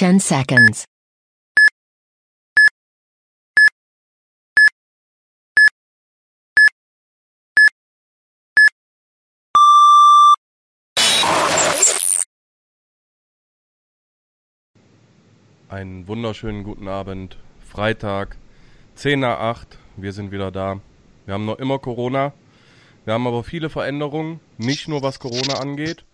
10 seconds. Einen wunderschönen guten Abend. Freitag, 10 nach 8. Wir sind wieder da. Wir haben noch immer Corona. Wir haben aber viele Veränderungen. Nicht nur was Corona angeht,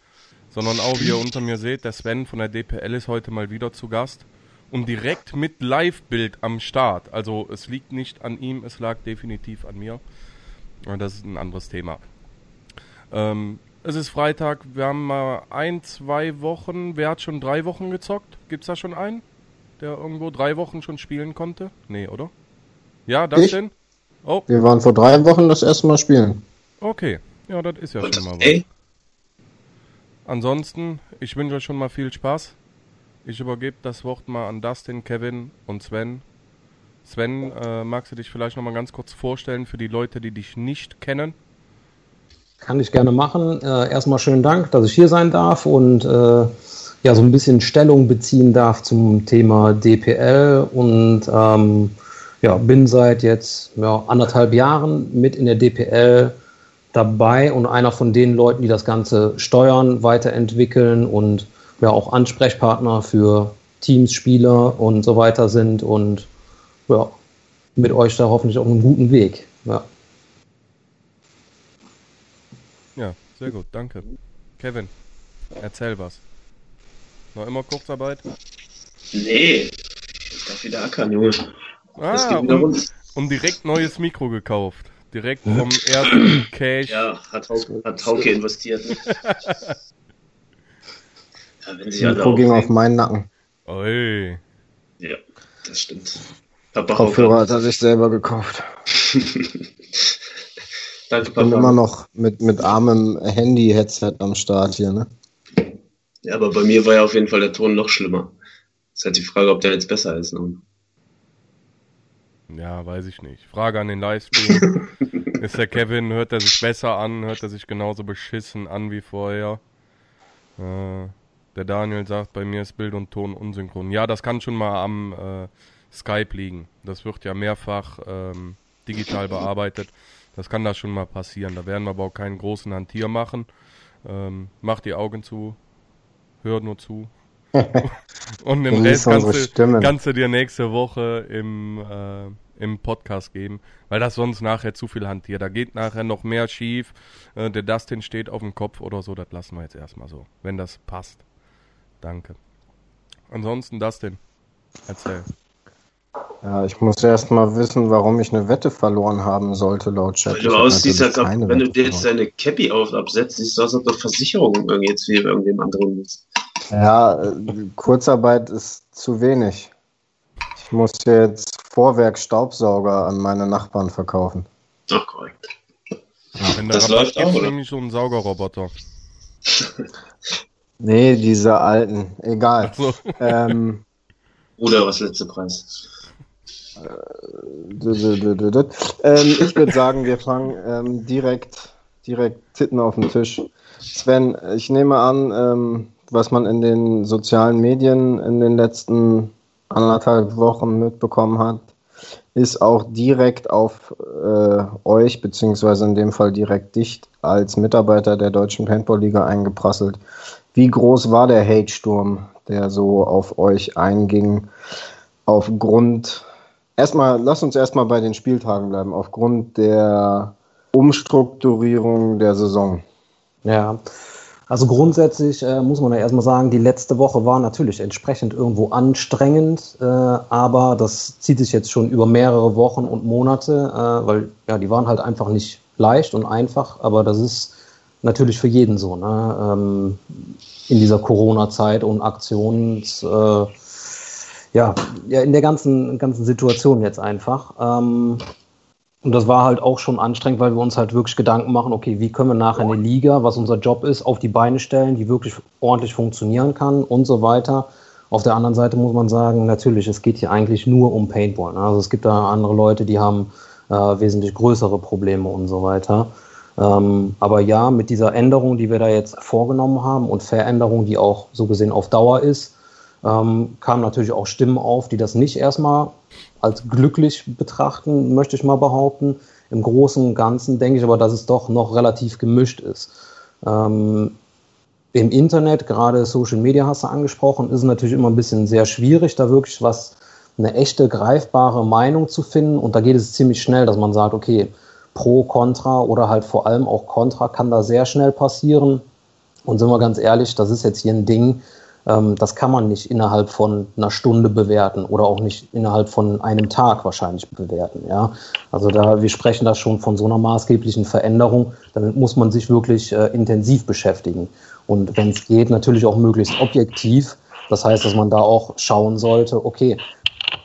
sondern auch, wie ihr unter mir seht, der Sven von der DPL ist heute mal wieder zu Gast. Und direkt mit Live-Bild am Start. Also es liegt nicht an ihm, es lag definitiv an mir. Und das ist ein anderes Thema. Ähm, es ist Freitag, wir haben mal ein, zwei Wochen. Wer hat schon drei Wochen gezockt? Gibt's da schon einen, der irgendwo drei Wochen schon spielen konnte? Nee, oder? Ja, das Ich? denn? Oh, Wir waren vor drei Wochen das erste Mal spielen. okay. Ja, das ist ja Und schon mal was. ey, Ansonsten, ich wünsche euch schon mal viel Spaß. Ich übergebe das Wort mal an Dustin, Kevin und Sven. Sven, äh, magst du dich vielleicht noch mal ganz kurz vorstellen für die Leute, die dich nicht kennen? Kann ich gerne machen. Äh, erstmal schönen Dank, dass ich hier sein darf und äh, ja, so ein bisschen Stellung beziehen darf zum Thema DPL und ähm, ja, bin seit jetzt ja, anderthalb Jahren mit in der DPL dabei und einer von den Leuten, die das Ganze steuern, weiterentwickeln und ja auch Ansprechpartner für Teams, Spieler und so weiter sind und ja, mit euch da hoffentlich auf einem guten Weg. Ja. Ja, sehr gut, danke. Kevin, erzähl was. Noch immer Kurzarbeit? nee. Ich darf wieder ackern, Junge. Ah, und, rund. und direkt neues Mikro gekauft. Direkt vom ersten Cash. Ja, hat, Hauke, hat Hauke investiert. Ja, wenn sich Das alle ging auf meinen Nacken. Oi. Ja, das stimmt. Papa Kopfhörer hat er sich selber gekauft. Danke, Bin Papa. immer noch mit, mit armem Handy-Headset am Start hier, ne? Ja, aber bei mir war ja auf jeden Fall der Ton noch schlimmer. ist halt die Frage, ob der jetzt besser ist. Ne? Ja, weiß ich nicht. Frage an den Livestream. ist der Kevin, hört er sich besser an, hört er sich genauso beschissen an wie vorher? Äh, der Daniel sagt, bei mir ist Bild und Ton unsynchron. Ja, das kann schon mal am äh, Skype liegen. Das wird ja mehrfach ähm, digital bearbeitet. Das kann da schon mal passieren. Da werden wir aber auch keinen großen Hantier machen. Ähm, mach die Augen zu, hör nur zu. und Genieß Rest kannst du, kannst du dir nächste Woche im, äh, im Podcast geben, weil das sonst nachher zu viel hantiert. Da geht nachher noch mehr schief. Äh, der Dustin steht auf dem Kopf oder so, das lassen wir jetzt erstmal so, wenn das passt. Danke. Ansonsten Dustin, erzähl. Ja, ich muss erst mal wissen, warum ich eine Wette verloren haben sollte, laut Chat. Weil du aussiehst, als ob, wenn du dir jetzt deine Cappy auf absetzt, siehst du aus, als ob du Versicherung irgendwie jetzt wie irgendwem anderen bist. Ja, äh, Kurzarbeit ist zu wenig. Ich muss jetzt Vorwerk Staubsauger an meine Nachbarn verkaufen. Ach, korrekt. Wenn Das läuft gibt, auch, oder? nämlich so einen Saugerroboter. Nee, diese alten. Egal. So. ähm, Oder was letzte Preis? dü. ähm, ich würde sagen, wir fangen ähm, direkt, direkt Titten auf den Tisch. Sven, ich nehme an, ähm, was man in den sozialen Medien in den letzten anderthalb Wochen mitbekommen hat, ist auch direkt auf äh, euch, beziehungsweise in dem Fall direkt dich als Mitarbeiter der Deutschen Paintball-Liga eingeprasselt. Wie groß war der Hate-Sturm, der so auf euch einging, aufgrund, erstmal, lass uns erstmal bei den Spieltagen bleiben, aufgrund der Umstrukturierung der Saison. Ja, also grundsätzlich äh, muss man ja erstmal sagen, die letzte Woche war natürlich entsprechend irgendwo anstrengend, äh, aber das zieht sich jetzt schon über mehrere Wochen und Monate, äh, weil ja, die waren halt einfach nicht leicht und einfach, aber das ist natürlich für jeden so, ne? ähm, in dieser Corona-Zeit und Aktions, äh, ja, ja, in der ganzen, ganzen Situation jetzt einfach. Ähm, und das war halt auch schon anstrengend, weil wir uns halt wirklich Gedanken machen, okay, wie können wir nachher eine Liga, was unser Job ist, auf die Beine stellen, die wirklich ordentlich funktionieren kann und so weiter. Auf der anderen Seite muss man sagen, natürlich, es geht hier eigentlich nur um Paintball. Ne? Also es gibt da andere Leute, die haben äh, wesentlich größere Probleme und so weiter. Ähm, aber ja, mit dieser Änderung, die wir da jetzt vorgenommen haben und Veränderung, die auch so gesehen auf Dauer ist, ähm, kamen natürlich auch Stimmen auf, die das nicht erstmal als glücklich betrachten, möchte ich mal behaupten. Im Großen und Ganzen denke ich aber, dass es doch noch relativ gemischt ist. Ähm, Im Internet, gerade Social Media hast du angesprochen, ist es natürlich immer ein bisschen sehr schwierig, da wirklich was, eine echte, greifbare Meinung zu finden. Und da geht es ziemlich schnell, dass man sagt, okay, pro, contra oder halt vor allem auch contra kann da sehr schnell passieren. Und sind wir ganz ehrlich, das ist jetzt hier ein Ding, das kann man nicht innerhalb von einer Stunde bewerten oder auch nicht innerhalb von einem Tag wahrscheinlich bewerten. Ja? Also da, wir sprechen da schon von so einer maßgeblichen Veränderung. Damit muss man sich wirklich äh, intensiv beschäftigen. Und wenn es geht, natürlich auch möglichst objektiv. Das heißt, dass man da auch schauen sollte, okay,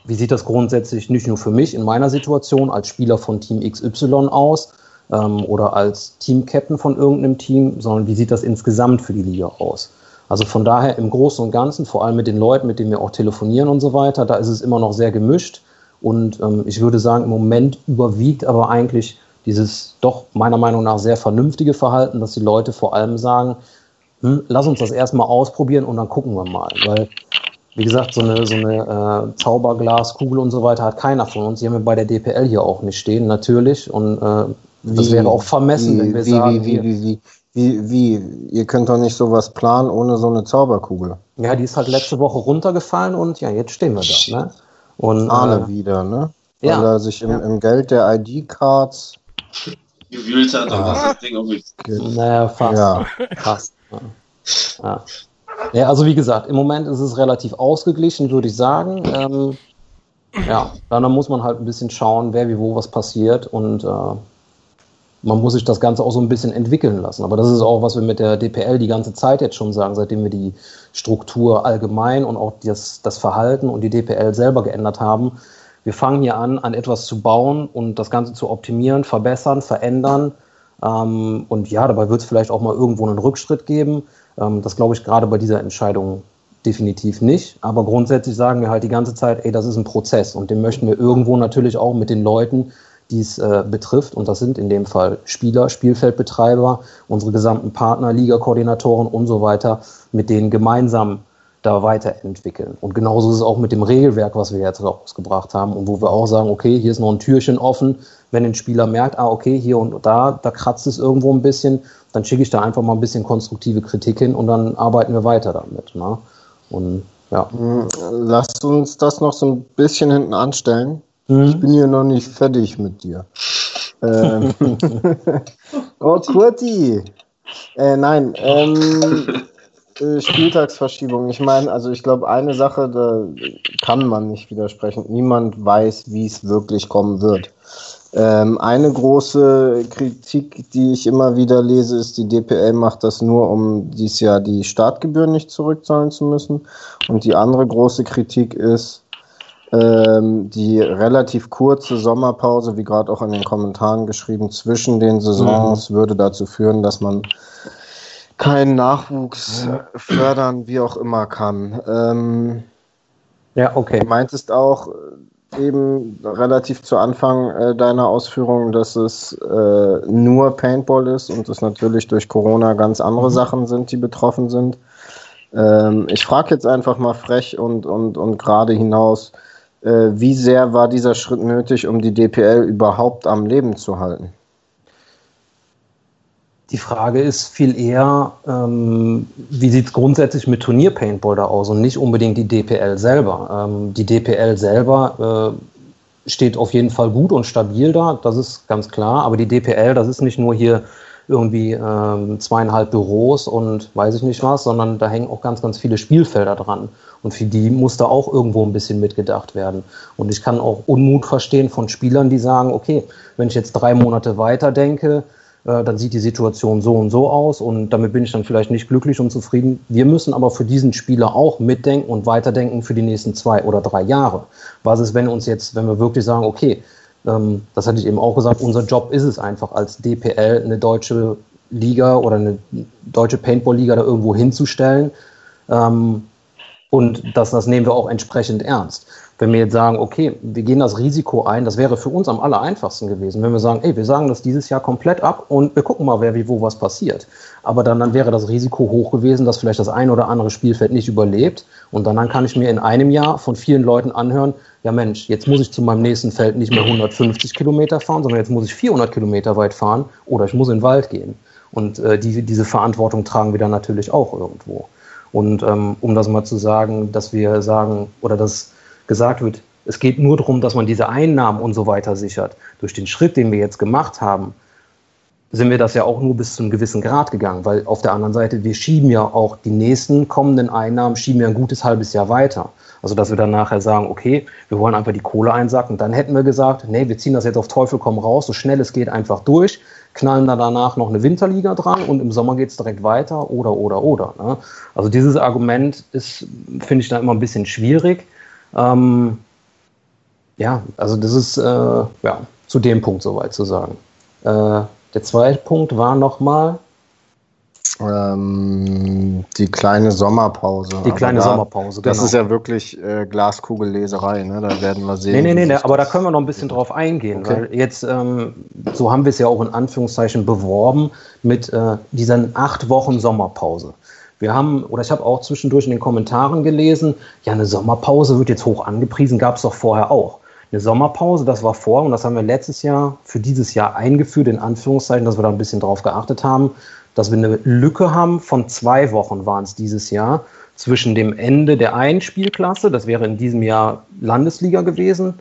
wie sieht das grundsätzlich nicht nur für mich in meiner Situation als Spieler von Team XY aus ähm, oder als Team-Captain von irgendeinem Team, sondern wie sieht das insgesamt für die Liga aus? Also von daher im Großen und Ganzen, vor allem mit den Leuten, mit denen wir auch telefonieren und so weiter, da ist es immer noch sehr gemischt. Und ähm, ich würde sagen, im Moment überwiegt aber eigentlich dieses doch meiner Meinung nach sehr vernünftige Verhalten, dass die Leute vor allem sagen, hm, lass uns das erstmal ausprobieren und dann gucken wir mal. Weil, wie gesagt, so eine, so eine äh, Zauberglaskugel und so weiter hat keiner von uns. Die haben wir bei der DPL hier auch nicht stehen, natürlich. Und äh, das Wie- wäre auch vermessen, wie, wenn wir wie, sagen, wie, wie, wie, wie, wie, wie, ihr könnt doch nicht sowas planen ohne so eine Zauberkugel. ja, die ist halt letzte Woche runtergefallen und ja, jetzt stehen wir da. Ne? Und, Arne äh, wieder, ne? ja. Weil er sich im, Ja. im Geld der ID-Cards, gewühlt hat, dann Ah. war das Ding auch nicht. Naja, fast. ja, Fast. Ja. Ja. ja, also wie gesagt, im Moment ist es relativ ausgeglichen, würde ich sagen. Ähm, ja, dann muss man halt ein bisschen schauen, wer wie wo was passiert und äh, man muss sich das Ganze auch so ein bisschen entwickeln lassen. Aber das ist auch, was wir mit der DPL die ganze Zeit jetzt schon sagen, seitdem wir die Struktur allgemein und auch das, das Verhalten und die DPL selber geändert haben. Wir fangen hier an, an etwas zu bauen und das Ganze zu optimieren, verbessern, verändern. Ähm, und ja, dabei wird es vielleicht auch mal irgendwo einen Rückschritt geben. Ähm, das glaube ich gerade bei dieser Entscheidung definitiv nicht. Aber grundsätzlich sagen wir halt die ganze Zeit, ey, das ist ein Prozess und den möchten wir irgendwo natürlich auch mit den Leuten, die es äh, betrifft, und das sind in dem Fall Spieler, Spielfeldbetreiber, unsere gesamten Partner, Liga-Koordinatoren und so weiter, mit denen gemeinsam da weiterentwickeln. Und genauso ist es auch mit dem Regelwerk, was wir jetzt rausgebracht haben und wo wir auch sagen, okay, hier ist noch ein Türchen offen. Wenn ein Spieler merkt, ah, okay, hier und da, da kratzt es irgendwo ein bisschen, dann schicke ich da einfach mal ein bisschen konstruktive Kritik hin und dann arbeiten wir weiter damit. Ne? Und ja. Hm, Lasst uns das noch so ein bisschen hinten anstellen. Ich Mhm. bin hier noch nicht fertig mit dir. Ähm, oh, Kurti. Äh, nein, ähm, äh, Spieltagsverschiebung. Ich meine, also ich glaube, eine Sache, da kann man nicht widersprechen. Niemand weiß, wie es wirklich kommen wird. Ähm, eine große Kritik, die ich immer wieder lese, ist, die DPL macht das nur, um dieses Jahr die Startgebühren nicht zurückzahlen zu müssen. Und die andere große Kritik ist, ähm, die relativ kurze Sommerpause, wie gerade auch in den Kommentaren geschrieben, zwischen den Saisons würde dazu führen, dass man keinen Nachwuchs fördern, wie auch immer kann. Ähm, Ja, okay. Du meintest auch äh, eben relativ zu Anfang äh, deiner Ausführungen, dass es äh, nur Paintball ist und es natürlich durch Corona ganz andere Sachen sind, die betroffen sind. Ähm, ich frage jetzt einfach mal frech und, und, und gerade hinaus, wie sehr war dieser Schritt nötig, um die DPL überhaupt am Leben zu halten? Die Frage ist viel eher, ähm, wie sieht es grundsätzlich mit Turnier-Paintball da aus und nicht unbedingt die DPL selber. Ähm, die DPL selber äh, steht auf jeden Fall gut und stabil da, das ist ganz klar. Aber die DPL, das ist nicht nur hier irgendwie ähm, zweieinhalb Büros und weiß ich nicht was, sondern da hängen auch ganz, ganz viele Spielfelder dran. Und für die muss da auch irgendwo ein bisschen mitgedacht werden. Und ich kann auch Unmut verstehen von Spielern, die sagen, okay, wenn ich jetzt drei Monate weiter denke, äh, dann sieht die Situation so und so aus und damit bin ich dann vielleicht nicht glücklich und zufrieden. Wir müssen aber für diesen Spieler auch mitdenken und weiterdenken für die nächsten zwei oder drei Jahre. Was ist, wenn uns jetzt, wenn wir wirklich sagen, okay, ähm, das hatte ich eben auch gesagt, unser Job ist es einfach als DPL eine deutsche Liga oder eine deutsche Paintball-Liga da irgendwo hinzustellen. Ähm, und das, das nehmen wir auch entsprechend ernst. Wenn wir jetzt sagen, okay, wir gehen das Risiko ein, das wäre für uns am aller einfachsten gewesen. Wenn wir sagen, ey, wir sagen das dieses Jahr komplett ab und wir gucken mal, wer wie wo was passiert. Aber dann, dann wäre das Risiko hoch gewesen, dass vielleicht das ein oder andere Spielfeld nicht überlebt. Und dann, dann kann ich mir in einem Jahr von vielen Leuten anhören, ja Mensch, jetzt muss ich zu meinem nächsten Feld nicht mehr 150 Kilometer fahren, sondern jetzt muss ich 400 Kilometer weit fahren oder ich muss in den Wald gehen. Und äh, die, diese Verantwortung tragen wir dann natürlich auch irgendwo. Und ähm, um das mal zu sagen, dass wir sagen oder dass gesagt wird, es geht nur darum, dass man diese Einnahmen und so weiter sichert. Durch den Schritt, den wir jetzt gemacht haben, sind wir das ja auch nur bis zu einem gewissen Grad gegangen, weil auf der anderen Seite, wir schieben ja auch die nächsten kommenden Einnahmen, schieben ja ein gutes halbes Jahr weiter. Also, dass wir dann nachher sagen, okay, wir wollen einfach die Kohle einsacken. Dann hätten wir gesagt, nee, wir ziehen das jetzt auf Teufel komm raus, so schnell es geht einfach durch, knallen da danach noch eine Winterliga dran und im Sommer geht es direkt weiter oder, oder, oder. Ne? Also, dieses Argument ist, finde ich da immer ein bisschen schwierig. Ähm, ja, also das ist äh, ja, zu dem Punkt soweit zu sagen. Äh, der zweite Punkt war nochmal. Ähm, die kleine Sommerpause. Die kleine da, Sommerpause, genau. Das ist ja wirklich äh, Glaskugelleserei, ne? Da werden wir sehen. Nee, nee, nee, nee aber da können wir noch ein bisschen drauf eingehen, okay. weil jetzt, ähm, so haben wir es ja auch in Anführungszeichen beworben mit äh, diesen acht Wochen Sommerpause. Wir haben, oder ich habe auch zwischendurch in den Kommentaren gelesen, ja, eine Sommerpause wird jetzt hoch angepriesen, gab es doch vorher auch. Eine Sommerpause, das war vor und das haben wir letztes Jahr für dieses Jahr eingeführt, in Anführungszeichen, dass wir da ein bisschen drauf geachtet haben, dass wir eine Lücke haben von zwei Wochen waren es dieses Jahr zwischen dem Ende der einen Spielklasse, das wäre in diesem Jahr Landesliga gewesen,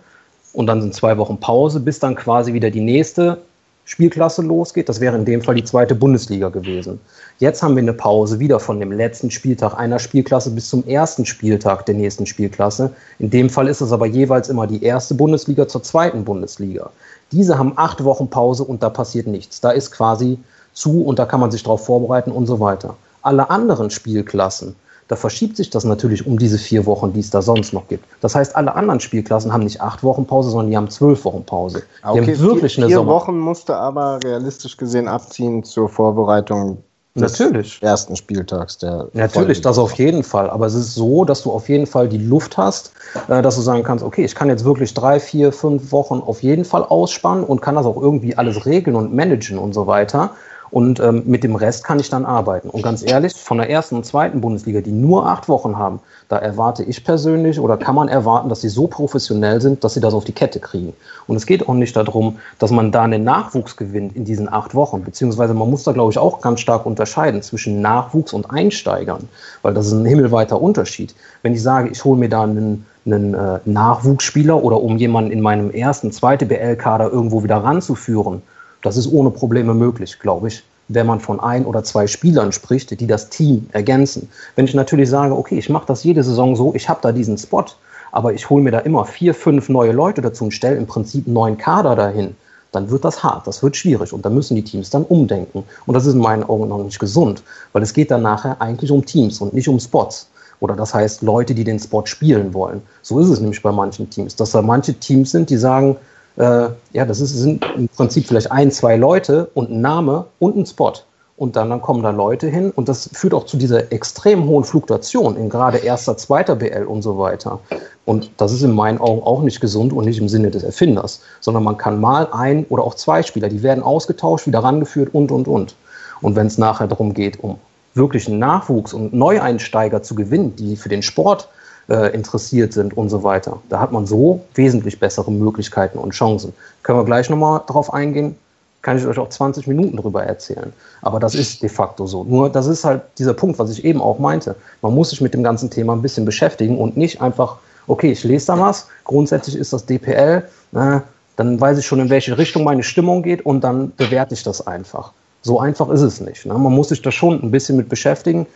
und dann sind zwei Wochen Pause, bis dann quasi wieder die nächste Spielklasse losgeht. Das wäre in dem Fall die zweite Bundesliga gewesen. Jetzt haben wir eine Pause wieder von dem letzten Spieltag einer Spielklasse bis zum ersten Spieltag der nächsten Spielklasse. In dem Fall ist es aber jeweils immer die erste Bundesliga zur zweiten Bundesliga. Diese haben acht Wochen Pause und da passiert nichts. Da ist quasi zu und da kann man sich darauf vorbereiten und so weiter. Alle anderen Spielklassen da verschiebt sich das natürlich um diese vier Wochen, die es da sonst noch gibt. Das heißt, alle anderen Spielklassen haben nicht acht Wochen Pause, sondern die haben zwölf Wochen Pause. Die okay, haben wirklich vier, eine vier Sommer Wochen musste aber realistisch gesehen abziehen zur Vorbereitung Natürlich. ersten Spieltags der Natürlich, das auf jeden Fall. Aber es ist so, dass du auf jeden Fall die Luft hast, äh, dass du sagen kannst, okay, ich kann jetzt wirklich drei, vier, fünf Wochen auf jeden Fall ausspannen und kann das auch irgendwie alles regeln und managen und so weiter. Und ähm, mit dem Rest kann ich dann arbeiten. Und ganz ehrlich, von der ersten und zweiten Bundesliga, die nur acht Wochen haben, da erwarte ich persönlich oder kann man erwarten, dass sie so professionell sind, dass sie das auf die Kette kriegen. Und es geht auch nicht darum, dass man da einen Nachwuchs gewinnt in diesen acht Wochen. Beziehungsweise man muss da, glaube ich, auch ganz stark unterscheiden zwischen Nachwuchs und Einsteigern. Weil das ist ein himmelweiter Unterschied. Wenn ich sage, ich hole mir da einen einen äh, Nachwuchsspieler oder um jemanden in meinem ersten, zweiten BL-Kader irgendwo wieder ranzuführen, das ist ohne Probleme möglich, glaube ich, wenn man von ein oder zwei Spielern spricht, die das Team ergänzen. Wenn ich natürlich sage, okay, ich mache das jede Saison so, ich habe da diesen Spot, aber ich hole mir da immer vier, fünf neue Leute dazu und stelle im Prinzip einen neuen Kader dahin, dann wird das hart, das wird schwierig und da müssen die Teams dann umdenken. Und das ist in meinen Augen noch nicht gesund, weil es geht dann nachher eigentlich um Teams und nicht um Spots. Oder das heißt Leute, die den Spot spielen wollen. So ist es nämlich bei manchen Teams, dass da manche Teams sind, die sagen, äh, ja, das ist, sind im Prinzip vielleicht ein, zwei Leute und ein Name und ein Spot. Und dann, dann kommen da Leute hin und das führt auch zu dieser extrem hohen Fluktuation in gerade erster, zweiter BL und so weiter. Und das ist in meinen Augen auch nicht gesund und nicht im Sinne des Erfinders, sondern man kann mal ein oder auch zwei Spieler, die werden ausgetauscht, wieder rangeführt und, und, und. Und wenn es nachher darum geht, um wirklich einen Nachwuchs und Neueinsteiger zu gewinnen, die für den Sport äh, interessiert sind und so weiter. Da hat man so wesentlich bessere Möglichkeiten und Chancen. Können wir gleich nochmal drauf eingehen? Kann ich euch auch 20 Minuten drüber erzählen. Aber das ist de facto so. Nur das ist halt dieser Punkt, was ich eben auch meinte. Man muss sich mit dem ganzen Thema ein bisschen beschäftigen und nicht einfach, okay, ich lese da was, grundsätzlich ist das DPL, äh, dann weiß ich schon, in welche Richtung meine Stimmung geht und dann bewerte ich das einfach. So einfach ist es nicht. Ne? Man muss sich da schon ein bisschen mit beschäftigen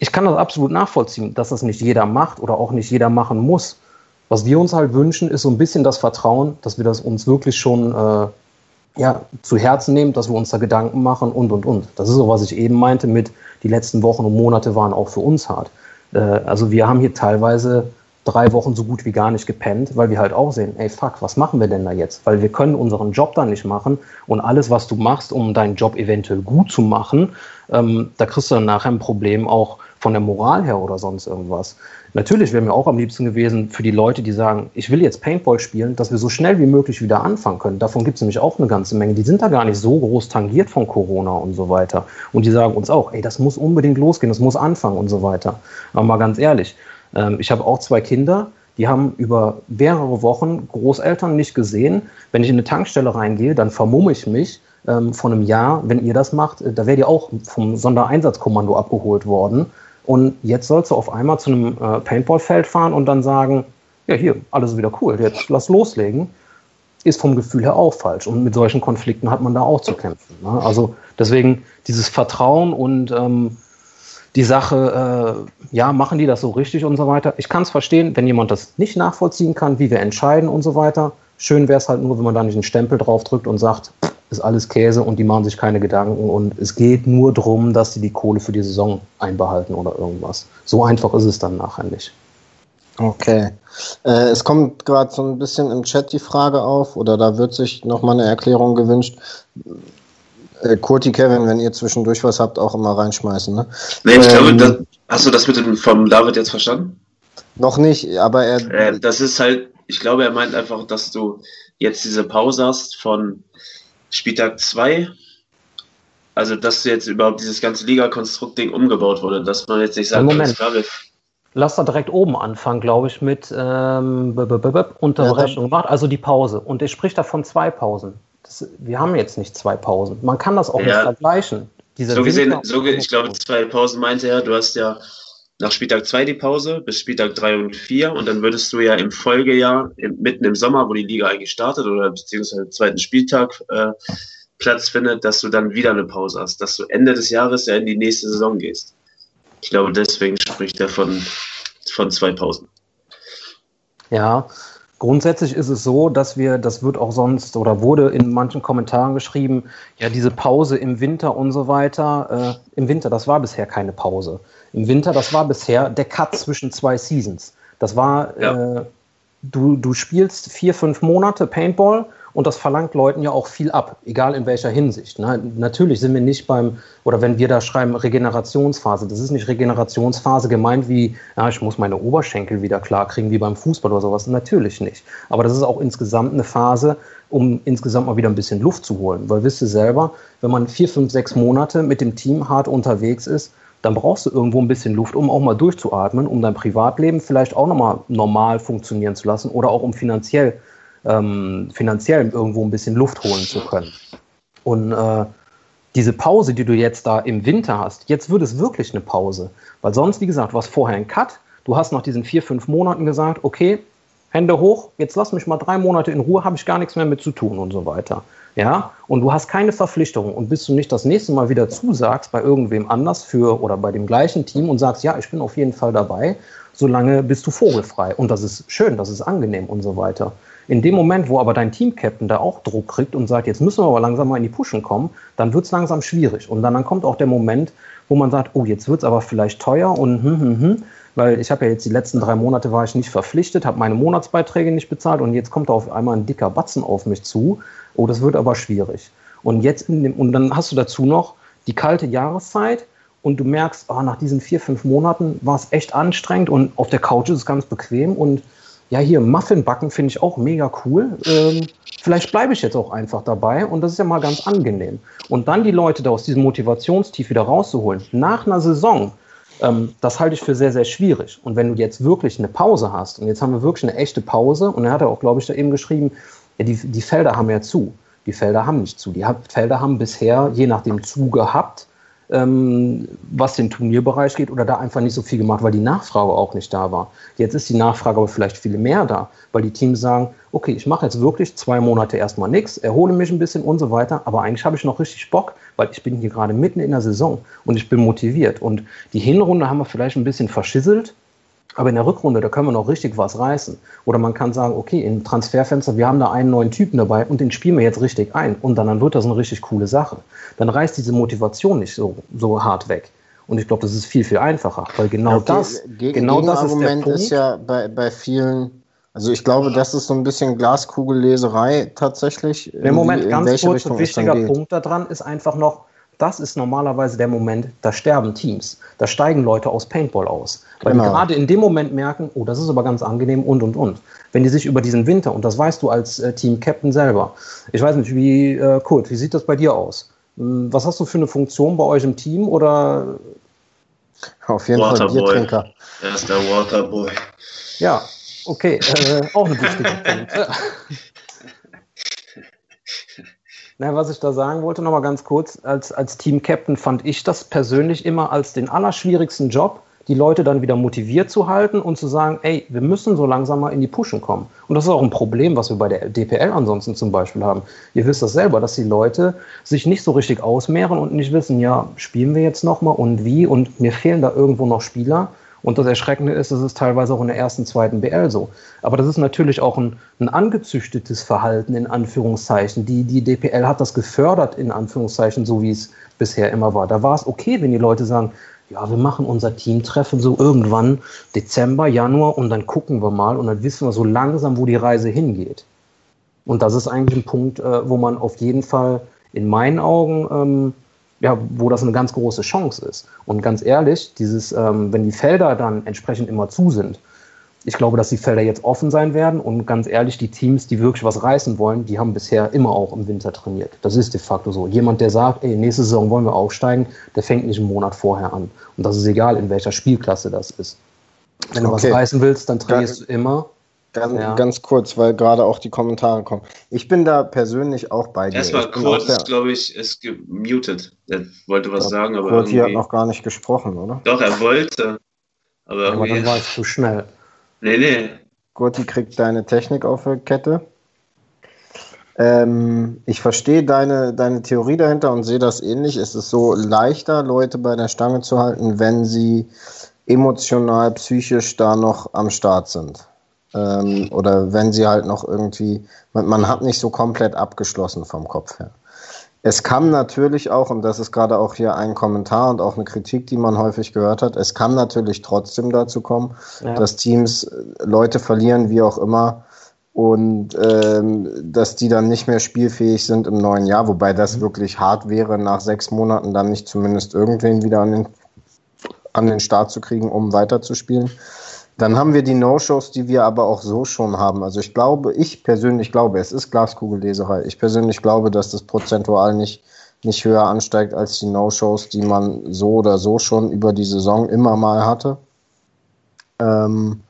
ich kann das absolut nachvollziehen, dass das nicht jeder macht oder auch nicht jeder machen muss. Was wir uns halt wünschen, ist so ein bisschen das Vertrauen, dass wir das uns wirklich schon äh, ja, zu Herzen nehmen, dass wir uns da Gedanken machen und, und, und. Das ist so, was ich eben meinte mit, die letzten Wochen und Monate waren auch für uns hart. Äh, also wir haben hier teilweise drei Wochen so gut wie gar nicht gepennt, weil wir halt auch sehen, ey fuck, was machen wir denn da jetzt? Weil wir können unseren Job dann nicht machen und alles, was du machst, um deinen Job eventuell gut zu machen, ähm, da kriegst du dann nachher ein Problem auch von der Moral her oder sonst irgendwas. Natürlich wäre mir auch am liebsten gewesen für die Leute, die sagen, ich will jetzt Paintball spielen, dass wir so schnell wie möglich wieder anfangen können. Davon gibt es nämlich auch eine ganze Menge. Die sind da gar nicht so groß tangiert von Corona und so weiter. Und die sagen uns auch, ey, das muss unbedingt losgehen, das muss anfangen und so weiter. Aber mal ganz ehrlich, ähm, ich habe auch zwei Kinder, die haben über mehrere Wochen Großeltern nicht gesehen. Wenn ich in eine Tankstelle reingehe, dann vermumme ich mich ähm, von einem Jahr, wenn ihr das macht, äh, da wäre ihr auch vom Sondereinsatzkommando abgeholt worden. Und jetzt sollst du auf einmal zu einem äh, Paintballfeld fahren und dann sagen, ja hier, alles wieder cool, jetzt lass loslegen, ist vom Gefühl her auch falsch. Und mit solchen Konflikten hat man da auch zu kämpfen. Ne? Also deswegen dieses Vertrauen und ähm, die Sache, äh, ja, machen die das so richtig und so weiter. Ich kann es verstehen, wenn jemand das nicht nachvollziehen kann, wie wir entscheiden und so weiter. Schön wäre es halt nur, wenn man da nicht einen Stempel drauf drückt und sagt, ist alles Käse und die machen sich keine Gedanken und es geht nur darum, dass sie die Kohle für die Saison einbehalten oder irgendwas. So einfach ist es dann nachher nicht. Okay. Äh, es kommt gerade so ein bisschen im Chat die Frage auf, oder da wird sich nochmal eine Erklärung gewünscht. Äh, Kurti, Kevin, wenn ihr zwischendurch was habt, auch immer reinschmeißen. Ne? Nee, ich ähm, glaube, das, hast du das mit dem vom David jetzt verstanden? Noch nicht, aber er. Äh, das ist halt, ich glaube, er meint einfach, dass du jetzt diese Pause hast von Spieltag 2. Also, dass jetzt überhaupt dieses ganze Liga-Konstrukt-Ding umgebaut wurde, dass man jetzt nicht sagt, Moment. Lass da direkt oben anfangen, glaube ich, mit ähm, Unterbrechung gemacht, also die Pause. Und er spricht da von zwei Pausen. Das, wir haben jetzt nicht zwei Pausen. Man kann das auch ja. nicht vergleichen. Diese so gesehen, so, ich glaube, zwei Pausen meinte er. Du hast ja nach Spieltag 2 die Pause bis Spieltag 3 und 4 und dann würdest du ja im Folgejahr, im, mitten im Sommer, wo die Liga eigentlich startet oder beziehungsweise zweiten Spieltag äh, Platz findet, dass du dann wieder eine Pause hast, dass du Ende des Jahres ja in die nächste Saison gehst. Ich glaube, deswegen spricht er von, von zwei Pausen. Ja, Grundsätzlich ist es so, dass wir, das wird auch sonst oder wurde in manchen Kommentaren geschrieben, ja, diese Pause im Winter und so weiter. Äh, Im Winter, das war bisher keine Pause. Im Winter, das war bisher der Cut zwischen zwei Seasons. Das war, ja. äh, du, du spielst vier, fünf Monate Paintball und das verlangt Leuten ja auch viel ab, egal in welcher Hinsicht. Ne? Natürlich sind wir nicht beim, oder wenn wir da schreiben, Regenerationsphase, das ist nicht Regenerationsphase gemeint wie, ja, ich muss meine Oberschenkel wieder klar kriegen, wie beim Fußball oder sowas. Natürlich nicht. Aber das ist auch insgesamt eine Phase, um insgesamt mal wieder ein bisschen Luft zu holen. Weil wisst ihr selber, wenn man vier, fünf, sechs Monate mit dem Team hart unterwegs ist, dann brauchst du irgendwo ein bisschen Luft, um auch mal durchzuatmen, um dein Privatleben vielleicht auch nochmal normal funktionieren zu lassen oder auch um finanziell ähm, finanziell irgendwo ein bisschen Luft holen zu können. Und äh, diese Pause, die du jetzt da im Winter hast, jetzt wird es wirklich eine Pause. Weil sonst, wie gesagt, war es vorher ein Cut. Du hast nach diesen vier, fünf Monaten gesagt, okay, Hände hoch, jetzt lass mich mal drei Monate in Ruhe, habe ich gar nichts mehr mit zu tun und so weiter. Ja, und du hast keine Verpflichtung und bis du nicht das nächste Mal wieder zusagst bei irgendwem anders für oder bei dem gleichen Team und sagst, ja, ich bin auf jeden Fall dabei, solange bist du vogelfrei. Und das ist schön, das ist angenehm und so weiter. In dem Moment, wo aber dein Team-Captain da auch Druck kriegt und sagt, jetzt müssen wir aber langsam mal in die Pushen kommen, dann wird es langsam schwierig. Und dann, dann kommt auch der Moment, wo man sagt, oh, jetzt wird es aber vielleicht teuer und hm, hm, hm, weil ich habe ja jetzt die letzten drei Monate war ich nicht verpflichtet, habe meine Monatsbeiträge nicht bezahlt und jetzt kommt da auf einmal ein dicker Batzen auf mich zu. Oh, das wird aber schwierig. Und jetzt dem, und dann hast du dazu noch die kalte Jahreszeit und du merkst, oh, nach diesen vier, fünf Monaten war es echt anstrengend und auf der Couch ist es ganz bequem und ja, hier Muffin backen finde ich auch mega cool. Ähm, vielleicht bleibe ich jetzt auch einfach dabei und das ist ja mal ganz angenehm. Und dann die Leute da aus diesem Motivationstief wieder rauszuholen, nach einer Saison, ähm, das halte ich für sehr, sehr schwierig. Und wenn du jetzt wirklich eine Pause hast, und jetzt haben wir wirklich eine echte Pause, und er hat ja auch, glaube ich, da eben geschrieben, ja, die, die Felder haben ja zu. Die Felder haben nicht zu. Die Felder haben bisher, je nachdem, zu gehabt ähm, was den Turnierbereich geht, oder da einfach nicht so viel gemacht, weil die Nachfrage auch nicht da war. Jetzt ist die Nachfrage aber vielleicht viel mehr da, weil die Teams sagen, okay, ich mache jetzt wirklich zwei Monate erstmal nichts, erhole mich ein bisschen und so weiter, aber eigentlich habe ich noch richtig Bock, weil ich bin hier gerade mitten in der Saison und ich bin motiviert. Und die Hinrunde haben wir vielleicht ein bisschen verschisselt, aber in der Rückrunde, da können wir noch richtig was reißen. Oder man kann sagen, okay, im Transferfenster, wir haben da einen neuen Typen dabei und den spielen wir jetzt richtig ein. Und dann, dann wird das eine richtig coole Sache. Dann reißt diese Motivation nicht so, so hart weg. Und ich glaube, das ist viel, viel einfacher, weil genau okay, das, ge genau das ist der Punkt. ist ja bei, bei vielen, also ich glaube, das ist so ein bisschen Glaskugelleserei tatsächlich. Im Moment, ganz kurz, ein wichtiger Punkt daran ist einfach noch, das ist normalerweise der Moment, da sterben Teams. Da steigen Leute aus Paintball aus. Weil genau. die gerade in dem Moment merken, oh, das ist aber ganz angenehm und und und. Wenn die sich über diesen Winter, und das weißt du als äh, Team-Captain selber, ich weiß nicht, wie, äh, Kurt, wie sieht das bei dir aus? Hm, was hast du für eine Funktion bei euch im Team oder? Auf jeden Waterboy. Fall Biertrinker. Er ist der Waterboy. Ja, okay, äh, auch eine wichtige Punkt. Na, was ich da sagen wollte, nochmal ganz kurz, als, als Team-Captain fand ich das persönlich immer als den allerschwierigsten Job, die Leute dann wieder motiviert zu halten und zu sagen, ey, wir müssen so langsam mal in die Pushen kommen. Und das ist auch ein Problem, was wir bei der DPL ansonsten zum Beispiel haben. Ihr wisst das selber, dass die Leute sich nicht so richtig ausmehren und nicht wissen, ja, spielen wir jetzt nochmal und wie und mir fehlen da irgendwo noch Spieler. Und das Erschreckende ist, es ist teilweise auch in der ersten, zweiten BL so. Aber das ist natürlich auch ein, ein angezüchtetes Verhalten, in Anführungszeichen. Die, die DPL hat das gefördert, in Anführungszeichen, so wie es bisher immer war. Da war es okay, wenn die Leute sagen, ja, wir machen unser Teamtreffen so irgendwann Dezember, Januar und dann gucken wir mal und dann wissen wir so langsam, wo die Reise hingeht. Und das ist eigentlich ein Punkt, äh, wo man auf jeden Fall in meinen Augen ähm, ja, wo das eine ganz große Chance ist. Und ganz ehrlich, dieses, ähm, wenn die Felder dann entsprechend immer zu sind, ich glaube, dass die Felder jetzt offen sein werden und ganz ehrlich, die Teams, die wirklich was reißen wollen, die haben bisher immer auch im Winter trainiert. Das ist de facto so. Jemand, der sagt, ey, nächste Saison wollen wir aufsteigen, der fängt nicht einen Monat vorher an. Und das ist egal, in welcher Spielklasse das ist. Wenn du okay. was reißen willst, dann trainierst du immer. Ganz, ja. ganz kurz, weil gerade auch die Kommentare kommen. Ich bin da persönlich auch bei dir. Erstmal Kurt ist, glaube ich, ist gemutet. Er wollte was sagen, aber. Kurt hier hat noch gar nicht gesprochen, oder? Doch, er wollte. Aber, aber dann war ich zu schnell. Nee, nee. Kurti kriegt deine Technik auf der Kette. Ähm, ich verstehe deine, deine Theorie dahinter und sehe das ähnlich. Es ist so leichter, Leute bei der Stange zu halten, wenn sie emotional, psychisch da noch am Start sind. Ähm, oder wenn sie halt noch irgendwie, man, man, hat nicht so komplett abgeschlossen vom Kopf her. Es kann natürlich auch, und das ist gerade auch hier ein Kommentar und auch eine Kritik, die man häufig gehört hat, es kann natürlich trotzdem dazu kommen, ja. dass Teams äh, Leute verlieren, wie auch immer, und ähm, dass die dann nicht mehr spielfähig sind im neuen Jahr, wobei das mhm. wirklich hart wäre, nach sechs Monaten dann nicht zumindest irgendwen wieder an den, an den Start zu kriegen, um weiterzuspielen. Dann haben wir die No-Shows, die wir aber auch so schon haben. Also ich glaube, ich persönlich glaube, es ist Glaskugelleserei. Ich persönlich glaube, dass das prozentual nicht, nicht höher ansteigt als die No-Shows, die man so oder so schon über die Saison immer mal hatte. Ähm,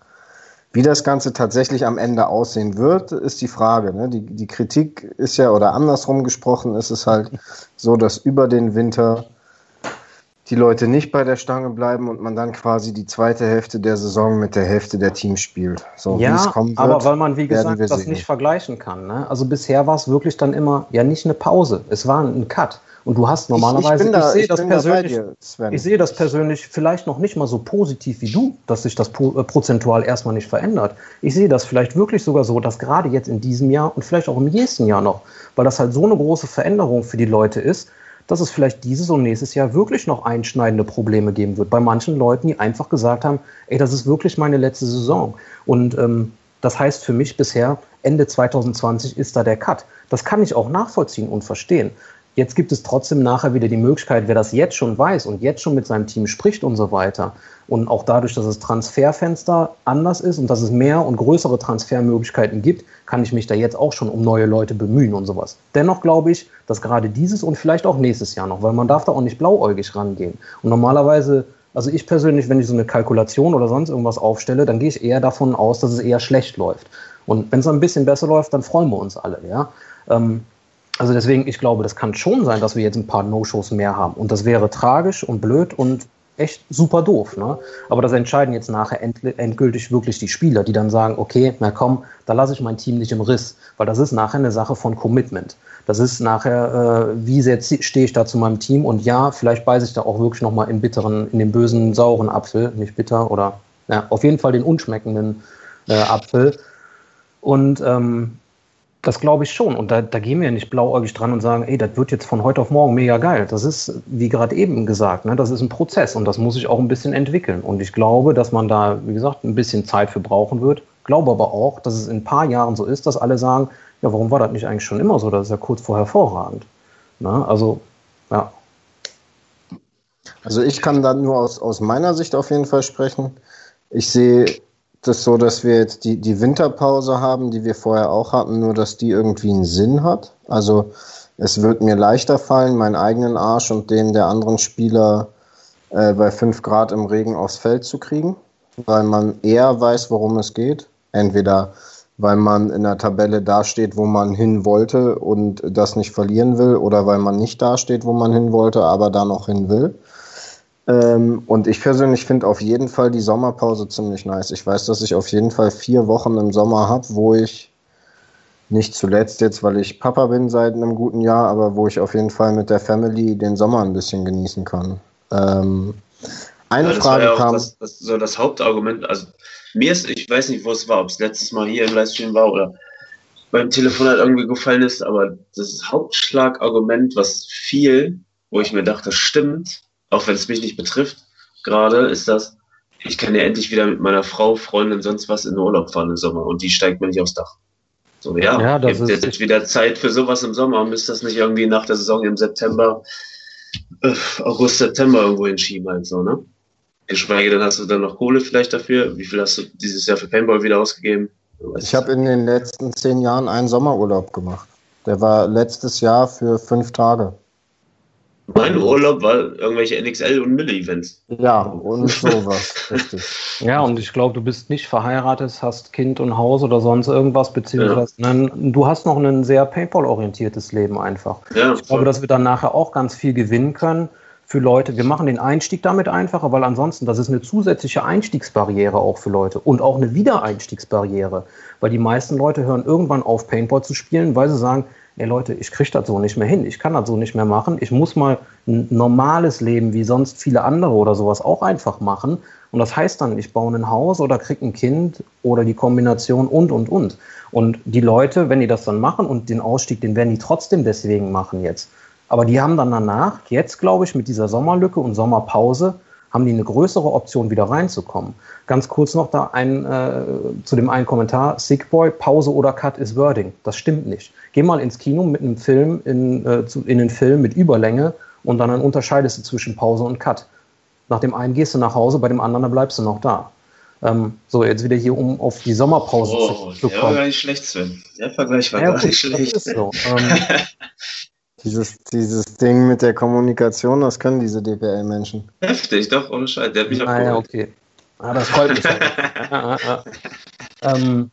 wie das Ganze tatsächlich am Ende aussehen wird, ist die Frage. Ne? Die, die Kritik ist ja, oder andersrum gesprochen, ist es halt so, dass über den Winter die Leute nicht bei der Stange bleiben und man dann quasi die zweite Hälfte der Saison mit der Hälfte der Teams spielt. So, ja, wird, aber weil man, wie gesagt, das sehen. nicht vergleichen kann. Ne? Also bisher war es wirklich dann immer, ja nicht eine Pause, es war ein Cut. Und du hast normalerweise, ich, ich, ich sehe das persönlich, dir, ich sehe das persönlich vielleicht noch nicht mal so positiv wie du, dass sich das äh, prozentual erstmal nicht verändert. Ich sehe das vielleicht wirklich sogar so, dass gerade jetzt in diesem Jahr und vielleicht auch im nächsten Jahr noch, weil das halt so eine große Veränderung für die Leute ist, dass es vielleicht dieses und nächstes Jahr wirklich noch einschneidende Probleme geben wird. Bei manchen Leuten, die einfach gesagt haben, ey, das ist wirklich meine letzte Saison. Und ähm, das heißt für mich bisher, Ende 2020 ist da der Cut. Das kann ich auch nachvollziehen und verstehen. Jetzt gibt es trotzdem nachher wieder die Möglichkeit, wer das jetzt schon weiß und jetzt schon mit seinem Team spricht und so weiter. Und auch dadurch, dass das Transferfenster anders ist und dass es mehr und größere Transfermöglichkeiten gibt, kann ich mich da jetzt auch schon um neue Leute bemühen und sowas. Dennoch glaube ich, dass gerade dieses und vielleicht auch nächstes Jahr noch, weil man darf da auch nicht blauäugig rangehen. Und normalerweise, also ich persönlich, wenn ich so eine Kalkulation oder sonst irgendwas aufstelle, dann gehe ich eher davon aus, dass es eher schlecht läuft. Und wenn es ein bisschen besser läuft, dann freuen wir uns alle, ja. Ähm, also deswegen, ich glaube, das kann schon sein, dass wir jetzt ein paar No-Shows mehr haben. Und das wäre tragisch und blöd und echt super doof. Ne? Aber das entscheiden jetzt nachher end endgültig wirklich die Spieler, die dann sagen, okay, na komm, da lasse ich mein Team nicht im Riss. Weil das ist nachher eine Sache von Commitment. Das ist nachher, äh, wie sehr stehe ich da zu meinem Team und ja, vielleicht beiße ich da auch wirklich nochmal im bitteren, in den bösen, sauren Apfel, nicht bitter oder ja, auf jeden Fall den unschmeckenden äh, Apfel. Und ähm, das glaube ich schon. Und da, da gehen wir nicht blauäugig dran und sagen, ey, das wird jetzt von heute auf morgen mega geil. Das ist, wie gerade eben gesagt, ne, das ist ein Prozess und das muss sich auch ein bisschen entwickeln. Und ich glaube, dass man da, wie gesagt, ein bisschen Zeit für brauchen wird. Glaube aber auch, dass es in ein paar Jahren so ist, dass alle sagen, ja, warum war das nicht eigentlich schon immer so? Das ist ja kurz vor hervorragend. Ne? Also, ja. Also ich kann dann nur aus, aus meiner Sicht auf jeden Fall sprechen. Ich sehe das so, dass wir jetzt die, die Winterpause haben, die wir vorher auch hatten, nur dass die irgendwie einen Sinn hat. Also es wird mir leichter fallen, meinen eigenen Arsch und den der anderen Spieler äh, bei 5 Grad im Regen aufs Feld zu kriegen, weil man eher weiß, worum es geht. Entweder weil man in der Tabelle dasteht, wo man hin wollte und das nicht verlieren will, oder weil man nicht dasteht, wo man hin wollte, aber da noch hin will. Ähm, und ich persönlich finde auf jeden Fall die Sommerpause ziemlich nice. Ich weiß, dass ich auf jeden Fall vier Wochen im Sommer habe, wo ich nicht zuletzt jetzt, weil ich Papa bin seit einem guten Jahr, aber wo ich auf jeden Fall mit der Family den Sommer ein bisschen genießen kann. Ähm, eine ja, Frage ja kam. Das, das, so das Hauptargument, also mir ist, ich weiß nicht, wo es war, ob es letztes Mal hier im Livestream war oder beim Telefonat irgendwie gefallen ist, aber das Hauptschlagargument, was viel, wo ich mir dachte, stimmt, auch wenn es mich nicht betrifft, gerade ist das, ich kann ja endlich wieder mit meiner Frau, Freundin, sonst was in den Urlaub fahren im Sommer und die steigt mir nicht aufs Dach. So, ja, ja das ist jetzt wieder Zeit für sowas im Sommer. Müsst das nicht irgendwie nach der Saison im September, äh, August, September irgendwo hinschieben halt so, ne? Geschweige denn hast du dann noch Kohle vielleicht dafür. Wie viel hast du dieses Jahr für Paintball wieder ausgegeben? Ich habe in den letzten zehn Jahren einen Sommerurlaub gemacht. Der war letztes Jahr für fünf Tage. Mein Urlaub war irgendwelche NXL und Mille-Events. Ja, und sowas, richtig. Ja, und ich glaube, du bist nicht verheiratet, hast Kind und Haus oder sonst irgendwas, beziehungsweise ja. nein, du hast noch ein sehr Paintball-orientiertes Leben einfach. Ja, ich glaube, dass wir dann nachher auch ganz viel gewinnen können für Leute. Wir machen den Einstieg damit einfacher, weil ansonsten, das ist eine zusätzliche Einstiegsbarriere auch für Leute und auch eine Wiedereinstiegsbarriere, weil die meisten Leute hören irgendwann auf, Paintball zu spielen, weil sie sagen, ey Leute, ich kriege das so nicht mehr hin, ich kann das so nicht mehr machen, ich muss mal ein normales Leben wie sonst viele andere oder sowas auch einfach machen. Und das heißt dann, ich baue ein Haus oder kriege ein Kind oder die Kombination und, und, und. Und die Leute, wenn die das dann machen und den Ausstieg, den werden die trotzdem deswegen machen jetzt. Aber die haben dann danach, jetzt glaube ich, mit dieser Sommerlücke und Sommerpause, haben die eine größere Option, wieder reinzukommen. Ganz kurz noch da ein, äh, zu dem einen Kommentar, Sick Boy, Pause oder Cut ist Wording. Das stimmt nicht. Geh mal ins Kino mit einem Film, in, äh, zu, in den Film mit Überlänge und dann, unterscheidest du zwischen Pause und Cut. Nach dem einen gehst du nach Hause, bei dem anderen dann bleibst du noch da. Ähm, so, jetzt wieder hier, um auf die Sommerpause oh, zu kommen. Der war gar nicht schlecht, Sven. Der Vergleich war ja, gar nicht schlecht. So. Ähm, Dieses, dieses Ding mit der Kommunikation, das können diese DPL-Menschen. Heftig, doch, ohne Scheiß. Der hat mich auch ah, ja, okay. Ah, das freut mich. Halt. ah, ah, ähm,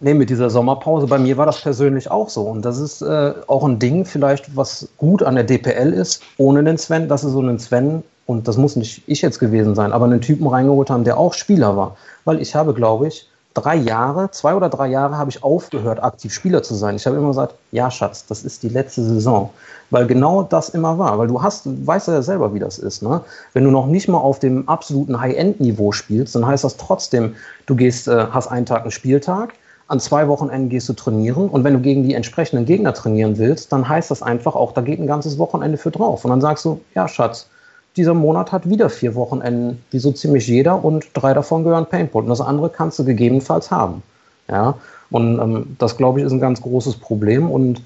nee, mit dieser Sommerpause, bei mir war das persönlich auch so. Und das ist äh, auch ein Ding, vielleicht, was gut an der DPL ist, ohne den Sven, dass sie so einen Sven, und das muss nicht ich jetzt gewesen sein, aber einen Typen reingeholt haben, der auch Spieler war. Weil ich habe, glaube ich, drei Jahre, zwei oder drei Jahre habe ich aufgehört, aktiv Spieler zu sein. Ich habe immer gesagt, ja, Schatz, das ist die letzte Saison. Weil genau das immer war. Weil du hast, du weißt ja selber, wie das ist. Ne? Wenn du noch nicht mal auf dem absoluten High-End-Niveau spielst, dann heißt das trotzdem, du gehst, äh, hast einen Tag einen Spieltag, an zwei Wochenenden gehst du trainieren und wenn du gegen die entsprechenden Gegner trainieren willst, dann heißt das einfach auch, da geht ein ganzes Wochenende für drauf. Und dann sagst du, ja, Schatz, dieser Monat hat wieder vier Wochenenden, wie so ziemlich jeder, und drei davon gehören Paintball. Und das andere kannst du gegebenenfalls haben. Ja, und ähm, das, glaube ich, ist ein ganz großes Problem. Und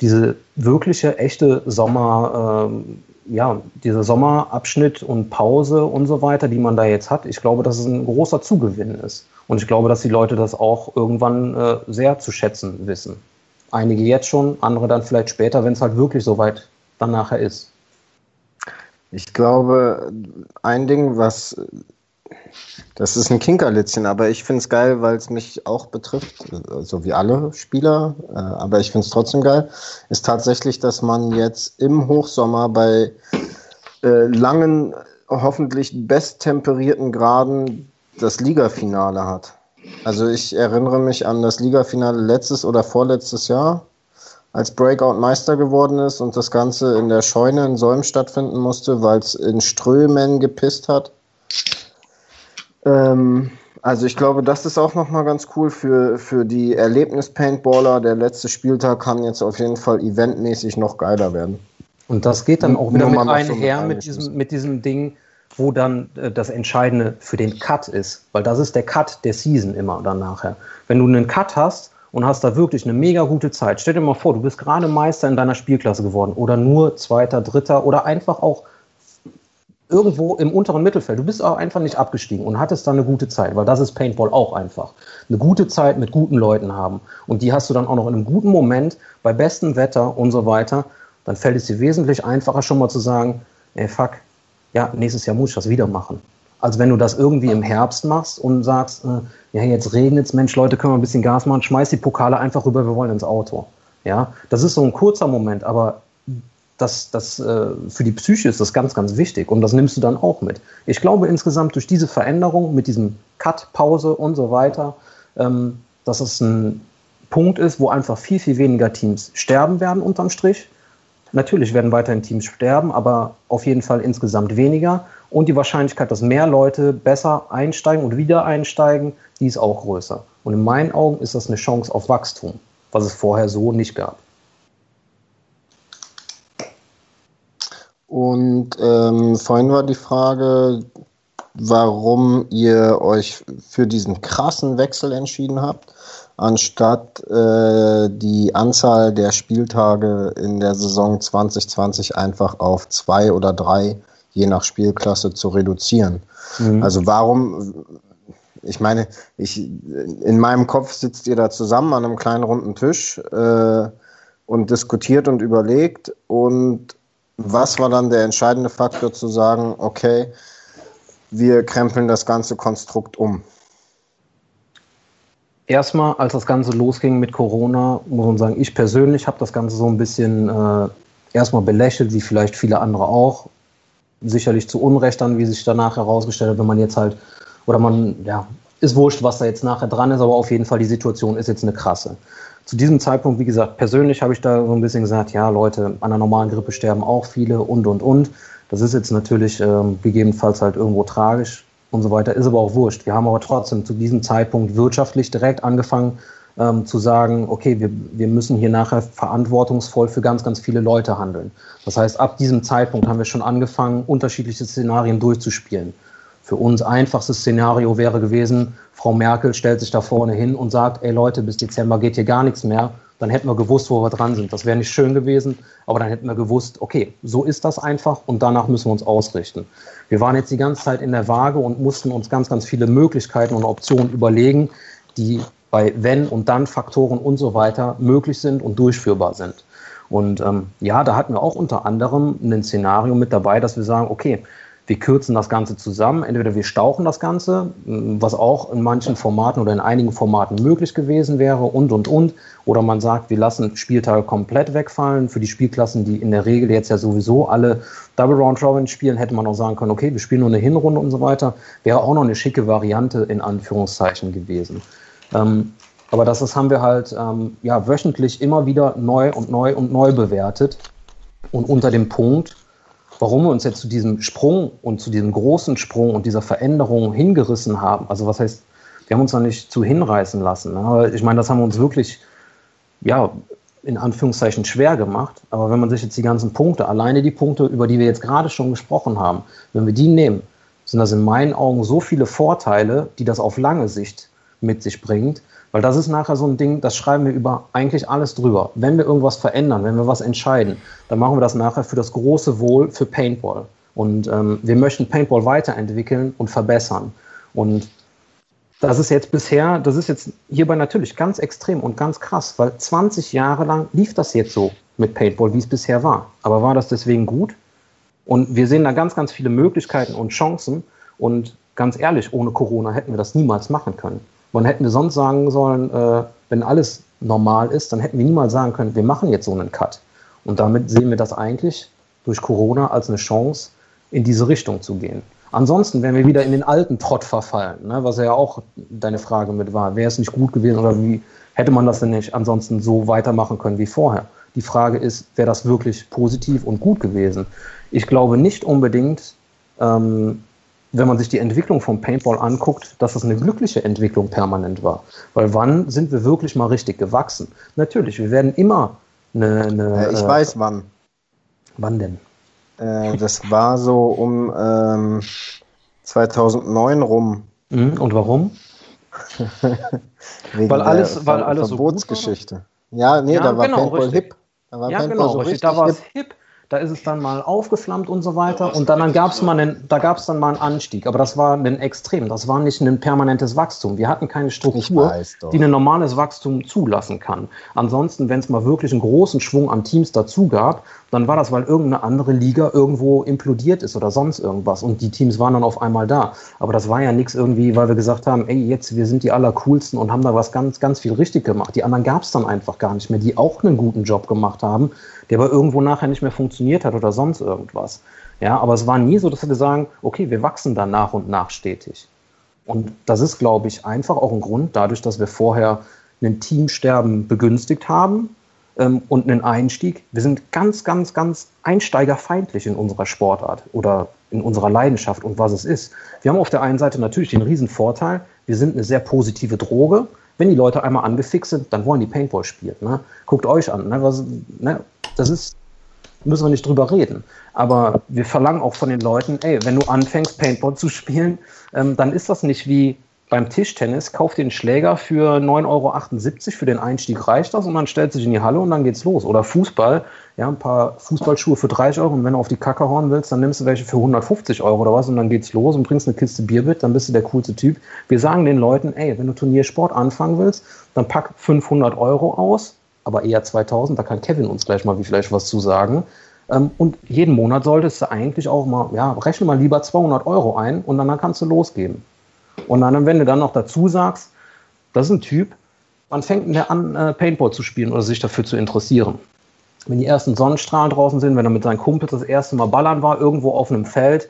diese wirkliche, echte Sommer, ähm, ja, dieser Sommerabschnitt und Pause und so weiter, die man da jetzt hat, ich glaube, dass es ein großer Zugewinn ist. Und ich glaube, dass die Leute das auch irgendwann äh, sehr zu schätzen wissen. Einige jetzt schon, andere dann vielleicht später, wenn es halt wirklich soweit dann nachher ist. Ich glaube, ein Ding, was das ist ein Kinkerlitzchen, aber ich finde es geil, weil es mich auch betrifft, so wie alle Spieler, äh, aber ich finde es trotzdem geil, ist tatsächlich, dass man jetzt im Hochsommer bei äh, langen, hoffentlich besttemperierten Graden das Ligafinale hat. Also ich erinnere mich an das Ligafinale letztes oder vorletztes Jahr, als Breakout Meister geworden ist und das Ganze in der Scheune in Solm stattfinden musste, weil es in Strömen gepisst hat. Ähm, also ich glaube, das ist auch nochmal ganz cool für, für die Erlebnis-Paintballer. Der letzte Spieltag kann jetzt auf jeden Fall eventmäßig noch geiler werden. Und das geht dann auch wieder mit einher so mit, diesem, mit diesem Ding, wo dann äh, das Entscheidende für den Cut ist. Weil das ist der Cut der Season immer dann nachher. Wenn du einen Cut hast, und hast da wirklich eine mega gute Zeit. Stell dir mal vor, du bist gerade Meister in deiner Spielklasse geworden oder nur Zweiter, Dritter oder einfach auch irgendwo im unteren Mittelfeld. Du bist auch einfach nicht abgestiegen und hattest dann eine gute Zeit, weil das ist Paintball auch einfach. Eine gute Zeit mit guten Leuten haben. Und die hast du dann auch noch in einem guten Moment, bei bestem Wetter und so weiter. Dann fällt es dir wesentlich einfacher, schon mal zu sagen, ey, fuck, ja, nächstes Jahr muss ich das wieder machen. Als wenn du das irgendwie im Herbst machst und sagst, äh, ja, jetzt regnet's, Mensch, Leute, können wir ein bisschen Gas machen, schmeiß die Pokale einfach rüber, wir wollen ins Auto. Ja, das ist so ein kurzer Moment, aber das, das, äh, für die Psyche ist das ganz, ganz wichtig und das nimmst du dann auch mit. Ich glaube insgesamt durch diese Veränderung mit diesem Cut, Pause und so weiter, ähm, dass es ein Punkt ist, wo einfach viel, viel weniger Teams sterben werden unterm Strich. Natürlich werden weiterhin Teams sterben, aber auf jeden Fall insgesamt weniger. Und die Wahrscheinlichkeit, dass mehr Leute besser einsteigen und wieder einsteigen, die ist auch größer. Und in meinen Augen ist das eine Chance auf Wachstum, was es vorher so nicht gab. Und ähm, vorhin war die Frage, warum ihr euch für diesen krassen Wechsel entschieden habt, anstatt äh, die Anzahl der Spieltage in der Saison 2020 einfach auf zwei oder drei, je nach Spielklasse, zu reduzieren. Mhm. Also warum, ich meine, ich, in meinem Kopf sitzt ihr da zusammen an einem kleinen runden Tisch äh, und diskutiert und überlegt und was war dann der entscheidende Faktor zu sagen, okay, wir krempeln das ganze Konstrukt um? Erstmal, als das Ganze losging mit Corona, muss man sagen, ich persönlich habe das Ganze so ein bisschen äh, erstmal belächelt, wie vielleicht viele andere auch. Sicherlich zu Unrecht dann, wie sich danach herausgestellt hat, wenn man jetzt halt, oder man, ja, ist wurscht, was da jetzt nachher dran ist, aber auf jeden Fall die Situation ist jetzt eine krasse zu diesem Zeitpunkt, wie gesagt, persönlich habe ich da so ein bisschen gesagt, ja, Leute, an einer normalen Grippe sterben auch viele und, und, und. Das ist jetzt natürlich ähm, gegebenenfalls halt irgendwo tragisch und so weiter, ist aber auch wurscht. Wir haben aber trotzdem zu diesem Zeitpunkt wirtschaftlich direkt angefangen ähm, zu sagen, okay, wir, wir müssen hier nachher verantwortungsvoll für ganz, ganz viele Leute handeln. Das heißt, ab diesem Zeitpunkt haben wir schon angefangen, unterschiedliche Szenarien durchzuspielen. Für uns einfachstes Szenario wäre gewesen, Frau Merkel stellt sich da vorne hin und sagt, ey Leute, bis Dezember geht hier gar nichts mehr. Dann hätten wir gewusst, wo wir dran sind. Das wäre nicht schön gewesen, aber dann hätten wir gewusst, okay, so ist das einfach und danach müssen wir uns ausrichten. Wir waren jetzt die ganze Zeit in der Waage und mussten uns ganz, ganz viele Möglichkeiten und Optionen überlegen, die bei Wenn und Dann Faktoren und so weiter möglich sind und durchführbar sind. Und ähm, ja, da hatten wir auch unter anderem ein Szenario mit dabei, dass wir sagen, okay, wir kürzen das Ganze zusammen. Entweder wir stauchen das Ganze, was auch in manchen Formaten oder in einigen Formaten möglich gewesen wäre und, und, und. Oder man sagt, wir lassen Spieltage komplett wegfallen. Für die Spielklassen, die in der Regel jetzt ja sowieso alle Double Round Robin spielen, hätte man auch sagen können, okay, wir spielen nur eine Hinrunde und so weiter. Wäre auch noch eine schicke Variante in Anführungszeichen gewesen. Ähm, aber das, das haben wir halt ähm, ja, wöchentlich immer wieder neu und neu und neu bewertet. Und unter dem Punkt, warum wir uns jetzt zu diesem Sprung und zu diesem großen Sprung und dieser Veränderung hingerissen haben. Also was heißt, wir haben uns da nicht zu hinreißen lassen. Ne? Ich meine, das haben wir uns wirklich, ja, in Anführungszeichen schwer gemacht. Aber wenn man sich jetzt die ganzen Punkte, alleine die Punkte, über die wir jetzt gerade schon gesprochen haben, wenn wir die nehmen, sind das in meinen Augen so viele Vorteile, die das auf lange Sicht mit sich bringt, weil das ist nachher so ein Ding, das schreiben wir über eigentlich alles drüber. Wenn wir irgendwas verändern, wenn wir was entscheiden, dann machen wir das nachher für das große Wohl für Paintball. Und ähm, wir möchten Paintball weiterentwickeln und verbessern. Und das ist jetzt bisher, das ist jetzt hierbei natürlich ganz extrem und ganz krass, weil 20 Jahre lang lief das jetzt so mit Paintball, wie es bisher war. Aber war das deswegen gut? Und wir sehen da ganz, ganz viele Möglichkeiten und Chancen. Und ganz ehrlich, ohne Corona hätten wir das niemals machen können. Wann hätten wir sonst sagen sollen, äh, wenn alles normal ist, dann hätten wir niemals sagen können, wir machen jetzt so einen Cut. Und damit sehen wir das eigentlich durch Corona als eine Chance, in diese Richtung zu gehen. Ansonsten wären wir wieder in den alten Trott verfallen, ne, was ja auch deine Frage mit war. Wäre es nicht gut gewesen oder wie hätte man das denn nicht ansonsten so weitermachen können wie vorher? Die Frage ist, wäre das wirklich positiv und gut gewesen? Ich glaube nicht unbedingt, ähm, wenn man sich die Entwicklung vom Paintball anguckt, dass das eine glückliche Entwicklung permanent war. Weil wann sind wir wirklich mal richtig gewachsen? Natürlich, wir werden immer eine. eine ich äh, weiß wann. Wann denn? Äh, das war so um ähm, 2009 rum. Mhm, und warum? weil alles, weil alles Verbotsgeschichte. So ja, nee, ja, da war genau, Paintball richtig. hip. Da war ja, Paintball genau, so richtig. Da war es hip. Da ist es dann mal aufgeflammt und so weiter. Und dann, dann gab es mal einen, da gab es dann mal einen Anstieg. Aber das war ein Extrem. Das war nicht ein permanentes Wachstum. Wir hatten keine Struktur, die ein normales Wachstum zulassen kann. Ansonsten, wenn es mal wirklich einen großen Schwung an Teams dazu gab, dann war das, weil irgendeine andere Liga irgendwo implodiert ist oder sonst irgendwas. Und die Teams waren dann auf einmal da. Aber das war ja nichts irgendwie, weil wir gesagt haben, ey, jetzt, wir sind die Allercoolsten und haben da was ganz, ganz viel richtig gemacht. Die anderen gab es dann einfach gar nicht mehr, die auch einen guten Job gemacht haben, der aber irgendwo nachher nicht mehr funktioniert hat oder sonst irgendwas. Ja, aber es war nie so, dass wir sagen, okay, wir wachsen dann nach und nach stetig. Und das ist, glaube ich, einfach auch ein Grund, dadurch, dass wir vorher ein Teamsterben begünstigt haben, ähm, und einen Einstieg. Wir sind ganz, ganz, ganz einsteigerfeindlich in unserer Sportart oder in unserer Leidenschaft und was es ist. Wir haben auf der einen Seite natürlich den riesen Vorteil, wir sind eine sehr positive Droge. Wenn die Leute einmal angefixt sind, dann wollen die Paintball spielen. Ne? Guckt euch an. Ne? Was, ne? Das ist, müssen wir nicht drüber reden. Aber wir verlangen auch von den Leuten, ey, wenn du anfängst, Paintball zu spielen, ähm, dann ist das nicht wie beim Tischtennis, kauft den Schläger für 9,78 Euro, für den Einstieg reicht das und man stellt sich in die Halle und dann geht's los. Oder Fußball, ja, ein paar Fußballschuhe für 30 Euro und wenn du auf die Kacke hauen willst, dann nimmst du welche für 150 Euro oder was und dann geht's los und bringst eine Kiste Bier mit, dann bist du der coolste Typ. Wir sagen den Leuten, ey, wenn du Turniersport anfangen willst, dann pack 500 Euro aus, aber eher 2000, da kann Kevin uns gleich mal wie vielleicht was zu sagen. Ähm, und jeden Monat solltest du eigentlich auch mal, ja, rechne mal lieber 200 Euro ein und dann kannst du losgehen. Und dann, wenn du dann noch dazu sagst, das ist ein Typ, wann fängt der an, äh, Paintball zu spielen oder sich dafür zu interessieren? Wenn die ersten Sonnenstrahlen draußen sind, wenn er mit seinen Kumpels das erste Mal ballern war, irgendwo auf einem Feld,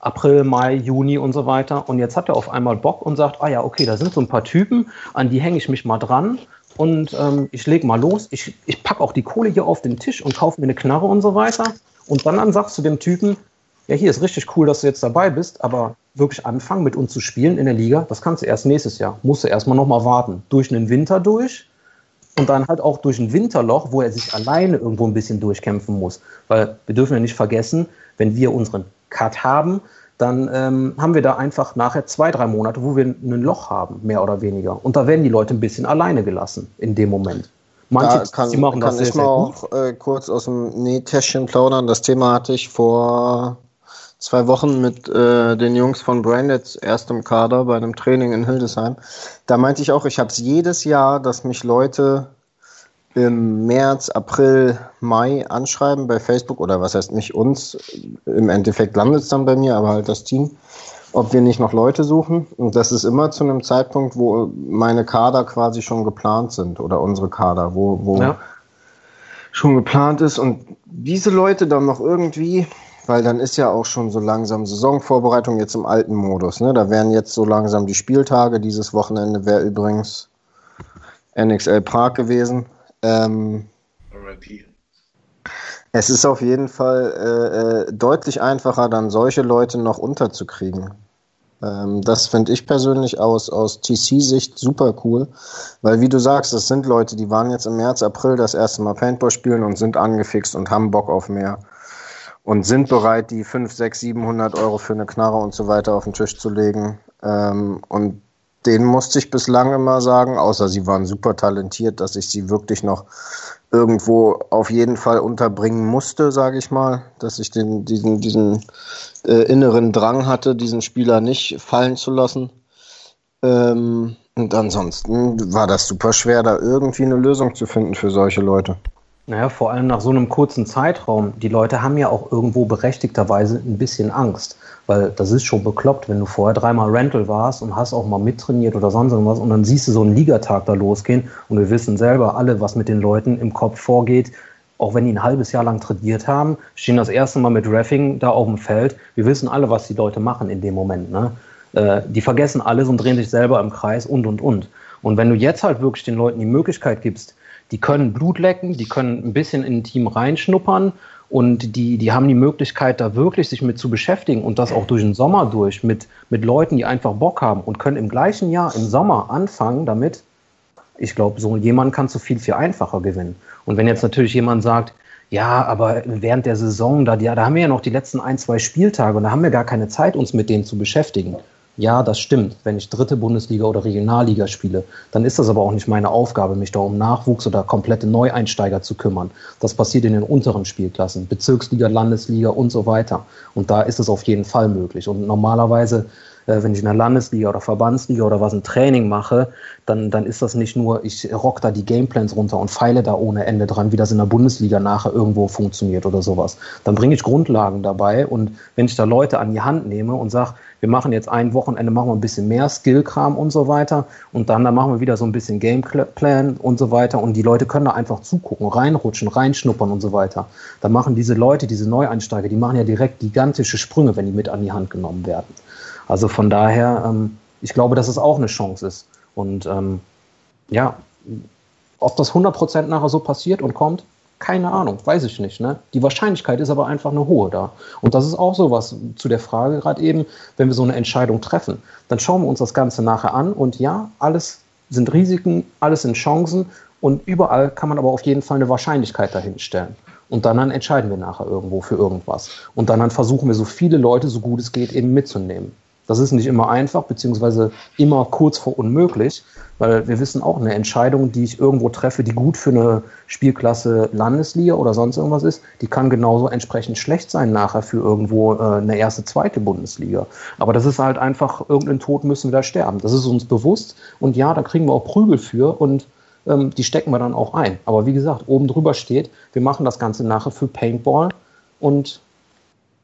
April, Mai, Juni und so weiter. Und jetzt hat er auf einmal Bock und sagt, ah ja, okay, da sind so ein paar Typen, an die hänge ich mich mal dran und ähm, ich lege mal los. Ich, ich packe auch die Kohle hier auf den Tisch und kaufe mir eine Knarre und so weiter. Und dann, dann sagst du dem Typen, ja, hier ist richtig cool, dass du jetzt dabei bist, aber wirklich anfangen mit uns zu spielen in der Liga, das kannst du erst nächstes Jahr. Musst du erstmal nochmal warten. Durch einen Winter durch und dann halt auch durch ein Winterloch, wo er sich alleine irgendwo ein bisschen durchkämpfen muss. Weil wir dürfen ja nicht vergessen, wenn wir unseren Cut haben, dann ähm, haben wir da einfach nachher zwei, drei Monate, wo wir ein Loch haben, mehr oder weniger. Und da werden die Leute ein bisschen alleine gelassen in dem Moment. Manche, da kann, die machen kann das sehr, ich mal auch äh, kurz aus dem Nähtäschchen plaudern. Das Thema hatte ich vor zwei Wochen mit äh, den Jungs von Branded erst im Kader bei einem Training in Hildesheim. Da meinte ich auch, ich habe es jedes Jahr, dass mich Leute im März, April, Mai anschreiben bei Facebook oder was heißt nicht uns. Im Endeffekt landet es dann bei mir, aber halt das Team, ob wir nicht noch Leute suchen. Und das ist immer zu einem Zeitpunkt, wo meine Kader quasi schon geplant sind oder unsere Kader, wo, wo ja. schon geplant ist. Und diese Leute dann noch irgendwie weil dann ist ja auch schon so langsam Saisonvorbereitung jetzt im alten Modus. Ne? Da wären jetzt so langsam die Spieltage. Dieses Wochenende wäre übrigens NXL Prag gewesen. Ähm, RIP. Es ist auf jeden Fall äh, äh, deutlich einfacher, dann solche Leute noch unterzukriegen. Ähm, das finde ich persönlich aus, aus TC-Sicht super cool, weil wie du sagst, das sind Leute, die waren jetzt im März, April das erste Mal Paintball spielen und sind angefixt und haben Bock auf mehr und sind bereit, die 5, 6, 700 Euro für eine Knarre und so weiter auf den Tisch zu legen. Ähm, und denen musste ich bislang immer sagen, außer sie waren super talentiert, dass ich sie wirklich noch irgendwo auf jeden Fall unterbringen musste, sage ich mal, dass ich den, diesen, diesen äh, inneren Drang hatte, diesen Spieler nicht fallen zu lassen. Ähm, und ansonsten war das super schwer, da irgendwie eine Lösung zu finden für solche Leute. Naja, vor allem nach so einem kurzen Zeitraum. Die Leute haben ja auch irgendwo berechtigterweise ein bisschen Angst, weil das ist schon bekloppt, wenn du vorher dreimal Rental warst und hast auch mal mittrainiert oder sonst irgendwas und dann siehst du so einen Ligatag da losgehen und wir wissen selber alle, was mit den Leuten im Kopf vorgeht. Auch wenn die ein halbes Jahr lang trainiert haben, stehen das erste Mal mit Raffing da auf dem Feld. Wir wissen alle, was die Leute machen in dem Moment. Ne? Äh, die vergessen alles und drehen sich selber im Kreis und, und, und. Und wenn du jetzt halt wirklich den Leuten die Möglichkeit gibst, die können Blut lecken, die können ein bisschen in ein Team reinschnuppern und die, die haben die Möglichkeit, da wirklich sich mit zu beschäftigen und das auch durch den Sommer durch mit, mit Leuten, die einfach Bock haben und können im gleichen Jahr, im Sommer anfangen damit. Ich glaube, so jemand kannst du viel, viel einfacher gewinnen. Und wenn jetzt natürlich jemand sagt, ja, aber während der Saison, da, da haben wir ja noch die letzten ein, zwei Spieltage und da haben wir gar keine Zeit, uns mit denen zu beschäftigen. Ja, das stimmt. Wenn ich dritte Bundesliga oder Regionalliga spiele, dann ist das aber auch nicht meine Aufgabe, mich da um Nachwuchs oder komplette Neueinsteiger zu kümmern. Das passiert in den unteren Spielklassen, Bezirksliga, Landesliga und so weiter. Und da ist es auf jeden Fall möglich. Und normalerweise wenn ich in der Landesliga oder Verbandsliga oder was ein Training mache, dann, dann ist das nicht nur, ich rock da die Gameplans runter und feile da ohne Ende dran, wie das in der Bundesliga nachher irgendwo funktioniert oder sowas. Dann bringe ich Grundlagen dabei und wenn ich da Leute an die Hand nehme und sage, wir machen jetzt ein Wochenende, machen wir ein bisschen mehr Skillkram und so weiter und dann, dann machen wir wieder so ein bisschen Gameplan und so weiter und die Leute können da einfach zugucken, reinrutschen, reinschnuppern und so weiter. Da machen diese Leute, diese Neueinsteiger, die machen ja direkt gigantische Sprünge, wenn die mit an die Hand genommen werden. Also von daher, ähm, ich glaube, dass es auch eine Chance ist. Und ähm, ja, ob das 100% nachher so passiert und kommt, keine Ahnung, weiß ich nicht. Ne? Die Wahrscheinlichkeit ist aber einfach eine hohe da. Und das ist auch so was zu der Frage gerade eben, wenn wir so eine Entscheidung treffen, dann schauen wir uns das Ganze nachher an und ja, alles sind Risiken, alles sind Chancen und überall kann man aber auf jeden Fall eine Wahrscheinlichkeit dahinstellen. Und dann, dann entscheiden wir nachher irgendwo für irgendwas. Und dann, dann versuchen wir so viele Leute, so gut es geht, eben mitzunehmen. Das ist nicht immer einfach, beziehungsweise immer kurz vor unmöglich, weil wir wissen auch, eine Entscheidung, die ich irgendwo treffe, die gut für eine Spielklasse Landesliga oder sonst irgendwas ist, die kann genauso entsprechend schlecht sein nachher für irgendwo äh, eine erste, zweite Bundesliga. Aber das ist halt einfach, irgendeinen Tod müssen wir da sterben. Das ist uns bewusst und ja, da kriegen wir auch Prügel für und ähm, die stecken wir dann auch ein. Aber wie gesagt, oben drüber steht, wir machen das Ganze nachher für Paintball und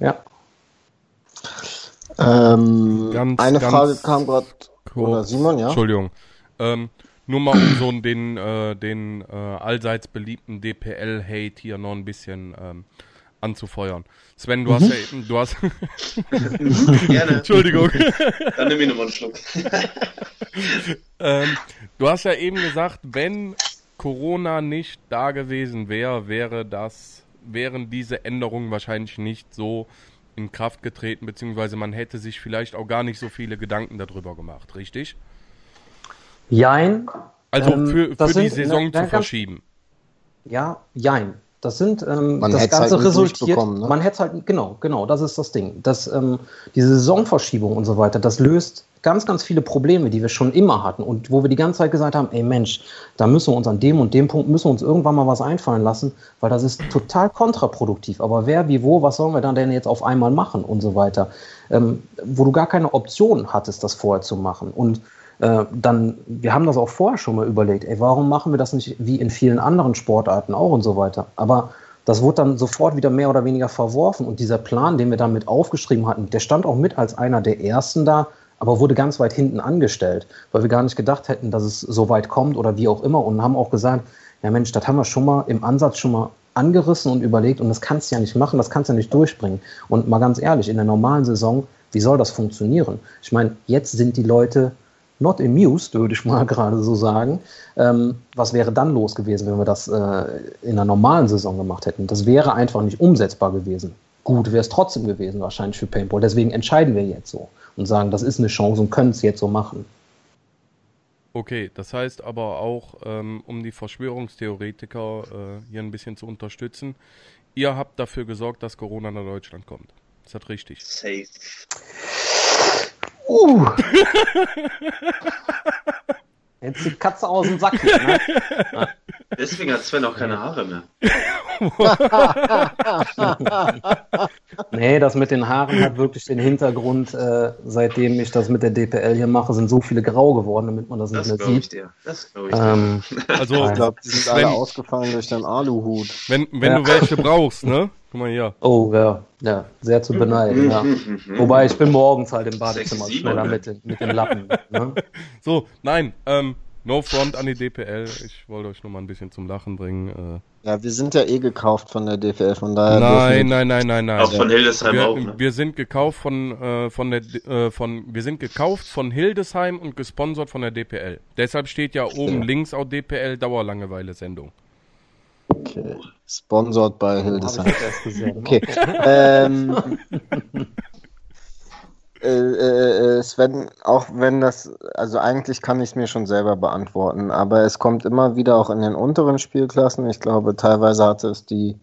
ja. Ähm, ganz, eine ganz Frage kam gerade. Oder Simon, ja? Entschuldigung. Ähm, nur mal um so den, äh, den äh, allseits beliebten DPL-Hate hier noch ein bisschen ähm, anzufeuern. Sven, du mhm. hast ja eben, du hast. Gerne. Entschuldigung. Dann nimm ich nochmal einen Schluck. ähm, du hast ja eben gesagt, wenn Corona nicht da gewesen wäre, wäre das, wären diese Änderungen wahrscheinlich nicht so in Kraft getreten, beziehungsweise man hätte sich vielleicht auch gar nicht so viele Gedanken darüber gemacht, richtig? Jein. Also ähm, für, für die sind, Saison na, zu verschieben. Ja, jein. Das sind ähm, man das Ganze halt resultiert. Ne? Man hätte halt genau, genau, das ist das Ding. Das, ähm, diese Saisonverschiebung und so weiter, das löst ganz, ganz viele Probleme, die wir schon immer hatten und wo wir die ganze Zeit gesagt haben, ey Mensch, da müssen wir uns an dem und dem Punkt müssen wir uns irgendwann mal was einfallen lassen, weil das ist total kontraproduktiv. Aber wer, wie, wo, was sollen wir dann denn jetzt auf einmal machen und so weiter, ähm, wo du gar keine Option hattest, das vorher zu machen und äh, dann, wir haben das auch vorher schon mal überlegt, ey, warum machen wir das nicht wie in vielen anderen Sportarten auch und so weiter. Aber das wurde dann sofort wieder mehr oder weniger verworfen und dieser Plan, den wir dann mit aufgeschrieben hatten, der stand auch mit als einer der ersten da, aber wurde ganz weit hinten angestellt, weil wir gar nicht gedacht hätten, dass es so weit kommt oder wie auch immer und haben auch gesagt, ja Mensch, das haben wir schon mal im Ansatz schon mal angerissen und überlegt und das kannst du ja nicht machen, das kannst du ja nicht durchbringen. Und mal ganz ehrlich, in der normalen Saison, wie soll das funktionieren? Ich meine, jetzt sind die Leute not amused, würde ich mal gerade so sagen. Ähm, was wäre dann los gewesen, wenn wir das äh, in einer normalen Saison gemacht hätten? Das wäre einfach nicht umsetzbar gewesen. Gut wäre es trotzdem gewesen, wahrscheinlich für Paintball. Deswegen entscheiden wir jetzt so und sagen, das ist eine Chance und können es jetzt so machen. Okay, das heißt aber auch, ähm, um die Verschwörungstheoretiker äh, hier ein bisschen zu unterstützen, ihr habt dafür gesorgt, dass Corona nach Deutschland kommt. Ist das richtig? Safe. Uh. Jetzt die Katze aus dem Sack. Ne? Deswegen hat Sven auch keine Haare mehr. nee, das mit den Haaren hat wirklich den Hintergrund, äh, seitdem ich das mit der DPL hier mache, sind so viele grau geworden, damit man das, das nicht mehr sieht. Ich dir. Das glaube ich ähm, dir. Also, ich glaube, die sind alle ausgefallen durch deinen Aluhut. Wenn, wenn ja. du welche brauchst, ne? Guck mal hier. Oh, ja. Ja, sehr zu beneiden, ja. Wobei ich bin morgens halt im Badezimmer schneller mit, den, mit den Lappen. Ne? So, nein, ähm, No front an die DPL. Ich wollte euch nur mal ein bisschen zum Lachen bringen. Äh. Ja, wir sind ja eh gekauft von der DPL, von daher. Nein, nein, nein, nein, nein. Auch von Hildesheim wir, auch. Ne? Wir sind gekauft von äh, von der äh, von wir sind gekauft von Hildesheim und gesponsert von der DPL. Deshalb steht ja oben ja. links auch DPL Dauerlangeweile Sendung. Okay. Sponsored bei Hildesheim. Okay. ähm, äh, äh, Sven, auch wenn das, also eigentlich kann ich es mir schon selber beantworten, aber es kommt immer wieder auch in den unteren Spielklassen. Ich glaube, teilweise hatte es die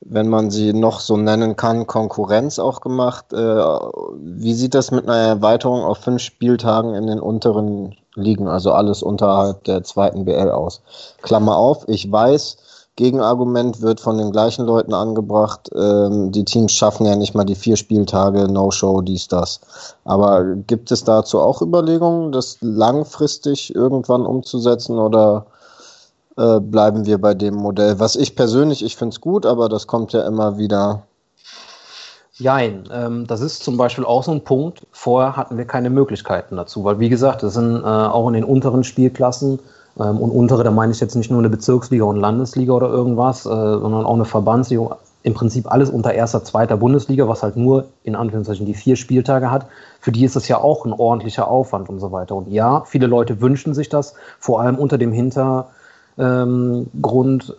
wenn man sie noch so nennen kann, Konkurrenz auch gemacht. Äh, wie sieht das mit einer Erweiterung auf fünf Spieltagen in den unteren Ligen, also alles unterhalb der zweiten BL aus? Klammer auf, ich weiß, Gegenargument wird von den gleichen Leuten angebracht, ähm, die Teams schaffen ja nicht mal die vier Spieltage, No-Show, dies, das. Aber gibt es dazu auch Überlegungen, das langfristig irgendwann umzusetzen oder äh, bleiben wir bei dem Modell? Was ich persönlich, ich finde es gut, aber das kommt ja immer wieder. Jein, ähm, das ist zum Beispiel auch so ein Punkt. Vorher hatten wir keine Möglichkeiten dazu, weil wie gesagt, das sind äh, auch in den unteren Spielklassen ähm, und untere, da meine ich jetzt nicht nur eine Bezirksliga und Landesliga oder irgendwas, äh, sondern auch eine Verbandsliga. Im Prinzip alles unter erster, zweiter Bundesliga, was halt nur in Anführungszeichen die vier Spieltage hat. Für die ist das ja auch ein ordentlicher Aufwand und so weiter. Und ja, viele Leute wünschen sich das, vor allem unter dem Hintergrund ähm,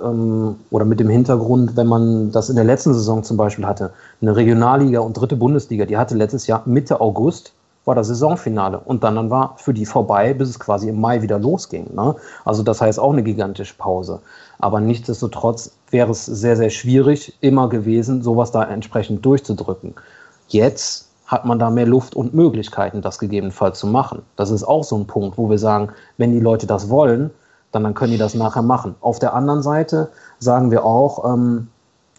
ähm, oder mit dem Hintergrund, wenn man das in der letzten Saison zum Beispiel hatte, eine Regionalliga und dritte Bundesliga, die hatte letztes Jahr Mitte August war das Saisonfinale. Und dann, dann war für die vorbei, bis es quasi im Mai wieder losging. Ne? Also das heißt auch eine gigantische Pause. Aber nichtsdestotrotz wäre es sehr, sehr schwierig immer gewesen, sowas da entsprechend durchzudrücken. Jetzt hat man da mehr Luft und Möglichkeiten, das gegebenenfalls zu machen. Das ist auch so ein Punkt, wo wir sagen, wenn die Leute das wollen, dann, dann können die das nachher machen. Auf der anderen Seite sagen wir auch, ähm,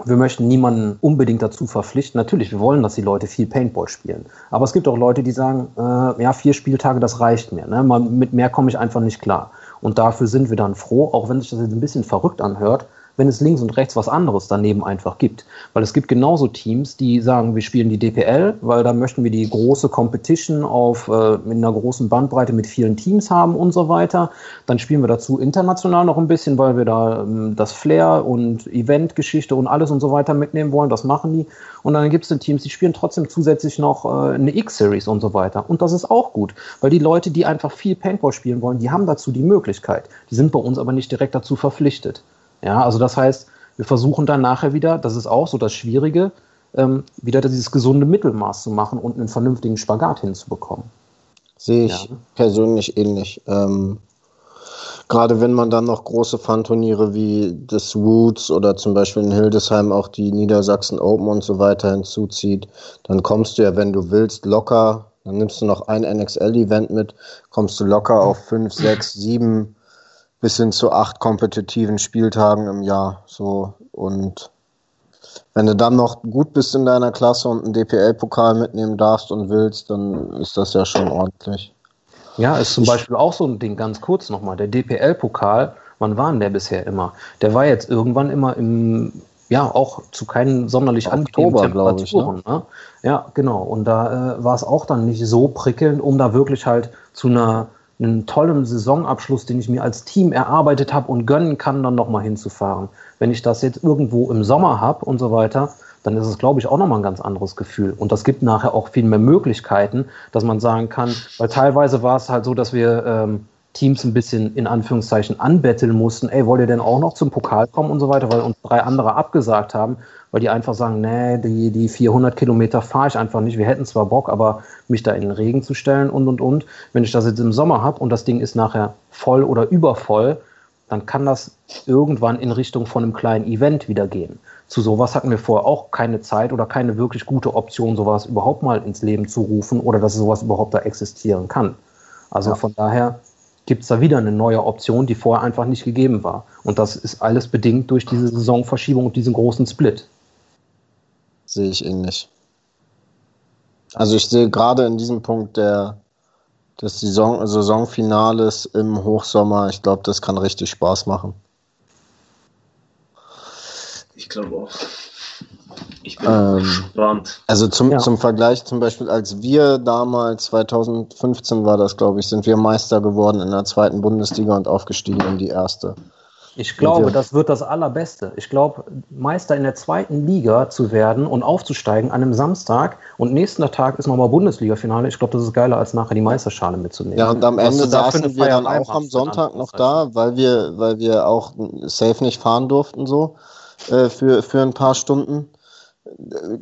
wir möchten niemanden unbedingt dazu verpflichten. Natürlich, wir wollen, dass die Leute viel Paintball spielen. Aber es gibt auch Leute, die sagen, äh, ja, vier Spieltage, das reicht mir. Ne? mit mehr komme ich einfach nicht klar. Und dafür sind wir dann froh, auch wenn sich das jetzt ein bisschen verrückt anhört, wenn es links und rechts was anderes daneben einfach gibt. Weil es gibt genauso Teams, die sagen, wir spielen die DPL, weil da möchten wir die große Competition auf, äh, mit einer großen Bandbreite mit vielen Teams haben und so weiter. Dann spielen wir dazu international noch ein bisschen, weil wir da ähm, das Flair und Eventgeschichte und alles und so weiter mitnehmen wollen. Das machen die. Und dann gibt es Teams, die spielen trotzdem zusätzlich noch äh, eine X-Series und so weiter. Und das ist auch gut, weil die Leute, die einfach viel Paintball spielen wollen, die haben dazu die Möglichkeit. Die sind bei uns aber nicht direkt dazu verpflichtet. Ja, also das heißt, wir versuchen dann nachher wieder, das ist auch so das Schwierige, ähm, wieder dieses gesunde Mittelmaß zu machen und einen vernünftigen Spagat hinzubekommen. Sehe ich ja. persönlich ähnlich. Ähm, Gerade wenn man dann noch große Fun-Turniere wie das Roots oder zum Beispiel in Hildesheim auch die Niedersachsen Open und so weiter hinzuzieht, dann kommst du ja, wenn du willst, locker, dann nimmst du noch ein NXL-Event mit, kommst du locker auf fünf, sechs, sieben bis hin zu acht kompetitiven Spieltagen im Jahr. So und wenn du dann noch gut bist in deiner Klasse und einen DPL-Pokal mitnehmen darfst und willst, dann ist das ja schon ordentlich. Ja, ist zum Beispiel auch so ein Ding, ganz kurz nochmal. Der DPL-Pokal, wann war denn der bisher immer? Der war jetzt irgendwann immer im, ja, auch zu keinen sonderlich angenehmen Temperaturen. Ich, ne? ne? Ja, genau. Und da äh, war es auch dann nicht so prickelnd, um da wirklich halt zu einer einen tollen Saisonabschluss, den ich mir als Team erarbeitet habe und gönnen kann, dann nochmal hinzufahren. Wenn ich das jetzt irgendwo im Sommer habe und so weiter, dann ist es, glaube ich, auch nochmal ein ganz anderes Gefühl. Und das gibt nachher auch viel mehr Möglichkeiten, dass man sagen kann, weil teilweise war es halt so, dass wir ähm, Teams ein bisschen in Anführungszeichen anbetteln mussten, ey, wollt ihr denn auch noch zum Pokal kommen und so weiter, weil uns drei andere abgesagt haben, weil die einfach sagen, nee, die, die 400 Kilometer fahre ich einfach nicht. Wir hätten zwar Bock, aber mich da in den Regen zu stellen und, und, und. Wenn ich das jetzt im Sommer habe und das Ding ist nachher voll oder übervoll, dann kann das irgendwann in Richtung von einem kleinen Event wieder gehen. Zu sowas hatten wir vorher auch keine Zeit oder keine wirklich gute Option, sowas überhaupt mal ins Leben zu rufen oder dass sowas überhaupt da existieren kann. Also ja. von daher gibt es da wieder eine neue Option, die vorher einfach nicht gegeben war. Und das ist alles bedingt durch diese Saisonverschiebung und diesen großen Split. Sehe ich ähnlich. Also ich sehe gerade in diesem Punkt der, des Saison, Saisonfinales im Hochsommer, ich glaube, das kann richtig Spaß machen. Ich glaube auch. Ich bin ähm, gespannt. Also zum, ja. zum Vergleich zum Beispiel, als wir damals, 2015 war das, glaube ich, sind wir Meister geworden in der zweiten Bundesliga und aufgestiegen in die erste. Ich glaube, das wird das Allerbeste. Ich glaube, Meister in der zweiten Liga zu werden und aufzusteigen an einem Samstag und nächsten Tag ist nochmal Bundesliga-Finale. Ich glaube, das ist geiler, als nachher die Meisterschale mitzunehmen. Ja, und am Ende saßen wir dann auch am Sonntag noch da, weil wir, weil wir auch safe nicht fahren durften so äh, für, für ein paar Stunden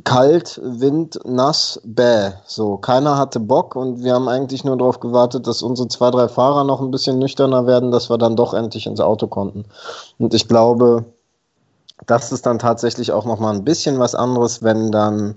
kalt, Wind, nass, bäh. So, keiner hatte Bock und wir haben eigentlich nur darauf gewartet, dass unsere zwei, drei Fahrer noch ein bisschen nüchterner werden, dass wir dann doch endlich ins Auto konnten. Und ich glaube, das ist dann tatsächlich auch nochmal ein bisschen was anderes, wenn dann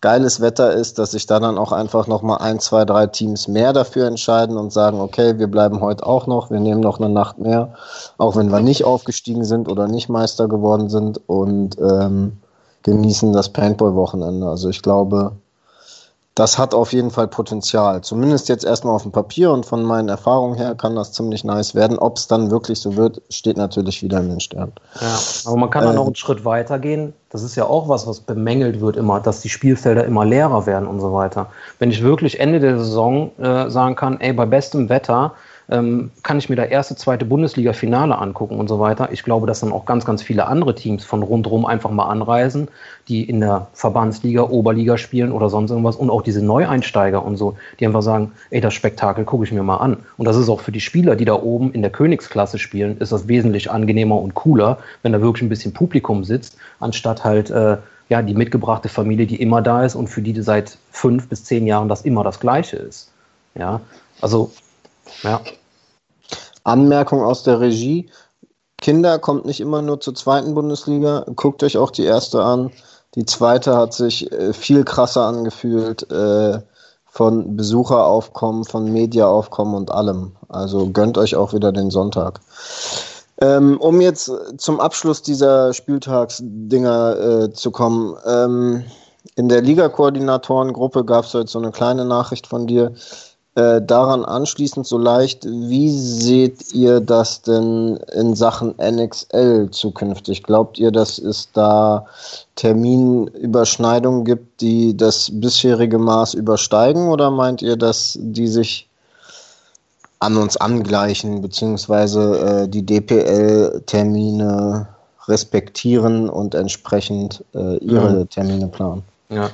geiles Wetter ist, dass sich da dann auch einfach nochmal ein, zwei, drei Teams mehr dafür entscheiden und sagen, okay, wir bleiben heute auch noch, wir nehmen noch eine Nacht mehr, auch wenn wir nicht aufgestiegen sind oder nicht Meister geworden sind und ähm, genießen das Paintball-Wochenende. Also ich glaube, das hat auf jeden Fall Potenzial. Zumindest jetzt erstmal auf dem Papier und von meinen Erfahrungen her kann das ziemlich nice werden. Ob es dann wirklich so wird, steht natürlich wieder in den Sternen. Ja, aber man kann dann äh, noch einen Schritt weiter gehen. Das ist ja auch was, was bemängelt wird immer, dass die Spielfelder immer leerer werden und so weiter. Wenn ich wirklich Ende der Saison äh, sagen kann, ey, bei bestem Wetter ähm, kann ich mir da erste, zweite Bundesliga-Finale angucken und so weiter. Ich glaube, dass dann auch ganz, ganz viele andere Teams von rundherum einfach mal anreisen, die in der Verbandsliga, Oberliga spielen oder sonst irgendwas und auch diese Neueinsteiger und so, die einfach sagen, ey, das Spektakel gucke ich mir mal an. Und das ist auch für die Spieler, die da oben in der Königsklasse spielen, ist das wesentlich angenehmer und cooler, wenn da wirklich ein bisschen Publikum sitzt, anstatt halt äh, ja, die mitgebrachte Familie, die immer da ist und für die seit fünf bis zehn Jahren das immer das Gleiche ist. Ja, also ja. Anmerkung aus der Regie. Kinder kommt nicht immer nur zur zweiten Bundesliga. Guckt euch auch die erste an. Die zweite hat sich äh, viel krasser angefühlt äh, von Besucheraufkommen, von Mediaaufkommen und allem. Also gönnt euch auch wieder den Sonntag. Ähm, um jetzt zum Abschluss dieser Spieltagsdinger äh, zu kommen. Ähm, in der Liga-Koordinatorengruppe gab es heute so eine kleine Nachricht von dir. Äh, daran anschließend so leicht, wie seht ihr das denn in Sachen NXL zukünftig? Glaubt ihr, dass es da Terminüberschneidungen gibt, die das bisherige Maß übersteigen oder meint ihr, dass die sich an uns angleichen, beziehungsweise äh, die DPL-Termine respektieren und entsprechend äh, ihre mhm. Termine planen? Ja,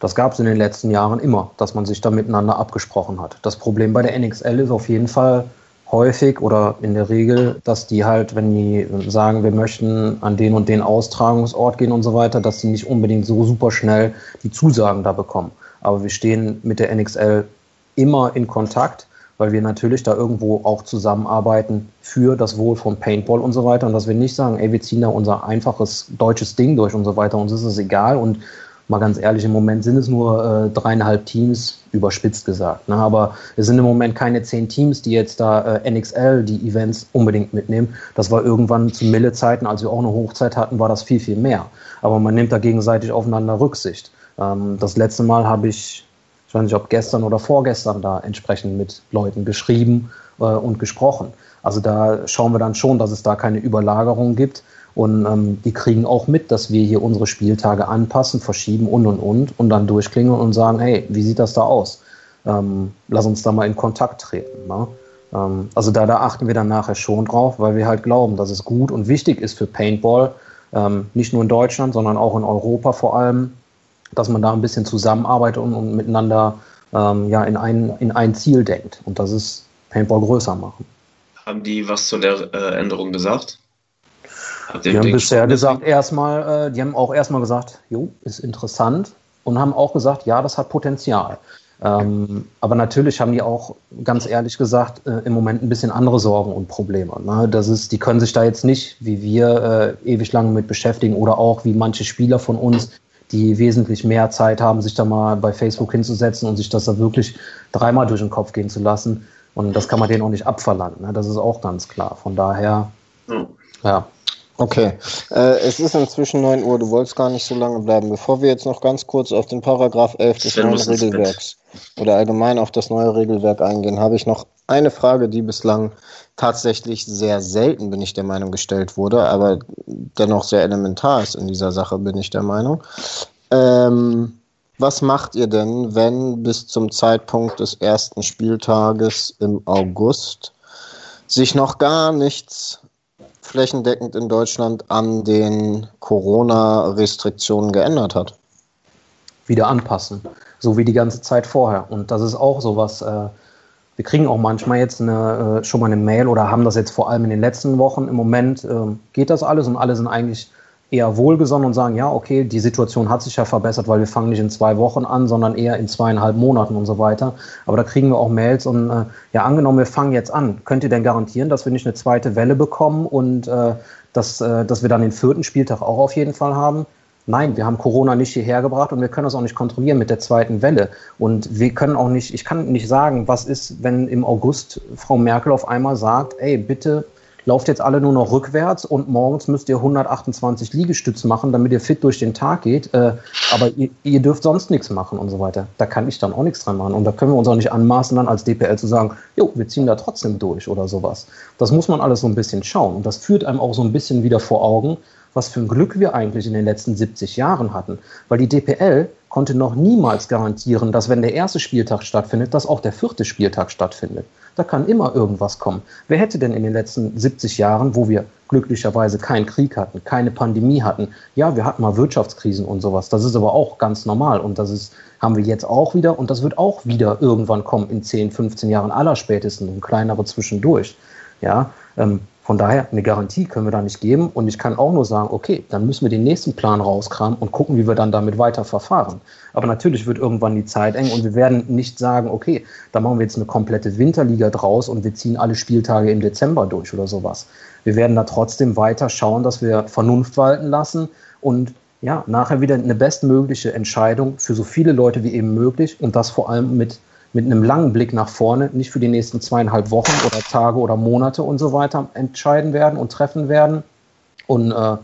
das gab es in den letzten Jahren immer, dass man sich da miteinander abgesprochen hat. Das Problem bei der NXL ist auf jeden Fall häufig oder in der Regel, dass die halt, wenn die sagen, wir möchten an den und den Austragungsort gehen und so weiter, dass die nicht unbedingt so super schnell die Zusagen da bekommen. Aber wir stehen mit der NXL immer in Kontakt, weil wir natürlich da irgendwo auch zusammenarbeiten für das Wohl von Paintball und so weiter und dass wir nicht sagen, ey, wir ziehen da unser einfaches deutsches Ding durch und so weiter, uns ist es egal und mal ganz ehrlich, im Moment sind es nur äh, dreieinhalb Teams, überspitzt gesagt. Ne? Aber es sind im Moment keine zehn Teams, die jetzt da äh, NXL, die Events unbedingt mitnehmen. Das war irgendwann zu Mille-Zeiten, als wir auch eine Hochzeit hatten, war das viel, viel mehr. Aber man nimmt da gegenseitig aufeinander Rücksicht. Ähm, das letzte Mal habe ich, ich weiß nicht, ob gestern oder vorgestern da entsprechend mit Leuten geschrieben äh, und gesprochen. Also da schauen wir dann schon, dass es da keine Überlagerung gibt. Und ähm, die kriegen auch mit, dass wir hier unsere Spieltage anpassen, verschieben und und und und dann durchklingeln und sagen, hey, wie sieht das da aus? Ähm, lass uns da mal in Kontakt treten. Ne? Ähm, also da, da achten wir dann nachher schon drauf, weil wir halt glauben, dass es gut und wichtig ist für Paintball, ähm, nicht nur in Deutschland, sondern auch in Europa vor allem, dass man da ein bisschen zusammenarbeitet und, und miteinander ähm, ja, in, ein, in ein Ziel denkt. Und das ist Paintball größer machen. Haben die was zu der äh, Änderung gesagt? Die haben bisher gesagt, erstmal, äh, die haben auch erstmal gesagt, jo, ist interessant und haben auch gesagt, ja, das hat Potenzial. Ähm, aber natürlich haben die auch ganz ehrlich gesagt äh, im Moment ein bisschen andere Sorgen und Probleme. Ne? Das ist, die können sich da jetzt nicht, wie wir, äh, ewig lange mit beschäftigen oder auch wie manche Spieler von uns, die wesentlich mehr Zeit haben, sich da mal bei Facebook hinzusetzen und sich das da wirklich dreimal durch den Kopf gehen zu lassen. Und das kann man denen auch nicht abverlangen. Ne? Das ist auch ganz klar. Von daher, ja. Okay, äh, es ist inzwischen 9 Uhr, du wolltest gar nicht so lange bleiben. Bevor wir jetzt noch ganz kurz auf den Paragraph 11 des neuen Regelwerks oder allgemein auf das neue Regelwerk eingehen, habe ich noch eine Frage, die bislang tatsächlich sehr selten, bin ich der Meinung, gestellt wurde, aber dennoch sehr elementar ist in dieser Sache, bin ich der Meinung. Ähm, was macht ihr denn, wenn bis zum Zeitpunkt des ersten Spieltages im August sich noch gar nichts flächendeckend in Deutschland an den Corona-Restriktionen geändert hat. Wieder anpassen, so wie die ganze Zeit vorher. Und das ist auch so was. Äh, wir kriegen auch manchmal jetzt eine, äh, schon mal eine Mail oder haben das jetzt vor allem in den letzten Wochen. Im Moment äh, geht das alles und alle sind eigentlich eher wohlgesonnen und sagen, ja, okay, die Situation hat sich ja verbessert, weil wir fangen nicht in zwei Wochen an, sondern eher in zweieinhalb Monaten und so weiter. Aber da kriegen wir auch Mails und äh, ja, angenommen, wir fangen jetzt an. Könnt ihr denn garantieren, dass wir nicht eine zweite Welle bekommen und äh, dass, äh, dass wir dann den vierten Spieltag auch auf jeden Fall haben? Nein, wir haben Corona nicht hierher gebracht und wir können das auch nicht kontrollieren mit der zweiten Welle. Und wir können auch nicht, ich kann nicht sagen, was ist, wenn im August Frau Merkel auf einmal sagt, ey, bitte lauft jetzt alle nur noch rückwärts und morgens müsst ihr 128 Liegestütze machen, damit ihr fit durch den Tag geht. Äh, aber ihr, ihr, dürft sonst nichts machen und so weiter. Da kann ich dann auch nichts dran machen. Und da können wir uns auch nicht anmaßen, dann als DPL zu sagen, jo, wir ziehen da trotzdem durch oder sowas. Das muss man alles so ein bisschen schauen. Und das führt einem auch so ein bisschen wieder vor Augen, was für ein Glück wir eigentlich in den letzten 70 Jahren hatten. Weil die DPL konnte noch niemals garantieren, dass wenn der erste Spieltag stattfindet, dass auch der vierte Spieltag stattfindet. Da kann immer irgendwas kommen. Wer hätte denn in den letzten 70 Jahren, wo wir glücklicherweise keinen Krieg hatten, keine Pandemie hatten, ja, wir hatten mal Wirtschaftskrisen und sowas. Das ist aber auch ganz normal und das ist, haben wir jetzt auch wieder und das wird auch wieder irgendwann kommen in 10, 15 Jahren aller spätestens und kleinere zwischendurch. Ja, ähm, von daher, eine Garantie können wir da nicht geben. Und ich kann auch nur sagen, okay, dann müssen wir den nächsten Plan rauskramen und gucken, wie wir dann damit weiter verfahren. Aber natürlich wird irgendwann die Zeit eng und wir werden nicht sagen, okay, da machen wir jetzt eine komplette Winterliga draus und wir ziehen alle Spieltage im Dezember durch oder sowas. Wir werden da trotzdem weiter schauen, dass wir Vernunft walten lassen und ja, nachher wieder eine bestmögliche Entscheidung für so viele Leute wie eben möglich und das vor allem mit mit einem langen Blick nach vorne, nicht für die nächsten zweieinhalb Wochen oder Tage oder Monate und so weiter entscheiden werden und treffen werden. Und äh,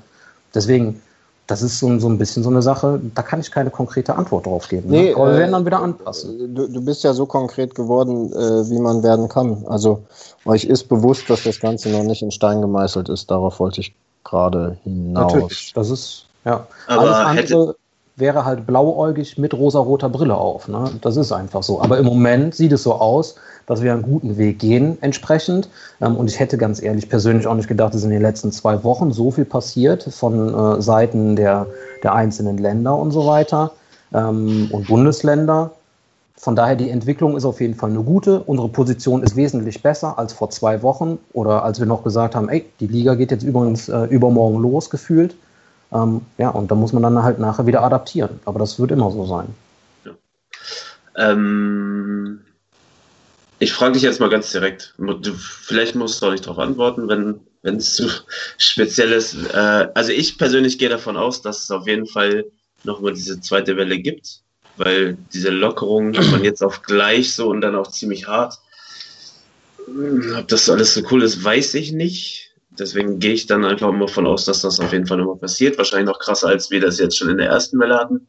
deswegen, das ist so, so ein bisschen so eine Sache, da kann ich keine konkrete Antwort drauf geben. Ne? Nee, ne? Aber wir werden dann wieder anpassen. Du, du bist ja so konkret geworden, äh, wie man werden kann. Also euch ist bewusst, dass das Ganze noch nicht in Stein gemeißelt ist. Darauf wollte ich gerade hinaus. Natürlich, das ist, ja. Aber Alles andere, wäre halt blauäugig mit rosaroter Brille auf. Ne? Das ist einfach so. Aber im Moment sieht es so aus, dass wir einen guten Weg gehen entsprechend. Ähm, und ich hätte ganz ehrlich persönlich auch nicht gedacht, dass in den letzten zwei Wochen so viel passiert von äh, Seiten der, der einzelnen Länder und so weiter ähm, und Bundesländer. Von daher, die Entwicklung ist auf jeden Fall eine gute. Unsere Position ist wesentlich besser als vor zwei Wochen oder als wir noch gesagt haben, ey, die Liga geht jetzt übrigens äh, übermorgen los, gefühlt. Ähm, ja, und da muss man dann halt nachher wieder adaptieren. Aber das wird immer so sein. Ja. Ähm, ich frage dich jetzt mal ganz direkt. Du, vielleicht musst du auch nicht darauf antworten, wenn wenn es zu speziell ist. Äh, also ich persönlich gehe davon aus, dass es auf jeden Fall nochmal diese zweite Welle gibt, weil diese Lockerung man jetzt auf gleich so und dann auch ziemlich hart. Ob das alles so cool ist, weiß ich nicht. Deswegen gehe ich dann einfach mal von aus, dass das auf jeden Fall nochmal passiert. Wahrscheinlich noch krasser, als wir das jetzt schon in der ersten Welle hatten.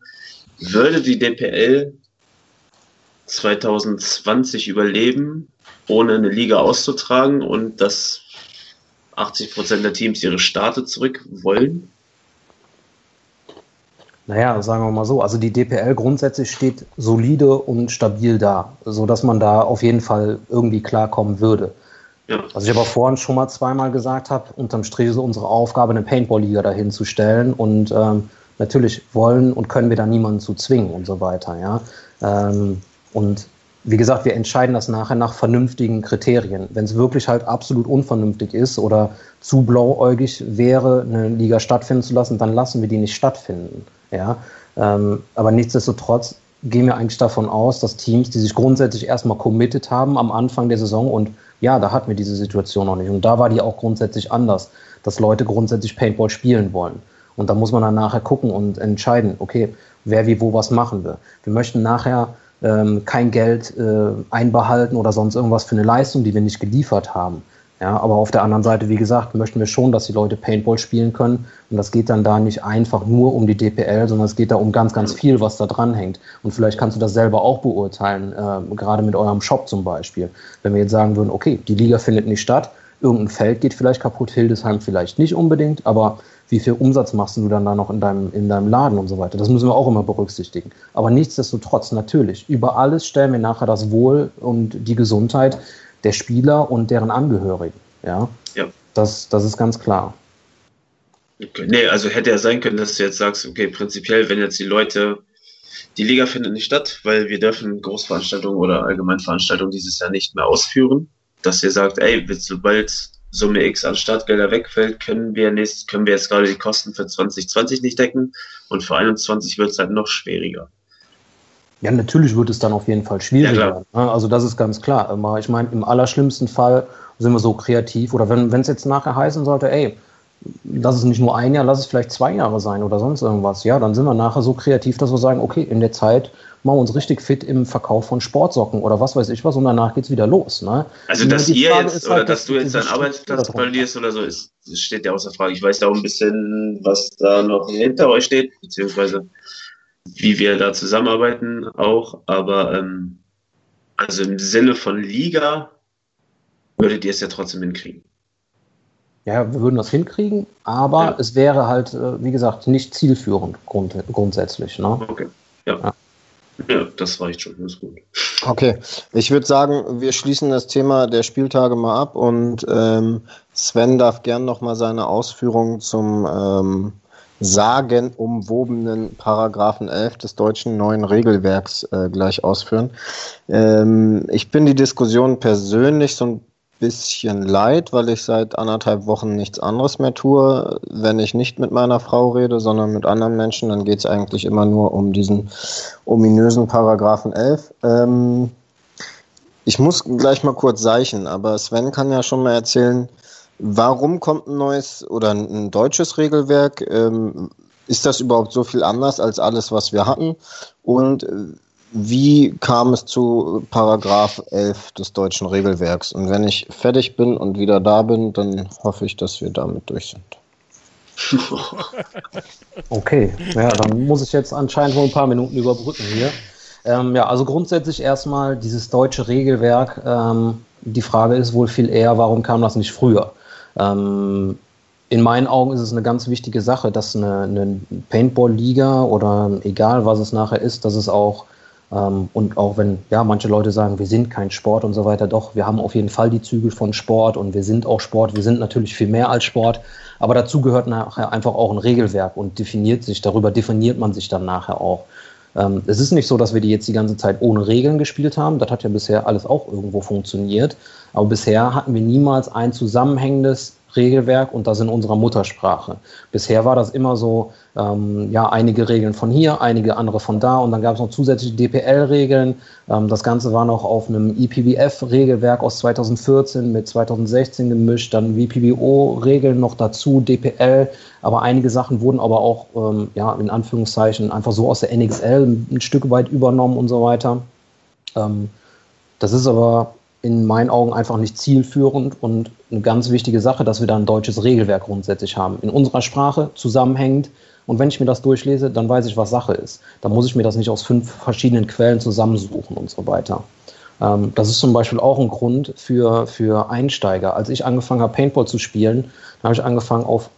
Würde die DPL 2020 überleben, ohne eine Liga auszutragen und dass 80 Prozent der Teams ihre Starte zurück wollen? Naja, sagen wir mal so, also die DPL grundsätzlich steht solide und stabil da, sodass man da auf jeden Fall irgendwie klarkommen würde. Ja. Also ich aber vorhin schon mal zweimal gesagt habe, unterm Strich ist unsere Aufgabe, eine Paintball-Liga dahin zu stellen und ähm, natürlich wollen und können wir da niemanden zu zwingen und so weiter, ja. Ähm, und wie gesagt, wir entscheiden das nachher nach vernünftigen Kriterien. Wenn es wirklich halt absolut unvernünftig ist oder zu blauäugig wäre, eine Liga stattfinden zu lassen, dann lassen wir die nicht stattfinden. Ja? Ähm, aber nichtsdestotrotz gehen wir eigentlich davon aus, dass Teams, die sich grundsätzlich erstmal committed haben am Anfang der Saison und ja, da hatten wir diese Situation noch nicht. Und da war die auch grundsätzlich anders, dass Leute grundsätzlich Paintball spielen wollen. Und da muss man dann nachher gucken und entscheiden, okay, wer wie wo was machen will. Wir möchten nachher ähm, kein Geld äh, einbehalten oder sonst irgendwas für eine Leistung, die wir nicht geliefert haben. Ja, aber auf der anderen Seite, wie gesagt, möchten wir schon, dass die Leute Paintball spielen können. Und das geht dann da nicht einfach nur um die DPL, sondern es geht da um ganz, ganz viel, was da dran hängt. Und vielleicht kannst du das selber auch beurteilen, äh, gerade mit eurem Shop zum Beispiel. Wenn wir jetzt sagen würden, okay, die Liga findet nicht statt, irgendein Feld geht vielleicht kaputt, Hildesheim vielleicht nicht unbedingt, aber wie viel Umsatz machst du dann da noch in deinem, in deinem Laden und so weiter? Das müssen wir auch immer berücksichtigen. Aber nichtsdestotrotz, natürlich, über alles stellen wir nachher das Wohl und die Gesundheit der Spieler und deren Angehörigen. Ja, ja. Das, das ist ganz klar. Okay. Nee, also hätte ja sein können, dass du jetzt sagst, okay, prinzipiell, wenn jetzt die Leute, die Liga findet nicht statt, weil wir dürfen Großveranstaltungen oder Allgemeinveranstaltungen dieses Jahr nicht mehr ausführen, dass ihr sagt, ey, sobald, Summe X an Startgelder wegfällt, können wir nächst, können wir jetzt gerade die Kosten für 2020 nicht decken und für 21 wird es halt noch schwieriger. Ja, natürlich wird es dann auf jeden Fall schwieriger. Ja, also das ist ganz klar. Aber ich meine, im allerschlimmsten Fall sind wir so kreativ oder wenn es jetzt nachher heißen sollte, ey, lass es nicht nur ein Jahr, lass es vielleicht zwei Jahre sein oder sonst irgendwas. Ja, dann sind wir nachher so kreativ, dass wir sagen, okay, in der Zeit machen wir uns richtig fit im Verkauf von Sportsocken oder was weiß ich was und danach geht es wieder los. Ne? Also, dass ihr jetzt oder halt, dass, dass du jetzt deinen Arbeitsplatz verlierst oder so, ist, steht ja außer Frage. Ich weiß ja auch ein bisschen, was da noch hinter euch steht, beziehungsweise wie wir da zusammenarbeiten auch, aber ähm, also im Sinne von Liga würdet ihr es ja trotzdem hinkriegen. Ja, wir würden das hinkriegen, aber ja. es wäre halt, äh, wie gesagt, nicht zielführend grund grundsätzlich. Ne? Okay, ja. ja. ja. das reicht schon, das ist gut. Okay, ich würde sagen, wir schließen das Thema der Spieltage mal ab und ähm, Sven darf gern nochmal seine Ausführungen zum ähm, sagenumwobenen Paragraphen 11 des deutschen neuen Regelwerks äh, gleich ausführen. Ähm, ich bin die Diskussion persönlich so ein bisschen leid, weil ich seit anderthalb Wochen nichts anderes mehr tue. Wenn ich nicht mit meiner Frau rede, sondern mit anderen Menschen, dann geht es eigentlich immer nur um diesen ominösen Paragraphen 11. Ähm, ich muss gleich mal kurz seichen, aber Sven kann ja schon mal erzählen, warum kommt ein neues oder ein deutsches Regelwerk? Ähm, ist das überhaupt so viel anders als alles, was wir hatten? Und äh, wie kam es zu Paragraph 11 des deutschen Regelwerks? Und wenn ich fertig bin und wieder da bin, dann hoffe ich, dass wir damit durch sind. Okay, ja, dann muss ich jetzt anscheinend wohl ein paar Minuten überbrücken hier. Ähm, ja, also grundsätzlich erstmal dieses deutsche Regelwerk. Ähm, die Frage ist wohl viel eher, warum kam das nicht früher? Ähm, in meinen Augen ist es eine ganz wichtige Sache, dass eine, eine Paintball-Liga oder egal was es nachher ist, dass es auch ähm, und auch wenn, ja, manche Leute sagen, wir sind kein Sport und so weiter, doch, wir haben auf jeden Fall die Zügel von Sport und wir sind auch Sport, wir sind natürlich viel mehr als Sport, aber dazu gehört nachher einfach auch ein Regelwerk und definiert sich, darüber definiert man sich dann nachher auch. Ähm, es ist nicht so, dass wir die jetzt die ganze Zeit ohne Regeln gespielt haben, das hat ja bisher alles auch irgendwo funktioniert, aber bisher hatten wir niemals ein zusammenhängendes Regelwerk und das in unserer Muttersprache. Bisher war das immer so, ähm, ja, einige Regeln von hier, einige andere von da und dann gab es noch zusätzliche DPL-Regeln. Ähm, das Ganze war noch auf einem IPBF-Regelwerk aus 2014 mit 2016 gemischt, dann VPBO-Regeln noch dazu, DPL, aber einige Sachen wurden aber auch, ähm, ja, in Anführungszeichen einfach so aus der NXL ein Stück weit übernommen und so weiter. Ähm, das ist aber in meinen Augen einfach nicht zielführend und eine ganz wichtige Sache, dass wir da ein deutsches Regelwerk grundsätzlich haben. In unserer Sprache zusammenhängend. Und wenn ich mir das durchlese, dann weiß ich, was Sache ist. Dann muss ich mir das nicht aus fünf verschiedenen Quellen zusammensuchen und so weiter. Ähm, das ist zum Beispiel auch ein Grund für, für Einsteiger. Als ich angefangen habe, Paintball zu spielen, habe ich angefangen, auf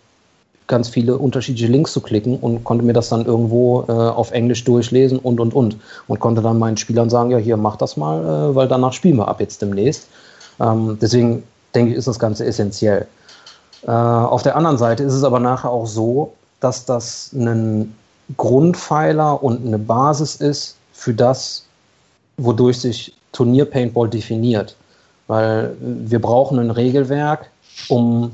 ganz viele unterschiedliche Links zu klicken und konnte mir das dann irgendwo äh, auf Englisch durchlesen und und und und konnte dann meinen Spielern sagen, ja hier mach das mal, äh, weil danach spielen wir ab jetzt demnächst. Ähm, deswegen denke ich, ist das Ganze essentiell. Äh, auf der anderen Seite ist es aber nachher auch so, dass das ein Grundpfeiler und eine Basis ist für das, wodurch sich Turnier Paintball definiert. Weil wir brauchen ein Regelwerk, um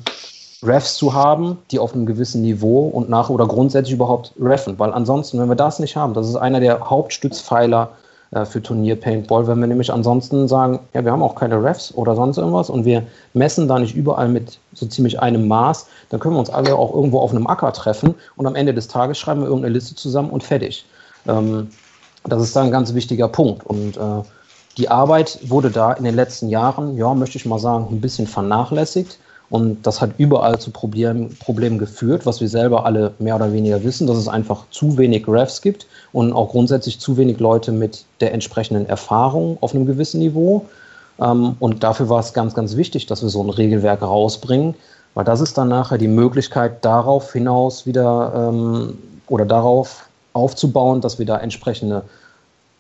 Refs zu haben, die auf einem gewissen Niveau und nach oder grundsätzlich überhaupt reffen. Weil ansonsten, wenn wir das nicht haben, das ist einer der Hauptstützpfeiler äh, für Turnier Paintball, wenn wir nämlich ansonsten sagen, ja, wir haben auch keine Refs oder sonst irgendwas und wir messen da nicht überall mit so ziemlich einem Maß, dann können wir uns alle auch irgendwo auf einem Acker treffen und am Ende des Tages schreiben wir irgendeine Liste zusammen und fertig. Ähm, das ist da ein ganz wichtiger Punkt und äh, die Arbeit wurde da in den letzten Jahren, ja, möchte ich mal sagen, ein bisschen vernachlässigt. Und das hat überall zu Problem, Problemen geführt, was wir selber alle mehr oder weniger wissen, dass es einfach zu wenig Refs gibt und auch grundsätzlich zu wenig Leute mit der entsprechenden Erfahrung auf einem gewissen Niveau. Ähm, und dafür war es ganz, ganz wichtig, dass wir so ein Regelwerk rausbringen, weil das ist dann nachher die Möglichkeit, darauf hinaus wieder ähm, oder darauf aufzubauen, dass wir da entsprechende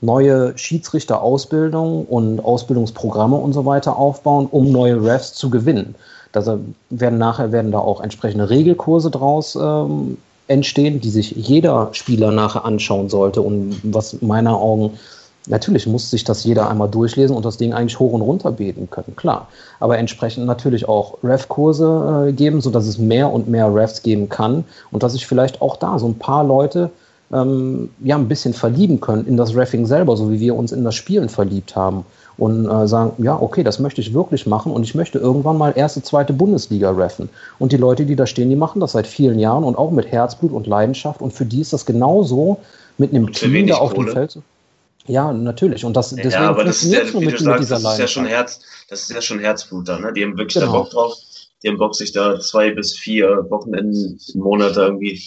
neue Schiedsrichterausbildung und Ausbildungsprogramme und so weiter aufbauen, um neue Refs zu gewinnen. Da werden nachher werden da auch entsprechende Regelkurse draus ähm, entstehen, die sich jeder Spieler nachher anschauen sollte und was meiner Augen Natürlich muss sich das jeder einmal durchlesen und das Ding eigentlich hoch und runter beten können, klar. Aber entsprechend natürlich auch Ref-Kurse äh, geben, sodass es mehr und mehr Refs geben kann und dass sich vielleicht auch da so ein paar Leute ähm, ja ein bisschen verlieben können in das Reffing selber, so wie wir uns in das Spielen verliebt haben und äh, sagen, ja, okay, das möchte ich wirklich machen und ich möchte irgendwann mal erste, zweite Bundesliga reffen. Und die Leute, die da stehen, die machen das seit vielen Jahren und auch mit Herzblut und Leidenschaft und für die ist das genauso mit einem Team da auf dem Feld. Ja, natürlich. Und das, deswegen ja, aber das ist ja, wie du sagst, das ist ja schon Herz, das ist ja schon Herzblut da, ne? Die haben wirklich genau. da Bock drauf. Die haben Bock, sich da zwei bis vier Wochenenden im Monat irgendwie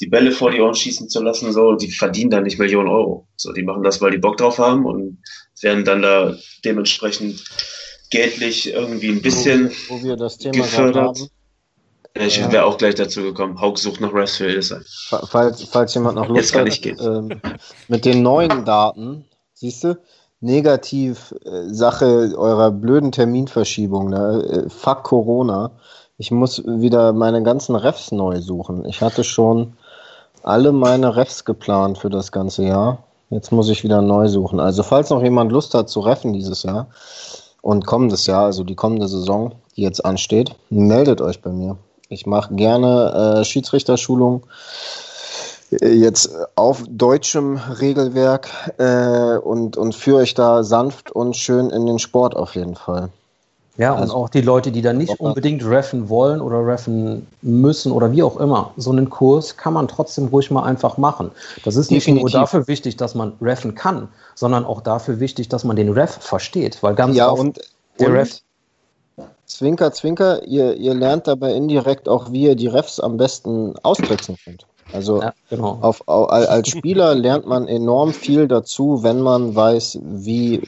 die Bälle vor die Ohren schießen zu lassen, so, die verdienen da nicht Millionen Euro. So, die machen das, weil die Bock drauf haben und werden dann da dementsprechend geldlich irgendwie ein bisschen wo, wo wir das Thema gefördert. Ich wäre auch gleich dazu gekommen. Haug sucht noch Refs für Hildesheim. Falls, falls jemand noch Lust hat, ähm, mit den neuen Daten, siehst du, negativ äh, Sache eurer blöden Terminverschiebung, ne? Äh, fuck Corona. Ich muss wieder meine ganzen Refs neu suchen. Ich hatte schon alle meine Refs geplant für das ganze Jahr. Jetzt muss ich wieder neu suchen. Also falls noch jemand Lust hat zu reffen dieses Jahr und kommendes Jahr, also die kommende Saison, die jetzt ansteht, meldet euch bei mir. Ich mache gerne äh, Schiedsrichterschulung jetzt auf deutschem Regelwerk äh, und, und führe euch da sanft und schön in den Sport auf jeden Fall. Ja, also, und auch die Leute, die da nicht unbedingt reffen wollen oder reffen müssen oder wie auch immer, so einen Kurs kann man trotzdem ruhig mal einfach machen. Das ist nicht Definitiv. nur dafür wichtig, dass man reffen kann, sondern auch dafür wichtig, dass man den Ref versteht, weil ganz ja, oft und, der und Ref Zwinker, Zwinker, ihr, ihr lernt dabei indirekt auch, wie ihr die Refs am besten austricksen könnt. Also ja, genau. auf, auf, als Spieler lernt man enorm viel dazu, wenn man weiß, wie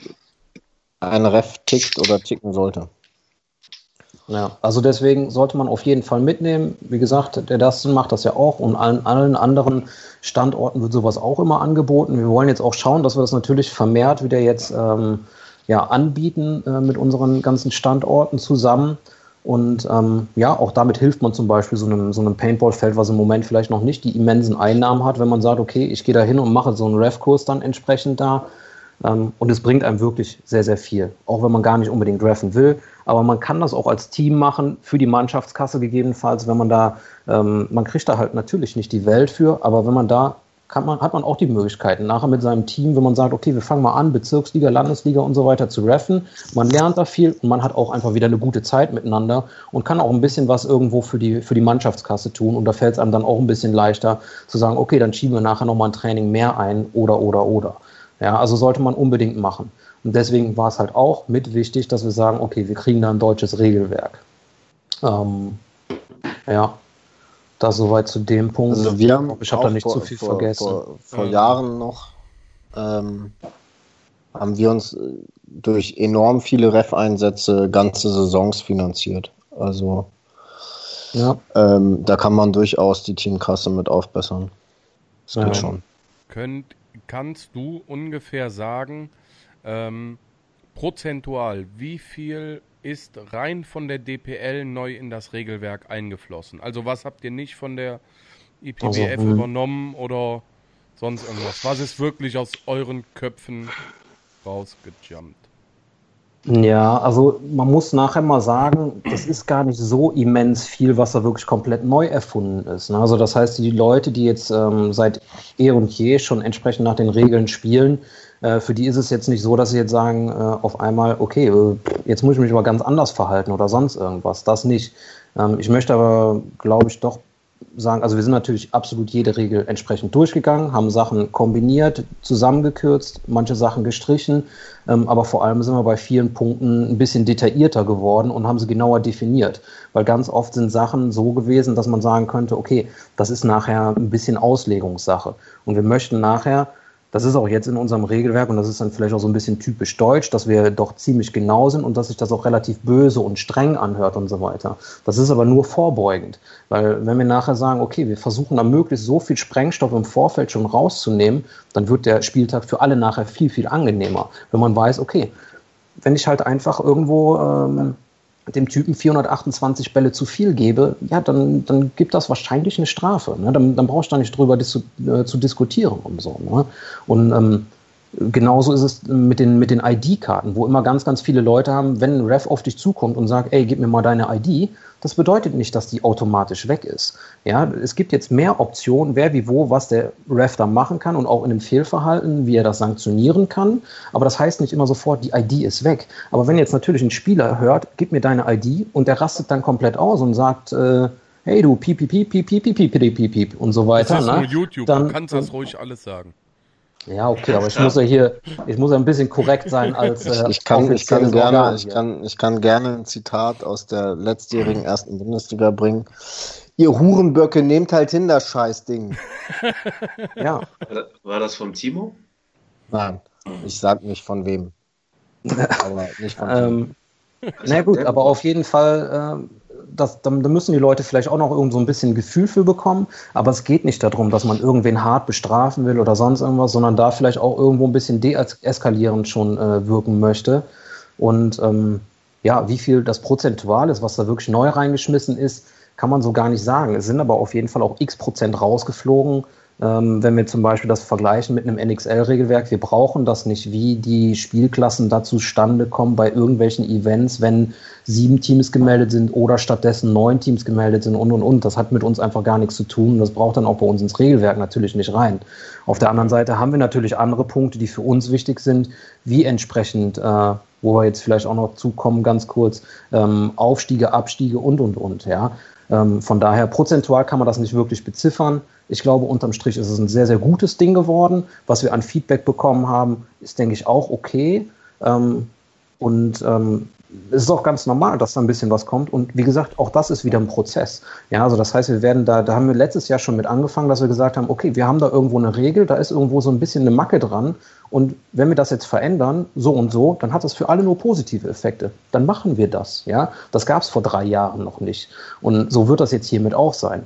ein Ref tickt oder ticken sollte. Ja, also deswegen sollte man auf jeden Fall mitnehmen. Wie gesagt, der Dustin macht das ja auch und an allen anderen Standorten wird sowas auch immer angeboten. Wir wollen jetzt auch schauen, dass wir das natürlich vermehrt wieder jetzt ähm, ja, anbieten äh, mit unseren ganzen Standorten zusammen. Und ähm, ja, auch damit hilft man zum Beispiel so einem, so einem Paintball-Feld, was im Moment vielleicht noch nicht die immensen Einnahmen hat, wenn man sagt, okay, ich gehe da hin und mache so einen Ref-Kurs dann entsprechend da. Ähm, und es bringt einem wirklich sehr, sehr viel. Auch wenn man gar nicht unbedingt reffen will. Aber man kann das auch als Team machen, für die Mannschaftskasse gegebenenfalls, wenn man da, ähm, man kriegt da halt natürlich nicht die Welt für, aber wenn man da kann man, hat man auch die Möglichkeiten, nachher mit seinem Team, wenn man sagt, okay, wir fangen mal an, Bezirksliga, Landesliga und so weiter zu reffen. Man lernt da viel und man hat auch einfach wieder eine gute Zeit miteinander und kann auch ein bisschen was irgendwo für die, für die Mannschaftskasse tun. Und da fällt es einem dann auch ein bisschen leichter zu sagen, okay, dann schieben wir nachher nochmal ein Training mehr ein oder, oder, oder. Ja, also sollte man unbedingt machen. Und deswegen war es halt auch mit wichtig, dass wir sagen, okay, wir kriegen da ein deutsches Regelwerk. Ähm, ja, das soweit zu dem Punkt. Also wir haben ich habe da nicht vor, zu viel vor, vergessen. Vor, vor mhm. Jahren noch ähm, haben wir uns äh, durch enorm viele Ref-Einsätze ganze Saisons finanziert. Also ja. ähm, da kann man durchaus die Teamkasse mit aufbessern. Das ja. geht schon. Könnt, kannst du ungefähr sagen, ähm, prozentual, wie viel ist rein von der DPL neu in das Regelwerk eingeflossen? Also was habt ihr nicht von der IPBF also, hm. übernommen oder sonst irgendwas? Was ist wirklich aus euren Köpfen rausgejumpt? Ja, also man muss nachher mal sagen, das ist gar nicht so immens viel, was da wirklich komplett neu erfunden ist. Ne? Also das heißt, die Leute, die jetzt ähm, seit eh und je schon entsprechend nach den Regeln spielen, äh, für die ist es jetzt nicht so, dass sie jetzt sagen, äh, auf einmal, okay, äh, jetzt muss ich mich aber ganz anders verhalten oder sonst irgendwas. Das nicht. Ähm, ich möchte aber, glaube ich, doch sagen, also wir sind natürlich absolut jede Regel entsprechend durchgegangen, haben Sachen kombiniert, zusammengekürzt, manche Sachen gestrichen, ähm, aber vor allem sind wir bei vielen Punkten ein bisschen detaillierter geworden und haben sie genauer definiert, weil ganz oft sind Sachen so gewesen, dass man sagen könnte, okay, das ist nachher ein bisschen Auslegungssache. Und wir möchten nachher das ist auch jetzt in unserem Regelwerk und das ist dann vielleicht auch so ein bisschen typisch deutsch, dass wir doch ziemlich genau sind und dass sich das auch relativ böse und streng anhört und so weiter. Das ist aber nur vorbeugend, weil wenn wir nachher sagen, okay, wir versuchen da möglichst so viel Sprengstoff im Vorfeld schon rauszunehmen, dann wird der Spieltag für alle nachher viel, viel angenehmer, wenn man weiß, okay, wenn ich halt einfach irgendwo ähm, dem Typen 428 Bälle zu viel gebe, ja, dann, dann gibt das wahrscheinlich eine Strafe. Ne? Dann, dann brauchst du da nicht drüber dis äh, zu diskutieren und so. Ne? Und ähm, Genauso ist es mit den, mit den ID-Karten, wo immer ganz, ganz viele Leute haben, wenn ein Ref auf dich zukommt und sagt, ey, gib mir mal deine ID, das bedeutet nicht, dass die automatisch weg ist. Ja, es gibt jetzt mehr Optionen, wer wie wo, was der Ref da machen kann und auch in einem Fehlverhalten, wie er das sanktionieren kann. Aber das heißt nicht immer sofort, die ID ist weg. Aber wenn jetzt natürlich ein Spieler hört, gib mir deine ID und der rastet dann komplett aus und sagt, äh, hey du, piep, piep, piep, piep, piep, piep, piep, piep, piep und so weiter. Das ist ne? nur YouTube, dann, du kannst das ruhig alles sagen. Ja, okay, aber ich muss ja hier, ich muss ja ein bisschen korrekt sein als äh, ich, kann, ich kann gerne, ich kann, ich kann gerne ein Zitat aus der letztjährigen ersten Bundesliga bringen. Ihr Hurenböcke nehmt halt hin das Scheißding. ja. War das vom Timo? Nein, ich sag nicht von wem. aber nicht von ähm, Na gut, aber auf jeden Fall äh, das, da, müssen die Leute vielleicht auch noch irgend so ein bisschen Gefühl für bekommen. Aber es geht nicht darum, dass man irgendwen hart bestrafen will oder sonst irgendwas, sondern da vielleicht auch irgendwo ein bisschen deeskalierend schon äh, wirken möchte. Und ähm, ja, wie viel das prozentual ist, was da wirklich neu reingeschmissen ist, kann man so gar nicht sagen. Es sind aber auf jeden Fall auch x Prozent rausgeflogen. Ähm, wenn wir zum Beispiel das vergleichen mit einem NXL-Regelwerk, wir brauchen das nicht, wie die Spielklassen dazu zustande kommen bei irgendwelchen Events, wenn sieben Teams gemeldet sind oder stattdessen neun Teams gemeldet sind und und und. Das hat mit uns einfach gar nichts zu tun. Das braucht dann auch bei uns ins Regelwerk natürlich nicht rein. Auf der anderen Seite haben wir natürlich andere Punkte, die für uns wichtig sind, wie entsprechend, äh, wo wir jetzt vielleicht auch noch zukommen, ganz kurz, ähm, Aufstiege, Abstiege und und und. Ja. Ähm, von daher prozentual kann man das nicht wirklich beziffern. Ich glaube, unterm Strich ist es ein sehr, sehr gutes Ding geworden. Was wir an Feedback bekommen haben, ist, denke ich, auch okay. Ähm, und ähm, es ist auch ganz normal, dass da ein bisschen was kommt. Und wie gesagt, auch das ist wieder ein Prozess. Ja, also das heißt, wir werden da, da haben wir letztes Jahr schon mit angefangen, dass wir gesagt haben, okay, wir haben da irgendwo eine Regel, da ist irgendwo so ein bisschen eine Macke dran. Und wenn wir das jetzt verändern, so und so, dann hat das für alle nur positive Effekte. Dann machen wir das. Ja, das gab es vor drei Jahren noch nicht. Und so wird das jetzt hiermit auch sein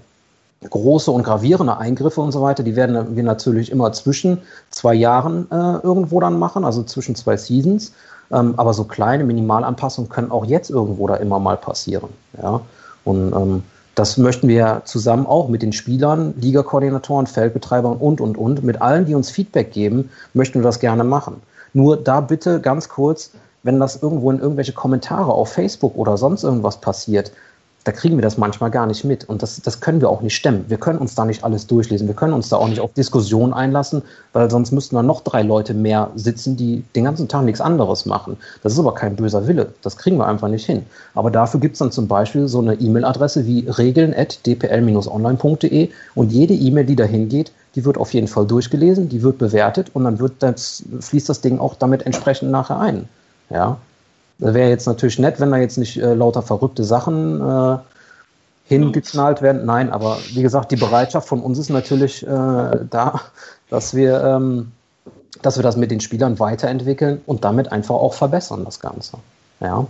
große und gravierende Eingriffe und so weiter, die werden wir natürlich immer zwischen zwei Jahren äh, irgendwo dann machen, also zwischen zwei Seasons. Ähm, aber so kleine Minimalanpassungen können auch jetzt irgendwo da immer mal passieren. Ja? Und ähm, das möchten wir zusammen auch mit den Spielern, Ligakoordinatoren, Feldbetreibern und, und, und, mit allen, die uns Feedback geben, möchten wir das gerne machen. Nur da bitte ganz kurz, wenn das irgendwo in irgendwelche Kommentare auf Facebook oder sonst irgendwas passiert, da kriegen wir das manchmal gar nicht mit. Und das, das können wir auch nicht stemmen. Wir können uns da nicht alles durchlesen. Wir können uns da auch nicht auf Diskussionen einlassen, weil sonst müssten da noch drei Leute mehr sitzen, die den ganzen Tag nichts anderes machen. Das ist aber kein böser Wille. Das kriegen wir einfach nicht hin. Aber dafür gibt es dann zum Beispiel so eine E-Mail-Adresse wie regeln.dpl-online.de und jede E-Mail, die dahin geht, die wird auf jeden Fall durchgelesen, die wird bewertet und dann wird das, fließt das Ding auch damit entsprechend nachher ein. Ja, wäre jetzt natürlich nett, wenn da jetzt nicht äh, lauter verrückte Sachen äh, hingeknallt werden. Nein, aber wie gesagt, die Bereitschaft von uns ist natürlich äh, da, dass wir, ähm, dass wir das mit den Spielern weiterentwickeln und damit einfach auch verbessern, das Ganze. Ja.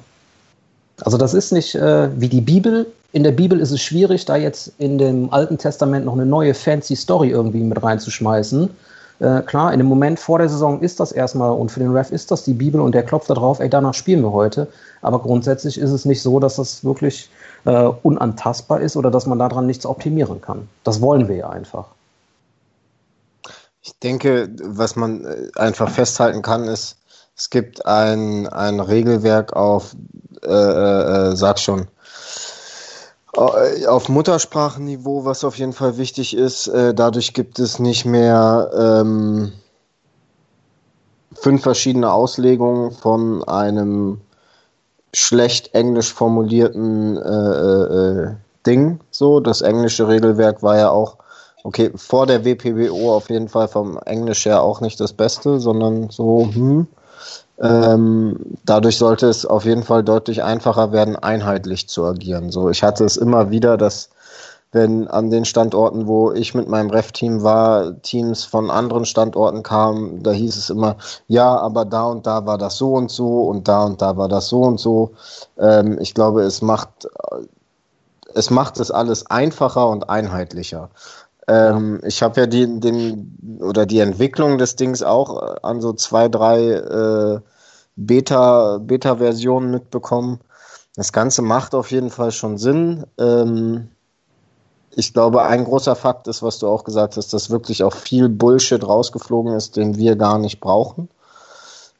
Also das ist nicht äh, wie die Bibel. In der Bibel ist es schwierig, da jetzt in dem Alten Testament noch eine neue fancy Story irgendwie mit reinzuschmeißen. Äh, klar, in dem Moment vor der Saison ist das erstmal und für den Ref ist das die Bibel und der klopft da drauf, ey, danach spielen wir heute. Aber grundsätzlich ist es nicht so, dass das wirklich äh, unantastbar ist oder dass man daran nichts optimieren kann. Das wollen wir ja einfach. Ich denke, was man äh, einfach festhalten kann, ist, es gibt ein, ein Regelwerk auf, äh, äh, äh sag schon, auf Muttersprachenniveau, was auf jeden Fall wichtig ist. Äh, dadurch gibt es nicht mehr ähm, fünf verschiedene Auslegungen von einem schlecht englisch formulierten äh, äh, Ding. So, das englische Regelwerk war ja auch, okay, vor der WPBO auf jeden Fall vom Englisch her auch nicht das Beste, sondern so, hm. Ähm, dadurch sollte es auf jeden Fall deutlich einfacher werden, einheitlich zu agieren. So, ich hatte es immer wieder, dass wenn an den Standorten, wo ich mit meinem Ref-Team war, Teams von anderen Standorten kamen, da hieß es immer, ja, aber da und da war das so und so und da und da war das so und so. Ähm, ich glaube, es macht, es macht es alles einfacher und einheitlicher. Ähm, ja. Ich habe ja die, den, oder die Entwicklung des Dings auch äh, an so zwei, drei äh, Beta, Beta-Versionen mitbekommen. Das Ganze macht auf jeden Fall schon Sinn. Ähm, ich glaube, ein großer Fakt ist, was du auch gesagt hast, dass wirklich auch viel Bullshit rausgeflogen ist, den wir gar nicht brauchen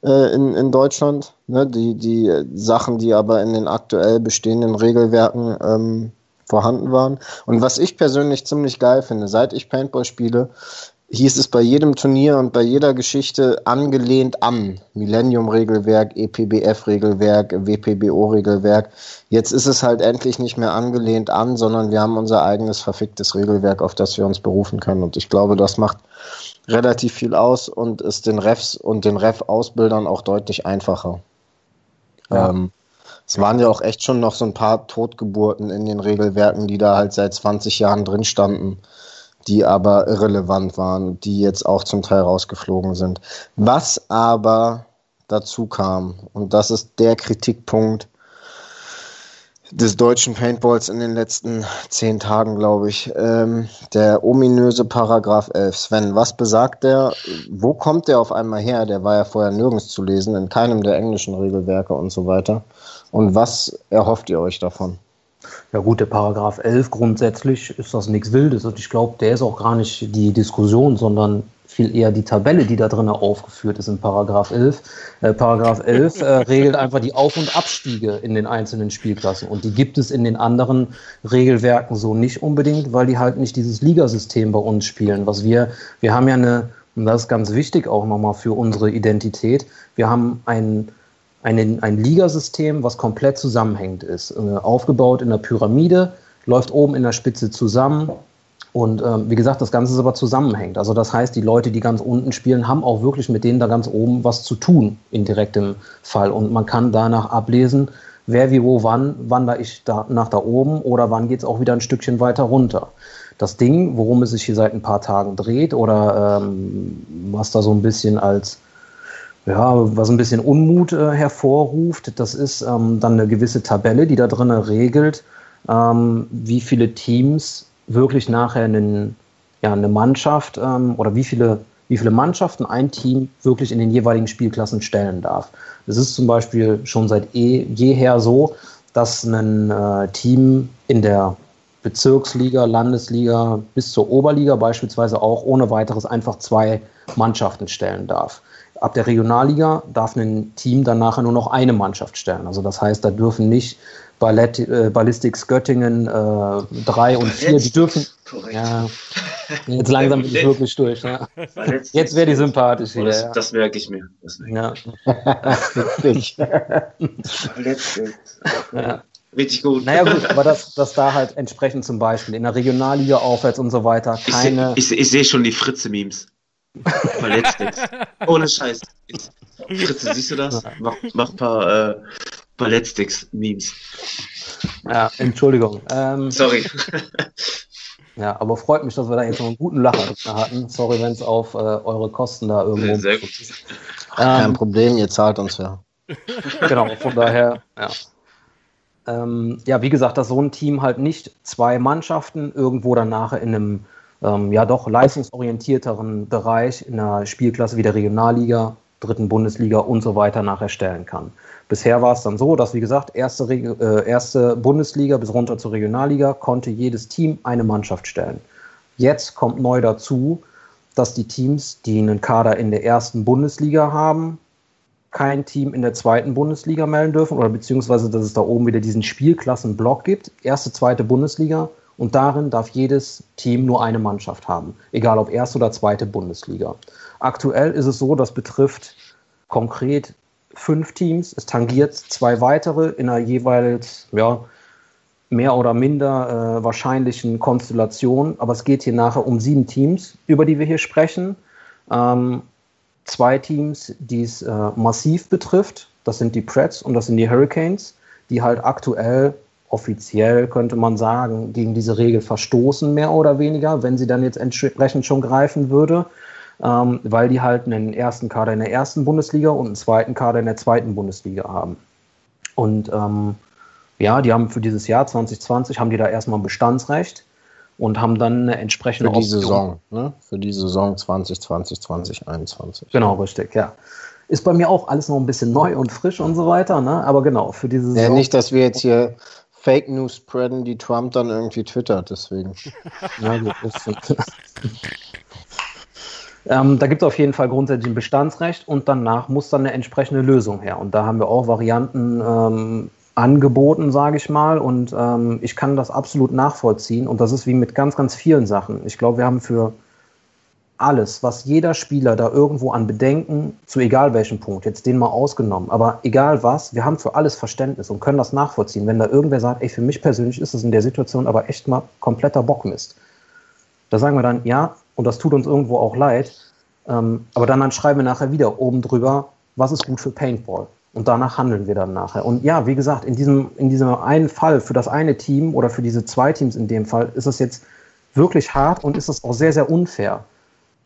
äh, in, in Deutschland. Ne? Die, die Sachen, die aber in den aktuell bestehenden Regelwerken ähm, vorhanden waren. Und was ich persönlich ziemlich geil finde, seit ich Paintball spiele, hieß es bei jedem Turnier und bei jeder Geschichte angelehnt an Millennium-Regelwerk, EPBF-Regelwerk, WPBO-Regelwerk. Jetzt ist es halt endlich nicht mehr angelehnt an, sondern wir haben unser eigenes verficktes Regelwerk, auf das wir uns berufen können. Und ich glaube, das macht relativ viel aus und ist den Refs und den Ref-Ausbildern auch deutlich einfacher. Ja. Ähm, es waren ja auch echt schon noch so ein paar Totgeburten in den Regelwerken, die da halt seit 20 Jahren drin standen die aber irrelevant waren, die jetzt auch zum Teil rausgeflogen sind. Was aber dazu kam, und das ist der Kritikpunkt des deutschen Paintballs in den letzten zehn Tagen, glaube ich, ähm, der ominöse Paragraph 11. Sven, was besagt der? Wo kommt der auf einmal her? Der war ja vorher nirgends zu lesen, in keinem der englischen Regelwerke und so weiter. Und was erhofft ihr euch davon? Ja gut, der Paragraph 11 grundsätzlich ist das nichts Wildes und ich glaube, der ist auch gar nicht die Diskussion, sondern viel eher die Tabelle, die da drin aufgeführt ist in Paragraph 11. Äh, Paragraph 11 äh, regelt einfach die Auf- und Abstiege in den einzelnen Spielklassen und die gibt es in den anderen Regelwerken so nicht unbedingt, weil die halt nicht dieses Ligasystem bei uns spielen. Was wir, wir haben ja eine, und das ist ganz wichtig auch nochmal für unsere Identität, wir haben ein ein, ein Ligasystem, was komplett zusammenhängend ist. Äh, aufgebaut in der Pyramide, läuft oben in der Spitze zusammen. Und ähm, wie gesagt, das Ganze ist aber zusammenhängt. Also das heißt, die Leute, die ganz unten spielen, haben auch wirklich mit denen da ganz oben was zu tun, in direktem Fall. Und man kann danach ablesen, wer wie wo wann, wandere ich da nach da oben oder wann geht es auch wieder ein Stückchen weiter runter. Das Ding, worum es sich hier seit ein paar Tagen dreht oder ähm, was da so ein bisschen als ja, was ein bisschen Unmut äh, hervorruft, das ist ähm, dann eine gewisse Tabelle, die da drin regelt, ähm, wie viele Teams wirklich nachher einen, ja, eine Mannschaft ähm, oder wie viele, wie viele Mannschaften ein Team wirklich in den jeweiligen Spielklassen stellen darf. Es ist zum Beispiel schon seit eh, jeher so, dass ein äh, Team in der Bezirksliga, Landesliga bis zur Oberliga beispielsweise auch ohne weiteres einfach zwei Mannschaften stellen darf. Ab der Regionalliga darf ein Team dann nachher nur noch eine Mannschaft stellen. Also das heißt, da dürfen nicht Ballett, äh, Ballistics Göttingen 3 äh, und 4, die dürfen. Ja, jetzt langsam bin ich wirklich durch. Ja. Jetzt wäre die sympathisch hier. Das, das merke ich mir. Das merke ich. Ja. ja. Richtig gut. Naja gut, aber dass, dass da halt entsprechend zum Beispiel in der Regionalliga aufwärts und so weiter keine... Ich, ich, ich sehe schon die Fritze-Memes. Verletzt Ohne Scheiß. Fritze, siehst du das? Mach, mach ein paar äh, Ballettsticks-Memes. Ja, Entschuldigung. Ähm, Sorry. Ja, aber freut mich, dass wir da jetzt noch einen guten Lacher hatten. Sorry, wenn es auf äh, eure Kosten da irgendwo. Sehr gut. Ähm, Kein Problem, ihr zahlt uns ja. Genau, von daher, ja. Ähm, ja, wie gesagt, dass so ein Team halt nicht zwei Mannschaften irgendwo dann nachher in einem ähm, ja doch leistungsorientierteren Bereich in einer Spielklasse wie der Regionalliga, dritten Bundesliga und so weiter nachher stellen kann. Bisher war es dann so, dass, wie gesagt, erste, äh, erste Bundesliga bis runter zur Regionalliga konnte jedes Team eine Mannschaft stellen. Jetzt kommt neu dazu, dass die Teams, die einen Kader in der ersten Bundesliga haben, kein Team in der zweiten Bundesliga melden dürfen oder beziehungsweise, dass es da oben wieder diesen Spielklassenblock gibt. Erste, zweite Bundesliga, und darin darf jedes Team nur eine Mannschaft haben, egal ob erste oder zweite Bundesliga. Aktuell ist es so, das betrifft konkret fünf Teams. Es tangiert zwei weitere in einer jeweils ja, mehr oder minder äh, wahrscheinlichen Konstellation. Aber es geht hier nachher um sieben Teams, über die wir hier sprechen. Ähm, zwei Teams, die es äh, massiv betrifft. Das sind die Preds und das sind die Hurricanes, die halt aktuell offiziell, könnte man sagen, gegen diese Regel verstoßen, mehr oder weniger, wenn sie dann jetzt entsprechend schon greifen würde, ähm, weil die halt einen ersten Kader in der ersten Bundesliga und einen zweiten Kader in der zweiten Bundesliga haben. Und ähm, ja, die haben für dieses Jahr 2020 haben die da erstmal ein Bestandsrecht und haben dann eine entsprechende Für die Option. Saison, ne? Für die Saison 2020, 2021. Genau, richtig, ja. Ist bei mir auch alles noch ein bisschen neu und frisch und so weiter, ne? Aber genau, für diese Saison. Ja, nicht, dass wir jetzt hier Fake News spreaden, die Trump dann irgendwie twittert, deswegen. ja, gut, ähm, da gibt es auf jeden Fall grundsätzlich ein Bestandsrecht und danach muss dann eine entsprechende Lösung her. Und da haben wir auch Varianten ähm, angeboten, sage ich mal. Und ähm, ich kann das absolut nachvollziehen. Und das ist wie mit ganz, ganz vielen Sachen. Ich glaube, wir haben für alles, was jeder Spieler da irgendwo an Bedenken, zu egal welchem Punkt, jetzt den mal ausgenommen, aber egal was, wir haben für alles Verständnis und können das nachvollziehen. Wenn da irgendwer sagt, ey, für mich persönlich ist es in der Situation aber echt mal kompletter Bockmist. Da sagen wir dann, ja, und das tut uns irgendwo auch leid, ähm, aber dann, dann schreiben wir nachher wieder oben drüber, was ist gut für Paintball. Und danach handeln wir dann nachher. Und ja, wie gesagt, in diesem, in diesem einen Fall für das eine Team oder für diese zwei Teams in dem Fall ist es jetzt wirklich hart und ist es auch sehr, sehr unfair.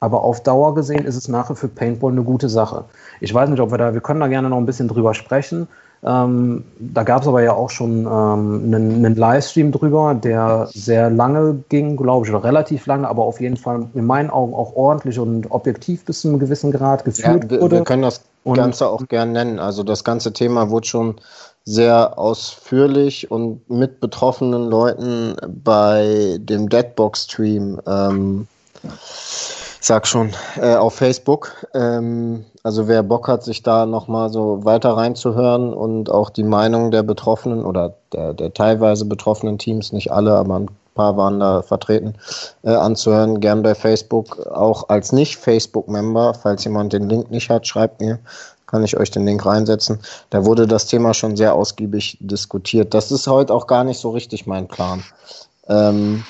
Aber auf Dauer gesehen ist es nachher für Paintball eine gute Sache. Ich weiß nicht, ob wir da, wir können da gerne noch ein bisschen drüber sprechen. Ähm, da gab es aber ja auch schon ähm, einen, einen, Livestream drüber, der sehr lange ging, glaube ich, oder relativ lange, aber auf jeden Fall in meinen Augen auch ordentlich und objektiv bis zu einem gewissen Grad geführt ja, wir, wurde. Wir können das und, Ganze auch gern nennen. Also das ganze Thema wurde schon sehr ausführlich und mit betroffenen Leuten bei dem Deadbox-Stream ähm, sag schon, äh, auf Facebook. Ähm, also wer Bock hat, sich da nochmal so weiter reinzuhören und auch die Meinung der Betroffenen oder der, der teilweise betroffenen Teams, nicht alle, aber ein paar waren da vertreten, äh, anzuhören, gern bei Facebook, auch als Nicht-Facebook-Member, falls jemand den Link nicht hat, schreibt mir, kann ich euch den Link reinsetzen. Da wurde das Thema schon sehr ausgiebig diskutiert. Das ist heute auch gar nicht so richtig mein Plan. Ähm,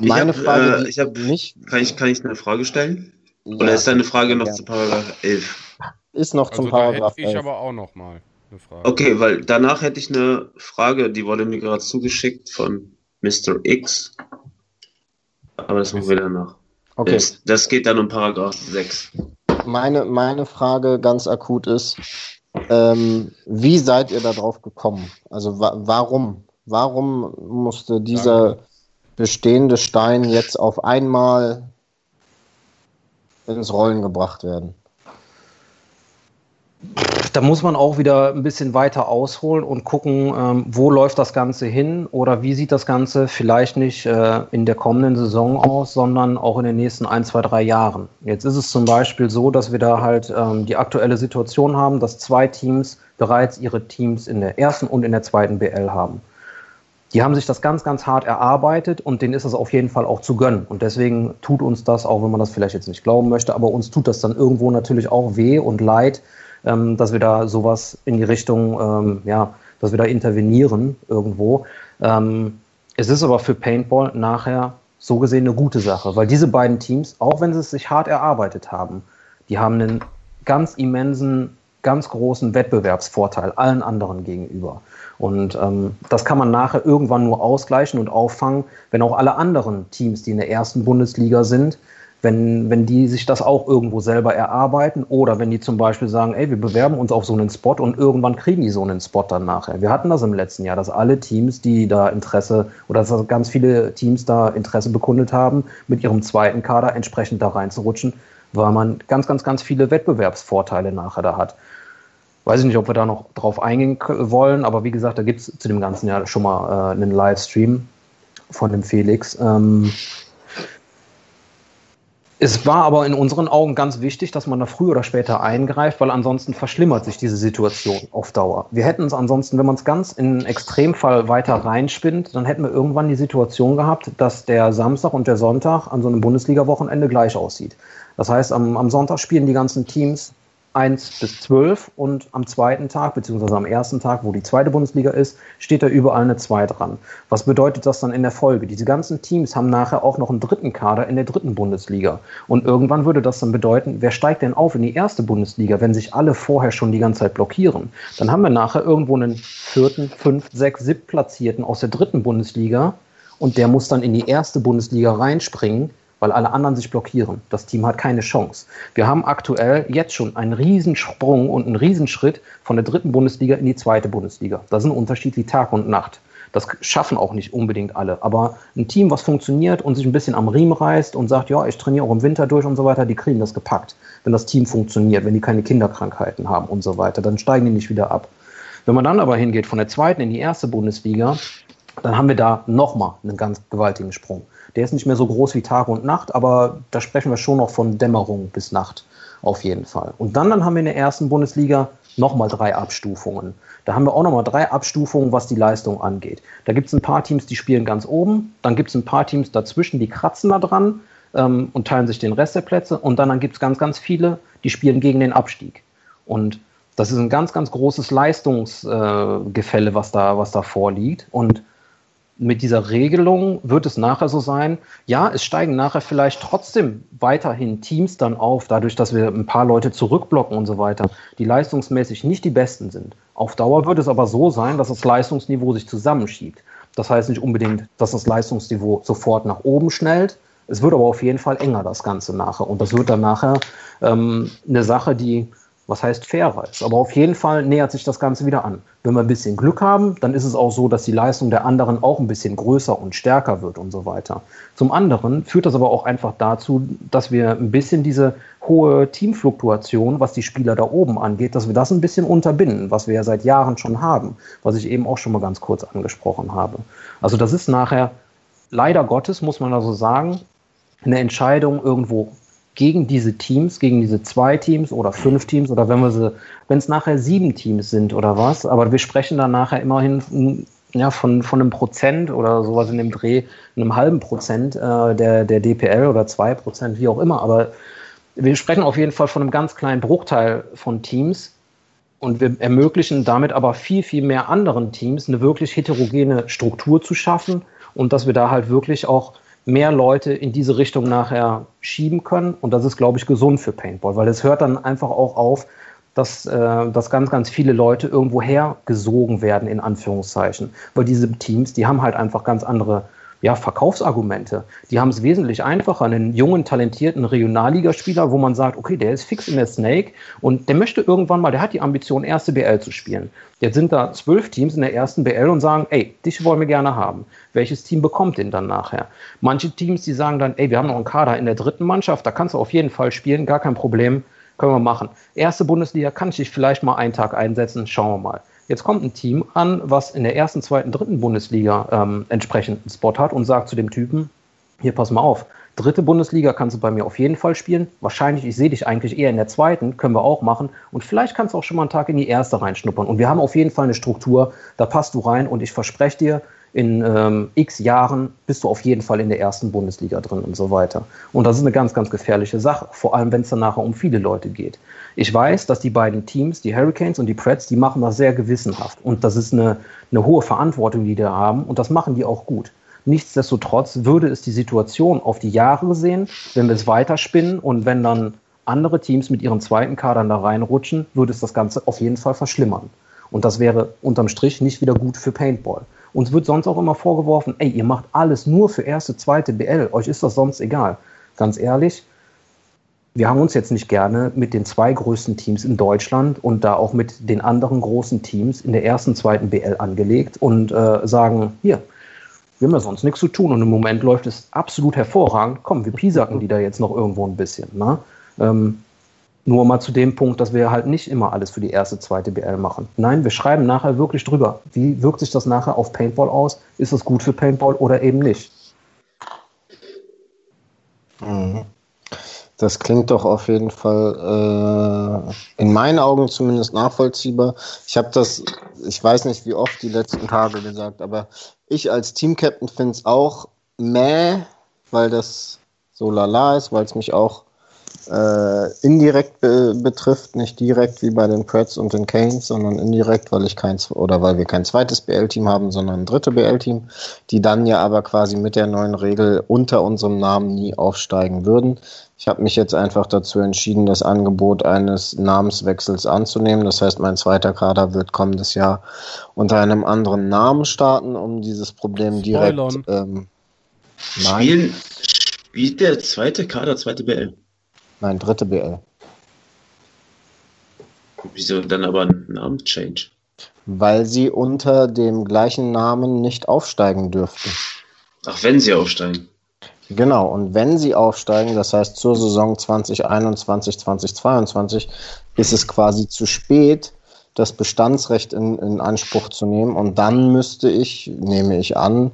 meine hab, Frage, äh, ich hab, nicht. Kann ich, kann ich eine Frage stellen? Ja, Oder ist deine Frage noch ja. zu Paragraph 11? Ist noch zum also Paragraph da hätte ich aber auch noch mal eine Frage. Okay, weil danach hätte ich eine Frage, die wurde mir gerade zugeschickt von Mr. X. Aber das machen wir danach. Okay. Das, das geht dann um Paragraph 6. Meine, meine Frage ganz akut ist, ähm, wie seid ihr darauf gekommen? Also wa warum? Warum musste dieser, Danke bestehende Stein jetzt auf einmal ins Rollen gebracht werden? Da muss man auch wieder ein bisschen weiter ausholen und gucken, ähm, wo läuft das Ganze hin oder wie sieht das Ganze vielleicht nicht äh, in der kommenden Saison aus, sondern auch in den nächsten ein, zwei, drei Jahren. Jetzt ist es zum Beispiel so, dass wir da halt ähm, die aktuelle Situation haben, dass zwei Teams bereits ihre Teams in der ersten und in der zweiten BL haben die haben sich das ganz, ganz hart erarbeitet und denen ist es auf jeden Fall auch zu gönnen. Und deswegen tut uns das, auch wenn man das vielleicht jetzt nicht glauben möchte, aber uns tut das dann irgendwo natürlich auch weh und leid, ähm, dass wir da sowas in die Richtung, ähm, ja, dass wir da intervenieren irgendwo. Ähm, es ist aber für Paintball nachher so gesehen eine gute Sache, weil diese beiden Teams, auch wenn sie es sich hart erarbeitet haben, die haben einen ganz immensen, ganz großen Wettbewerbsvorteil allen anderen gegenüber. Und ähm, das kann man nachher irgendwann nur ausgleichen und auffangen, wenn auch alle anderen Teams, die in der ersten Bundesliga sind, wenn, wenn die sich das auch irgendwo selber erarbeiten oder wenn die zum Beispiel sagen, ey, wir bewerben uns auf so einen Spot und irgendwann kriegen die so einen Spot dann nachher. Wir hatten das im letzten Jahr, dass alle Teams, die da Interesse oder dass ganz viele Teams da Interesse bekundet haben, mit ihrem zweiten Kader entsprechend da reinzurutschen, weil man ganz, ganz, ganz viele Wettbewerbsvorteile nachher da hat. Weiß ich nicht, ob wir da noch drauf eingehen wollen, aber wie gesagt, da gibt es zu dem ganzen Jahr schon mal äh, einen Livestream von dem Felix. Ähm, es war aber in unseren Augen ganz wichtig, dass man da früher oder später eingreift, weil ansonsten verschlimmert sich diese Situation auf Dauer. Wir hätten es ansonsten, wenn man es ganz in Extremfall weiter reinspinnt, dann hätten wir irgendwann die Situation gehabt, dass der Samstag und der Sonntag an so einem Bundesliga-Wochenende gleich aussieht. Das heißt, am, am Sonntag spielen die ganzen Teams 1 bis 12 und am zweiten Tag, beziehungsweise am ersten Tag, wo die zweite Bundesliga ist, steht da überall eine 2 dran. Was bedeutet das dann in der Folge? Diese ganzen Teams haben nachher auch noch einen dritten Kader in der dritten Bundesliga. Und irgendwann würde das dann bedeuten, wer steigt denn auf in die erste Bundesliga, wenn sich alle vorher schon die ganze Zeit blockieren? Dann haben wir nachher irgendwo einen vierten, fünf, sechs, sieb Platzierten aus der dritten Bundesliga und der muss dann in die erste Bundesliga reinspringen weil alle anderen sich blockieren. Das Team hat keine Chance. Wir haben aktuell jetzt schon einen Riesensprung und einen Riesenschritt von der dritten Bundesliga in die zweite Bundesliga. Das ist ein Unterschied wie Tag und Nacht. Das schaffen auch nicht unbedingt alle. Aber ein Team, was funktioniert und sich ein bisschen am Riemen reißt und sagt, ja, ich trainiere auch im Winter durch und so weiter, die kriegen das gepackt. Wenn das Team funktioniert, wenn die keine Kinderkrankheiten haben und so weiter, dann steigen die nicht wieder ab. Wenn man dann aber hingeht von der zweiten in die erste Bundesliga, dann haben wir da nochmal einen ganz gewaltigen Sprung. Der ist nicht mehr so groß wie Tag und Nacht, aber da sprechen wir schon noch von Dämmerung bis Nacht auf jeden Fall. Und dann, dann haben wir in der ersten Bundesliga nochmal drei Abstufungen. Da haben wir auch nochmal drei Abstufungen, was die Leistung angeht. Da gibt es ein paar Teams, die spielen ganz oben, dann gibt es ein paar Teams dazwischen, die kratzen da dran ähm, und teilen sich den Rest der Plätze und dann, dann gibt es ganz, ganz viele, die spielen gegen den Abstieg. Und das ist ein ganz, ganz großes Leistungsgefälle, äh, was, da, was da vorliegt. Und mit dieser Regelung wird es nachher so sein, ja, es steigen nachher vielleicht trotzdem weiterhin Teams dann auf, dadurch, dass wir ein paar Leute zurückblocken und so weiter, die leistungsmäßig nicht die besten sind. Auf Dauer wird es aber so sein, dass das Leistungsniveau sich zusammenschiebt. Das heißt nicht unbedingt, dass das Leistungsniveau sofort nach oben schnellt. Es wird aber auf jeden Fall enger, das Ganze nachher. Und das wird dann nachher ähm, eine Sache, die was heißt fairer ist. Aber auf jeden Fall nähert sich das Ganze wieder an. Wenn wir ein bisschen Glück haben, dann ist es auch so, dass die Leistung der anderen auch ein bisschen größer und stärker wird und so weiter. Zum anderen führt das aber auch einfach dazu, dass wir ein bisschen diese hohe Teamfluktuation, was die Spieler da oben angeht, dass wir das ein bisschen unterbinden, was wir ja seit Jahren schon haben, was ich eben auch schon mal ganz kurz angesprochen habe. Also das ist nachher leider Gottes, muss man also sagen, eine Entscheidung irgendwo gegen diese Teams, gegen diese zwei Teams oder fünf Teams oder wenn wir sie, wenn es nachher sieben Teams sind oder was, aber wir sprechen dann nachher immerhin ja, von, von einem Prozent oder sowas in dem Dreh, einem halben Prozent äh, der, der DPL oder zwei Prozent, wie auch immer, aber wir sprechen auf jeden Fall von einem ganz kleinen Bruchteil von Teams und wir ermöglichen damit aber viel, viel mehr anderen Teams eine wirklich heterogene Struktur zu schaffen und dass wir da halt wirklich auch mehr Leute in diese Richtung nachher schieben können. Und das ist, glaube ich, gesund für Paintball, weil es hört dann einfach auch auf, dass, äh, dass ganz, ganz viele Leute irgendwo hergesogen werden, in Anführungszeichen. Weil diese Teams, die haben halt einfach ganz andere ja, Verkaufsargumente. Die haben es wesentlich einfacher, einen jungen, talentierten Regionalligaspieler, wo man sagt, okay, der ist fix in der Snake und der möchte irgendwann mal, der hat die Ambition, erste BL zu spielen. Jetzt sind da zwölf Teams in der ersten BL und sagen, ey, dich wollen wir gerne haben. Welches Team bekommt den dann nachher? Manche Teams, die sagen dann, ey, wir haben noch einen Kader in der dritten Mannschaft, da kannst du auf jeden Fall spielen, gar kein Problem, können wir machen. Erste Bundesliga kann ich dich vielleicht mal einen Tag einsetzen, schauen wir mal. Jetzt kommt ein Team an, was in der ersten, zweiten, dritten Bundesliga ähm, entsprechend einen Spot hat und sagt zu dem Typen, hier pass mal auf, dritte Bundesliga kannst du bei mir auf jeden Fall spielen. Wahrscheinlich, ich sehe dich eigentlich eher in der zweiten, können wir auch machen. Und vielleicht kannst du auch schon mal einen Tag in die erste reinschnuppern. Und wir haben auf jeden Fall eine Struktur, da passt du rein und ich verspreche dir, in ähm, x Jahren bist du auf jeden Fall in der ersten Bundesliga drin und so weiter. Und das ist eine ganz, ganz gefährliche Sache, vor allem wenn es dann nachher um viele Leute geht. Ich weiß, dass die beiden Teams, die Hurricanes und die Preds, die machen das sehr gewissenhaft. Und das ist eine, eine hohe Verantwortung, die die haben. Und das machen die auch gut. Nichtsdestotrotz würde es die Situation auf die Jahre gesehen, wenn wir es weiterspinnen und wenn dann andere Teams mit ihren zweiten Kadern da reinrutschen, würde es das Ganze auf jeden Fall verschlimmern. Und das wäre unterm Strich nicht wieder gut für Paintball. Uns wird sonst auch immer vorgeworfen, ey, ihr macht alles nur für erste, zweite BL, euch ist das sonst egal. Ganz ehrlich, wir haben uns jetzt nicht gerne mit den zwei größten Teams in Deutschland und da auch mit den anderen großen Teams in der ersten, zweiten BL angelegt und äh, sagen, hier, wir haben ja sonst nichts zu tun und im Moment läuft es absolut hervorragend. Komm, wir piesacken die da jetzt noch irgendwo ein bisschen. Ne? Ähm, nur mal zu dem Punkt, dass wir halt nicht immer alles für die erste, zweite BL machen. Nein, wir schreiben nachher wirklich drüber. Wie wirkt sich das nachher auf Paintball aus? Ist das gut für Paintball oder eben nicht? Mhm. Das klingt doch auf jeden Fall äh, in meinen Augen zumindest nachvollziehbar. Ich habe das, ich weiß nicht wie oft die letzten Tage gesagt, aber ich als Teamcaptain finde es auch meh, weil das so lala ist, weil es mich auch äh, indirekt be betrifft, nicht direkt wie bei den Preds und den Canes, sondern indirekt, weil ich kein oder weil wir kein zweites BL-Team haben, sondern ein drittes BL-Team, die dann ja aber quasi mit der neuen Regel unter unserem Namen nie aufsteigen würden. Ich habe mich jetzt einfach dazu entschieden, das Angebot eines Namenswechsels anzunehmen. Das heißt, mein zweiter Kader wird kommendes Jahr unter einem anderen Namen starten, um dieses Problem direkt. Ähm, Spielen, spielt der zweite Kader zweite BL? Nein, dritte BL. Wieso dann aber ein Namenchange? Weil sie unter dem gleichen Namen nicht aufsteigen dürften. Ach, wenn sie aufsteigen. Genau, und wenn sie aufsteigen, das heißt zur Saison 2021, 2022, ist es quasi zu spät, das Bestandsrecht in, in Anspruch zu nehmen. Und dann müsste ich, nehme ich an,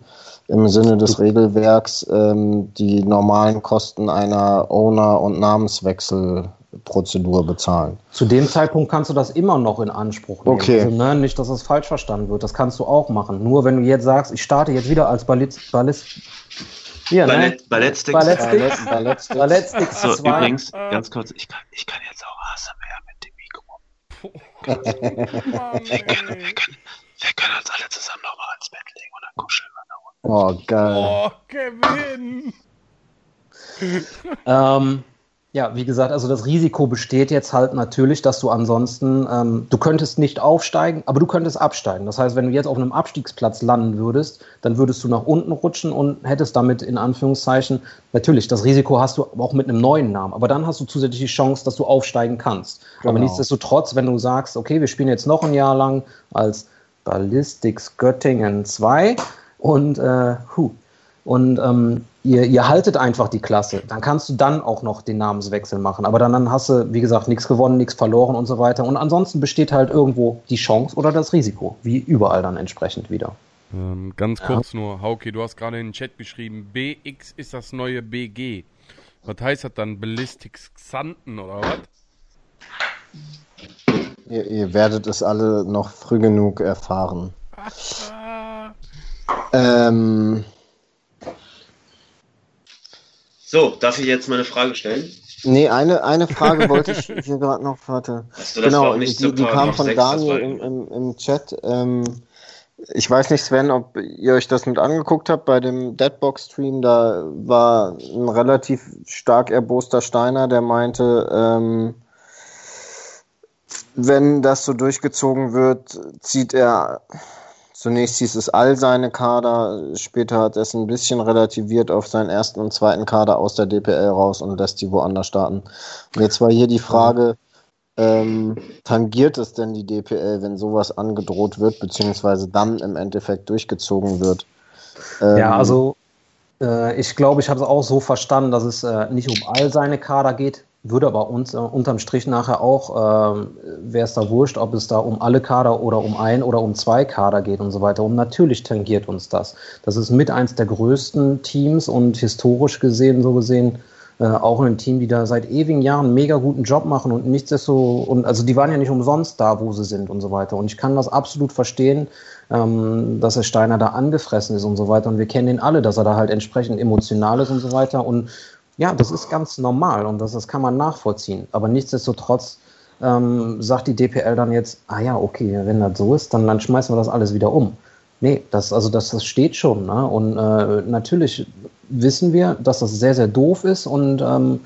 im Sinne des Regelwerks ähm, die normalen Kosten einer Owner- und Namenswechselprozedur bezahlen. Zu dem Zeitpunkt kannst du das immer noch in Anspruch nehmen. Okay. Also, ne, nicht, dass das falsch verstanden wird. Das kannst du auch machen. Nur wenn du jetzt sagst, ich starte jetzt wieder als Ballist. Ballist hier, ne? Ballett, Ballettsticks. Ballettsticks. Ballett, Ballett, Ballettsticks So, 2. übrigens, ganz kurz, ich kann, ich kann jetzt auch ASMR mit dem Mikro. Mann, Wir können, wir können, wir können uns alle zusammen nochmal ins Bett legen und dann kuscheln. Oh, geil. Oh, Kevin. Ähm, ja, wie gesagt, also das Risiko besteht jetzt halt natürlich, dass du ansonsten, ähm, du könntest nicht aufsteigen, aber du könntest absteigen. Das heißt, wenn du jetzt auf einem Abstiegsplatz landen würdest, dann würdest du nach unten rutschen und hättest damit in Anführungszeichen, natürlich, das Risiko hast du auch mit einem neuen Namen, aber dann hast du zusätzlich die Chance, dass du aufsteigen kannst. Aber Genau. nichtsdestotrotz, wenn du sagst, okay, wir spielen jetzt noch ein Jahr lang als Ballistics Göttingen 2 und, äh, huh, und ähm, ihr, ihr haltet einfach die Klasse, dann kannst du dann auch noch den Namenswechsel machen. Aber dann, dann hast du, wie gesagt, nichts gewonnen, nichts verloren und so weiter. Und ansonsten besteht halt irgendwo die Chance oder das Risiko, wie überall dann entsprechend wieder. Ähm, ganz kurz nur, Hauke, du hast gerade in den Chat geschrieben, BX ist das neue BG. Was heißt das dann? Ballistics Xanten oder was? Ihr, ihr werdet es alle noch früh genug erfahren. Ähm, So, darf ich jetzt mal eine Frage stellen? nee, eine, eine Frage wollte ich hier gerade noch, warte. Also, das war Genau, die, so die kam von 6, das Daniel im, im, im Chat. Ähm, ich weiß nicht, Sven, ob ihr euch das mit angeguckt habt bei dem Deadbox-Stream. Da war ein relativ stark erboster Steiner, der meinte, ähm, wenn das so durchgezogen wird, zieht er Zunächst hieß es all seine Kader, später hat es ein bisschen relativiert auf seinen ersten und zweiten Kader aus der DPL raus und lässt die woanders starten. Und jetzt war hier die Frage, ähm, tangiert es denn die DPL, wenn sowas angedroht wird, beziehungsweise dann im Endeffekt durchgezogen wird? Ähm, Ja, also äh, ich glaube, ich habe es auch so verstanden, dass es äh, nicht um all seine Kader geht, würde aber uns äh, unterm Strich nachher auch, ähm, wäre es da wurscht, ob es da um alle Kader oder um ein oder um zwei Kader geht und so weiter. Und natürlich tangiert uns das. Das ist mit eins der größten Teams und historisch gesehen, so gesehen, äh, auch ein Team, die da seit ewigen Jahren einen mega guten Job machen und nichts ist so, und also die waren ja nicht umsonst da, wo sie sind und so weiter. Und ich kann das absolut verstehen, ähm, dass der Steiner da angefressen ist und so weiter. Und wir kennen ihn alle, dass er da halt entsprechend emotional ist und so weiter. Und ja, das ist ganz normal und das, das kann man nachvollziehen. Aber nichtsdestotrotz ähm, sagt die DPL dann jetzt, ah ja, okay, wenn das so ist, dann, dann schmeißen wir das alles wieder um. Nee, das, also das, das steht schon. Ne? Und äh, natürlich wissen wir, dass das sehr, sehr doof ist und ähm,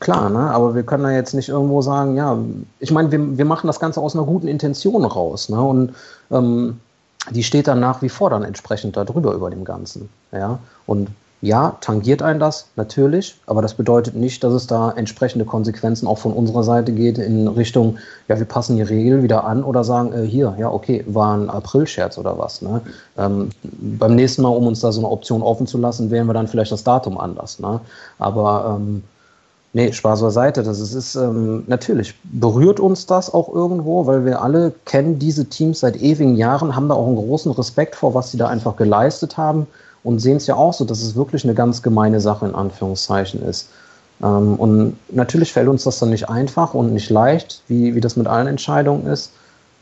klar, ne? aber wir können da jetzt nicht irgendwo sagen, ja, ich meine, wir, wir machen das Ganze aus einer guten Intention raus. Ne? Und ähm, die steht dann nach wie vor dann entsprechend darüber über dem Ganzen. Ja? Und ja, tangiert ein das natürlich, aber das bedeutet nicht, dass es da entsprechende Konsequenzen auch von unserer Seite geht in Richtung, ja, wir passen die Regel wieder an oder sagen, äh, hier, ja, okay, war ein April-Scherz oder was. Ne? Ähm, beim nächsten Mal, um uns da so eine Option offen zu lassen, wählen wir dann vielleicht das Datum anders. Ne? Aber ähm, Nee, Spaß beiseite. Das ist, ist ähm, natürlich berührt uns das auch irgendwo, weil wir alle kennen diese Teams seit ewigen Jahren, haben da auch einen großen Respekt vor, was sie da einfach geleistet haben und sehen es ja auch so, dass es wirklich eine ganz gemeine Sache in Anführungszeichen ist. Ähm, und natürlich fällt uns das dann nicht einfach und nicht leicht, wie, wie das mit allen Entscheidungen ist.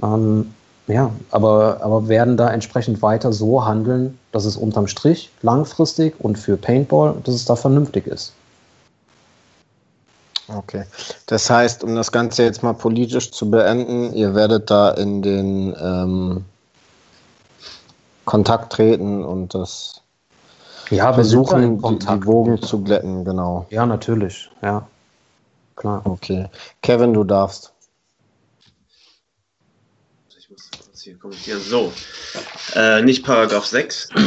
Ähm, ja, aber, aber werden da entsprechend weiter so handeln, dass es unterm Strich langfristig und für Paintball, dass es da vernünftig ist. Okay. Das heißt, um das Ganze jetzt mal politisch zu beenden, ihr werdet da in den ähm, Kontakt treten und das Ja, versuchen, die, die Wogen zu glätten, genau. Ja, natürlich, ja. Klar. Okay. Kevin, du darfst. Ich muss kurz hier kommentieren. So, äh, nicht Paragraph 6.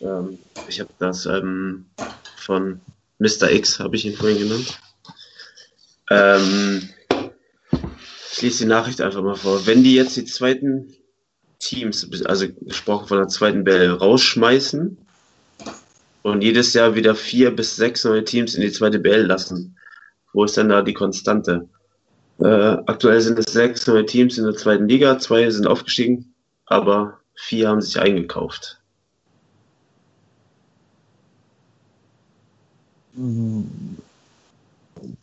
Das, ähm, ich habe das ähm, von Mr. X, habe ich ihn vorhin genannt. Ähm, ich lese die Nachricht einfach mal vor. Wenn die jetzt die zweiten Teams, also gesprochen von der zweiten Bälle, rausschmeißen und jedes Jahr wieder vier bis sechs neue Teams in die zweite BL lassen, wo ist denn da die Konstante? Äh, aktuell sind es sechs neue Teams in der zweiten Liga, zwei sind aufgestiegen, aber vier haben sich eingekauft.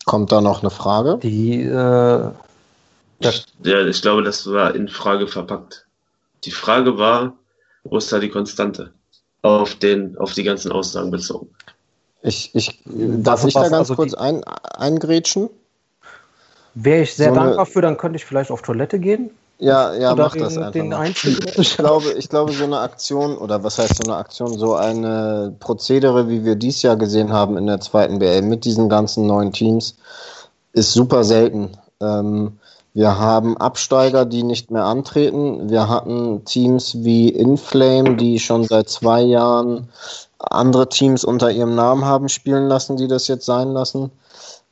Kommt da noch eine Frage? Die, äh, ich, ja, ich glaube, das war in Frage verpackt. Die Frage war, wo ist da die Konstante? Auf, den, auf die ganzen Aussagen bezogen. Ich, ich, darf ich da ganz also kurz ein, eingrätschen? Wäre ich sehr so dankbar eine, für, dann könnte ich vielleicht auf Toilette gehen. Ja, ja, oder mach das einfach. Ich glaube, ich glaube, so eine Aktion, oder was heißt so eine Aktion, so eine Prozedere, wie wir dies Jahr gesehen haben in der zweiten BL mit diesen ganzen neuen Teams, ist super selten. Ähm, wir haben Absteiger, die nicht mehr antreten. Wir hatten Teams wie Inflame, die schon seit zwei Jahren andere Teams unter ihrem Namen haben spielen lassen, die das jetzt sein lassen.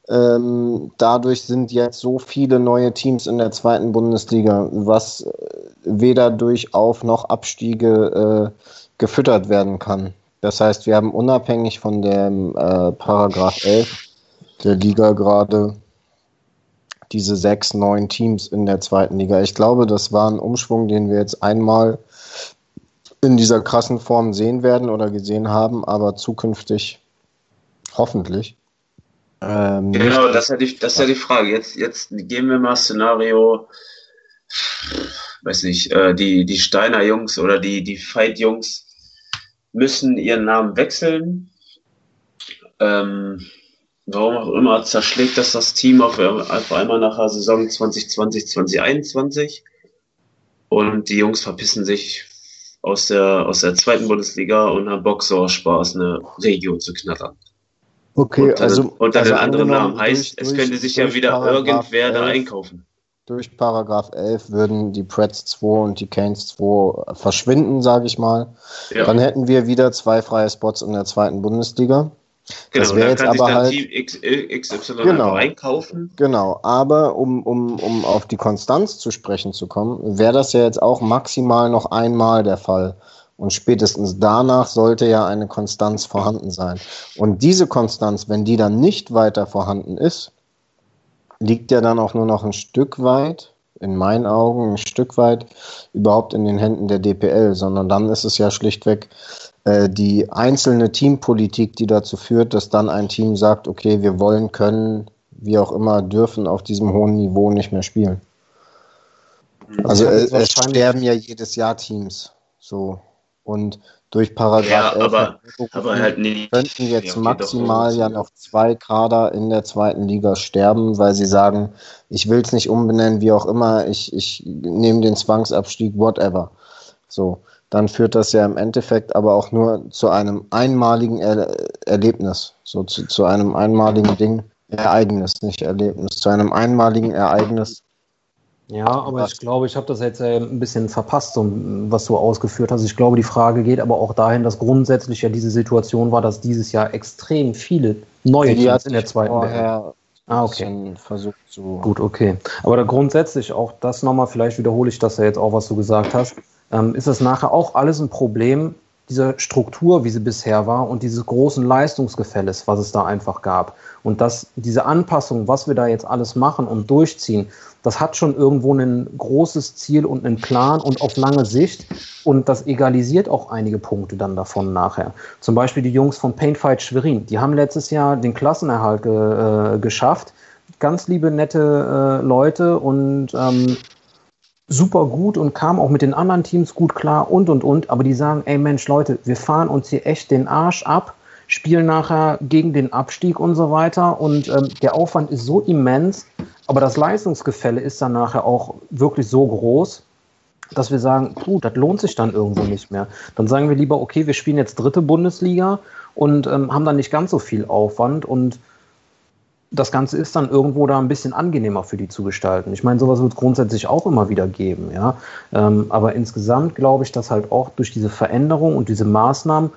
Ähm, dadurch sind jetzt so viele neue Teams in der zweiten Bundesliga, was äh, weder durch Auf- noch Abstiege äh, gefüttert werden kann. Das heißt, wir haben unabhängig von dem äh, Paragraph 11 der Liga gerade diese sechs neuen Teams in der zweiten Liga. Ich glaube, das war ein Umschwung, den wir jetzt einmal in dieser krassen Form sehen werden oder gesehen haben, aber zukünftig hoffentlich ähm, genau, das ist, ja die, das ist ja die Frage. Jetzt, jetzt gehen wir mal Szenario, weiß nicht, äh, die, die Steiner Jungs oder die, die Fight Jungs müssen ihren Namen wechseln. Ähm, warum auch immer zerschlägt das das Team auf, auf einmal nach der Saison 2020, 2021 und die Jungs verpissen sich aus der, aus der zweiten Bundesliga und haben Bock so aus Spaß eine Region zu knattern. Okay, unter, also. Unter also den anderen Namen heißt, durch, es könnte sich ja wieder Paragraph irgendwer 11, da einkaufen. Durch Paragraph 11 würden die Preds 2 und die Canes 2 verschwinden, sage ich mal. Ja. Dann hätten wir wieder zwei freie Spots in der zweiten Bundesliga. Genau, das wäre jetzt aber halt XY genau, einkaufen. Genau, aber um, um, um auf die Konstanz zu sprechen zu kommen, wäre das ja jetzt auch maximal noch einmal der Fall. Und spätestens danach sollte ja eine Konstanz vorhanden sein. Und diese Konstanz, wenn die dann nicht weiter vorhanden ist, liegt ja dann auch nur noch ein Stück weit, in meinen Augen ein Stück weit, überhaupt in den Händen der DPL, sondern dann ist es ja schlichtweg äh, die einzelne Teampolitik, die dazu führt, dass dann ein Team sagt, okay, wir wollen, können, wie auch immer, dürfen auf diesem hohen Niveau nicht mehr spielen. Also äh, es sterben ja jedes Jahr Teams. So. Und durch Paragraph ja, 11 aber, aber halt nicht, könnten jetzt ja, maximal ja noch zwei Kader in der zweiten Liga sterben, weil sie sagen, ich will es nicht umbenennen, wie auch immer, ich, ich nehme den Zwangsabstieg, whatever. So, dann führt das ja im Endeffekt aber auch nur zu einem einmaligen er Erlebnis, so zu, zu einem einmaligen Ding, Ereignis, nicht Erlebnis, zu einem einmaligen Ereignis, ja, aber ich glaube, ich habe das jetzt äh, ein bisschen verpasst, was du ausgeführt hast. Ich glaube, die Frage geht aber auch dahin, dass grundsätzlich ja diese Situation war, dass dieses Jahr extrem viele neue die Teams in der zweiten Welt. Ah, okay. Versucht zu Gut, okay. Aber da grundsätzlich auch das nochmal, vielleicht wiederhole ich das ja jetzt auch, was du gesagt hast, ähm, ist das nachher auch alles ein Problem, dieser Struktur, wie sie bisher war und dieses großen Leistungsgefälles, was es da einfach gab. Und dass diese Anpassung, was wir da jetzt alles machen und durchziehen, das hat schon irgendwo ein großes Ziel und einen Plan und auf lange Sicht. Und das egalisiert auch einige Punkte dann davon nachher. Zum Beispiel die Jungs von Painfight Schwerin, die haben letztes Jahr den Klassenerhalt ge, äh, geschafft. Ganz liebe, nette äh, Leute und ähm, super gut und kamen auch mit den anderen Teams gut klar und und und. Aber die sagen, ey Mensch, Leute, wir fahren uns hier echt den Arsch ab spielen nachher gegen den Abstieg und so weiter. Und ähm, der Aufwand ist so immens, aber das Leistungsgefälle ist dann nachher auch wirklich so groß, dass wir sagen, puh, das lohnt sich dann irgendwo nicht mehr. Dann sagen wir lieber, okay, wir spielen jetzt dritte Bundesliga und ähm, haben dann nicht ganz so viel Aufwand und das Ganze ist dann irgendwo da ein bisschen angenehmer für die zu gestalten. Ich meine, sowas wird es grundsätzlich auch immer wieder geben, ja. Ähm, aber insgesamt glaube ich, dass halt auch durch diese Veränderung und diese Maßnahmen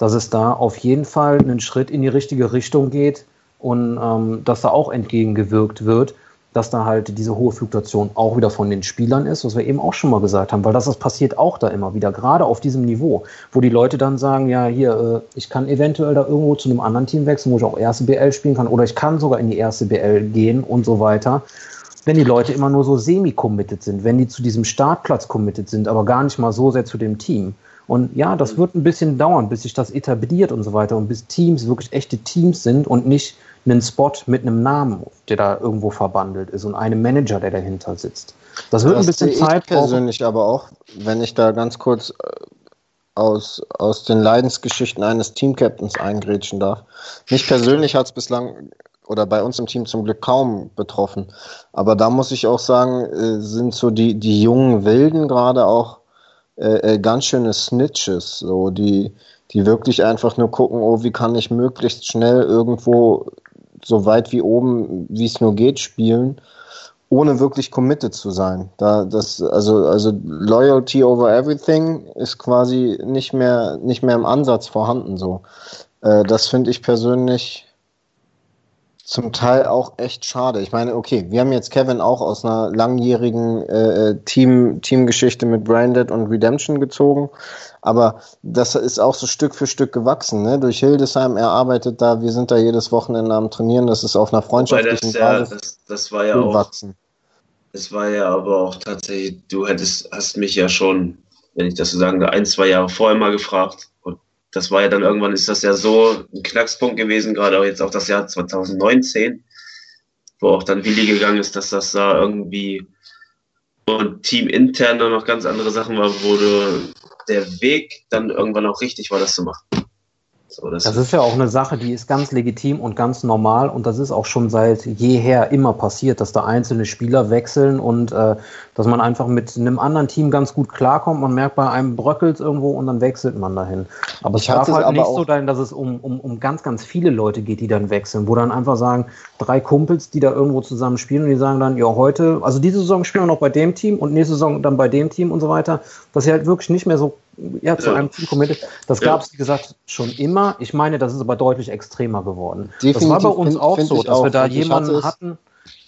dass es da auf jeden Fall einen Schritt in die richtige Richtung geht und ähm, dass da auch entgegengewirkt wird, dass da halt diese hohe Fluktuation auch wieder von den Spielern ist, was wir eben auch schon mal gesagt haben, weil das, das passiert auch da immer wieder, gerade auf diesem Niveau, wo die Leute dann sagen, ja, hier, äh, ich kann eventuell da irgendwo zu einem anderen Team wechseln, wo ich auch erste BL spielen kann oder ich kann sogar in die erste BL gehen und so weiter. wenn die Leute immer nur so semi-committed sind, wenn die zu diesem Startplatz committed sind, aber gar nicht mal so sehr zu dem Team. Und ja, das wird ein bisschen dauern, bis sich das etabliert und so weiter und bis Teams wirklich echte Teams sind und nicht einen Spot mit einem Namen, der da irgendwo verbandelt ist und einem Manager, der dahinter sitzt. Das wird das ein bisschen Zeit brauchen. persönlich aber auch, wenn ich da ganz kurz äh, aus, aus den Leidensgeschichten eines Teamcaptains eingrätschen darf. Mich persönlich hat es bislang oder bei uns im Team zum Glück kaum betroffen. Aber da muss ich auch sagen, äh, sind so die, die jungen Wilden gerade auch äh, äh, ganz schöne Snitches, so die, die wirklich einfach nur gucken, oh, wie kann ich möglichst schnell irgendwo so weit wie oben, wie es nur geht, spielen, ohne wirklich committed zu sein. Da, das, also, also Loyalty over everything ist quasi nicht mehr, nicht mehr im Ansatz vorhanden, so. Äh, das finde ich persönlich zum Teil auch echt schade. Ich meine, okay, wir haben jetzt Kevin auch aus einer langjährigen äh, Team, Teamgeschichte mit Branded und Redemption gezogen, aber das ist auch so Stück für Stück gewachsen. Ne? Durch Hildesheim, er arbeitet da, wir sind da jedes Wochenende am Trainieren, das ist auf einer freundschaftlichen das, Basis. Ja, das, das war ja gewachsen. auch. Das war ja aber auch tatsächlich, du hättest, hast mich ja schon, wenn ich das so sagen darf, ein, zwei Jahre vorher mal gefragt, das war ja dann irgendwann ist das ja so ein Knackspunkt gewesen, gerade auch jetzt auch das Jahr 2019, wo auch dann Willi gegangen ist, dass das da irgendwie und teamintern noch ganz andere Sachen war, wo der Weg dann irgendwann auch richtig war, das zu machen. So, das, das ist ja auch eine Sache, die ist ganz legitim und ganz normal und das ist auch schon seit jeher immer passiert, dass da einzelne Spieler wechseln und äh, dass man einfach mit einem anderen Team ganz gut klarkommt. Man merkt, bei einem bröckelt irgendwo und dann wechselt man dahin. Aber es darf halt nicht so sein, dass es um, um, um ganz, ganz viele Leute geht, die dann wechseln, wo dann einfach sagen, drei Kumpels, die da irgendwo zusammen spielen und die sagen dann, ja, heute, also diese Saison spielen wir noch bei dem Team und nächste Saison dann bei dem Team und so weiter, dass sie halt wirklich nicht mehr so ja, zu ja. einem Team committed. Das gab es, wie gesagt, schon immer. Ich meine, das ist aber deutlich extremer geworden. Definitiv, das war bei uns find, auch find so, dass auch. wir da jemanden hatten,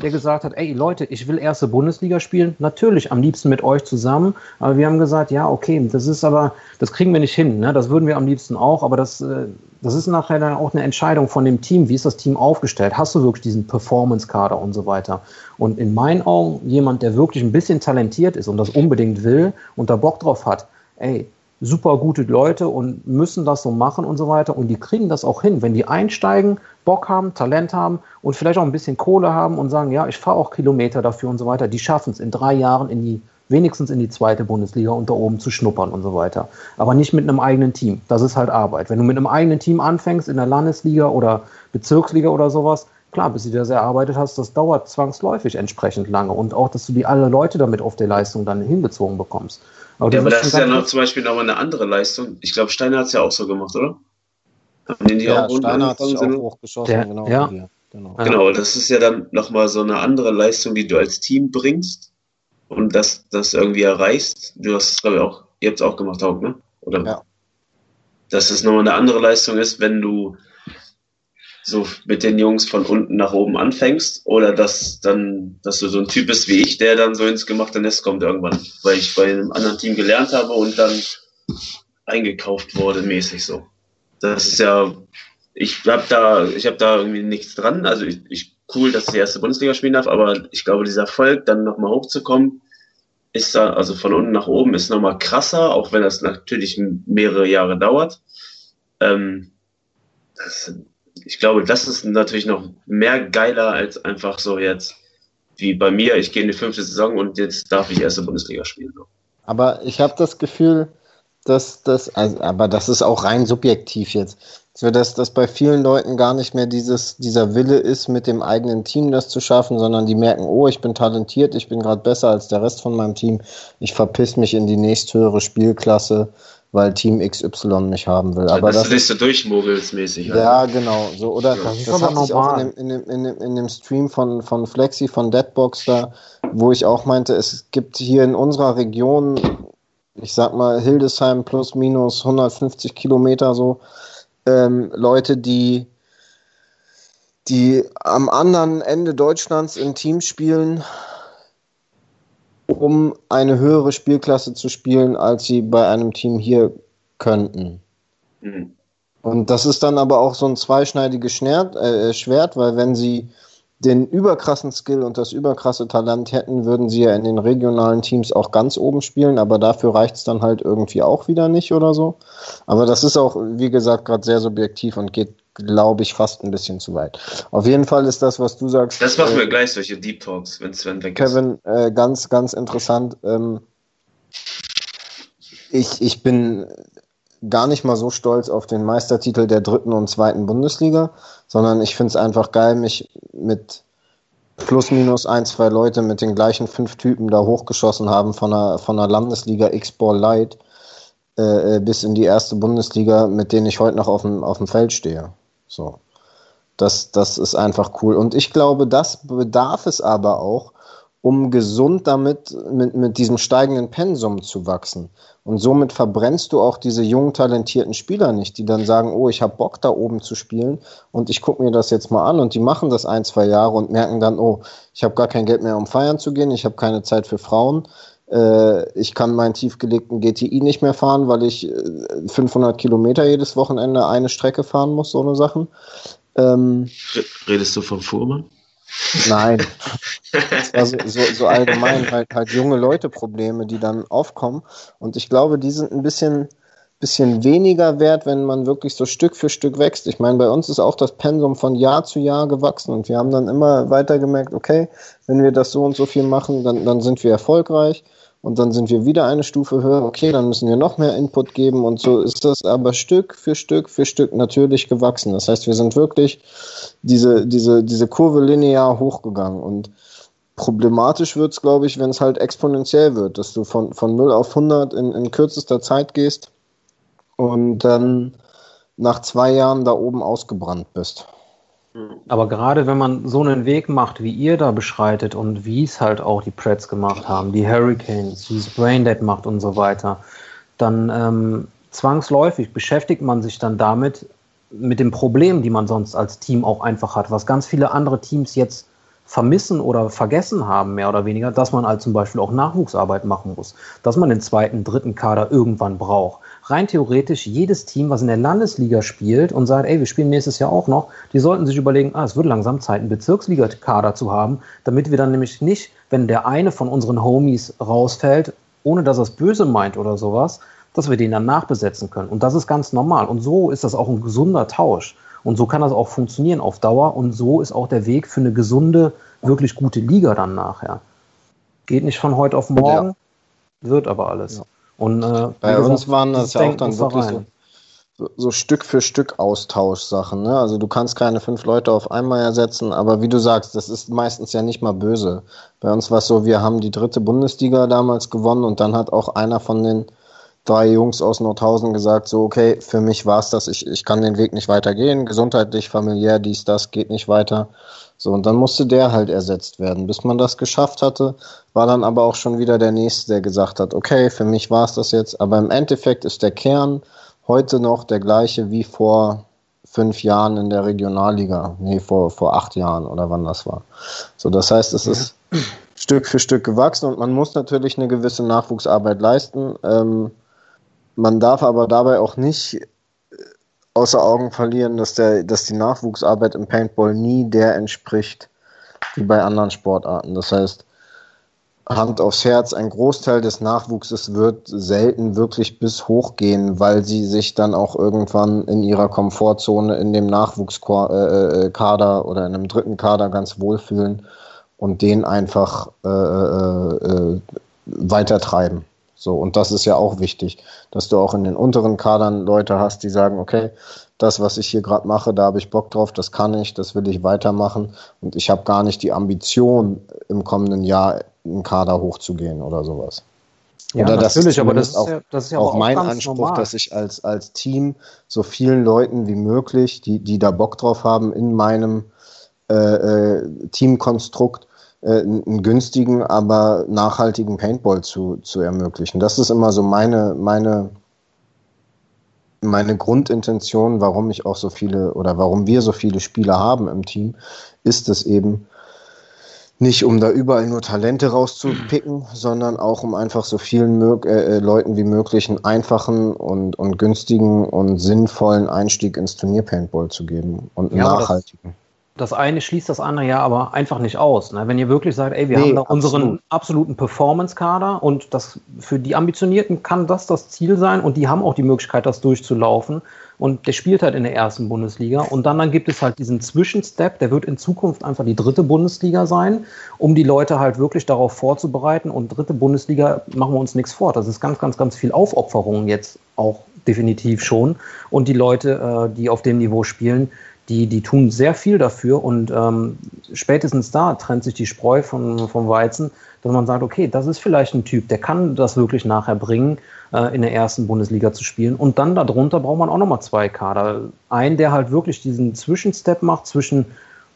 der gesagt hat, ey Leute, ich will erste Bundesliga spielen, natürlich am liebsten mit euch zusammen, aber wir haben gesagt, ja, okay, das ist aber, das kriegen wir nicht hin, ne? das würden wir am liebsten auch, aber das, äh, das ist nachher dann auch eine Entscheidung von dem Team, wie ist das Team aufgestellt, hast du wirklich diesen Performance-Kader und so weiter. Und in meinen Augen, jemand, der wirklich ein bisschen talentiert ist und das unbedingt will und da Bock drauf hat, ey, super gute Leute und müssen das so machen und so weiter. Und die kriegen das auch hin, wenn die einsteigen, Bock haben, Talent haben und vielleicht auch ein bisschen Kohle haben und sagen, ja, ich fahre auch Kilometer dafür und so weiter. Die schaffen es in drei Jahren in die wenigstens in die zweite Bundesliga und da oben zu schnuppern und so weiter. Aber nicht mit einem eigenen Team. Das ist halt Arbeit. Wenn du mit einem eigenen Team anfängst in der Landesliga oder Bezirksliga oder sowas, klar, bis du das erarbeitet hast, das dauert zwangsläufig entsprechend lange. Und auch, dass du die alle Leute damit auf der Leistung dann hingezogen bekommst. Aber, ja, aber das ist ja noch zum Beispiel nochmal eine andere Leistung. Ich glaube, Steiner hat es ja auch so gemacht, oder? Haben die ja, auch Steiner hat sich auch hochgeschossen, der, genau. Ja. Genau. genau, das ist ja dann nochmal so eine andere Leistung, die du als Team bringst und das, das irgendwie erreichst. Du hast es, glaube ich, auch, ihr habt es auch gemacht, auch, ne? Oder? Ja. Dass es nochmal eine andere Leistung ist, wenn du so mit den Jungs von unten nach oben anfängst oder dass dann, dass du so ein Typ bist wie ich, der dann so ins gemachte Nest kommt irgendwann, weil ich bei einem anderen Team gelernt habe und dann eingekauft wurde mäßig so. Das ist ja, ich habe da, ich habe da irgendwie nichts dran. Also ich, ich cool, dass ich die erste Bundesliga spielen darf, aber ich glaube, dieser Erfolg, dann nochmal hochzukommen, ist da, also von unten nach oben, ist nochmal krasser, auch wenn das natürlich mehrere Jahre dauert. Ähm, das, ich glaube, das ist natürlich noch mehr geiler als einfach so jetzt wie bei mir, ich gehe in die fünfte Saison und jetzt darf ich erste Bundesliga spielen. Aber ich habe das Gefühl, dass das, also, aber das ist auch rein subjektiv jetzt, so dass das bei vielen Leuten gar nicht mehr dieses, dieser Wille ist, mit dem eigenen Team das zu schaffen, sondern die merken, oh, ich bin talentiert, ich bin gerade besser als der Rest von meinem Team, ich verpiss mich in die nächsthöhere Spielklasse weil Team XY mich haben will. Aber das, das ist so durchmogelsmäßig. Ja, also. genau. So, oder das, das hat sich auch in dem, in, dem, in, dem, in dem Stream von, von Flexi, von Deadbox da, wo ich auch meinte, es gibt hier in unserer Region, ich sag mal Hildesheim plus minus 150 Kilometer so, ähm, Leute, die die am anderen Ende Deutschlands im Team spielen, um eine höhere Spielklasse zu spielen, als sie bei einem Team hier könnten. Mhm. Und das ist dann aber auch so ein zweischneidiges Schwert, äh, Schwert, weil wenn sie den überkrassen Skill und das überkrasse Talent hätten, würden sie ja in den regionalen Teams auch ganz oben spielen, aber dafür reicht es dann halt irgendwie auch wieder nicht oder so. Aber das ist auch, wie gesagt, gerade sehr subjektiv und geht, glaube ich, fast ein bisschen zu weit. Auf jeden Fall ist das, was du sagst. Das machen wir äh, gleich, solche Deep Talks, wenn Sven weg ist. Kevin, äh, ganz, ganz interessant. Ähm, ich, ich bin gar nicht mal so stolz auf den Meistertitel der dritten und zweiten Bundesliga, sondern ich finde es einfach geil, mich mit plus minus ein, zwei Leute mit den gleichen fünf Typen da hochgeschossen haben von der, von der Landesliga X-Ball Light äh, bis in die erste Bundesliga, mit denen ich heute noch auf dem, auf dem Feld stehe. So. Das, das ist einfach cool. Und ich glaube, das bedarf es aber auch, um gesund damit mit, mit diesem steigenden Pensum zu wachsen. Und somit verbrennst du auch diese jungen, talentierten Spieler nicht, die dann sagen, oh, ich habe Bock da oben zu spielen und ich gucke mir das jetzt mal an und die machen das ein, zwei Jahre und merken dann, oh, ich habe gar kein Geld mehr, um feiern zu gehen, ich habe keine Zeit für Frauen, ich kann meinen tiefgelegten GTI nicht mehr fahren, weil ich 500 äh, Kilometer jedes Wochenende eine Strecke fahren muss, so eine Sachen. Ähm, Redest du vom Fuhrmann? Nein. Das war so, so, so allgemein halt, halt junge Leute Probleme, die dann aufkommen. Und ich glaube, die sind ein bisschen, bisschen weniger wert, wenn man wirklich so Stück für Stück wächst. Ich meine, bei uns ist auch das Pensum von Jahr zu Jahr gewachsen und wir haben dann immer weiter gemerkt, okay, wenn wir das so und so viel machen, dann, dann sind wir erfolgreich und dann sind wir wieder eine Stufe höher, okay, dann müssen wir noch mehr Input geben und so ist das aber Stück für Stück für Stück natürlich gewachsen. Das heißt, wir sind wirklich diese, diese, diese Kurve linear hochgegangen und problematisch wird es, glaube ich, wenn es halt exponentiell wird, dass du von, von 0 auf 100 in, in kürzester Zeit gehst und dann nach zwei Jahren da oben ausgebrannt bist. Aber gerade wenn man so einen Weg macht, wie ihr da beschreitet und wie es halt auch die Preds gemacht haben, die Hurricanes, wie es Braindead macht und so weiter, dann ähm, zwangsläufig beschäftigt man sich dann damit, mit dem Problem, die man sonst als Team auch einfach hat, was ganz viele andere Teams jetzt vermissen oder vergessen haben, mehr oder weniger, dass man halt zum Beispiel auch Nachwuchsarbeit machen muss, dass man den zweiten, dritten Kader irgendwann braucht rein theoretisch jedes Team, was in der Landesliga spielt und sagt, ey, wir spielen nächstes Jahr auch noch, die sollten sich überlegen, ah, es wird langsam Zeit, einen Bezirksligakader zu haben, damit wir dann nämlich nicht, wenn der eine von unseren Homies rausfällt, ohne dass er es böse meint oder sowas, dass wir den dann nachbesetzen können. Und das ist ganz normal. Und so ist das auch ein gesunder Tausch. Und so kann das auch funktionieren auf Dauer. Und so ist auch der Weg für eine gesunde, wirklich gute Liga dann nachher. Geht nicht von heute auf morgen, ja. wird aber alles. Ja. Und äh, bei gesagt, uns waren das ja auch dann wirklich so, so, so, Stück für Stück Austauschsachen. Ne? Also du kannst keine fünf Leute auf einmal ersetzen, aber wie du sagst, das ist meistens ja nicht mal böse. Bei uns war es so, wir haben die dritte Bundesliga damals gewonnen und dann hat auch einer von den drei Jungs aus Nordhausen gesagt, so, okay, für mich war es das, ich, ich kann den Weg nicht weitergehen, gesundheitlich, familiär, dies, das, geht nicht weiter. So, und dann musste der halt ersetzt werden. Bis man das geschafft hatte, war dann aber auch schon wieder der Nächste, der gesagt hat, okay, für mich war es das jetzt. Aber im Endeffekt ist der Kern heute noch der gleiche wie vor fünf Jahren in der Regionalliga. Nee, vor, vor acht Jahren oder wann das war. So, das heißt, es ja. ist Stück für Stück gewachsen und man muss natürlich eine gewisse Nachwuchsarbeit leisten. Ähm, man darf aber dabei auch nicht außer Augen verlieren, dass, der, dass die Nachwuchsarbeit im Paintball nie der entspricht wie bei anderen Sportarten. Das heißt, Hand aufs Herz, ein Großteil des Nachwuchses wird selten wirklich bis hoch gehen, weil sie sich dann auch irgendwann in ihrer Komfortzone in dem Nachwuchskader äh, oder in einem dritten Kader ganz wohlfühlen und den einfach äh, äh, äh weitertreiben. So, und das ist ja auch wichtig, dass du auch in den unteren Kadern Leute hast, die sagen, okay, das, was ich hier gerade mache, da habe ich Bock drauf, das kann ich, das will ich weitermachen und ich habe gar nicht die Ambition, im kommenden Jahr einen Kader hochzugehen oder sowas. Ja, oder natürlich, aber das ist, auch, ja, das ist ja auch, auch mein Anspruch, normal. dass ich als, als Team so vielen Leuten wie möglich, die, die da Bock drauf haben, in meinem äh, äh, Teamkonstrukt einen günstigen, aber nachhaltigen Paintball zu, zu ermöglichen. Das ist immer so meine, meine, meine Grundintention, warum ich auch so viele oder warum wir so viele Spieler haben im Team, ist es eben nicht, um da überall nur Talente rauszupicken, sondern auch um einfach so vielen äh, äh, Leuten wie möglich einen einfachen und, und günstigen und sinnvollen Einstieg ins Turnier-Paintball zu geben und einen ja, nachhaltigen. Das eine schließt das andere ja aber einfach nicht aus. Ne? Wenn ihr wirklich sagt, ey, wir nee, haben da unseren absolut. absoluten Performance-Kader und das für die Ambitionierten kann das das Ziel sein und die haben auch die Möglichkeit, das durchzulaufen. Und der spielt halt in der ersten Bundesliga. Und dann, dann gibt es halt diesen Zwischenstep, der wird in Zukunft einfach die dritte Bundesliga sein, um die Leute halt wirklich darauf vorzubereiten. Und dritte Bundesliga machen wir uns nichts vor. Das ist ganz, ganz, ganz viel Aufopferung jetzt auch definitiv schon. Und die Leute, äh, die auf dem Niveau spielen, die, die tun sehr viel dafür und ähm, spätestens da trennt sich die Spreu von, vom Weizen, dass man sagt, okay, das ist vielleicht ein Typ, der kann das wirklich nachher bringen, äh, in der ersten Bundesliga zu spielen. Und dann darunter braucht man auch nochmal zwei Kader. Einen, der halt wirklich diesen Zwischenstep macht zwischen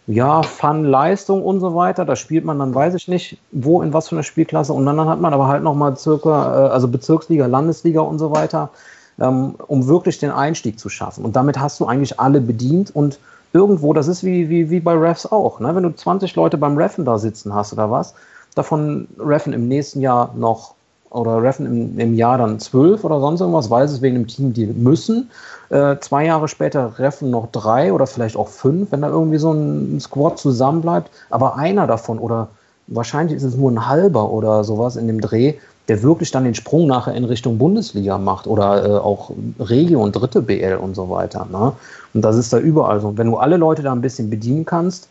ja, Fun, Leistung und so weiter. Da spielt man dann, weiß ich nicht, wo, in was für einer Spielklasse. Und dann, dann hat man aber halt nochmal circa, äh, also Bezirksliga, Landesliga und so weiter um wirklich den Einstieg zu schaffen. Und damit hast du eigentlich alle bedient und irgendwo, das ist wie, wie, wie bei Refs auch, ne? wenn du 20 Leute beim Reffen da sitzen hast oder was, davon Reffen im nächsten Jahr noch oder Reffen im, im Jahr dann zwölf oder sonst irgendwas, weil es wegen dem Team die müssen. Äh, zwei Jahre später Reffen noch drei oder vielleicht auch fünf, wenn da irgendwie so ein Squad zusammenbleibt. Aber einer davon oder wahrscheinlich ist es nur ein halber oder sowas in dem Dreh, der wirklich dann den Sprung nachher in Richtung Bundesliga macht oder äh, auch Regio und dritte BL und so weiter. Ne? Und das ist da überall so. Und wenn du alle Leute da ein bisschen bedienen kannst,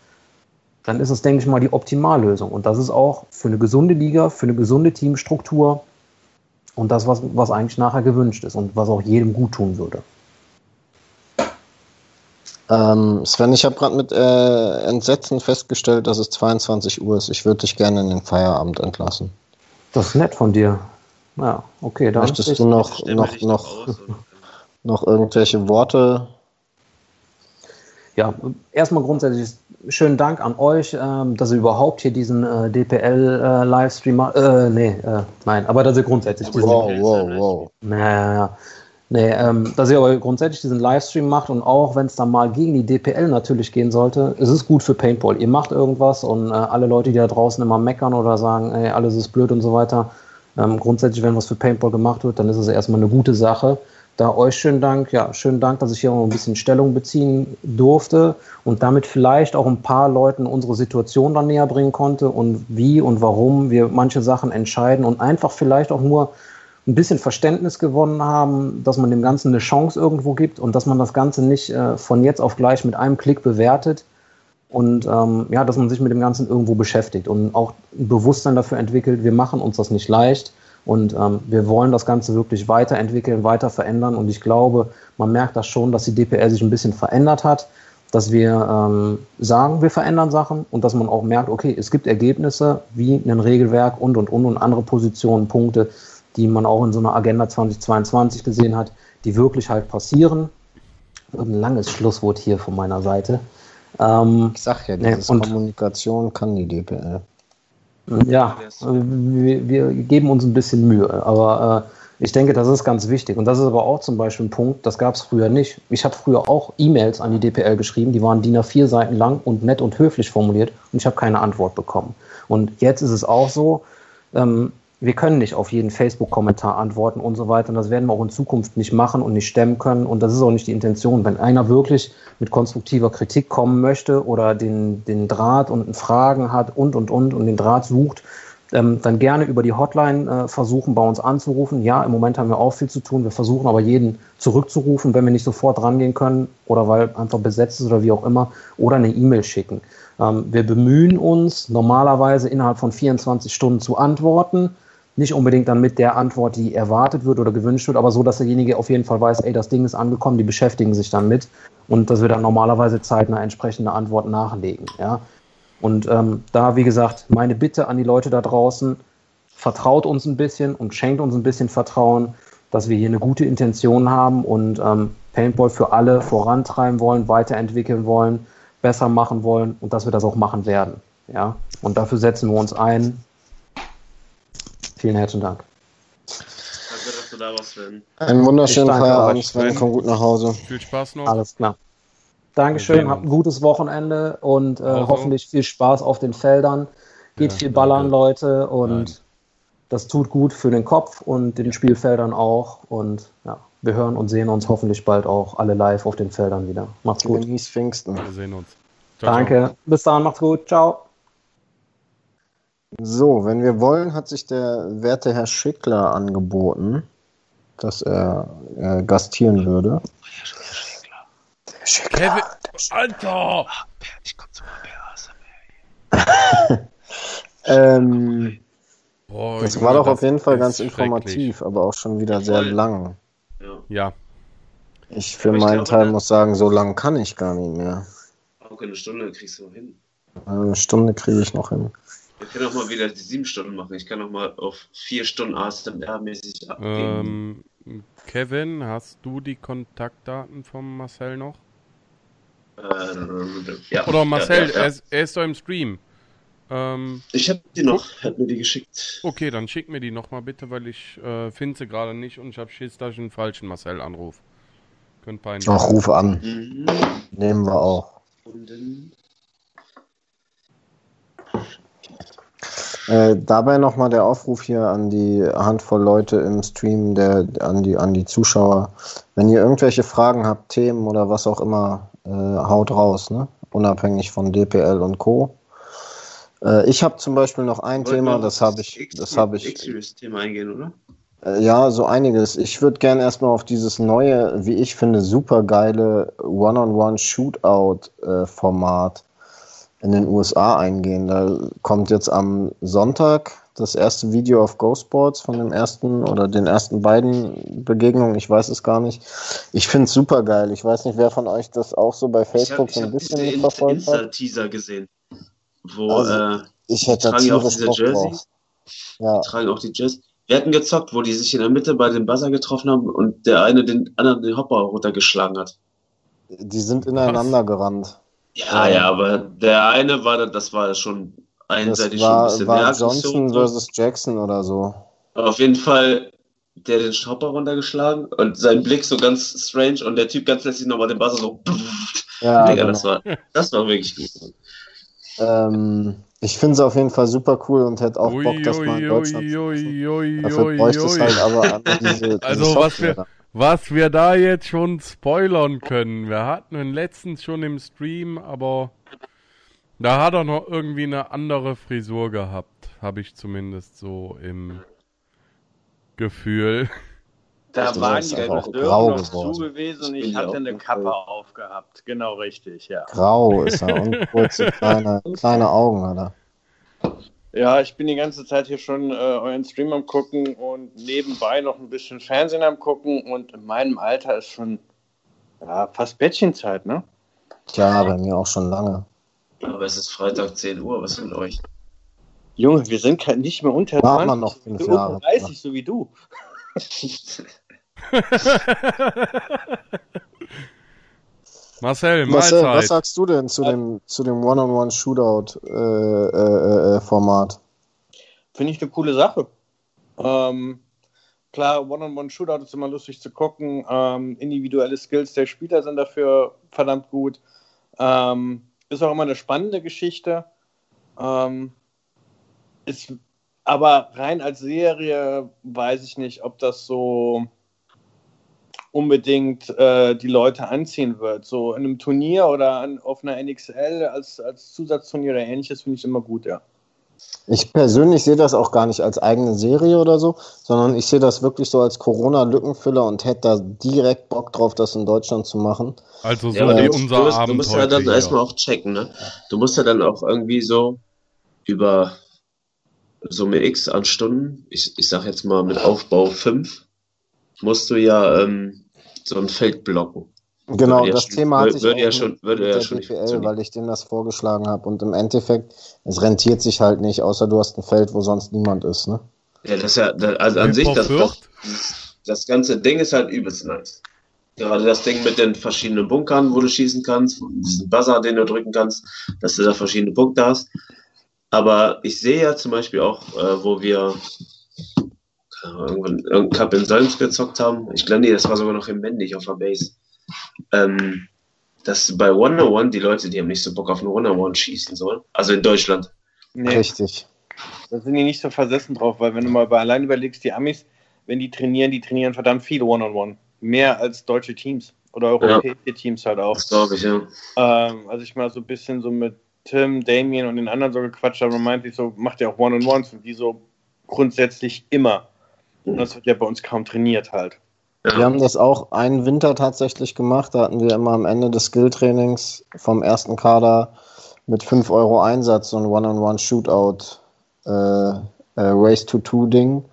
dann ist das, denke ich mal, die Optimallösung. Und das ist auch für eine gesunde Liga, für eine gesunde Teamstruktur und das, was, was eigentlich nachher gewünscht ist und was auch jedem gut tun würde. Ähm, Sven, ich habe gerade mit äh, Entsetzen festgestellt, dass es 22 Uhr ist. Ich würde dich gerne in den Feierabend entlassen. Das ist nett von dir. Ja, okay, dann. Möchtest du noch, noch, noch, noch irgendwelche Worte? Ja, erstmal grundsätzlich schönen Dank an euch, ähm, dass ihr überhaupt hier diesen äh, DPL-Livestream äh, äh, nee, äh, nein, aber dass ihr grundsätzlich diesen. Wow, wow, wow. Naja, Nee, ähm, dass ihr aber grundsätzlich diesen Livestream macht und auch wenn es dann mal gegen die DPL natürlich gehen sollte, es ist gut für Paintball. Ihr macht irgendwas und äh, alle Leute, die da draußen immer meckern oder sagen, ey, alles ist blöd und so weiter, ähm, grundsätzlich, wenn was für Paintball gemacht wird, dann ist es erstmal eine gute Sache. Da euch schönen Dank, ja, schönen Dank, dass ich hier auch ein bisschen Stellung beziehen durfte und damit vielleicht auch ein paar Leuten unsere Situation dann näher bringen konnte und wie und warum wir manche Sachen entscheiden und einfach vielleicht auch nur ein bisschen Verständnis gewonnen haben, dass man dem Ganzen eine Chance irgendwo gibt und dass man das Ganze nicht äh, von jetzt auf gleich mit einem Klick bewertet und ähm, ja, dass man sich mit dem Ganzen irgendwo beschäftigt und auch ein Bewusstsein dafür entwickelt, wir machen uns das nicht leicht und ähm, wir wollen das Ganze wirklich weiterentwickeln, weiter verändern und ich glaube, man merkt das schon, dass die DPR sich ein bisschen verändert hat, dass wir ähm, sagen, wir verändern Sachen und dass man auch merkt, okay, es gibt Ergebnisse wie ein Regelwerk und und und und andere Positionen, Punkte, die man auch in so einer Agenda 2022 gesehen hat, die wirklich halt passieren. Ein langes Schlusswort hier von meiner Seite. Ähm, ich sag ja, diese nee, Kommunikation kann die DPL. Ja, wir, wir, geben uns ein bisschen Mühe, aber äh, ich denke, das ist ganz wichtig. Und das ist aber auch zum Beispiel ein Punkt, das gab es früher nicht. Ich habe früher auch E-Mails an die DPL geschrieben, die waren DIN A4 Seiten lang und nett und höflich formuliert und ich habe keine Antwort bekommen. Und jetzt ist es auch so, ähm, wir können nicht auf jeden Facebook-Kommentar antworten und so weiter. Und das werden wir auch in Zukunft nicht machen und nicht stemmen können. Und das ist auch nicht die Intention. Wenn einer wirklich mit konstruktiver Kritik kommen möchte oder den, den Draht und Fragen hat und, und, und und den Draht sucht, ähm, dann gerne über die Hotline äh, versuchen, bei uns anzurufen. Ja, im Moment haben wir auch viel zu tun. Wir versuchen aber jeden zurückzurufen, wenn wir nicht sofort rangehen können oder weil einfach besetzt ist oder wie auch immer, oder eine E-Mail schicken. Ähm, wir bemühen uns normalerweise innerhalb von 24 Stunden zu antworten nicht unbedingt dann mit der Antwort, die erwartet wird oder gewünscht wird, aber so, dass derjenige auf jeden Fall weiß, ey, das Ding ist angekommen, die beschäftigen sich dann mit und dass wir dann normalerweise zeitnah entsprechende Antwort nachlegen. Ja? Und ähm, da, wie gesagt, meine Bitte an die Leute da draußen, vertraut uns ein bisschen und schenkt uns ein bisschen Vertrauen, dass wir hier eine gute Intention haben und ähm, Paintball für alle vorantreiben wollen, weiterentwickeln wollen, besser machen wollen und dass wir das auch machen werden. Ja? Und dafür setzen wir uns ein Vielen herzlichen Dank. Danke, dass du da warst, Sven. Einen wunderschönen Feierabend, Sven. Komm gut nach Hause. Viel Spaß noch. Alles klar. Dankeschön, habt ein gutes Wochenende und äh, also. hoffentlich viel Spaß auf den Feldern. Geht ja, viel ballern, danke. Leute, und Nein. das tut gut für den Kopf und den Spielfeldern auch. Und ja, wir hören und sehen uns hoffentlich bald auch alle live auf den Feldern wieder. Macht's gut. Genieß Pfingsten. Wir sehen uns. Ciao, Danke. ciao. Bis dann, macht's gut. Ciao. So, wenn wir wollen, hat sich der werte Herr Schickler angeboten, dass er äh, gastieren würde. Der Schickler. Kevin, Alter! Ich komm zu mal Ähm, Boah, das Junge, war doch das auf jeden Fall ganz informativ, aber auch schon wieder sehr Voll. lang. Ja. Ich für meinen glaube, Teil ne- muss sagen, so lang kann ich gar nicht mehr. Auch eine Stunde kriegst du noch hin. Eine Stunde kriege ich noch hin. Wir können auch mal wieder die sieben Stunden machen. Ich kann auch mal auf vier Stunden ASMR-mäßig abgeben. ähm, Kevin, hast du die Kontaktdaten von Marcel noch? Äh, ja. Oder Marcel, Ja, ja, ja. Er, ist, er ist doch im Stream. Ähm, Ich habe die noch. Hat mir die geschickt. okay, dann schick mir die nochmal bitte, weil ich äh, finde sie gerade nicht und ich habe Schiss, dass ich einen falschen Marcel anrufe. Könnte peinlich Ach, ruf an. Mhm. Nehmen wir auch. Und Äh, dabei nochmal der Aufruf hier an die Handvoll Leute im Stream, der, an, die, an die Zuschauer. Wenn ihr irgendwelche Fragen habt, Themen oder was auch immer, äh, haut raus, ne? unabhängig von DPL und Co. Äh, ich habe zum Beispiel noch ein Wollten wir Thema, das habe ich, das habe ich, X-Series-Thema eingehen, oder? äh, ja, so einiges. Ich würde gerne erstmal auf dieses neue, wie ich finde, super geile One-on-One-Shootout-Format in den USA eingehen. Da kommt jetzt am Sonntag das erste Video auf Go Sports von dem ersten oder den ersten beiden Begegnungen. Ich weiß es gar nicht. Ich finde es super geil. Ich weiß nicht, wer von euch das auch so bei Ich habe Facebook ich so ein hab bisschen diese mitverfolgt hat. Insta-Teaser gesehen. Wo Also, äh, Ich hätte da tragen die auch diese Bock Jersey? drauf. Ja, tragen auch die Jazz. Wir hatten gezockt, wo die sich in der Mitte bei dem Buzzer getroffen haben und der eine den anderen den Hopper runtergeschlagen hat. die sind ineinander gerannt. Ja, ja, aber der eine war, da- das war schon Das einseitig schon ein war, bisschen war Aggression. Johnson so. versus Jackson oder so. Auf jeden Fall der den Hopper runtergeschlagen und sein Blick so ganz strange und der Typ ganz plötzlich nochmal den Buzzer so. Ja, Digga, genau. das war, das war wirklich gut. Ähm, ich finde es auf jeden Fall super cool und hätte auch Bock, das mal in Deutschland zu machen. Dafür bräuchte es halt aber an diese, Also, diese was Software. wir- Was wir da jetzt schon spoilern können. Wir hatten ihn letztens schon im Stream, aber da hat er noch irgendwie eine andere Frisur gehabt. Habe ich zumindest so im Gefühl. Da Du waren die auch grau noch geworden. zu gewesen und Ich ich hatte eine Kappe aufgehabt. Genau richtig, ja. Grau ist er und kurze kleine, kleine Augen hat er. Ja, ich bin die ganze Zeit hier schon äh, euren Stream am gucken und nebenbei noch ein bisschen Fernsehen am gucken und in meinem Alter ist schon ja, fast Bettchenzeit, ne? Tja, bei mir auch schon lange. Aber es ist Freitag 10 Uhr, was mit euch? Junge, wir sind nicht mehr unter War 20, man noch fünf Jahre. unter 30, so wie du. Marcel, Marcel, was sagst du denn zu dem, zu dem One-on-One-Shootout-Format? Finde ich eine coole Sache. Ähm, klar, One-on-One-Shootout ist immer lustig zu gucken. Ähm, individuelle Skills der Spieler sind dafür verdammt gut. Ähm, ist auch immer eine spannende Geschichte. Ähm, ist, aber rein als Serie weiß ich nicht, ob das so unbedingt äh, die Leute anziehen wird. So in einem Turnier oder an, auf einer NXL als, als Zusatzturnier oder ähnliches finde ich immer gut, ja. Ich persönlich sehe das auch gar nicht als eigene Serie oder so, sondern ich sehe das wirklich so als Corona-Lückenfüller und hätte da direkt Bock drauf, das in Deutschland zu machen. Also so Ja, wie du, musst- unser du, musst, du Abend musst ja dann hier. erstmal auch checken, ne? Du musst ja dann auch irgendwie so über Summe X an Stunden, ich, ich sag jetzt mal mit Aufbau 5, musst du ja ähm, so ein Feld blocken. Genau, Würde ja das schon- Thema hatte ich würde ja schon- würde ja schon funktionieren. weil ich denen das vorgeschlagen habe und im Endeffekt, es rentiert sich halt nicht, außer du hast ein Feld, wo sonst niemand ist, ne? Ja, das ist ja, also an sich, das, das, das ganze Ding ist halt übelst nice. Gerade das Ding mit den verschiedenen Bunkern, wo du schießen kannst, diesen Buzzer, den du drücken kannst, dass du da verschiedene Punkte hast. Aber ich sehe ja zum Beispiel auch, äh, wo wir irgendwann irgendeinen Cup in Solms gezockt haben. Ich glaube, nee, das war sogar noch im Mendig auf der Base. Ähm, dass bei One-on-One die Leute, die haben nicht so Bock auf eine One-on-One schießen sollen. Also in Deutschland. Nee, Richtig. da sind die nicht so versessen drauf, weil wenn du mal bei allein überlegst, die Amis, wenn die trainieren, die trainieren verdammt viel One-on-One. Mehr als deutsche Teams. oder europäische Teams halt auch. Das glaube ich, ja. Ähm, als ich mal so ein bisschen so mit Tim, Damien und den anderen so gequatscht habe, meinte ich so, macht ja auch One-on-Ones und die so grundsätzlich immer. Und das wird ja bei uns kaum trainiert halt. Wir haben das auch einen Winter tatsächlich gemacht. Da hatten wir immer am Ende des Skill-Trainings vom ersten Kader mit 5 Euro Einsatz so ein One-on-One-Shootout äh, äh, Race-to-Two-Ding.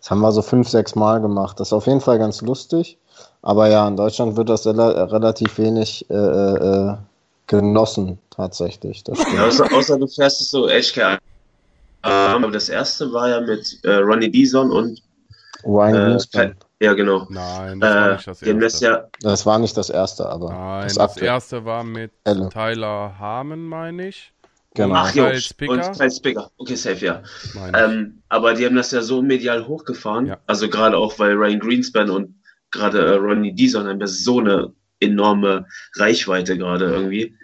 Das haben wir so fünf, sechs Mal gemacht. Das ist auf jeden Fall ganz lustig. Aber ja, in Deutschland wird das rela relativ wenig äh, äh, genossen, tatsächlich. Ja, außer, außer du fährst es so HK. Aber das erste war ja mit äh, Ronnie Bison und Ryan äh, Greenspan. ja genau. Nein, das war Äh, nicht das erste. ja, Das war nicht das erste, aber Nein, das, das, erste war mit Elle. Tyler Harmon, meine ich. Genau. ach und Kyle Spicker. Okay, safe, ja. Ähm, aber die haben das ja so medial hochgefahren. Ja. Also gerade auch, weil Ryan Greenspan und gerade äh, Ronnie Dison haben ja so eine enorme Reichweite gerade irgendwie.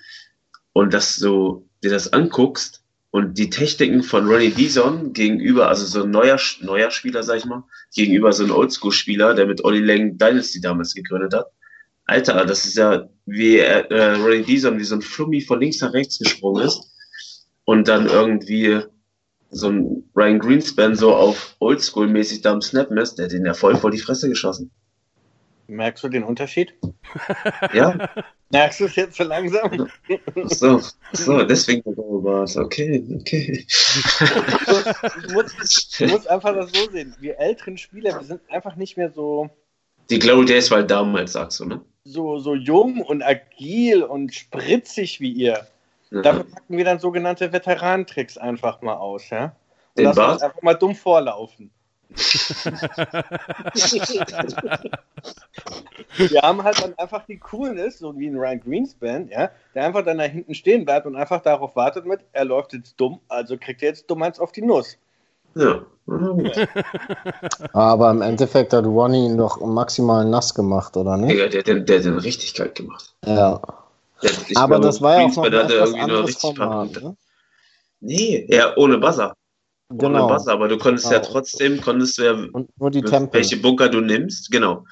Und dass du dir das anguckst und die Techniken von Ronnie Dison gegenüber, also so ein neuer, neuer Spieler, sag ich mal, gegenüber so ein Oldschool-Spieler, der mit Olli Lang Dynasty damals gegründet hat. Alter, das ist ja wie äh, Ronnie Dison, wie so ein Flummi von links nach rechts gesprungen ist und dann irgendwie so ein Ryan Greenspan so auf Oldschool-mäßig da am Snappen ist, der hat den ja voll vor die Fresse geschossen. Merkst du den Unterschied? Ja, Merkst du es jetzt so langsam? so, so, deswegen war es. Okay, okay. Ich muss, ich muss einfach das so sehen. Wir älteren Spieler, wir sind einfach nicht mehr so, Die Glory Days war halt damals, sagst du, ne? so, so jung und agil und spritzig wie ihr. Ja. Dafür packen wir dann sogenannte Veteranentricks einfach mal aus, ja? Und Den lassen uns Bart? einfach mal dumm vorlaufen. Wir haben halt dann einfach die Coolness, so wie ein Ryan Greenspan, ja, der einfach dann da hinten stehen bleibt und einfach darauf wartet mit, er läuft jetzt dumm, also kriegt er jetzt dumm eins auf die Nuss. Ja. Aber im Endeffekt hat Ronnie ihn doch maximal nass gemacht, oder nicht? Digga, der, der, der hat den richtig kalt gemacht. Ja. Der, Aber glaube, das war ja auch noch ein nur anderes Format. Ne? Nee, ja, ohne Buzzer. Ohne Genau. Buzzer, aber du konntest ja Genau. trotzdem, konntest du ja, Und nur die Tempel. welche Bunker du nimmst, genau.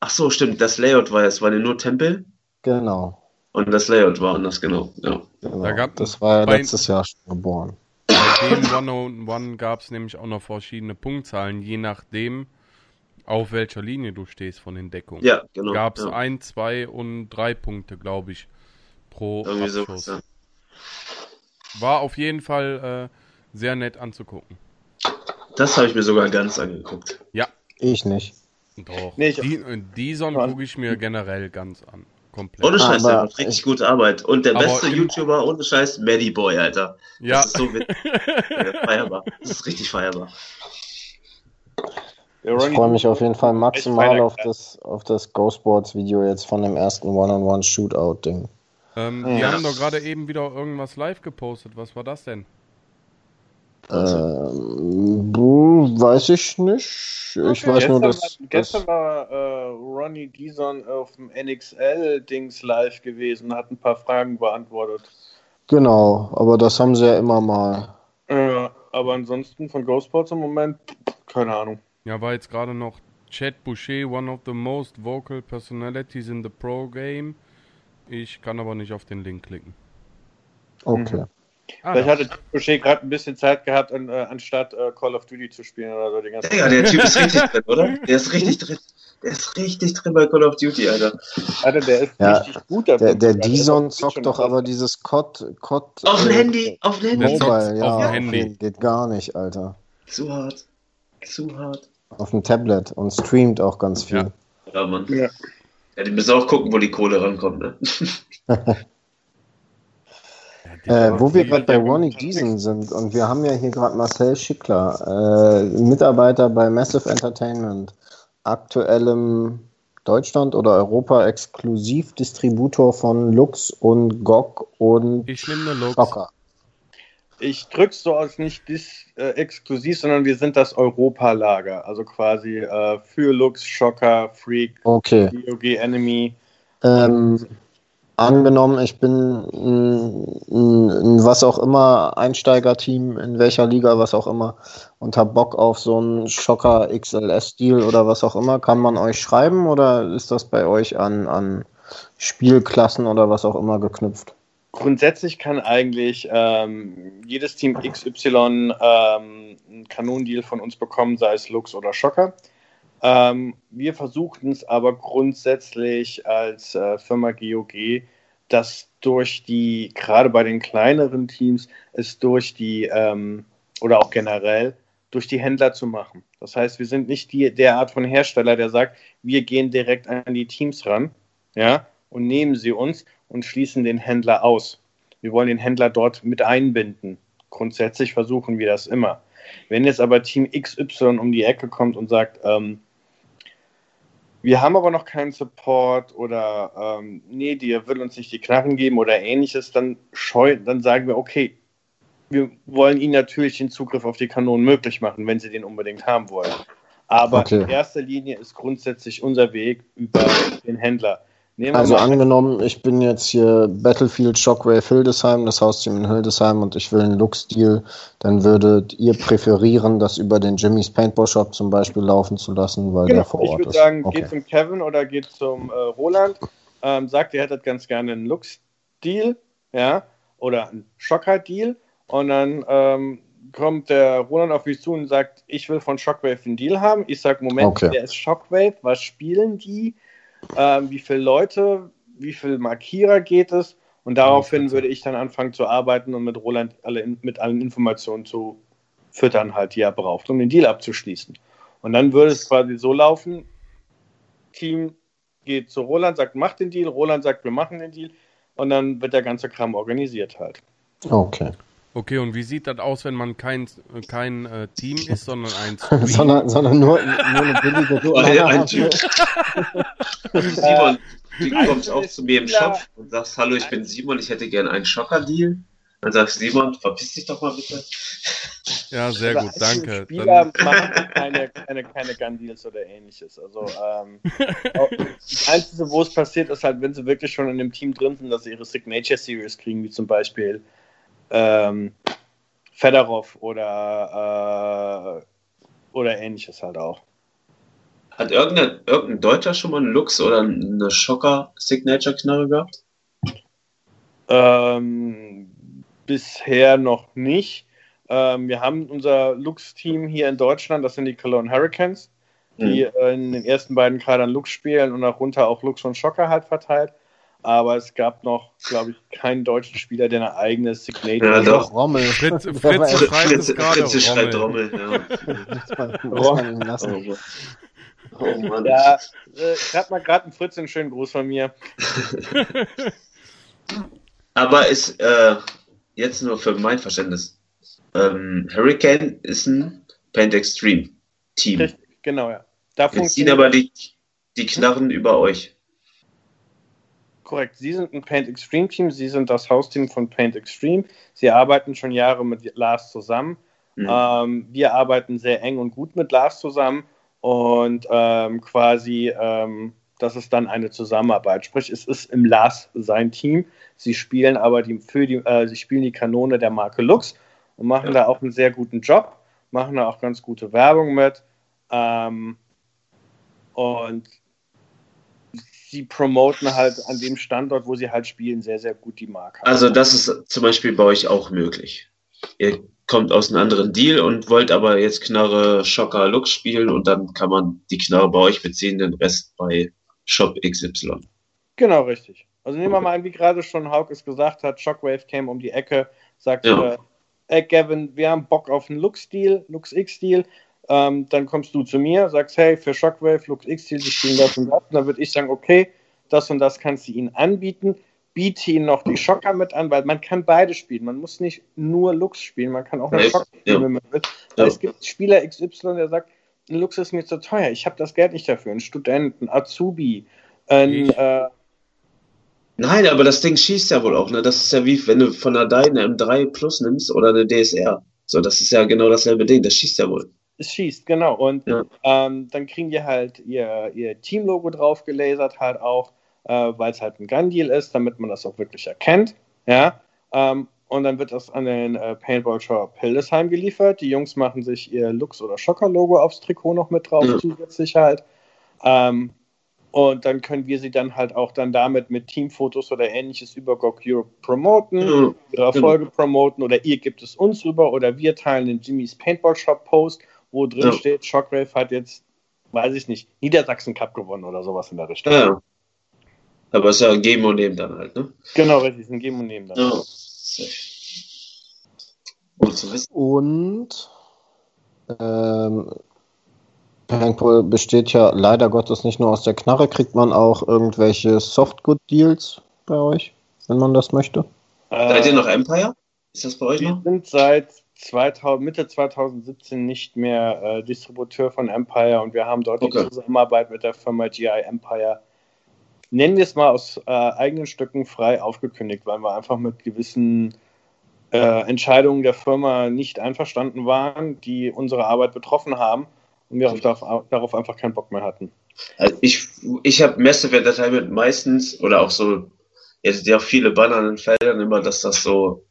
Ach so, stimmt, das Layout war, es waren ja nur Tempel Genau. und das Layout war anders, genau. Ja. genau. Da gab- das war ja letztes Jahr schon geboren. Bei dem One-on-One gab es nämlich auch noch verschiedene Punktzahlen, je nachdem, auf welcher Linie du stehst von den Deckungen. Ja, genau. Gab es ja. ein, zwei und drei Punkte, glaube ich, pro Irgendwie Abschuss. so. Ja. War auf jeden Fall äh, sehr nett anzugucken. Das habe ich mir sogar ganz angeguckt. Ja, Ich nicht. doch. Nee, ich- Die, Dison gucke ich mir generell ganz an. Komplett. Ohne Scheiß, Aber der macht richtig gute Arbeit. Und der beste im- YouTuber, ohne Scheiß, Maddie Boy, Alter. ja, Das ist so witzig. Feierbar. Das ist richtig feierbar. Ich freue mich auf jeden Fall maximal auf das, auf das Ghostboards-Video jetzt von dem ersten One-on-One-Shootout-Ding. ähm, die Ja. haben doch gerade eben wieder irgendwas live gepostet. Was war das denn? Ähm, weiß ich nicht. Ich Okay. weiß nur, Gestern, dass. war, gestern war äh, Ronnie Dison auf dem NXL-Dings live gewesen, hat ein paar Fragen beantwortet. genau, aber das haben sie ja immer mal. Äh, aber ansonsten von Ghostbots im Moment, keine Ahnung. Ja, war jetzt gerade noch Chad Boucher, one of the most vocal personalities in the pro game. Ich kann aber nicht auf den Link klicken. Okay. Ah, Vielleicht ja. hatte Boucher gerade ein bisschen Zeit gehabt, an, äh, anstatt äh, Call of Duty zu spielen oder so. Die ganze Digga, der Typ ist richtig drin, oder? Der ist richtig drin. Der ist richtig drin bei Call of Duty, Alter. Alter, der ist Ja, richtig gut da Der, der Dison zockt doch aber so. dieses COD. COD Auf dem äh, Handy, auf dem Handy. Mobile, ja. auf dem Handy. Geht gar nicht, Alter. Zu hart. Zu hart. Auf dem Tablet und streamt auch ganz viel. Ja. Ja, Mann. Ja. Ja, die müssen auch gucken, wo die Kohle rankommt, ne? Äh, wo wir gerade bei Ronnie. Deason sind und wir haben ja hier gerade Marcel Schickler, äh, Mitarbeiter bei Massive Entertainment, aktuellem Deutschland oder Europa Exklusivdistributor von Lux und GOG und Ich nehme Lux. Schocker. Ich drück's so aus, nicht dis, äh, exklusiv, sondern wir sind das Europalager. Also quasi äh, für Lux, Schocker, Freak, Okay. GOG Enemy. Ähm, angenommen, ich bin ein, ein, ein was auch immer Einsteigerteam, in welcher Liga, was auch immer, und habe Bock auf so einen Schocker XLS-Deal oder was auch immer, kann man euch schreiben oder ist das bei euch an, an Spielklassen oder was auch immer geknüpft? Grundsätzlich kann eigentlich ähm, jedes Team XY ähm, einen Kanonendeal von uns bekommen, sei es Lux oder Schocker. Ähm, wir versuchten es aber grundsätzlich als äh, Firma GOG, dass durch die, gerade bei den kleineren Teams, es durch die, ähm, oder auch generell, durch die Händler zu machen. Das heißt, wir sind nicht die, der Art von Hersteller, der sagt, wir gehen direkt an die Teams ran, ja, und nehmen sie uns und schließen den Händler aus. Wir wollen den Händler dort mit einbinden. Grundsätzlich versuchen wir das immer. Wenn jetzt aber Team XY um die Ecke kommt und sagt, ähm, wir haben aber noch keinen Support oder ähm, nee, dir will uns nicht die Knarren geben oder ähnliches, dann scheu, dann sagen wir, okay, wir wollen ihnen natürlich den Zugriff auf die Kanonen möglich machen, wenn sie den unbedingt haben wollen. Aber okay. in erster Linie ist grundsätzlich unser Weg über den Händler. Also angenommen, ich bin jetzt hier Battlefield Shockwave Hildesheim, das Hausteam in Hildesheim und ich will einen Lux-Deal, dann würdet ihr präferieren, das über den Jimmy's Paintball Shop zum Beispiel laufen zu lassen, weil genau. der vor Ort ist. Ich würde sagen, okay. geht zum Kevin oder geht zum äh, Roland, ähm, sagt, ihr hättet ganz gerne einen Lux-Deal, ja, oder einen Shocker-Deal und dann ähm, kommt der Roland auf mich zu und sagt, ich will von Shockwave einen Deal haben. Ich sage, Moment, okay. der ist Shockwave, was spielen die? Ähm, wie viele Leute, wie viele Markierer geht es? Und daraufhin würde ich dann anfangen zu arbeiten und mit Roland alle mit allen Informationen zu füttern, halt, die er braucht, um den Deal abzuschließen. Und dann würde es quasi so laufen: Team geht zu Roland, sagt, mach den Deal, Roland sagt, wir machen den Deal, und dann wird der ganze Kram organisiert halt. Okay. Okay, und wie sieht das aus, wenn man kein, kein äh, Team ist, sondern ein Stream? sondern, sondern nur, nur eine billige oh, ein Typ. Simon, du kommst auch zu mir im Shop und sagst, hallo, ich bin Simon, ich hätte gerne einen Schocker-Deal. Dann sagst Simon, verpiss dich doch mal bitte. Ja, sehr gut, danke. Spieler Dann... machen keine, keine, keine Gun-Deals oder ähnliches. Also ähm, das Einzige, wo es passiert, ist halt, wenn sie wirklich schon in dem Team drin sind, dass sie ihre Signature Series kriegen, wie zum Beispiel ähm, Fedorov oder, äh, oder ähnliches halt auch. Hat irgendein, irgendein Deutscher schon mal einen Lux oder eine Schocker-Signature-Knarre gehabt? Ähm, bisher noch nicht. Ähm, wir haben unser Lux-Team hier in Deutschland, das sind die Cologne Hurricanes, die mhm. in den ersten beiden Kadern Lux spielen und darunter auch Lux und Schocker halt verteilt aber es gab noch, glaube ich, keinen deutschen Spieler, der eine eigene Signature ja, doch. Rommel. Fritz, Fritz, Fritz, Fritz, Fritz schreibt Rommel. Rommel, ja. Oh, oh Mann. Ja, äh, ich habe mal gerade einen Fritz einen schönen Gruß von mir. aber ist äh, jetzt nur für mein Verständnis. Ähm, Hurricane ist ein Paint Extreme Team. Richtig, genau, ja. Da ziehen aber die, die Knarren über euch. Korrekt, Sie sind ein Paint Extreme Team, Sie sind das Hausteam von Paint Extreme. Sie arbeiten schon Jahre mit Lars zusammen. Mhm. Ähm, wir arbeiten sehr eng und gut mit Lars zusammen und ähm, quasi, ähm, das ist dann eine Zusammenarbeit. Sprich, es ist im Lars sein Team. Sie spielen aber die, für die, äh, sie spielen die Kanone der Marke Lux und machen ja. da auch einen sehr guten Job, machen da auch ganz gute Werbung mit. Ähm, und sie promoten halt an dem Standort, wo sie halt spielen, sehr, sehr gut die Marke. Also das ist zum Beispiel bei euch auch möglich. Ihr kommt aus einem anderen Deal und wollt aber jetzt Knarre Schocker Lux spielen und dann kann man die Knarre bei euch beziehen, den Rest bei Shop XY. Genau, richtig. Also nehmen wir mal an, wie gerade schon Hauke es gesagt hat, Shockwave came um die Ecke, sagt, ja. äh, hey Gavin, wir haben Bock auf einen Lux-Deal, Lux-X-Deal, ähm, dann kommst du zu mir, sagst, hey, für Shockwave, Lux X, die spielen das und das. Und dann würde ich sagen, okay, das und das kannst du ihnen anbieten. Biete ihnen noch die Schocker mit an, weil man kann beide spielen. Man muss nicht nur Lux spielen, man kann auch eine Schocker spielen, ja. wenn man will. Ja. Es gibt Spieler XY, der sagt, ein Lux ist mir zu teuer, ich habe das Geld nicht dafür. Ein Student, ein Azubi, ein... Äh, Nein, aber das Ding schießt ja wohl auch, ne? Das ist ja wie, wenn du von der DAI eine M3 Plus nimmst oder eine DSR. So, das ist ja genau dasselbe Ding, das schießt ja wohl es schießt, genau. Und ja. ähm, dann kriegen die halt ihr, ihr Teamlogo drauf gelasert halt auch. äh, weil es halt ein Gun-Deal ist, damit man das auch wirklich erkennt. Ja, ähm, und dann wird das an den äh, Paintball Shop Hildesheim geliefert. Die Jungs machen sich ihr Lux- oder Schocker-Logo aufs Trikot noch mit drauf, ja. zusätzlich halt. Ähm, und dann können wir sie dann halt auch dann damit mit Teamfotos oder ähnliches über GOG Europe promoten, ja. ihre Erfolge ja. promoten oder ihr gibt es uns rüber oder wir teilen den Jimmys Paintball Shop Post, wo drin ja. steht, Shockwave hat jetzt, weiß ich nicht, Niedersachsen Cup gewonnen oder sowas in der Richtung. Ja. Aber es ist ja ein Geben und Nehmen dann halt, ne? Genau, richtig, ein Geben und Nehmen dann. Ja. Und ähm, besteht ja leider Gottes nicht nur aus der Knarre. Kriegt man auch irgendwelche Softgood-Deals bei euch, wenn man das möchte? Äh, Seid ihr noch Empire? Ist das bei euch wir noch? Wir sind seit 2000, Mitte 2017 nicht mehr äh, Distributeur von Empire und wir haben dort okay. die Zusammenarbeit mit der Firma GI Empire, nennen wir es mal aus äh, eigenen Stücken frei aufgekündigt, weil wir einfach mit gewissen äh, Entscheidungen der Firma nicht einverstanden waren, die unsere Arbeit betroffen haben und wir darauf, darauf einfach keinen Bock mehr hatten. Also ich ich habe Entertainment meistens oder auch so, jetzt ja viele Banner an den Feldern immer, dass das so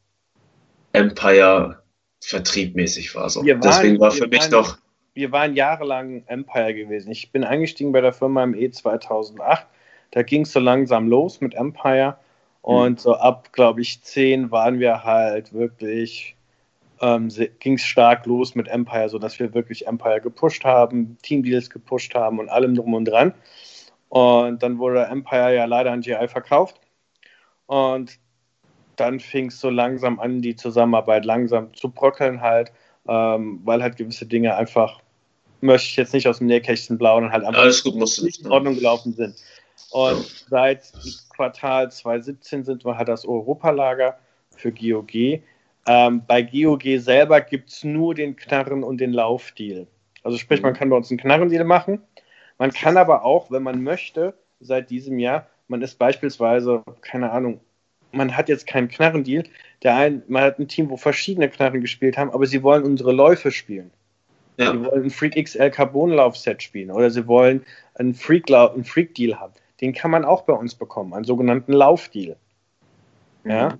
Empire vertriebmäßig war. So. Waren, Deswegen war für mich waren, doch. Wir waren jahrelang Empire gewesen. Ich bin eingestiegen bei der Firma im E 2008. Da ging es so langsam los mit Empire. Und mhm. so ab, glaube ich, 10 waren wir halt wirklich, ähm, ging es stark los mit Empire, sodass wir wirklich Empire gepusht haben, Teamdeals gepusht haben und allem drum und dran. Und dann wurde Empire ja leider an GI verkauft. Und dann fing es so langsam an, die Zusammenarbeit langsam zu bröckeln halt, ähm, weil halt gewisse Dinge einfach, möchte ich jetzt nicht aus dem Nähkästchen blauen, halt einfach Alles gut, musst nicht in Ordnung gelaufen sind. Und seit Quartal 2017 sind wir halt das Europalager für GOG. Ähm, bei GOG selber gibt es nur den Knarren- und den Laufdeal. Also sprich, man mhm. kann bei uns einen Knarrendeal machen. Man kann aber auch, wenn man möchte, seit diesem Jahr, man ist beispielsweise, keine Ahnung, man hat jetzt keinen Knarrendeal. Der ein, man hat ein Team, wo verschiedene Knarren gespielt haben, aber sie wollen unsere Läufe spielen. Ja. Sie wollen ein Freak XL Carbon Laufset spielen oder sie wollen einen Freak, einen Freak Deal haben den kann man auch bei uns bekommen, einen sogenannten Laufdeal. Ja. Mhm.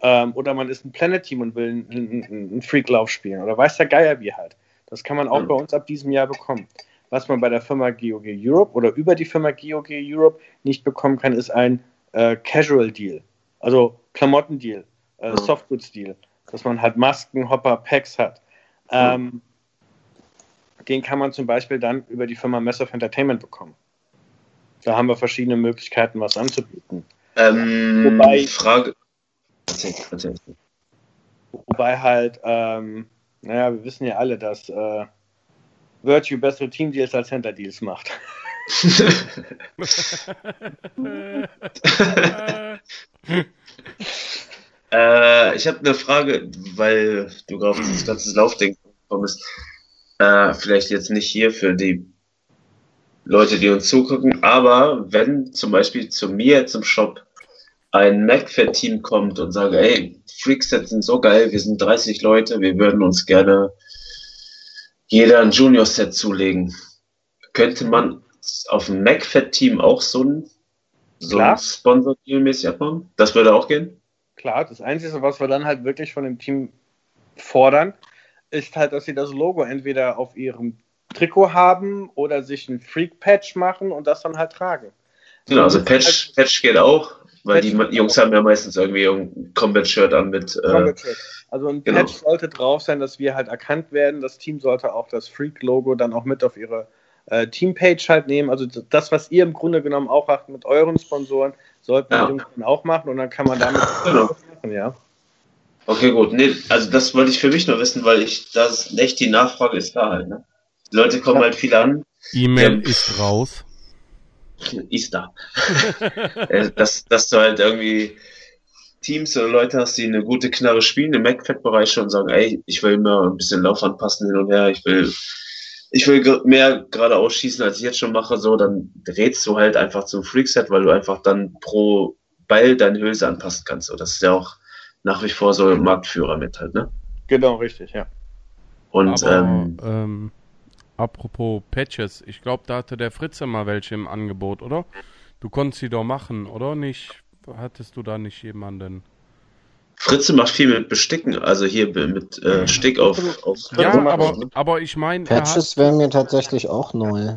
Ähm, oder man ist ein Planet-Team und will einen, einen Freak-Lauf spielen. Oder weiß der Geier wie halt. Das kann man auch mhm. bei uns ab diesem Jahr bekommen. Was man bei der Firma GOG Europe oder über die Firma GOG Europe nicht bekommen kann, ist ein äh, Casual-Deal. Also Klamotten-Deal, äh, mhm. Softgoods-Deal. Dass man halt Masken, Hopper, Packs hat. Ähm, den kann man zum Beispiel dann über die Firma Massive Entertainment bekommen. Da haben wir verschiedene Möglichkeiten, was anzubieten. Ähm, wobei, Frage. Wobei halt, ähm, naja, wir wissen ja alle, dass äh, Virtue bessere Team-Deals als Center-Deals macht. äh, ich habe eine Frage, weil du gerade auf das ganze Laufding gekommen bist. Äh, vielleicht jetzt nicht hier für die Leute, die uns zugucken. Aber wenn zum Beispiel zu mir zum Shop ein MacFed-Team kommt und sagt, ey, Freaksets sind so geil, wir sind 30 Leute, wir würden uns gerne jeder ein Junior-Set zulegen. Könnte man auf dem MacFed-Team auch so ein, so ein Sponsor-Deal-mäßig abmachen? Das würde auch gehen? Klar, das Einzige, was wir dann halt wirklich von dem Team fordern, ist halt, dass sie das Logo entweder auf ihrem Trikot haben oder sich ein Freak-Patch machen und das dann halt tragen. Genau, also Patch, halt, Patch geht auch, weil Patch die Jungs haben ja meistens irgendwie ein Combat-Shirt an mit. Äh, also ein genau. Patch sollte drauf sein, dass wir halt erkannt werden. Das Team sollte auch das Freak-Logo dann auch mit auf ihre äh, Team-Page halt nehmen. Also das, was ihr im Grunde genommen auch macht mit euren Sponsoren, sollten ja. Jungs dann auch machen und dann kann man damit genau. machen, ja. Okay, gut. Nee, also das wollte ich für mich nur wissen, weil ich das echt die Nachfrage ist da halt, ne? Die Leute kommen halt viel an. E-Mail ist raus. Ist da. Äh, dass, dass du halt irgendwie Teams oder Leute hast, die eine gute Knarre spielen im MacFed-Bereich schon sagen, ey, ich will immer ein bisschen Lauf anpassen hin und her, ich will, ich will mehr geradeaus schießen, als ich jetzt schon mache, so, dann drehst du halt einfach zum Freakset, weil du einfach dann pro Ball deine Hülse anpassen kannst. So, das ist ja auch nach wie vor so Marktführer mit halt, ne? Genau, richtig, ja. Und Aber, ähm, ähm, Apropos Patches, ich glaube, da hatte der Fritze mal welche im Angebot, oder? Du konntest sie doch machen, oder nicht? Hattest du da nicht jemanden? Fritze macht viel mit Besticken, also hier mit äh, Stick auf, auf Ja, Fritze aber, aber ich meine, Patches wären mir tatsächlich auch neu.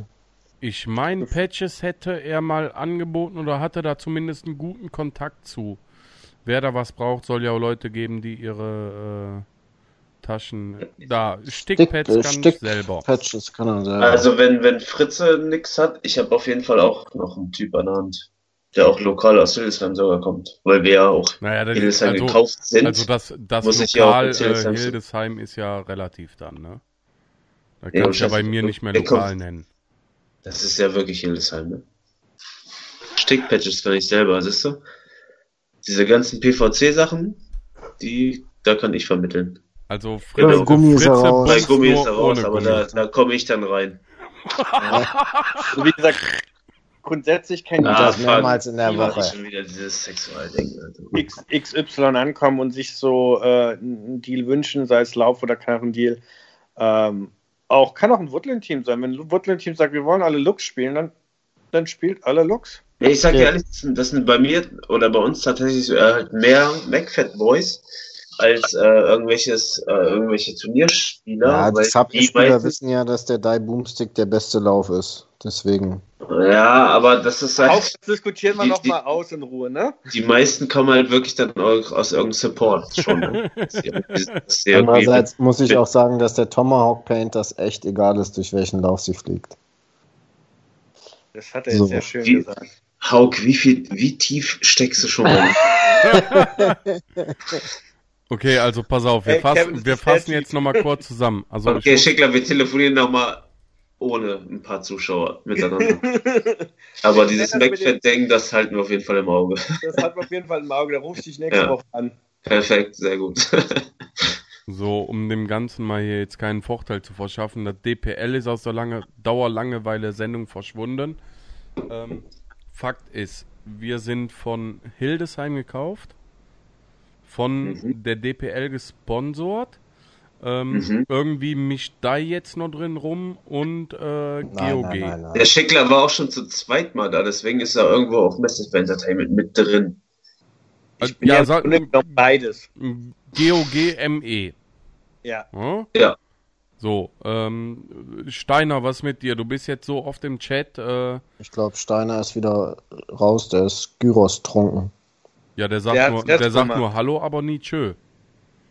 ich meine, Patches hätte er mal angeboten oder hatte da zumindest einen guten Kontakt zu. Wer da was braucht, soll ja auch Leute geben, die ihre äh, Taschen da Stickpads äh, kann ich selber. Patches kann er selber. Also wenn, wenn Fritze nix hat, ich habe auf jeden Fall auch noch einen Typ an der Hand, der auch lokal aus Hildesheim sogar kommt, weil wir ja auch Naja, Hildesheim also, gekauft sind. also das, das muss ich ja auch Lokal mit äh, Hildesheim- Hildesheim ist ja relativ dann, ne? Da Ja, kannst du ja bei mir nicht mehr lokal kommt- nennen. Das ist ja wirklich Hildesheim, ne? Stickpatches kann ich selber, siehst du? Diese ganzen PVC-Sachen, die, da kann ich vermitteln. Also Fritze, Gummi ist Fritze raus. Bei Gummi ist er raus, aber Gummi. da, da komme ich dann rein. Wie gesagt, grundsätzlich kein Und das mehrmals in der Woche. Schon wieder dieses Sexualding. X, XY ankommen und sich so äh, einen Deal wünschen, sei es Lauf- oder Knarrendeal. Ähm, auch kann auch ein Woodland-Team sein. Wenn ein Woodland-Team sagt, wir wollen alle Looks spielen, dann, dann spielt alle Looks. Ja, ich sag dir Ja. ehrlich, das sind, bei mir oder bei uns tatsächlich äh, halt mehr MacFat Boys als äh, irgendwelches, äh, irgendwelche Turnierspieler. Ja, die Sub-Spieler wissen ja, dass der Die Boomstick der beste Lauf ist. Deswegen. Ja, aber das ist halt, Auch das diskutieren wir Die- noch die- mal aus in Ruhe, ne? die meisten kommen halt wirklich dann auch aus irgendeinem Support schon. Ne? Andererseits muss ich auch sagen, dass der Tomahawk Paint das echt egal ist, durch welchen Lauf sie fliegt. Das hat er jetzt So. sehr schön Wie- gesagt. Hauk, wie viel, wie tief steckst du schon rein? Okay, also pass auf, wir, Hey, fassen, Kevin, wir fassen jetzt nochmal kurz zusammen. Also Okay, ich, Schickler, wir telefonieren nochmal ohne ein paar Zuschauer miteinander. Aber dieses MacFat-Ding, das halten wir auf jeden Fall im Auge. Das hat man auf jeden Fall im Auge. Der ruft dich nächste Ja. Woche an. Perfekt, sehr gut. so, um dem Ganzen mal hier jetzt keinen Vorteil zu verschaffen, das DPL ist aus der lange, Dauerlangeweile-Sendung verschwunden. Ähm, Fakt ist, wir sind von Hildesheim gekauft, von Mhm. der DPL gesponsert. Ähm, Mhm. Irgendwie mischt da jetzt noch drin rum und äh, GOG. Der Schickler war auch schon zu zweit mal da, deswegen ist er irgendwo auf Massive Entertainment mit drin. Also, bin ja, ja sag, beides. GOG ME. Ja. Hm? Ja. So, ähm, Steiner, was mit dir? Du bist jetzt so oft im Chat. Äh, Ich glaube, Steiner ist wieder raus, der ist Gyros trunken. Ja, der sagt, Der nur, der sagt nur Hallo, aber nie Tschö.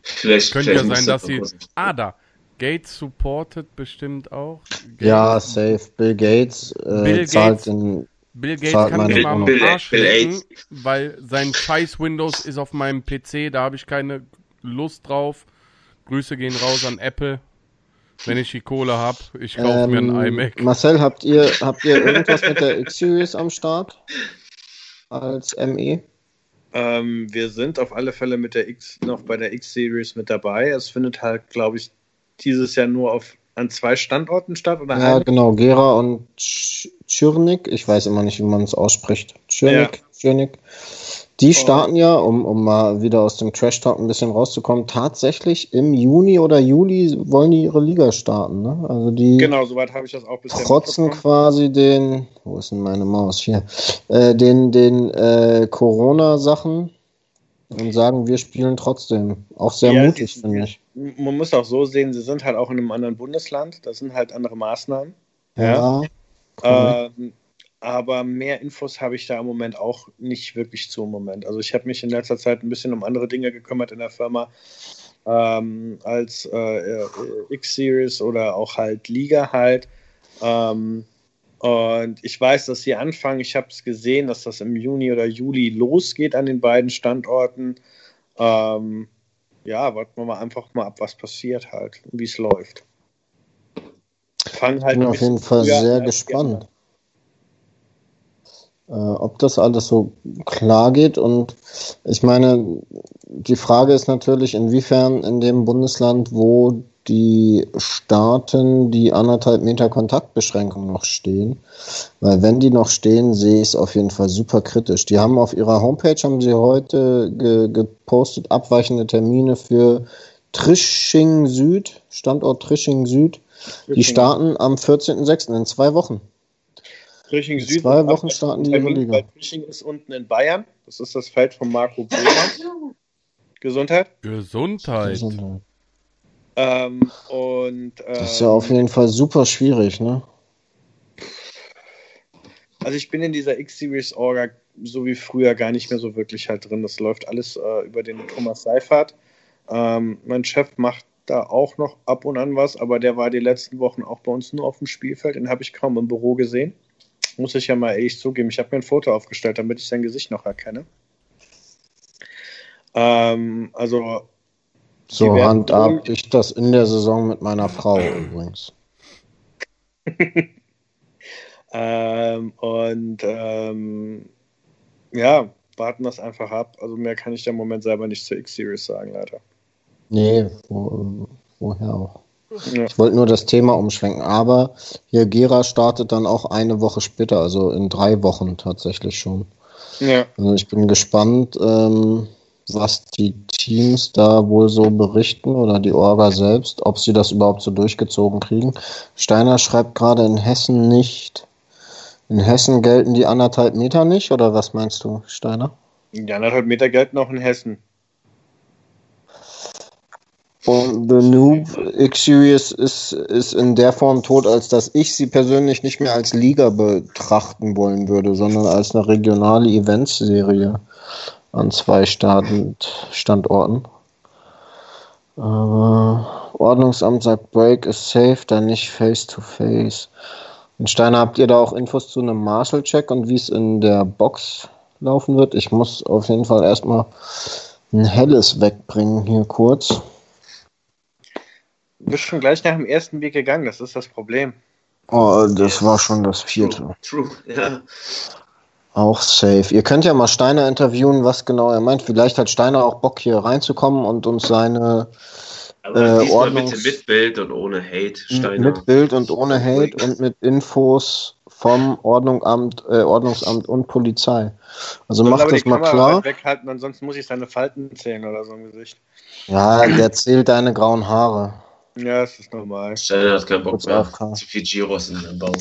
Vielleicht Könnte ja vielleicht sein, dass sie. Ah, da. Gates supportet bestimmt auch. Gates, Ja, safe. Bill Gates äh, Bill zahlt Gates- den. Bill Gates zahlt kann mich mal am Bill- Arsch Bill lecken, weil sein scheiß Windows ist auf meinem PC, da habe ich keine Lust drauf. Grüße gehen raus an Apple. Wenn ich die Kohle habe, ich kaufe mir einen Ähm, iMac. Marcel, habt ihr, habt ihr irgendwas mit der X-Series am Start? Als E? ME? Ähm, wir sind auf alle Fälle mit der X noch bei der X-Series mit dabei. Es findet halt, glaube ich, dieses Jahr nur auf an zwei Standorten statt oder Ja, einem? genau. Gera und Tsch- Tschirnik. Ich weiß immer nicht, wie man es ausspricht. Tschirnik. Tschirnik. Die starten ja, um, um mal wieder aus dem Trash-Talk ein bisschen rauszukommen, tatsächlich im Juni oder Juli wollen die ihre Liga starten. Ne? Also die Genau, soweit habe ich das auch bisher trotzen quasi den, wo ist denn meine Maus hier, äh, den, den äh, Corona-Sachen und sagen, wir spielen trotzdem. Auch sehr Ja, mutig, sie- finde ich. Man muss auch so sehen, sie sind halt auch in einem anderen Bundesland. Das sind halt andere Maßnahmen. Ja. korrekt. Ähm, aber mehr Infos habe ich da im Moment auch nicht wirklich zu im Moment. Also ich habe mich in letzter Zeit ein bisschen um andere Dinge gekümmert in der Firma ähm, als äh, äh, X-Series oder auch halt Liga halt. Ähm, und ich weiß, dass sie anfangen, ich habe es gesehen, dass das im Juni oder Juli losgeht an den beiden Standorten. Ähm, ja, warten wir mal einfach mal ab, was passiert halt, wie es läuft. Fangen halt bin ein auf jeden Fall sehr an gespannt, äh, ob das alles so klar geht. Und ich meine, die Frage ist natürlich, inwiefern in dem Bundesland, wo die Staaten die anderthalb Meter Kontaktbeschränkung noch stehen. Weil wenn die noch stehen, sehe ich es auf jeden Fall super kritisch. Die haben auf ihrer Homepage, haben sie heute ge gepostet, abweichende Termine für Trisching Süd, Standort Trisching Süd. Die starten am 14.06. in zwei Wochen. Frisching Süd. Zwei Wochen starten die Liga. weil Frisching ist unten in Bayern. Das ist das Feld von Marco Böhmer. Gesundheit. Gesundheit. Ähm, und, Das ist ja ähm, auf jeden Fall super schwierig, ne? Also ich bin in dieser X-Series-Orga so wie früher gar nicht mehr so wirklich halt drin. Das läuft alles äh, über den Thomas Seifert. Ähm, mein Chef macht da auch noch ab und an was, aber der war die letzten Wochen auch bei uns nur auf dem Spielfeld. Den habe ich kaum im Büro gesehen. Muss ich ja mal ehrlich zugeben. Ich habe mir ein Foto aufgestellt, damit ich sein Gesicht noch erkenne. Ähm, also So handhab ich das in der Saison mit meiner Frau übrigens. Ähm, und ähm, ja, warten das einfach ab. Also mehr kann ich da im Moment selber nicht zur X-Series sagen, leider. Nee, wo, woher auch. Ja. Ich wollte nur das Thema umschwenken, aber hier Gera startet dann auch eine Woche später, also in drei Wochen tatsächlich schon. ja. Also ich bin gespannt, ähm, was die Teams da wohl so berichten oder die Orga selbst, ob sie das überhaupt so durchgezogen kriegen. Steiner schreibt gerade in Hessen nicht. In Hessen gelten die anderthalb Meter nicht, oder was meinst du, Steiner? Die anderthalb Meter gelten auch in Hessen. Und The Noob X-Series ist, ist in der Form tot, als dass ich sie persönlich nicht mehr als Liga betrachten wollen würde, sondern als eine regionale Eventserie an zwei Stand Standorten. Aber Ordnungsamt sagt, Break ist safe, dann nicht face to face. Und Steiner, habt ihr da auch Infos zu einem Marshall-Check und wie es in der Box laufen wird? Ich muss auf jeden Fall erstmal ein helles wegbringen hier kurz. Du bist schon gleich nach dem ersten Weg gegangen, das ist das Problem. Oh, das war schon das vierte. True, ja. Auch safe. Ihr könnt ja mal Steiner interviewen, was genau er meint. Vielleicht hat Steiner auch Bock hier reinzukommen und uns seine Aber Äh, Ordnungs- bitte mit Bild und ohne Hate, Steiner. mit Bild und ohne Hate und mit Infos vom Ordnungsamt, äh, Ordnungsamt und Polizei. Also macht das die mal Kamera klar. weit weghalten, ansonsten muss ich seine Falten zählen oder so im Gesicht. Ja, der zählt deine grauen Haare. Ja, das ist normal. Steiner hat keinen Bock mehr. Zu viel Giros in seinem Bauch.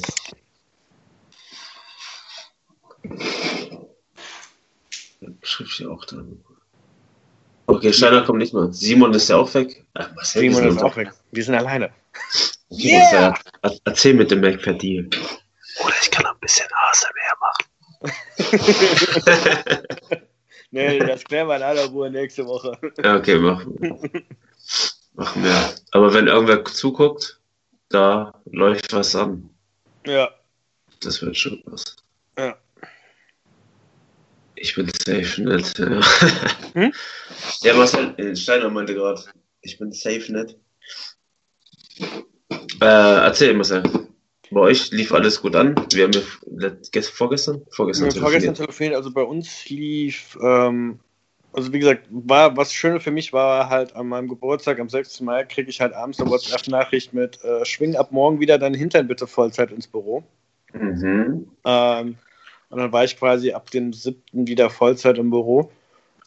Schrift hier auch drin. Okay, Steiner kommt nicht mehr. Simon ist ja auch weg. Ach, Simon ist sind auch weg. Wir sind alleine. Okay, yeah! er, erzähl mit dem Mac per Deal. Oder ich kann auch ein bisschen ASMR machen. Nee, das klären wir in aller Ruhe nächste Woche. Ja, okay, machen wir. Machen wir. Aber wenn irgendwer zuguckt, da läuft was an. Ja. Das wird schon was. Ja. Ich bin safe net. Ja, Hm? ja Marcel äh, Steiner meinte gerade, ich bin safe net. Äh, erzähl, Marcel. Bei euch lief alles gut an. Wir haben ja vorgestern? Vorgestern. Wir haben vorgestern telefoniert. telefoniert, also bei uns lief, ähm, also wie gesagt, war was Schöne für mich war halt an meinem Geburtstag, am 6. Mai, kriege ich halt abends eine WhatsApp-Nachricht mit äh, Schwing ab morgen wieder deinen Hintern bitte Vollzeit ins Büro. Mhm. Ähm, und dann war ich quasi ab dem 7. wieder Vollzeit im Büro.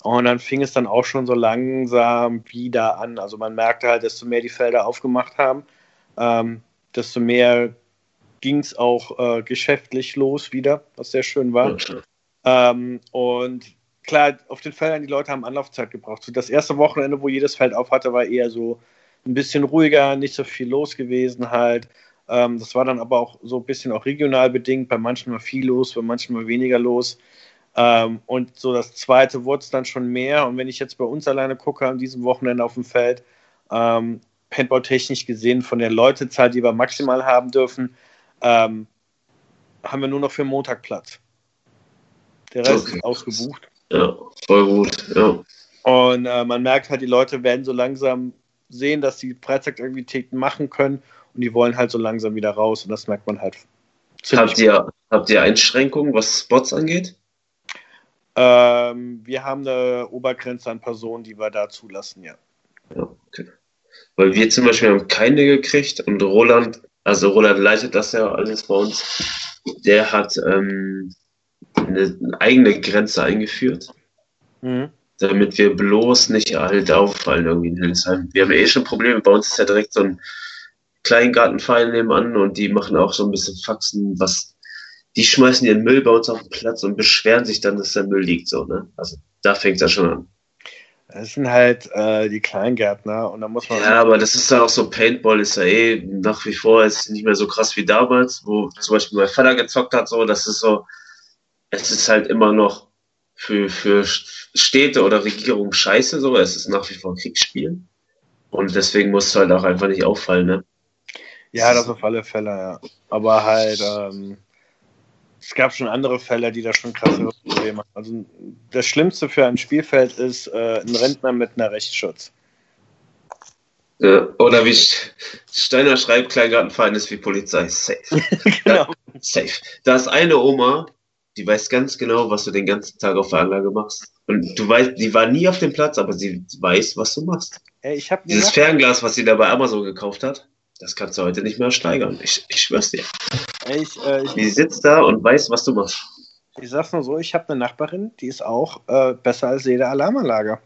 Und dann fing es dann auch schon so langsam wieder an. Also man merkte halt, desto mehr die Felder aufgemacht haben, ähm, desto mehr ging es auch äh, geschäftlich los wieder, was sehr schön war. Klar. Ähm, und klar, auf den Feldern, die Leute haben Anlaufzeit gebraucht. So das erste Wochenende, wo jedes Feld auf hatte, war eher so ein bisschen ruhiger, nicht so viel los gewesen halt. Ähm, das war dann aber auch so ein bisschen auch regional bedingt. Bei manchen war viel los, bei manchen war weniger los. Ähm, und so das zweite wurde es dann schon mehr. Und wenn ich jetzt bei uns alleine gucke an diesem Wochenende auf dem Feld, ähm, Paintball-technisch gesehen von der Leutezahl, die wir maximal haben dürfen, ähm, haben wir nur noch für Montag Platz. Der Rest Okay. ist ausgebucht. Ja, voll gut. Ja. Und äh, man merkt halt, die Leute werden so langsam sehen, dass sie Freizeitaktivitäten machen können und die wollen halt so langsam wieder raus und das merkt man halt. Habt ihr, habt ihr Einschränkungen, was Spots angeht? Ähm, wir haben eine Obergrenze an Personen, die wir da zulassen, ja. Ja, okay. Weil wir zum Beispiel haben keine gekriegt und Roland, also Roland leitet das ja alles bei uns, der hat ähm, eine eigene Grenze eingeführt, Mhm. damit wir bloß nicht halt auffallen irgendwie in Hildesheim. Wir haben ja eh schon Probleme, bei uns ist ja direkt so ein Kleingartenverein nebenan und die machen auch so ein bisschen Faxen, was die schmeißen ihren Müll bei uns auf den Platz und beschweren sich dann, dass der Müll liegt, so, ne? Also da fängt es ja schon an. Das sind halt äh, die Kleingärtner und da muss man. Ja, aber das ist dann auch so, Paintball ist ja eh nach wie vor ist nicht mehr so krass wie damals, wo zum Beispiel mein Vater gezockt hat, so, das ist so, es ist halt immer noch für, für Städte oder Regierungen scheiße, so, es ist nach wie vor ein Kriegsspiel. Und deswegen muss es halt auch einfach nicht auffallen, ne? Ja, das auf alle Fälle, ja. Aber halt, ähm, es gab schon andere Fälle, die da schon krasse Probleme haben. Also das Schlimmste für ein Spielfeld ist äh, ein Rentner mit einer Rechtsschutz. Ja, oder wie Steiner schreibt, Kleingartenverein ist wie Polizei. Safe. genau. Safe. Da ist eine Oma, die weiß ganz genau, was du den ganzen Tag auf der Anlage machst. Und du weißt, die war nie auf dem Platz, aber sie weiß, was du machst. Ey, Dieses Fernglas, was sie da bei Amazon gekauft hat, das kannst du heute nicht mehr steigern. Ich, ich schwör's dir. Ey, ich, äh, ich, die sitzt da und weiß, was du machst. Ich sag's nur so, ich habe eine Nachbarin, die ist auch äh, besser als jede Alarmanlage.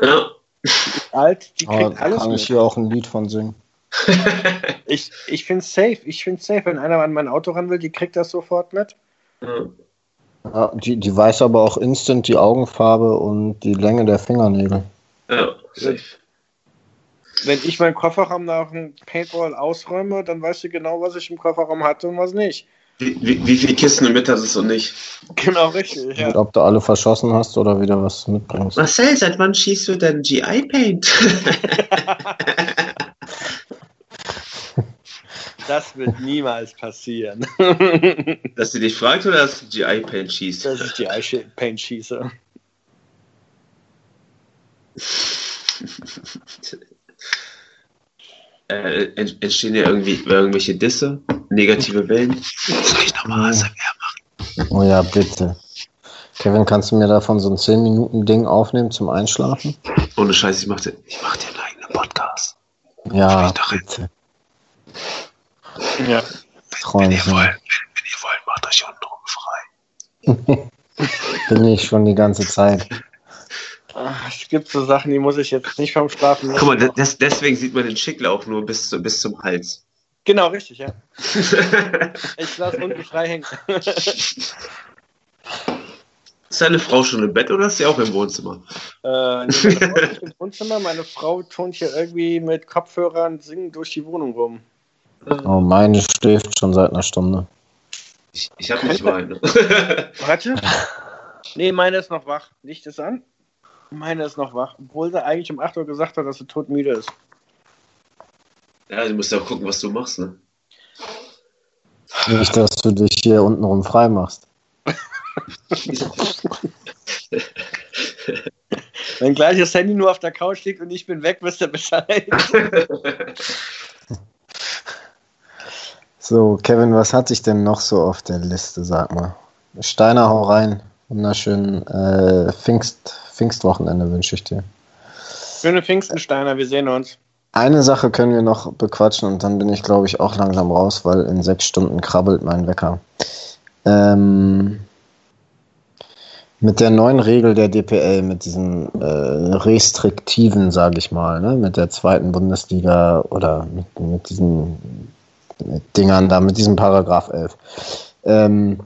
Ja. Die ist alt, die kriegt Oh, alles kann mit. ich hier auch ein Lied von singen. Ich, ich finde safe. Ich finde safe. Wenn einer an mein Auto ran will, die kriegt das sofort mit. Ja. Ja, die, die weiß aber auch instant die Augenfarbe und die Länge der Fingernägel. Ja, safe. Wenn ich meinen Kofferraum nach dem Paintball ausräume, dann weißt du genau, was ich im Kofferraum hatte und was nicht. Wie, wie, wie viele Kisten mit hast es und nicht? Genau, richtig. Und Ja. ob du alle verschossen hast oder wieder was mitbringst. Marcel, seit wann schießt du denn GI-Paint? Das wird niemals passieren, dass sie dich fragt oder dass du GI-Paint schießt? dass ich Paint schieße. äh, ent- entstehen ja irgendwie irgendwelche Disse, negative Wellen. Soll ich nochmal ASMR machen? Oh ja, bitte. Kevin, kannst du mir davon so ein 10-Minuten-Ding aufnehmen zum Einschlafen? Ohne Scheiß, ich mach dir, ich mach dir einen eigenen Podcast. Ja, Sprich doch rein. bitte. Ja. Träumchen. wenn, wenn ihr wollt, macht euch untenrum frei. Bin ich schon die ganze Zeit. Ach, Es gibt so Sachen, die muss ich jetzt nicht vom Schlafen Guck mal, des, deswegen sieht man den Schickler auch nur bis, zu, bis zum Hals. Genau, richtig, ja. Ich lasse unten frei hängen. Ist deine Frau schon im Bett oder ist sie auch im Wohnzimmer? Äh, nee, meine Frau ist im Wohnzimmer, meine Frau turnt hier irgendwie mit Kopfhörern singend durch die Wohnung rum. Oh, meine schläft schon seit einer Stunde. Ich, ich hab nicht mal eine. Warte. Nee, meine ist noch wach. Licht ist an. Meine ist noch wach. Obwohl sie eigentlich um 8 Uhr gesagt hat, dass sie todmüde ist. ja, du musst ja auch gucken, was du machst, ne? Nicht, dass du dich hier untenrum frei machst. Wenn gleich das Handy nur auf der Couch liegt und ich bin weg, wisst ihr Bescheid. So, Kevin, was hatte ich denn noch so auf der Liste, sag mal? Steiner, hau rein. Wunderschönen äh, Pfingst, Pfingstwochenende wünsche ich dir. Schöne Pfingstensteiner, wir sehen uns. Eine Sache können wir noch bequatschen und dann bin ich, glaube ich, auch langsam raus, weil in sechs Stunden krabbelt mein Wecker. Ähm, mit der neuen Regel der DPL, mit diesen äh, restriktiven, sage ich mal, ne, mit der zweiten Bundesliga oder mit, mit diesen Dingern da, mit diesem Paragraph 11. Ähm,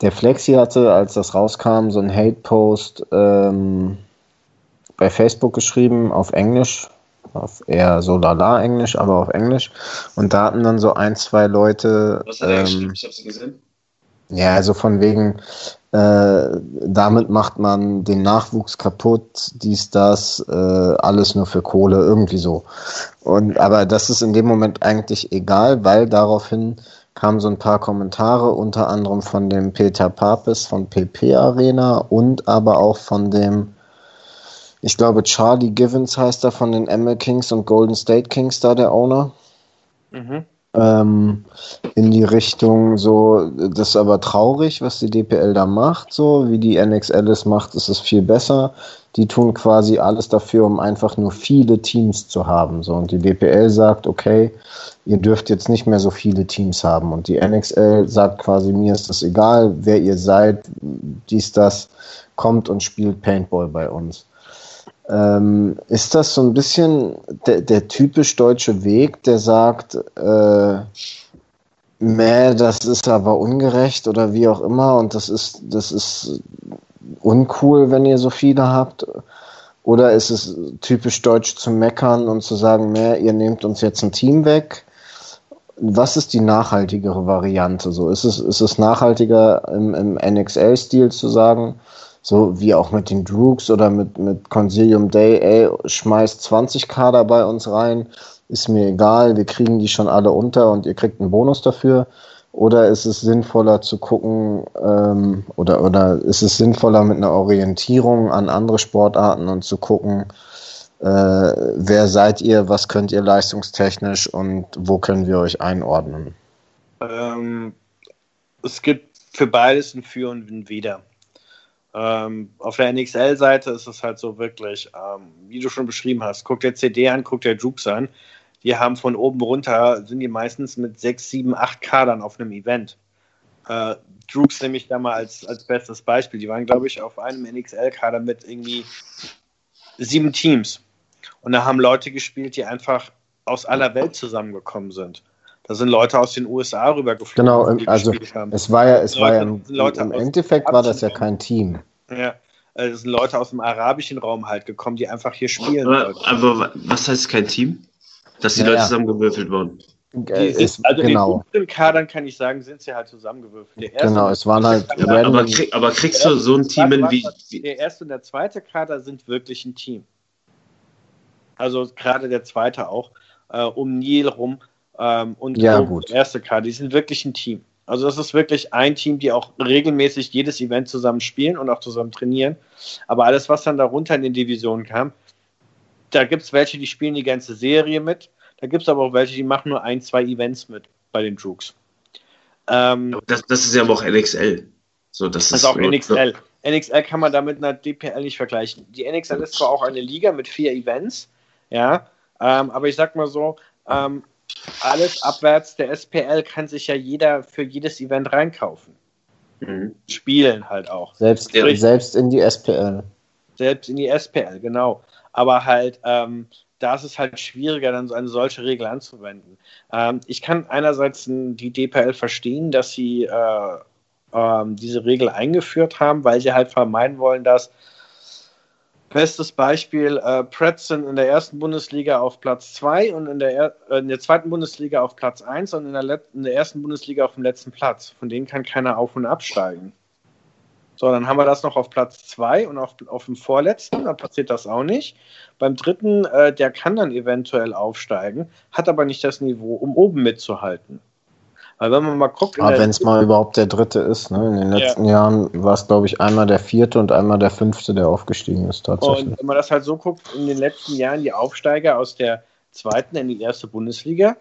der Flexi hatte, als das rauskam, so ein Hate-Post ähm, bei Facebook geschrieben, auf Englisch, auf eher so lala Englisch, aber auf Englisch. Und da hatten dann so ein, zwei Leute. Was hat er ähm, geschrieben? Ich hab's gesehen. Ja, also von wegen, äh, damit macht man den Nachwuchs kaputt, dies, das, äh, alles nur für Kohle, irgendwie so. Und aber das ist in dem Moment eigentlich egal, weil daraufhin kamen so ein paar Kommentare, unter anderem von dem Peter Papes von PP Arena und aber auch von dem, ich glaube Charlie Givens heißt er, von den ML Kings und Golden State Kings da, der Owner Mhm. Ähm, in die Richtung so, das ist aber traurig, was die DPL da macht, so wie die NXL es macht, ist es viel besser. Die tun quasi alles dafür, um einfach nur viele Teams zu haben. So und die DPL sagt, okay, ihr dürft jetzt nicht mehr so viele Teams haben. Und die NXL sagt quasi, mir ist das egal, wer ihr seid, dies, das, kommt und spielt Paintball bei uns. Ähm, ist das so ein bisschen der, der typisch deutsche Weg, der sagt, äh, Meh, das ist aber ungerecht oder wie auch immer und das ist, das ist uncool, wenn ihr so viele habt. Oder ist es typisch deutsch zu meckern und zu sagen, mehr, ihr nehmt uns jetzt ein Team weg? Was ist die nachhaltigere Variante? So ist es, ist es nachhaltiger im, im NXL-Stil zu sagen, so wie auch mit den Droogs oder mit, mit Consilium Day, ey, schmeißt 20 Kader bei uns rein, ist mir egal, wir kriegen die schon alle unter und ihr kriegt einen Bonus dafür? Oder ist es sinnvoller zu gucken, ähm, oder, oder ist es sinnvoller mit einer Orientierung an andere Sportarten und zu gucken, äh, wer seid ihr, was könnt ihr leistungstechnisch und wo können wir euch einordnen? Ähm, es gibt für beides ein Für und ein Wider. Ähm, auf der NXL-Seite ist es halt so wirklich, ähm, wie du schon beschrieben hast, guck der CD an, guck der Jukes an die haben von oben runter, sind die meistens mit sechs, sieben, acht Kadern auf einem Event. Äh, Droogs nehme ich da mal als, als bestes Beispiel. Die waren, glaube ich, auf einem NXL-Kader mit irgendwie sieben Teams. Und da haben Leute gespielt, die einfach aus aller Welt zusammengekommen sind. Da sind Leute aus den USA rübergeflogen. Genau, die also es war ja, es Leute, war ja im, im Endeffekt war das ja kein Team. Ja, also es sind Leute aus dem arabischen Raum halt gekommen, die einfach hier spielen. Aber, aber was heißt kein Team? Dass die ja, Leute zusammengewürfelt wurden. Äh, ist, also genau. in den Kadern kann ich sagen, sind sie halt zusammengewürfelt. genau, es waren halt. Aber, aber, krieg, aber, kriegst du so ein Team wie, wie. Der erste und der zweite Kader sind wirklich ein Team. Also gerade der zweite auch, äh, um Nil rum ähm, und ja, der erste Kader, die sind wirklich ein Team. Also das ist wirklich ein Team, die auch regelmäßig jedes Event zusammen spielen und auch zusammen trainieren. Aber alles, was dann darunter in den Divisionen kam, da gibt es welche, die spielen die ganze Serie mit. Da gibt es aber auch welche, die machen nur ein, zwei Events mit bei den Droogs. Ähm, das, das, ist ja aber auch NXL. So, das, das ist auch NXL. NXL kann man damit mit einer DPL nicht vergleichen. Die NXL ist zwar auch eine Liga mit vier Events, ja, ähm, aber ich sag mal so, ähm, alles abwärts der SPL kann sich ja jeder für jedes Event reinkaufen. Mhm. Spielen halt auch. Selbst, selbst in die SPL. Selbst in die SPL, genau aber halt ähm, da ist es halt schwieriger, dann so eine solche Regel anzuwenden. Ähm, ich kann einerseits die DPL verstehen, dass sie äh, äh, diese Regel eingeführt haben, weil sie halt vermeiden wollen, dass Bestes Beispiel, äh, Pretzen in der ersten Bundesliga auf Platz 2 und in der, äh, in der zweiten Bundesliga auf Platz 1 und in der, in der ersten Bundesliga auf dem letzten Platz. Von denen kann keiner auf- und absteigen. So, dann haben wir das noch auf Platz 2 und auf, auf dem vorletzten, da passiert das auch nicht. Beim dritten, äh, der kann dann eventuell aufsteigen, hat aber nicht das Niveau, um oben mitzuhalten. Weil wenn man mal guckt. Aber wenn es mal überhaupt der dritte ist, ne? In den letzten ja. Jahren war es, glaube ich, einmal der vierte und einmal der fünfte, der aufgestiegen ist tatsächlich. Und wenn man das halt so guckt, in den letzten Jahren die Aufsteiger aus der zweiten in die erste Bundesliga,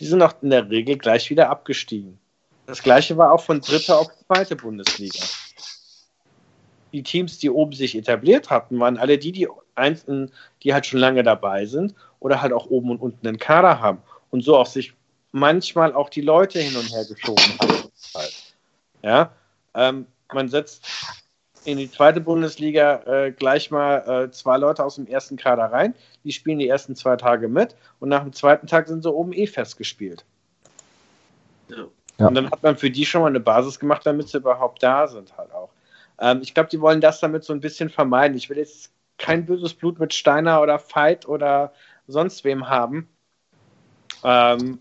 die sind auch in der Regel gleich wieder abgestiegen. Das gleiche war auch von dritter auf zweite Bundesliga die Teams, die oben sich etabliert hatten, waren alle die, die einzeln, die halt schon lange dabei sind oder halt auch oben und unten einen Kader haben und so auch sich manchmal auch die Leute hin und her geschoben haben. Ja, ähm, man setzt in die zweite Bundesliga äh, gleich mal äh, zwei Leute aus dem ersten Kader rein, die spielen die ersten zwei Tage mit und nach dem zweiten Tag sind sie oben eh festgespielt. Ja. Und dann hat man für die schon mal eine Basis gemacht, damit sie überhaupt da sind halt auch. Ähm, ich glaube, die wollen das damit so ein bisschen vermeiden. Ich will jetzt kein böses Blut mit Steiner oder Veit oder sonst wem haben. Ähm,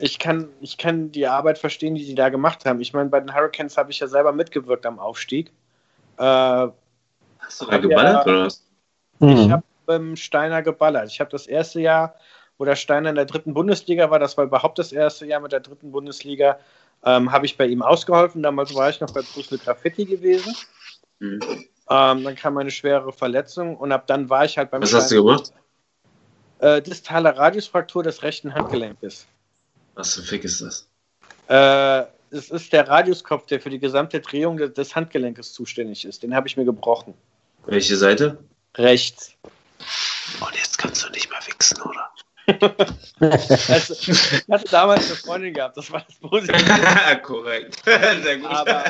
ich kann, ich kann die Arbeit verstehen, die sie da gemacht haben. Ich meine, bei den Hurricanes habe ich ja selber mitgewirkt am Aufstieg. Äh, Hast du da geballert ja, oder was? Ich mhm. habe beim Steiner geballert. Ich habe das erste Jahr, wo der Steiner in der dritten Bundesliga war, das war überhaupt das erste Jahr mit der dritten Bundesliga, ähm, habe ich bei ihm ausgeholfen. Damals war ich noch bei Brüssel Graffiti gewesen. Mhm. Ähm, dann kam eine schwere Verletzung und ab dann war ich halt beim. Was hast du gemacht? Äh, distale Radiusfraktur des rechten Handgelenkes. Was für ein Fick ist das? Äh, es ist der Radiuskopf, der für die gesamte Drehung des Handgelenkes zuständig ist. Den habe ich mir gebrochen. Welche Seite? Rechts. Und jetzt kannst du nicht mehr wichsen, oder? also, ich hatte damals eine Freundin gehabt, das war das Positive. Korrekt. Sehr gut. Aber,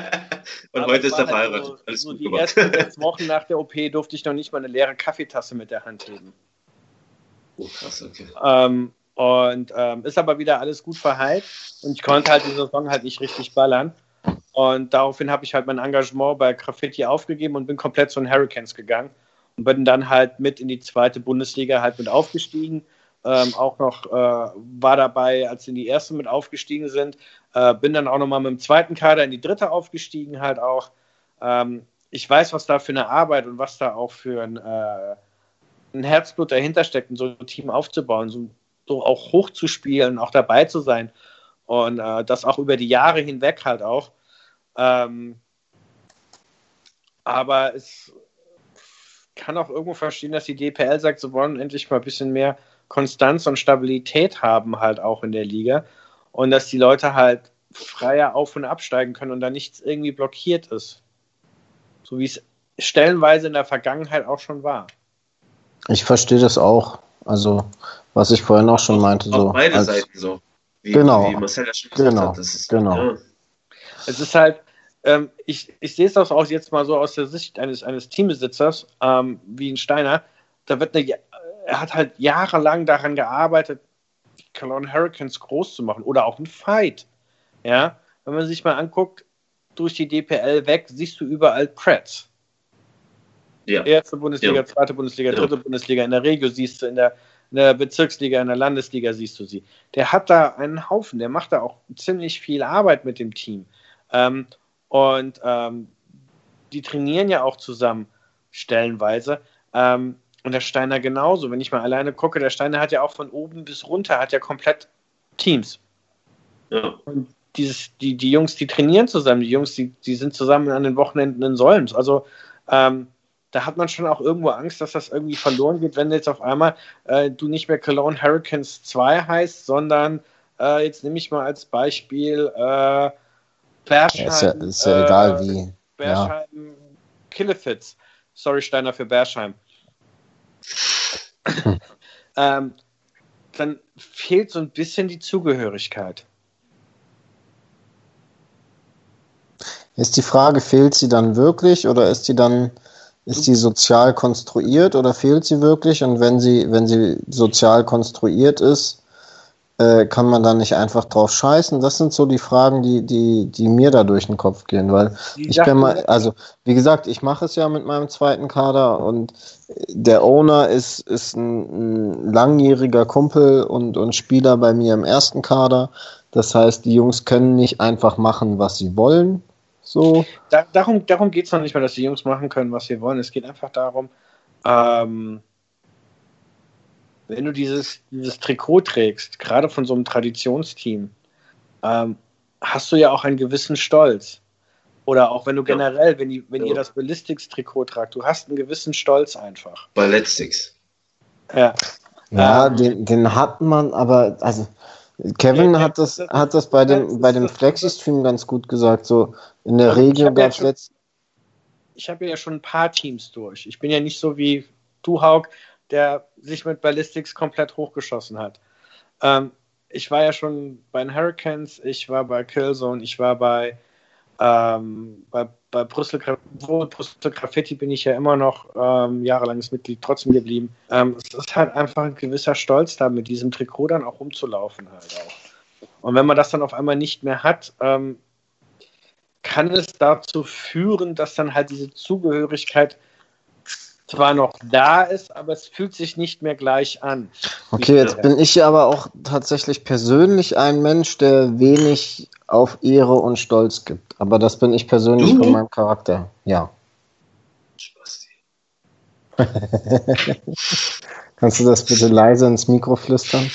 Und heute ist er halt verheiratet. So, so die ersten sechs Wochen nach der OP durfte ich noch nicht mal eine leere Kaffeetasse mit der Hand heben. Oh, krass, okay. Ähm, Und ähm, ist aber wieder alles gut verheilt. Und ich konnte halt die Saison halt nicht richtig ballern. Und daraufhin habe ich halt mein Engagement bei Graffiti aufgegeben und bin komplett zu den Hurricanes gegangen. Und bin dann halt mit in die zweite Bundesliga halt mit aufgestiegen. Ähm, auch noch äh, war dabei, als sie in die erste mit aufgestiegen sind. Äh, bin dann auch nochmal mit dem zweiten Kader in die dritte aufgestiegen, halt auch. Ähm, ich weiß, was da für eine Arbeit und was da auch für ein, äh, ein Herzblut dahinter steckt, so ein Team aufzubauen, so, so auch hochzuspielen, auch dabei zu sein. Und äh, das auch über die Jahre hinweg halt auch. Ähm, aber es kann auch irgendwo verstehen, dass die DPL sagt, sie wollen endlich mal ein bisschen mehr Konstanz und Stabilität haben, halt auch in der Liga. Und dass die Leute halt freier auf- und absteigen können und da nichts irgendwie blockiert ist. So wie es stellenweise in der Vergangenheit auch schon war. Ich verstehe das auch. Also, was ich vorhin auch schon meinte. Auf so, beide als, Seiten so. Wie, Genau. wie Marcel ja schon gesagt Genau, hat. Das ist, genau. Ja. Es ist halt, ähm, ich, ich sehe es das auch jetzt mal so aus der Sicht eines, eines Teambesitzers, ähm, wie ein Steiner. Da wird eine, er hat halt jahrelang daran gearbeitet, die Cologne Hurricanes groß zu machen oder auch ein Fight. Ja, wenn man sich mal anguckt, durch die DPL weg, siehst du überall Preds. Ja. Erste Bundesliga, Ja. zweite Bundesliga, Ja. dritte Bundesliga, in der Regio siehst du, in der, in der Bezirksliga, in der Landesliga siehst du sie. Der hat da einen Haufen, der macht da auch ziemlich viel Arbeit mit dem Team. Ähm, und ähm, die trainieren ja auch zusammen stellenweise. Ähm, und der Steiner genauso. Wenn ich mal alleine gucke, der Steiner hat ja auch von oben bis runter, hat ja komplett Teams. Ja. Dieses, die, die Jungs, die trainieren zusammen, die Jungs, die, die sind zusammen an den Wochenenden in Solms. Also ähm, da hat man schon auch irgendwo Angst, dass das irgendwie verloren geht, wenn jetzt auf einmal äh, du nicht mehr Cologne Hurricanes 2 heißt, sondern äh, jetzt nehme ich mal als Beispiel äh, Berscheim. Ja, ist ja, ist ja äh, egal wie. Ja. Berscheim Killefitz. Sorry, Steiner, für Berscheim. ähm, dann fehlt so ein bisschen die Zugehörigkeit. Ist die Frage, fehlt sie dann wirklich oder ist die dann, ist die sozial konstruiert oder fehlt sie wirklich? Und wenn sie, wenn sie sozial konstruiert ist, äh, kann man dann nicht einfach drauf scheißen? Das sind so die Fragen, die, die, die mir da durch den Kopf gehen, weil ich bin mal, also wie gesagt, ich mache es ja mit meinem zweiten Kader und der Owner ist, ist ein, ein langjähriger Kumpel und, und Spieler bei mir im ersten Kader. Das heißt, die Jungs können nicht einfach machen, was sie wollen. So. Da, darum darum geht es noch nicht mal, dass die Jungs machen können, was sie wollen. Es geht einfach darum, ähm, wenn du dieses, dieses Trikot trägst, gerade von so einem Traditionsteam, ähm, hast du ja auch einen gewissen Stolz. Oder auch wenn du Ja. generell, wenn, die, wenn Ja. ihr das Ballistics-Trikot tragt, du hast einen gewissen Stolz einfach. Ballistics. Ja. Ja, Ähm, den, den hat man, aber also Kevin Ja, hat das, das- hat das bei das dem, ist bei dem das- Flexi-Stream ganz gut gesagt. So in der Regio ja gab es schon- letzt. ich habe ja schon ein paar Teams durch. Ich bin ja nicht so wie du, Haug, der sich mit Ballistics komplett hochgeschossen hat. Ähm, ich war ja schon bei den Hurricanes, ich war bei Killzone, ich war bei, ähm, bei, bei Brüssel, Brüssel Graffiti bin ich ja immer noch ähm, jahrelanges Mitglied trotzdem geblieben. Ähm, es ist halt einfach ein gewisser Stolz da, mit diesem Trikot dann auch rumzulaufen halt auch. Und wenn man das dann auf einmal nicht mehr hat, ähm, kann es dazu führen, dass dann halt diese Zugehörigkeit zwar noch da ist, aber es fühlt sich nicht mehr gleich an. Okay, jetzt bin ich aber auch tatsächlich persönlich ein Mensch, der wenig auf Ehre und Stolz gibt. Aber das bin ich persönlich Du? von meinem Charakter. Ja. Spasti. Kannst du das bitte leise ins Mikro flüstern?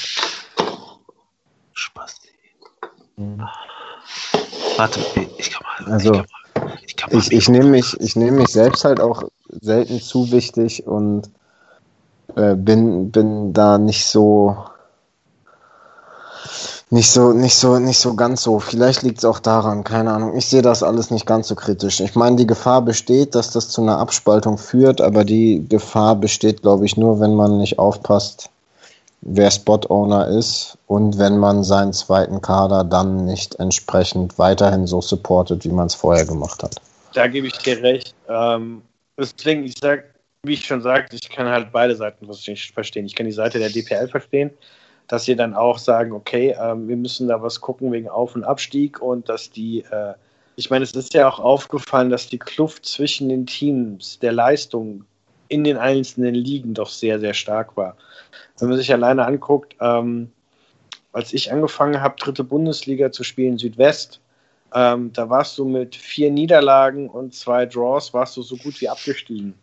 Spasti. Mhm. Warte, ich kann mal. Also, ich ich Ich, ich nehme mich, ich nehme mich selbst halt auch selten zu wichtig und äh, bin, bin da nicht so nicht so, nicht so, nicht so ganz so. Vielleicht liegt es auch daran, keine Ahnung. Ich sehe das alles nicht ganz so kritisch. Ich meine, die Gefahr besteht, dass das zu einer Abspaltung führt, aber die Gefahr besteht, glaube ich, nur, wenn man nicht aufpasst, wer Spot-Owner ist und wenn man seinen zweiten Kader dann nicht entsprechend weiterhin so supportet, wie man es vorher gemacht hat. Da gebe ich dir recht. Ähm, deswegen, ich sag, wie ich schon sagte, ich kann halt beide Seiten verstehen. Ich kann die Seite der DPL verstehen, dass sie dann auch sagen, okay, äh, wir müssen da was gucken wegen Auf- und Abstieg und dass die, äh, ich meine, es ist ja auch aufgefallen, dass die Kluft zwischen den Teams der Leistung in den einzelnen Ligen doch sehr, sehr stark war. Wenn man sich alleine anguckt, ähm, als ich angefangen habe, dritte Bundesliga zu spielen, Südwest, ähm, da warst du mit vier Niederlagen und zwei Draws, warst du so gut wie abgestiegen.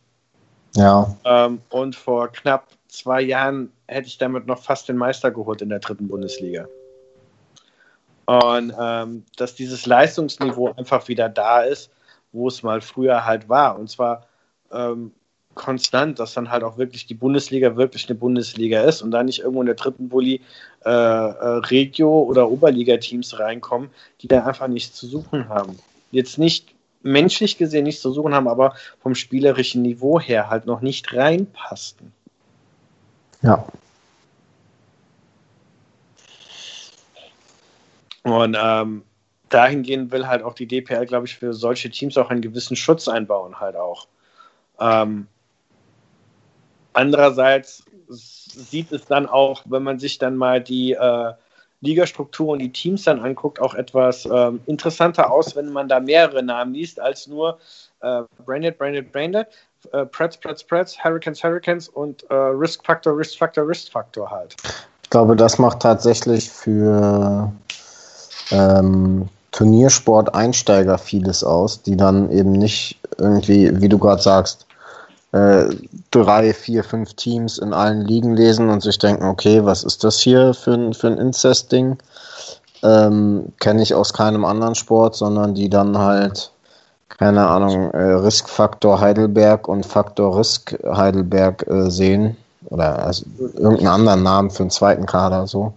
Ja. Ähm, und vor knapp zwei Jahren hätte ich damit noch fast den Meister geholt in der dritten Bundesliga. Und ähm, dass dieses Leistungsniveau einfach wieder da ist, wo es mal früher halt war. Und zwar ähm, konstant, dass dann halt auch wirklich die Bundesliga wirklich eine Bundesliga ist und da nicht irgendwo in der dritten Bulli äh, äh, Regio- oder Oberliga-Teams reinkommen, die da einfach nichts zu suchen haben. Jetzt nicht menschlich gesehen nichts zu suchen haben, aber vom spielerischen Niveau her halt noch nicht reinpassten. Ja. Und ähm, dahingehend will halt auch die DPL, glaube ich, für solche Teams auch einen gewissen Schutz einbauen, halt auch. Ähm, andererseits sieht es dann auch, wenn man sich dann mal die äh, Ligastruktur und die Teams dann anguckt, auch etwas ähm, interessanter aus, wenn man da mehrere Namen liest, als nur äh, Branded, Branded, Branded, äh, Preds, Preds, Preds, Hurricanes, Hurricanes und äh, Risk Factor, Risk Factor, Risk Factor halt. Ich glaube, das macht tatsächlich für ähm, Turniersport-Einsteiger vieles aus, die dann eben nicht irgendwie, wie du gerade sagst, äh, drei, vier, fünf Teams in allen Ligen lesen und sich denken, okay, was ist das hier für ein, für ein Incest-Ding? Ähm, Kenne ich aus keinem anderen Sport, sondern die dann halt, keine Ahnung, äh, Risk-Faktor Heidelberg und Faktor Risk Heidelberg äh, sehen. Oder also irgendeinen anderen Namen für einen zweiten Kader so.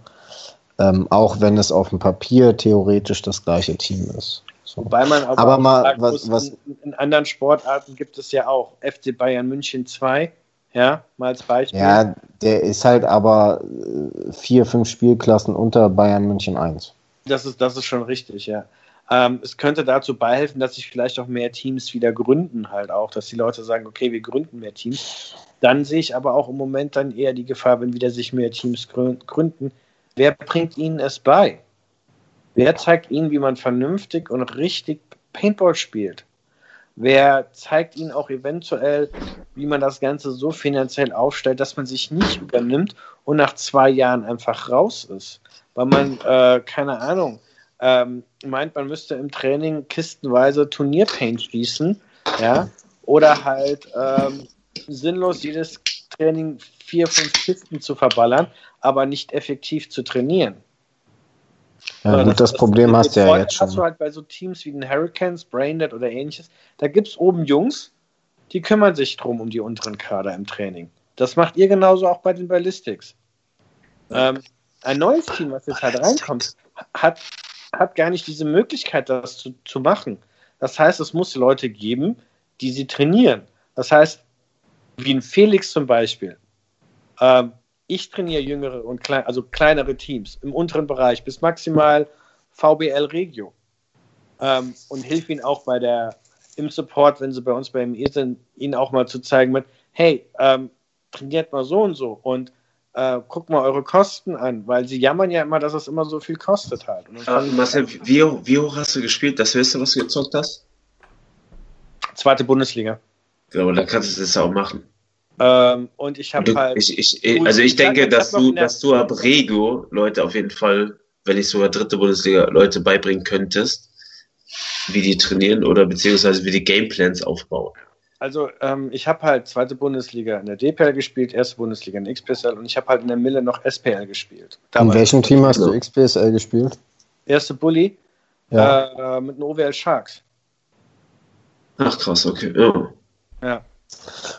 Ähm, auch wenn es auf dem Papier theoretisch das gleiche Team ist. Wobei man aber, Aber auch mal, sagen was- muss, in, in anderen Sportarten gibt es ja auch FC Bayern München 2, ja, mal als Beispiel. Ja, der ist halt aber äh, vier, fünf Spielklassen unter Bayern München 1. Das ist, das ist schon richtig, ja. Ähm, es könnte dazu beihelfen, dass sich vielleicht auch mehr Teams wieder gründen, halt auch, dass die Leute sagen, okay, wir gründen mehr Teams. Dann sehe ich aber auch im Moment dann eher die Gefahr, wenn wieder sich mehr Teams grün- gründen. Wer bringt ihnen es bei? Wer zeigt ihnen, wie man vernünftig und richtig Paintball spielt? Wer zeigt ihnen auch eventuell, wie man das Ganze so finanziell aufstellt, dass man sich nicht übernimmt und nach zwei Jahren einfach raus ist? Weil man, äh, keine Ahnung, ähm, meint, man müsste im Training kistenweise Turnierpaint schießen, ja, oder halt ähm, sinnlos jedes Training vier, fünf Kisten zu verballern, aber nicht effektiv zu trainieren. Ja, gut, das, Problem den hast du ja jetzt Hast du schon. halt bei so Teams wie den Hurricanes, Braindead oder ähnliches, da gibt es oben Jungs, die kümmern sich drum um die unteren Kader im Training. Das macht ihr genauso auch bei den Ballistics. Ähm, ein neues Team, was jetzt halt reinkommt, hat, hat gar nicht diese Möglichkeit, das zu, zu machen. Das heißt, es muss Leute geben, die sie trainieren. Das heißt, wie ein Felix zum Beispiel. Ähm, ich trainiere jüngere und klein, also kleinere Teams im unteren Bereich bis maximal VBL Regio ähm, und hilf ihnen auch bei der im Support, wenn sie bei uns beim E sind, ihnen auch mal zu zeigen mit, hey, ähm, trainiert mal so und so und äh, guckt mal eure Kosten an, weil sie jammern ja immer, dass es immer so viel kostet halt. Sie Marcel, wie, hoch- wie hoch hast du gespielt? Das weißt du, was du gezockt hast? zweite Bundesliga. Aber da kannst du das auch machen. Ähm, und ich habe halt ich, ich, also ich Ich denke, ich dass du, in dass du ab Regio Leute auf jeden Fall, wenn nicht sogar dritte Bundesliga Leute beibringen könntest, wie die trainieren oder beziehungsweise wie die Gameplans aufbauen. Also ähm, ich habe halt zweite Bundesliga in der DPL gespielt, erste Bundesliga in der XPSL und ich habe halt in der Mille noch SPL gespielt. In Damals. welchem Team hast du. XPSL gespielt? Erste Bulli Ja. äh, mit den OWL Sharks. Ach krass, okay. Ja. Ja.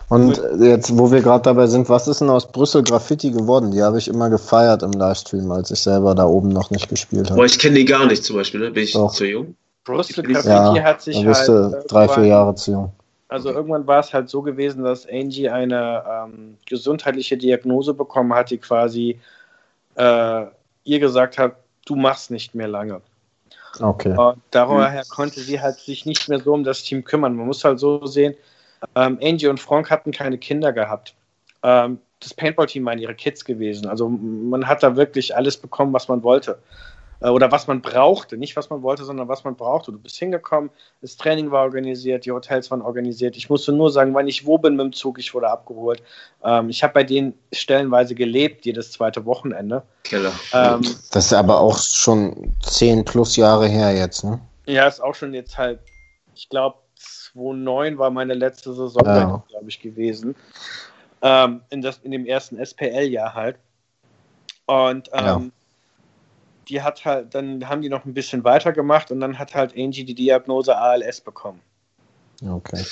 Und jetzt, wo wir gerade dabei sind, was ist denn aus Brüssel Graffiti geworden? Die habe ich immer gefeiert im Livestream, als ich selber da oben noch nicht gespielt Boah, habe. ich kenne die gar nicht zum Beispiel, ne? Bin ich Doch. zu jung? Ja, Graffiti hat sich halt du drei, vier Jahre zu jung. Also irgendwann war es halt so gewesen, dass Angie eine ähm, gesundheitliche Diagnose bekommen hat, die quasi äh, ihr gesagt hat, du machst nicht mehr lange. Okay. Und daher konnte sie halt sich nicht mehr so um das Team kümmern. Man muss halt so sehen, ähm, Angie und Frank hatten keine Kinder gehabt. ähm, das Paintball-Team waren ihre Kids gewesen. Also man hat da wirklich alles bekommen, was man wollte. Äh, oder was man brauchte. Nicht was man wollte, sondern was man brauchte. Du bist hingekommen, das Training war organisiert, die Hotels waren organisiert. Ich musste nur sagen, wann ich wo bin mit dem Zug, ich wurde abgeholt. Ähm, ich habe bei denen stellenweise gelebt, jedes zweite Wochenende. Keller. Ähm, Das ist aber auch schon zehn plus Jahre her jetzt, ne? ja, ist auch schon jetzt halt, ich glaube, 2009 war meine letzte Saison, Ja. glaube ich, gewesen. Ähm, in, das, in dem ersten SPL-Jahr halt. Und ähm, Ja. die hat halt, dann haben die noch ein bisschen weitergemacht und dann hat halt Angie die Diagnose ALS bekommen. Okay.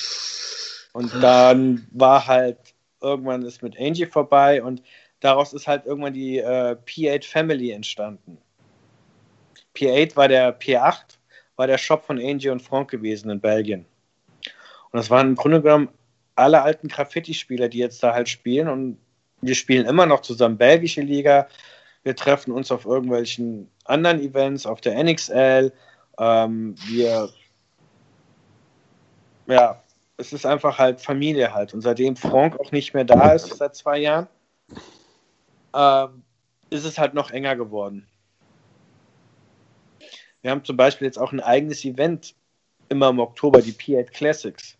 Und dann war halt, irgendwann ist mit Angie vorbei und daraus ist halt irgendwann die äh, P8 Family entstanden. P8 war der P8, war der Shop von Angie und Frank gewesen in Belgien. Und das waren im Grunde genommen alle alten Graffiti-Spieler, die jetzt da halt spielen und wir spielen immer noch zusammen belgische Liga. Wir treffen uns auf irgendwelchen anderen Events, auf der NXL. Ähm, wir, ja, es ist einfach halt Familie halt. Und seitdem Frank auch nicht mehr da ist, seit zwei Jahren, ähm, ist es halt noch enger geworden. Wir haben zum Beispiel jetzt auch ein eigenes Event immer im Oktober, die P8 Classics.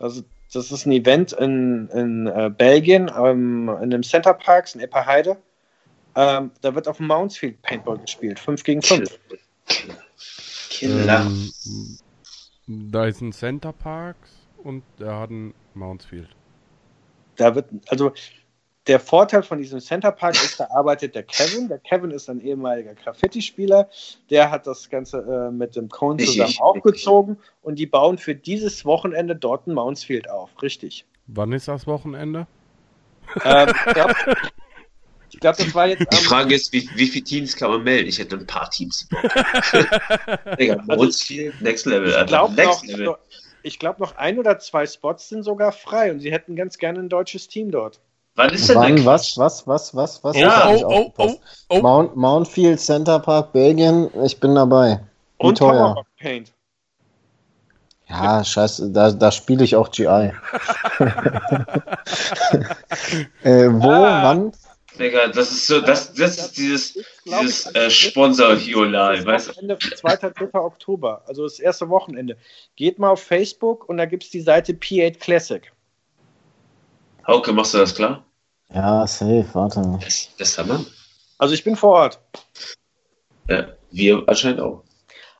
Also das ist ein Event in, in äh, Belgien, ähm, in dem Center Parks in Epperheide. Ähm, da wird auf dem Mountsfield Paintball gespielt, 5 gegen 5. Killer. Ähm, da ist ein Center Parks und der hat ein Mountsfield. Da wird, also der Vorteil von diesem Center Park ist, da arbeitet der Kevin. Der Kevin ist ein ehemaliger Graffiti-Spieler. Der hat das Ganze äh, mit dem Cone Ich- zusammen ich- aufgezogen und die bauen für dieses Wochenende dort ein Mountsfield auf. Richtig. Wann ist das Wochenende? Ähm, ich glaube, glaub, das war jetzt Die Frage ist, wie, wie viele Teams kann man melden? Ich hätte ein paar Teams. Digga, viel Next Level. ich glaube noch, Level. ich glaub noch ein oder zwei Spots sind sogar frei und sie hätten ganz gerne ein deutsches Team dort. Wann ist denn Wann, der was, was, was, was, was? Ja. Oh, oh, oh, oh. Mount, Mountfield Center Park, Belgien, ich bin dabei. Wie Und teuer? Paint. Ja, scheiße, da, da spiele ich auch GI. äh, wo, Ah. wann? Digga, das ist so, das, das ist dieses, dieses äh, Sponsor-Hiola, weißt du? Wochenende, 2. 3. Oktober, also das erste Wochenende. Geht mal auf Facebook und da gibt es die Seite P8 Classic. Hauke, machst du das klar? Ja, safe, warte. Das, das der Mann. Also ich bin vor Ort. Ja, wir anscheinend auch.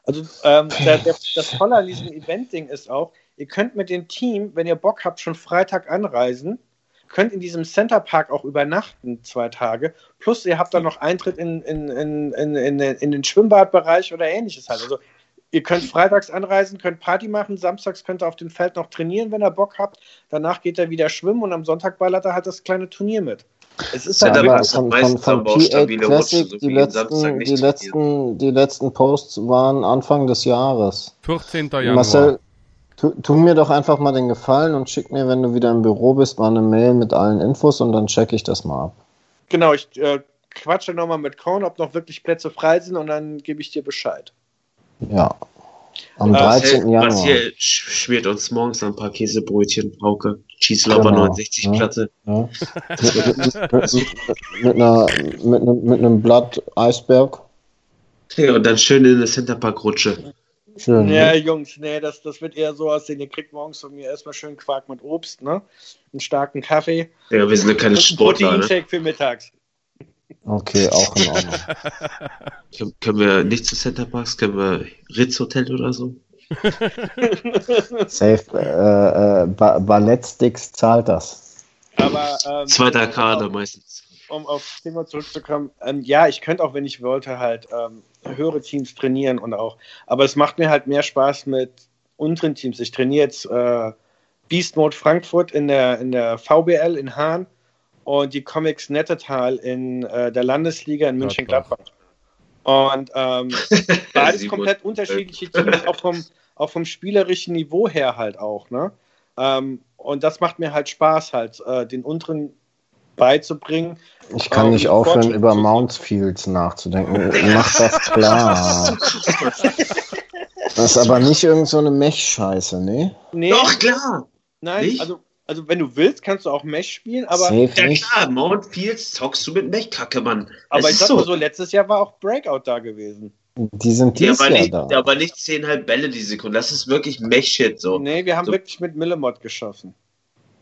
Also ähm, der, der, das Tolle an diesem Event-Ding ist auch, ihr könnt mit dem Team, wenn ihr Bock habt, schon Freitag anreisen, könnt in diesem Center Park auch übernachten, zwei Tage. Plus ihr habt dann noch Eintritt in, in, in, in, in, in den Schwimmbadbereich oder ähnliches halt. Also ihr könnt freitags anreisen, könnt Party machen, samstags könnt ihr auf dem Feld noch trainieren, wenn ihr Bock habt. Danach geht er wieder schwimmen und am Sonntag ballert er halt das kleine Turnier mit. Es ist Ja, halt aber das hat von, von, von aber auch P8 stabile Classic, Rutsche, so die, wie jeden Samstag letzten, nicht die, letzten, die letzten Posts waren Anfang des Jahres. 14. Januar. Marcel, tu, tu mir doch einfach mal den Gefallen und schick mir, wenn du wieder im Büro bist, mal eine Mail mit allen Infos und dann check ich das mal ab. Genau, ich äh, quatsche nochmal mit Korn, ob noch wirklich Plätze frei sind und dann gebe ich dir Bescheid. Ja. Am Äh, 13. Januar. Marcel sch- schmiert uns morgens ein paar Käsebrötchen, Hauke. Cheeselauber Genau, 69 ja. Platte. Ja. mit, einer, mit, einem, mit einem Blatt Eisberg. Ja, und dann schön in eine Centerpark-Rutsche. Schön. Ja, ne? Jungs, nee, das, das wird eher so aussehen. Ihr kriegt morgens von mir erstmal schön Quark mit Obst, ne? Einen starken Kaffee. Ja, wir sind ja keine Sportler, ne? Proteinshake für mittags. Okay, auch in Ordnung. Können, können wir nicht zu Centerparks? Können wir Ritz Hotel oder so? Safe. Äh, äh, ba Ballettsticks zahlt das. Aber ähm, Zweiter Kader meistens. um auf das Thema zurückzukommen, ähm, ja, ich könnte auch, wenn ich wollte, halt ähm, höhere Teams trainieren und auch. Aber es macht mir halt mehr Spaß mit unteren Teams. Ich trainiere jetzt äh, Beast Mode Frankfurt in der, in der VBL in Hahn und die Comics Nettetal in äh, der Landesliga in München-Gladbach. Und ähm, beides komplett unterschiedliche Teams, auch vom, auch vom spielerischen Niveau her halt auch. Ne? Ähm, und das macht mir halt Spaß, halt äh, den unteren beizubringen. Ich kann Ähm, nicht aufhören, über Mountsfields nachzudenken. Mach das klar. Das ist aber nicht irgend so eine Mech-Scheiße, ne? Nee, Doch, klar! nein, nicht? also Also, wenn du willst, kannst du auch Mesh spielen, aber. Safe Ja nicht. klar, Mount Fields zockst du mit Mechkacke, Mann. Aber Es ich sag so. mal so, letztes Jahr war auch Breakout da gewesen. Die sind Ja, dieses aber Jahr nicht, da. aber nicht 10,5 Bälle die Sekunde. Das ist wirklich Mech-Shit so. Nee, wir haben So. wirklich mit Millimod geschossen.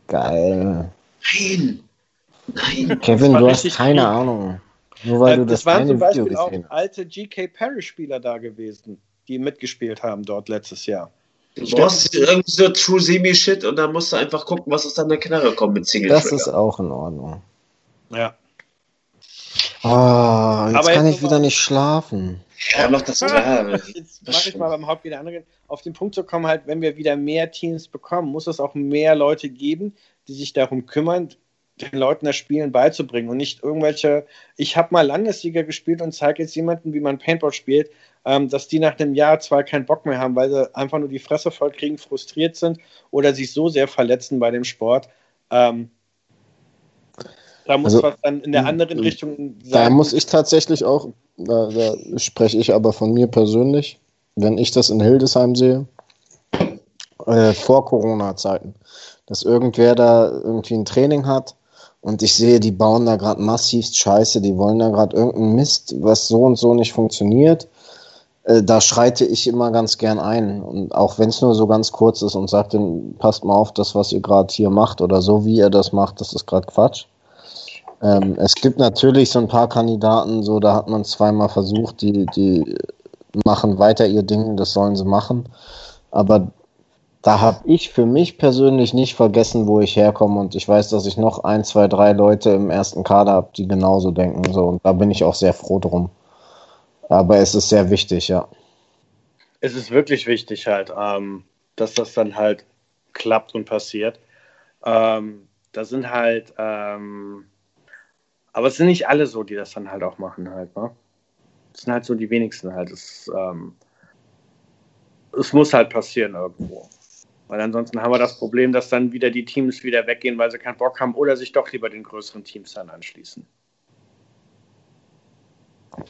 Geil. Nein. Nein. Kevin, war du hast keine gut. Ahnung. Nur weil Ähm, du das es waren zum Video Beispiel auch alte GK Parrish-Spieler da gewesen, die mitgespielt haben dort letztes Jahr. Du brauchst irgendwie so True Semi-Shit und dann musst du einfach gucken, was aus deiner Knarre kommt mit Single Das ist auch in Ordnung. Ja. Oh, jetzt Aber kann jetzt ich wieder mal- nicht schlafen. Ja, mach das ja. Jetzt mache ich mal beim Haupt wieder andere. Auf den Punkt zu kommen, halt, wenn wir wieder mehr Teams bekommen, muss es auch mehr Leute geben, die sich darum kümmern, den Leuten das Spielen beizubringen und nicht irgendwelche, ich habe mal Landesliga gespielt und zeige jetzt jemandem, wie man Paintball spielt, ähm, dass die nach einem Jahr zwar keinen Bock mehr haben, weil sie einfach nur die Fresse voll kriegen, frustriert sind oder sich so sehr verletzen bei dem Sport. Ähm, da muss Also, was dann in der anderen Richtung Da muss ich tatsächlich auch, da, da spreche ich aber von mir persönlich, wenn ich das in Hildesheim sehe, äh, vor Corona-Zeiten, dass irgendwer da irgendwie ein Training hat und ich sehe, die bauen da gerade massivst Scheiße, die wollen da gerade irgendeinen Mist, was so und so nicht funktioniert. Äh, da schreite ich immer ganz gern ein. Und auch wenn es nur so ganz kurz ist und sagt, dann passt mal auf, das, was ihr gerade hier macht oder so, wie ihr das macht, das ist gerade Quatsch. Ähm, es gibt natürlich so ein paar Kandidaten, so da hat man zweimal versucht, die, die machen weiter ihr Ding, das sollen sie machen. Aber da habe ich für mich persönlich nicht vergessen, wo ich herkomme und ich weiß, dass ich noch ein, zwei, drei Leute im ersten Kader habe, die genauso denken. So, und da bin ich auch sehr froh drum. Aber es ist sehr wichtig, ja. es ist wirklich wichtig halt, ähm, dass das dann halt klappt und passiert. Ähm, da sind halt, ähm, aber es sind nicht alle so, die das dann halt auch machen halt, ne? Es sind halt so die wenigsten halt. Es, ähm, es muss halt passieren irgendwo. Weil ansonsten haben wir das Problem, dass dann wieder die Teams wieder weggehen, weil sie keinen Bock haben oder sich doch lieber den größeren Teams dann anschließen.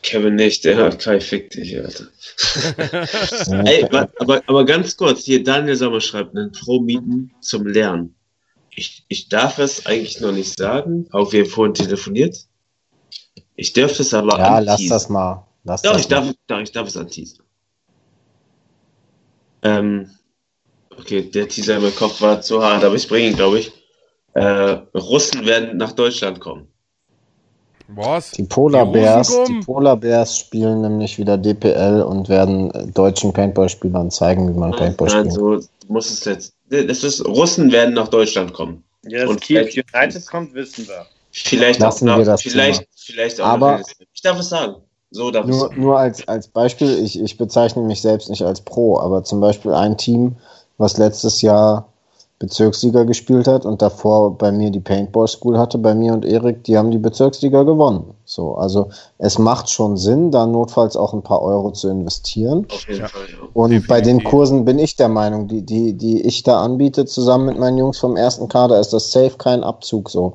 Kevin nicht, der hat Kai fick dich, Alter. Ey, aber, aber ganz kurz, hier Daniel Sommer schreibt einen Pro mieten zum Lernen. Ich, ich darf es eigentlich noch nicht sagen, auch wir haben vorhin telefoniert. Ich dürfte es aber Ja, lass das mal. Lass Doch, das ich mal. darf, doch, ich darf es anteasen. Ähm, okay, der Teaser in meinem Kopf war zu hart, aber ich bringe ihn, glaube ich. Äh, Russen werden nach Deutschland kommen. Was? Die Polar Die Bears, Russen die kommen? Polar Bears spielen nämlich wieder DPL und werden deutschen Paintball-Spielern zeigen, wie man Paintball spielt. Also muss es jetzt. Das ist, Russen werden nach Deutschland kommen. Ja, Und Kiel United kommt, wissen wir. Vielleicht Lassen auch wir nach, das vielleicht, Thema. vielleicht auch Aber- Ich darf es sagen. So darf ich Nur, sagen. nur als, als Beispiel, ich, ich bezeichne mich selbst nicht als Pro, aber zum Beispiel ein Team, was letztes Jahr Bezirksliga gespielt hat und davor bei mir die Paintball School hatte, bei mir und Erik, die haben die Bezirksliga gewonnen. So, also es macht schon Sinn, da notfalls auch ein paar Euro zu investieren. Auf jeden Ja. Fall, ja. Und Definitiv. bei den Kursen bin ich der Meinung, die, die, die ich da anbiete, zusammen mit meinen Jungs vom ersten Kader, ist das safe kein Abzug so.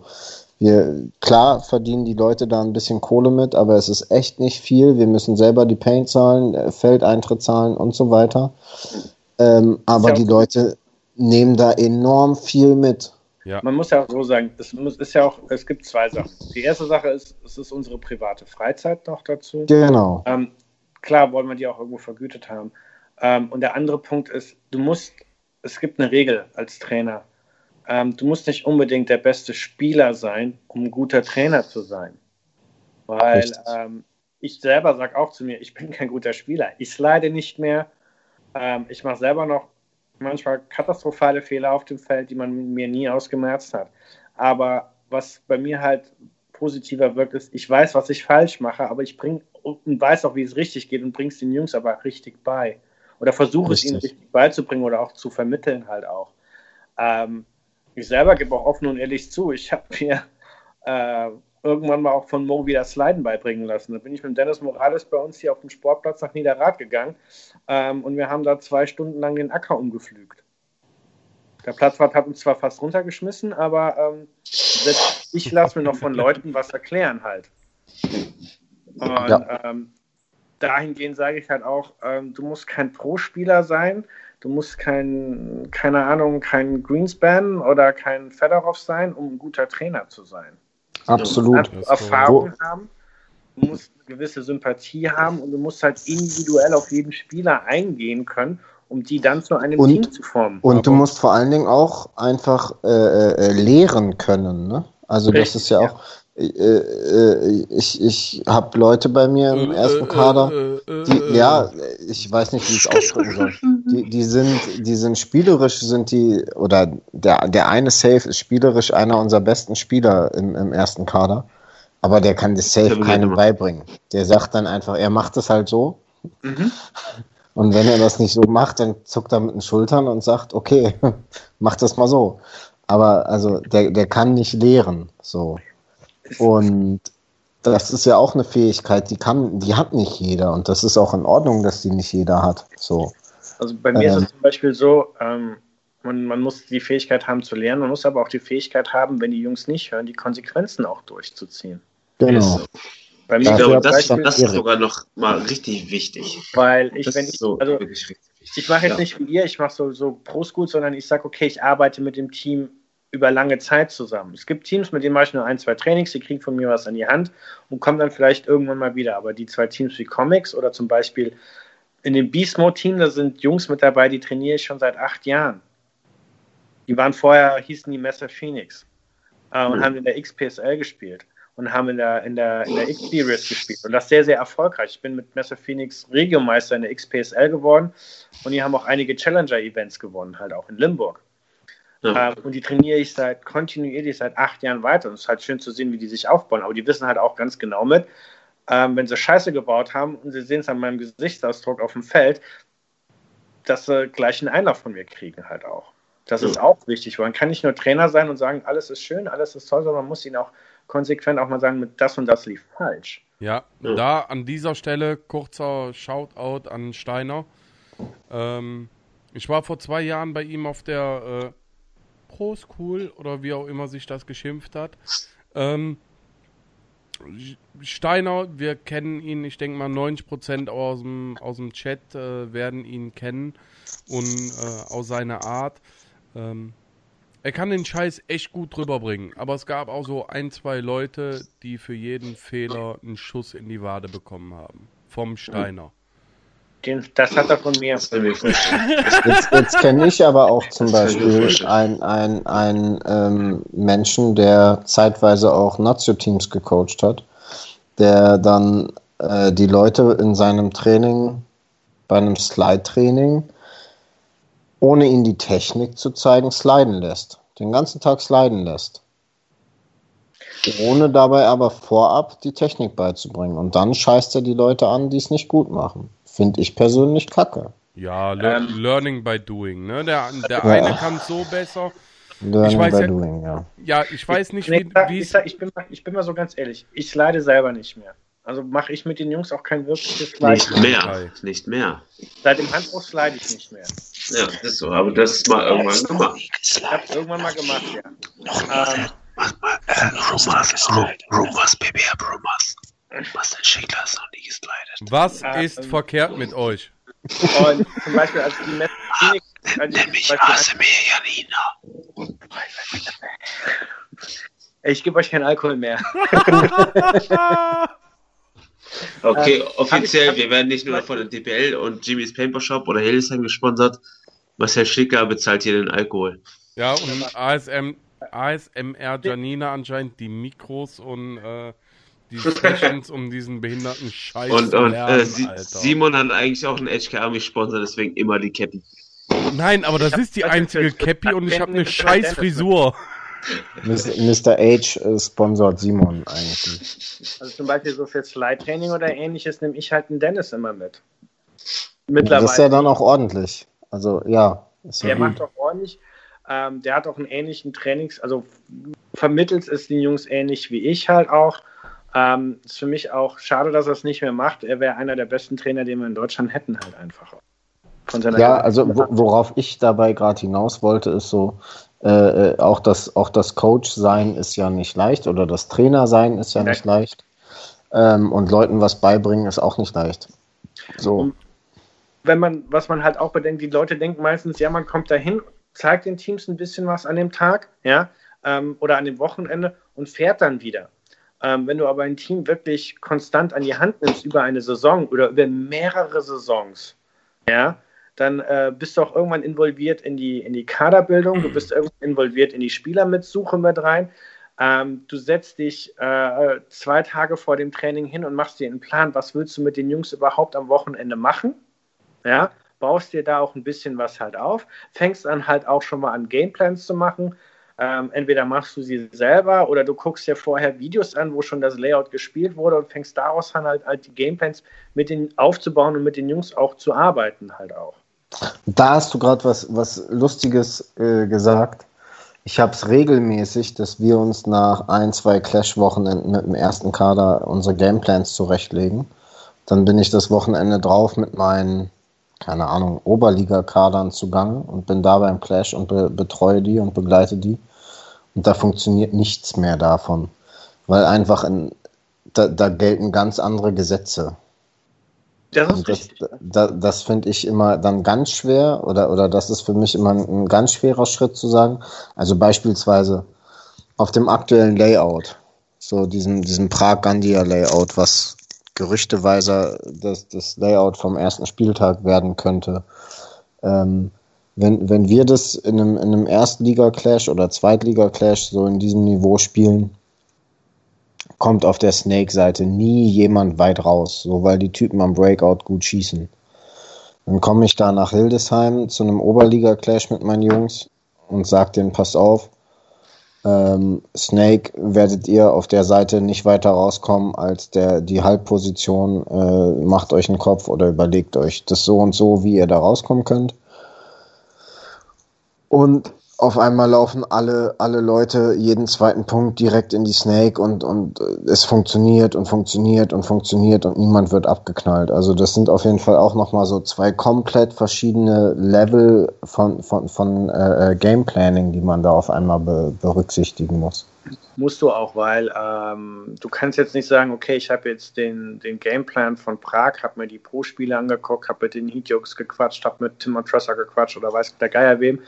Wir, klar verdienen die Leute da ein bisschen Kohle mit, aber es ist echt nicht viel. Wir müssen selber die Paint zahlen, äh, Feldeintritt zahlen und so weiter. Ähm, aber ja die Leute nehmen da enorm viel mit. Ja. Man muss ja auch so sagen, es muss, ist ja auch, es gibt zwei Sachen. Die erste Sache ist, es ist unsere private Freizeit noch dazu. Genau. Ähm, klar wollen wir die auch irgendwo vergütet haben. Ähm, und der andere Punkt ist, du musst, es gibt eine Regel als Trainer. Ähm, du musst nicht unbedingt der beste Spieler sein, um ein guter Trainer zu sein. Weil ähm, ich selber sage auch zu mir, ich bin kein guter Spieler. Ich slide nicht mehr. Ähm, ich mache selber noch manchmal katastrophale Fehler auf dem Feld, die man mir nie ausgemerzt hat. Aber was bei mir halt positiver wirkt, ist, ich weiß, was ich falsch mache, aber ich bring und weiß auch, wie es richtig geht und bring's den Jungs aber richtig bei. Oder versuche es ihnen Richtig. richtig beizubringen oder auch zu vermitteln halt auch. Ähm, ich selber gebe auch offen und ehrlich zu, ich habe mir äh, irgendwann mal auch von Mo wieder Sliden beibringen lassen. Da bin ich mit Dennis Morales bei uns hier auf dem Sportplatz nach Niederrad gegangen ähm, und wir haben da zwei Stunden lang den Acker umgepflügt. Der Platzwart hat uns zwar fast runtergeschmissen, aber ähm, ich lasse mir noch von Leuten was erklären halt. Und Ja. ähm, dahingehend sage ich halt auch, ähm, du musst kein Pro-Spieler sein, du musst kein, keine Ahnung, kein Greenspan oder kein Fedorov sein, um ein guter Trainer zu sein. Absolut. Du musst Erfahrung haben, du musst eine gewisse Sympathie haben und du musst halt individuell auf jeden Spieler eingehen können, um die dann zu einem Und- Team zu formen. Und Aber- du musst vor allen Dingen auch einfach äh, äh, lehren können. Ne? Also das Richtig, ist ja auch. Äh, äh, ich ich habe Leute bei mir im ersten Kader. Die, ja, ich weiß nicht, wie ich es ausdrücken soll. Die, die sind, die sind spielerisch, sind die, oder der, der eine Safe ist spielerisch einer unserer besten Spieler im, im ersten Kader. Aber der kann das Safe keinem beibringen. Der sagt dann einfach, er macht es halt so. Mhm. Und wenn er das nicht so macht, dann zuckt er mit den Schultern und sagt, okay, mach das mal so. Aber also der, der kann nicht lehren. So. Und das ist ja auch eine Fähigkeit, die kann, die hat nicht jeder. Und das ist auch in Ordnung, dass die nicht jeder hat. So. Also bei mir ist Ähm. es zum Beispiel so, ähm, man, man muss die Fähigkeit haben zu lernen, man muss aber auch die Fähigkeit haben, wenn die Jungs nicht hören, die Konsequenzen auch durchzuziehen. Genau. Bei mir Ich glaube, das, das ist sogar noch mal richtig wichtig. weil ich, Das wenn ist ich, so also ich mache jetzt Ja. nicht wie ihr, ich mache so, so Pro-School, sondern ich sage, okay, ich arbeite mit dem Team über lange Zeit zusammen. Es gibt Teams, mit denen mache ich nur ein, zwei Trainings, die kriegen von mir was an die Hand und kommen dann vielleicht irgendwann mal wieder. Aber die zwei Teams wie Comics oder zum Beispiel in dem Beast Mode Team, da sind Jungs mit dabei, die trainiere ich schon seit acht Jahren. Die waren vorher, hießen die Messer Phoenix äh, und Mhm. haben in der XPSL gespielt und haben in der, in der, in der X-Series gespielt. Und das sehr, sehr erfolgreich. Ich bin mit Messer Phoenix Regiomeister in der XPSL geworden und die haben auch einige Challenger-Events gewonnen, halt auch in Limburg. Ja. Ähm, und die trainiere ich seit kontinuierlich seit acht Jahren weiter. Und es ist halt schön zu sehen, wie die sich aufbauen. Aber die wissen halt auch ganz genau mit, ähm, wenn sie Scheiße gebaut haben und sie sehen es an meinem Gesichtsausdruck auf dem Feld, dass sie gleich einen Einlauf von mir kriegen halt auch. Das ist auch wichtig. Man kann nicht nur Trainer sein und sagen, alles ist schön, alles ist toll, sondern man muss ihnen auch konsequent auch mal sagen, mit das und das lief falsch. Ja, Ja. da an dieser Stelle kurzer Shoutout an Steiner. Ähm, ich war vor zwei Jahren bei ihm auf der äh, Pro School oder wie auch immer sich das geschimpft hat. Ähm, Steiner, wir kennen ihn, ich denke mal 90% aus dem, aus dem Chat äh, werden ihn kennen und äh, aus seiner Art. Ähm, er kann den Scheiß echt gut drüber bringen, aber es gab auch so ein, zwei Leute, die für jeden Fehler einen Schuss in die Wade bekommen haben. Vom Steiner. Den, das hat er von mir. Jetzt, jetzt kenne ich aber auch zum Beispiel einen ein, ein, ähm, Menschen, der zeitweise auch Nazio-Teams gecoacht hat, der dann äh, die Leute in seinem Training, bei einem Slide-Training, ohne ihnen die Technik zu zeigen, sliden lässt. Den ganzen Tag sliden lässt. Ohne dabei aber vorab die Technik beizubringen. Und dann scheißt er die Leute an, die es nicht gut machen. Finde ich persönlich kacke. Ja, le Ähm. Learning by Doing. Ne? Der, der Ja. eine kann so besser. Learning weiß by ja- doing, ja. Ja, ich weiß nicht, wie, ich, sag- wie ich, ich, bin mal, ich bin mal so ganz ehrlich, ich slide selber nicht mehr. Also mache ich mit den Jungs auch kein wirkliches Slide. Nicht mehr. Nicht mehr. Seit dem Handbruch slide ich nicht mehr. Ja, das ist so. Aber das ist mal irgendwann gemacht. Ich habe es irgendwann mal gemacht, ja. Ähm, Rumors, Rumors, Baby, Rumors. Marcel Schickler ist noch nie geslidet. Was Ah, ist ähm. verkehrt mit euch? und zum Beispiel als die Messer Phoenix, als ich, zum Beispiel, mir Janina. ich gebe euch keinen Alkohol mehr. Okay, Ähm, offiziell, hab ich- wir werden nicht nur von der DPL und Jimmy's Paper Shop oder Hildesheim gesponsert. Marcel Schicker bezahlt hier den Alkohol. Ja, und ASM, ASMR Janina anscheinend die Mikros und äh, die Sessions um diesen behinderten Scheiß Und, zu und lernen, äh, Si- Alter. Simon hat eigentlich auch einen HK Army Sponsor, deswegen immer die Cappy. Nein, aber das ist die das einzige Cappy und ich habe eine das scheiß Frisur. Mr. H äh, sponsort Simon eigentlich. Also zum Beispiel so für Slide-Training oder ähnliches nehme ich halt einen Dennis immer mit. Das Mittlerweile. ist ja dann auch ordentlich. Also ja. Der macht auch ordentlich. Ähm, der hat auch einen ähnlichen Trainings, also vermittelt es den Jungs ähnlich wie ich halt auch. Ähm, ist für mich auch schade, dass er es nicht mehr macht. Er wäre einer der besten Trainer, den wir in Deutschland hätten, halt einfach. Ja, also wo, worauf ich dabei gerade hinaus wollte, ist so, äh, äh, auch das, auch das Coach sein ist ja nicht leicht oder das Trainer sein ist ja Nein. nicht leicht. Ähm, und Leuten was beibringen ist auch nicht leicht. So. wenn man, was man halt auch bedenkt, die Leute denken meistens, ja, man kommt dahin, zeigt den Teams ein bisschen was an dem Tag, ja, ähm, oder an dem Wochenende und fährt dann wieder. Ähm, wenn du aber ein Team wirklich konstant an die Hand nimmst über eine Saison oder über mehrere Saisons, ja, dann äh, bist du auch irgendwann involviert in die, in die Kaderbildung, du bist irgendwann involviert in die Spielermitsuche mit rein. Ähm, du setzt dich äh, zwei Tage vor dem Training hin und machst dir einen Plan, was willst du mit den Jungs überhaupt am Wochenende machen. Ja, baust dir da auch ein bisschen was halt auf, fängst an halt auch schon mal an Gameplans zu machen. Ähm, entweder machst du sie selber oder du guckst dir vorher Videos an, wo schon das Layout gespielt wurde und fängst daraus an halt, halt die Gameplans mit den aufzubauen und mit den Jungs auch zu arbeiten halt auch. Da hast du gerade was, was Lustiges äh, gesagt. Ich habe es regelmäßig, dass wir uns nach ein, zwei Clash-Wochenenden mit dem ersten Kader unsere Gameplans zurechtlegen. Dann bin ich das Wochenende drauf mit meinen, keine Ahnung, Oberliga-Kadern zugange und bin da beim Clash und be betreue die und begleite die. Und da funktioniert nichts mehr davon. Weil einfach in, da, da gelten ganz andere Gesetze. Das ist das, das, das finde ich immer dann ganz schwer oder, oder das ist für mich immer ein, ein ganz schwerer Schritt zu sagen. Also beispielsweise auf dem aktuellen Layout, so diesem, diesem Prag-Gandia-Layout, was gerüchteweise das, das Layout vom ersten Spieltag werden könnte. Ähm, wenn, wenn wir das in einem, in einem Erstliga-Clash oder Zweitliga-Clash so in diesem Niveau spielen, kommt auf der Snake-Seite nie jemand weit raus, so weil die Typen am Breakout gut schießen. Dann komme ich da nach Hildesheim zu einem Oberliga-Clash mit meinen Jungs und sag denen, passt auf, ähm, Snake werdet ihr auf der Seite nicht weiter rauskommen als der die Halbposition. Äh, macht euch einen Kopf oder überlegt euch das so und so, wie ihr da rauskommen könnt. Und auf einmal laufen alle, alle Leute jeden zweiten Punkt direkt in die Snake und, und es funktioniert und funktioniert und funktioniert und niemand wird abgeknallt. Also das sind auf jeden Fall auch nochmal so zwei komplett verschiedene Level von, von, von äh, äh, Game Planning, die man da auf einmal be berücksichtigen muss. Musst du auch, weil ähm, du kannst jetzt nicht sagen, okay, ich habe jetzt den, den Gameplan von Prag, habe mir die Pro-Spiele angeguckt, habe mit den Heatjokes gequatscht, habe mit Tim und Trusser gequatscht oder weiß der Geier wem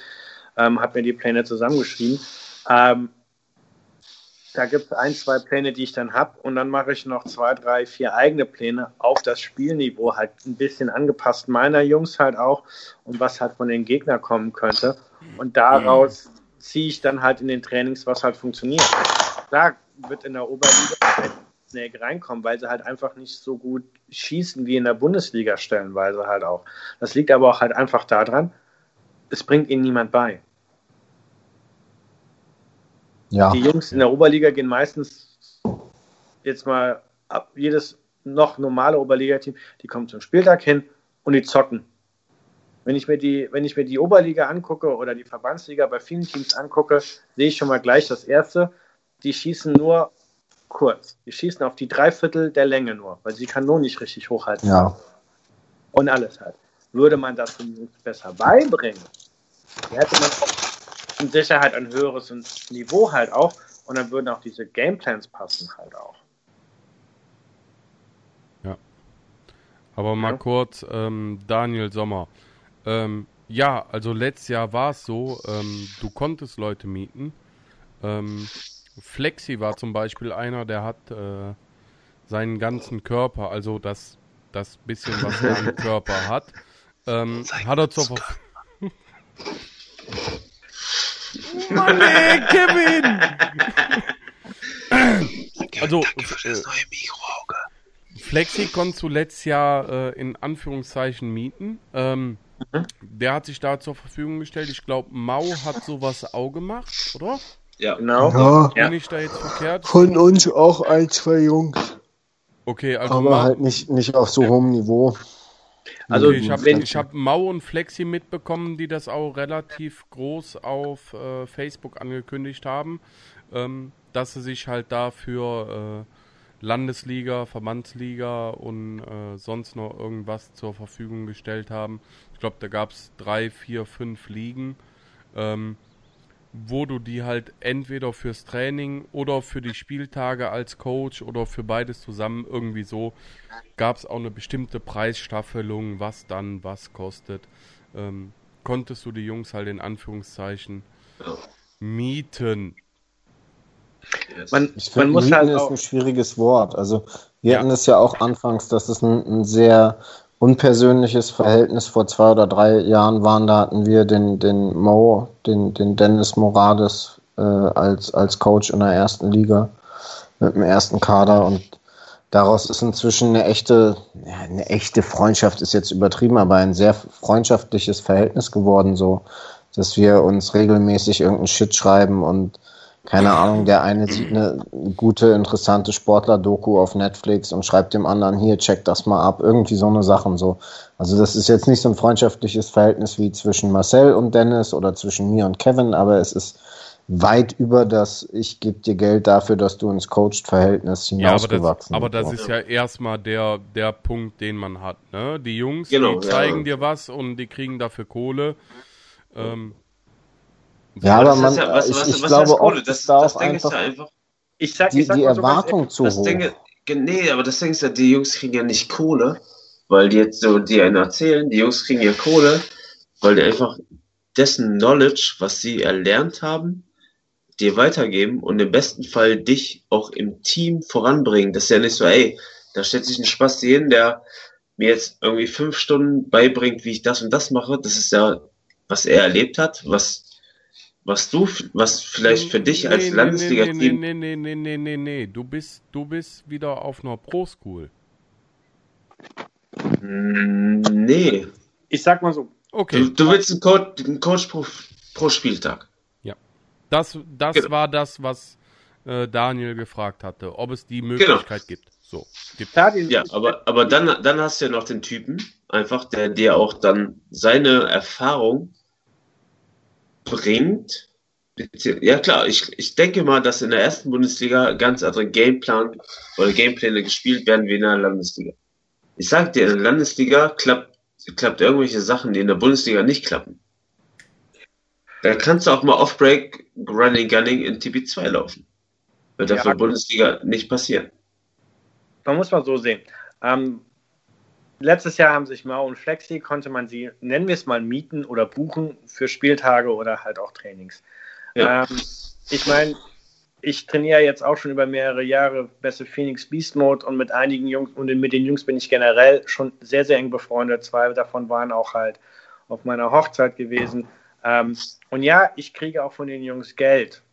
ähm, habe mir die Pläne zusammengeschrieben. Ähm, da gibt es ein, zwei Pläne, die ich dann habe und dann mache ich noch zwei, drei, vier eigene Pläne auf das Spielniveau, halt ein bisschen angepasst meiner Jungs halt auch und was halt von den Gegnern kommen könnte. Und daraus ziehe ich dann halt in den Trainings, was halt funktioniert. Klar wird in der Oberliga Snake reinkommen, weil sie halt einfach nicht so gut schießen wie in der Bundesliga stellenweise halt auch. Das liegt aber auch halt einfach daran, es bringt ihnen niemand bei. Ja. Die Jungs in der Oberliga gehen meistens jetzt mal ab jedes noch normale Oberliga-Team, die kommen zum Spieltag hin und die zocken. Wenn ich, mir die, wenn ich mir die Oberliga angucke oder die Verbandsliga bei vielen Teams angucke, sehe ich schon mal gleich das Erste. Die schießen nur kurz. Die schießen auf die Dreiviertel der Länge nur, weil sie Kanonen nicht richtig hochhalten. Ja. Und alles halt. Würde man das besser beibringen, hätte man auch in Sicherheit ein höheres Niveau halt auch und dann würden auch diese Gameplans passen halt auch. Ja. Aber mal ja. kurz, ähm, Daniel Sommer. Ähm, ja, also letztes Jahr war es so, ähm, du konntest Leute mieten. Ähm, Flexi war zum Beispiel einer, der hat äh, seinen ganzen Körper, also das, das bisschen, was er am Körper hat, ähm, hat er zur Verfügung. Mann, ey, Kevin! also, danke für das äh, neue Mikroauge. Flexi du letztes Jahr äh, in Anführungszeichen mieten. Ähm, mhm. Der hat sich da zur Verfügung gestellt. Ich glaube, Mau hat sowas auch gemacht, oder? Ja, genau. Ja. Bin ich da jetzt verkehrt? Von uns auch ein, zwei Jungs. Okay, also. Aber halt nicht, nicht auf so hohem Niveau. Also ich habe hab Mau und Flexi mitbekommen, die das auch relativ groß auf äh, Facebook angekündigt haben, ähm, dass sie sich halt dafür äh, Landesliga, Verbandsliga und äh, sonst noch irgendwas zur Verfügung gestellt haben. Ich glaube, da gab es drei, vier, fünf Ligen. Ähm, wo du die halt entweder fürs Training oder für die Spieltage als Coach oder für beides zusammen irgendwie so, gab es auch eine bestimmte Preisstaffelung, was dann was kostet. Ähm, konntest du die Jungs halt in Anführungszeichen mieten. Man, ich finde, mieten halt ist ein schwieriges Wort. Also wir ja. hatten es ja auch anfangs, dass es ein, ein sehr unpersönliches Verhältnis vor zwei oder drei Jahren waren. Da hatten wir den, den Mo, den, den Dennis Morades äh, als, als Coach in der ersten Liga mit dem ersten Kader und daraus ist inzwischen eine echte, eine echte Freundschaft ist jetzt übertrieben, aber ein sehr freundschaftliches Verhältnis geworden, so dass wir uns regelmäßig irgendeinen Shit schreiben und keine Ahnung, der eine sieht eine gute, interessante Sportler-Doku auf Netflix und schreibt dem anderen, hier, check das mal ab, irgendwie so eine Sachen so. Also das ist jetzt nicht so ein freundschaftliches Verhältnis wie zwischen Marcel und Dennis oder zwischen mir und Kevin, aber es ist weit über das, ich gebe dir Geld dafür, dass du ins Coached-Verhältnis hinausgewachsen ja, aber das, aber das ist ja erstmal der, der Punkt, den man hat. Ne? Die Jungs, genau, die zeigen ja. dir was und die kriegen dafür Kohle. Ähm, ja, aber man, ja, was, ich, was, ich was glaube auch, das, da das Ding einfach, einfach, ich sag, die, ich sag die Erwartung so, zu das hoch. Ding, nee, aber das Ding ist ja, die Jungs kriegen ja nicht Kohle, weil die jetzt so die einen erzählen, die Jungs kriegen ja Kohle, weil die einfach dessen Knowledge, was sie erlernt haben, dir weitergeben und im besten Fall dich auch im Team voranbringen. Das ist ja nicht so, ey, da stellt sich ein Spaß hin, der mir jetzt irgendwie fünf Stunden beibringt, wie ich das und das mache. Das ist ja, was er erlebt hat, was was du, was vielleicht für dich als nee, Landesliga-Team. Nee, nee, nee, nee, nee, nee, du bist, du bist wieder auf einer Pro-School. Mm, nee. Ich sag mal so. Okay. Du, du willst einen Coach, einen Coach pro, pro Spieltag. Ja. Das, das genau. war das, was äh, Daniel gefragt hatte, ob es die genau. Möglichkeit genau. gibt. So. Gibt ja, aber, aber dann, dann hast du ja noch den Typen, einfach, der dir auch dann seine Erfahrung bringt. Ja klar, ich, ich denke mal, dass in der ersten Bundesliga ganz andere Gameplan oder Gamepläne gespielt werden wie in der Landesliga. Ich sag dir, in der Landesliga klappt, klappt irgendwelche Sachen, die in der Bundesliga nicht klappen. Da kannst du auch mal Off-Break Running Gunning in TB2 laufen. Wird ja, für Bundesliga nicht passieren. Man muss mal so sehen. Ähm, letztes Jahr haben sich Mao und Flexi, konnte man sie, nennen wir es mal, mieten oder buchen für Spieltage oder halt auch Trainings. Ja. Ähm, ich meine, ich trainiere jetzt auch schon über mehrere Jahre Beste Phoenix Beast Mode und mit einigen Jungs und mit den Jungs bin ich generell schon sehr, sehr eng befreundet. Zwei davon waren auch halt auf meiner Hochzeit gewesen. Ähm, und ja, ich kriege auch von den Jungs Geld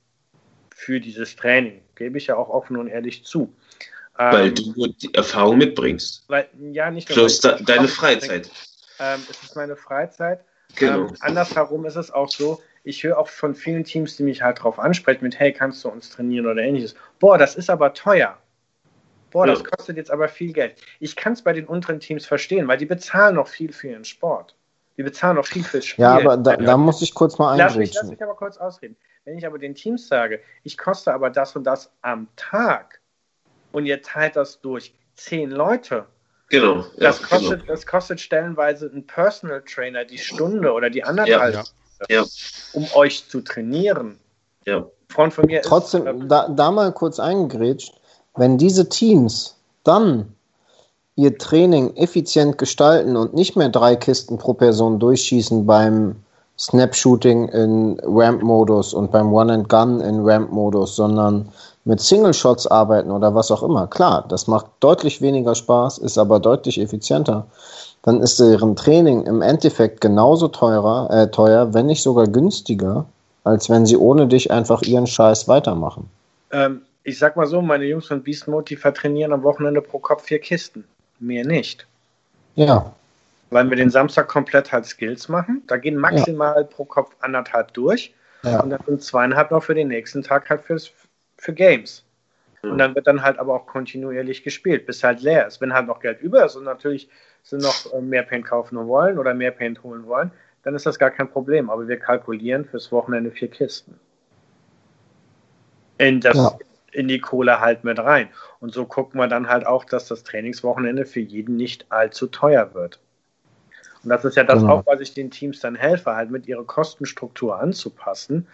für dieses Training. Gebe ich ja auch offen und ehrlich zu. Weil ähm, du die Erfahrung mitbringst. Weil, ja, nicht nur. Plus de deine Freizeit. Ähm, es ist meine Freizeit. Genau. Ähm, andersherum ist es auch so, ich höre auch von vielen Teams, die mich halt darauf ansprechen, mit, hey, kannst du uns trainieren oder ähnliches. Boah, das ist aber teuer. Boah, ja. das kostet jetzt aber viel Geld. Ich kann es bei den unteren Teams verstehen, weil die bezahlen noch viel für ihren Sport. Die bezahlen noch viel fürs Spiel. Ja, aber da, da muss ich kurz mal eingreifen. Lass lass mich aber kurz ausreden. Wenn ich aber den Teams sage, ich koste aber das und das am Tag, und ihr teilt das durch zehn Leute. Genau. Das, ja, kostet, genau. das kostet stellenweise ein Personal Trainer die Stunde oder die anderthalb ja, ja. um euch zu trainieren. Ja. Von, von mir Trotzdem, ist, da, da mal kurz eingegrätscht, wenn diese Teams dann ihr Training effizient gestalten und nicht mehr drei Kisten pro Person durchschießen beim Snapshooting in Ramp-Modus und beim One-and-Gun in Ramp-Modus, sondern mit Single-Shots arbeiten oder was auch immer. Klar, das macht deutlich weniger Spaß, ist aber deutlich effizienter. Dann ist deren Training im Endeffekt genauso teurer, äh, teuer, wenn nicht sogar günstiger, als wenn sie ohne dich einfach ihren Scheiß weitermachen. Ähm, ich sag mal so, meine Jungs von Beast Mode, die vertrainieren am Wochenende pro Kopf vier Kisten. Mehr nicht. Ja. Weil wir den Samstag komplett halt Skills machen. Da gehen maximal ja. pro Kopf anderthalb durch. Ja. Und dann sind zweieinhalb noch für den nächsten Tag halt fürs, für Games. Und dann wird dann halt aber auch kontinuierlich gespielt, bis halt leer ist. Wenn halt noch Geld über ist und natürlich sind noch äh, mehr Paint kaufen wollen oder mehr Paint holen wollen, dann ist das gar kein Problem. Aber wir kalkulieren fürs Wochenende vier Kisten. In, das, ja. in die Kohle halt mit rein. Und so gucken wir dann halt auch, dass das Trainingswochenende für jeden nicht allzu teuer wird. Und das ist ja das genau. auch, was ich den Teams dann helfe, halt mit ihrer Kostenstruktur anzupassen,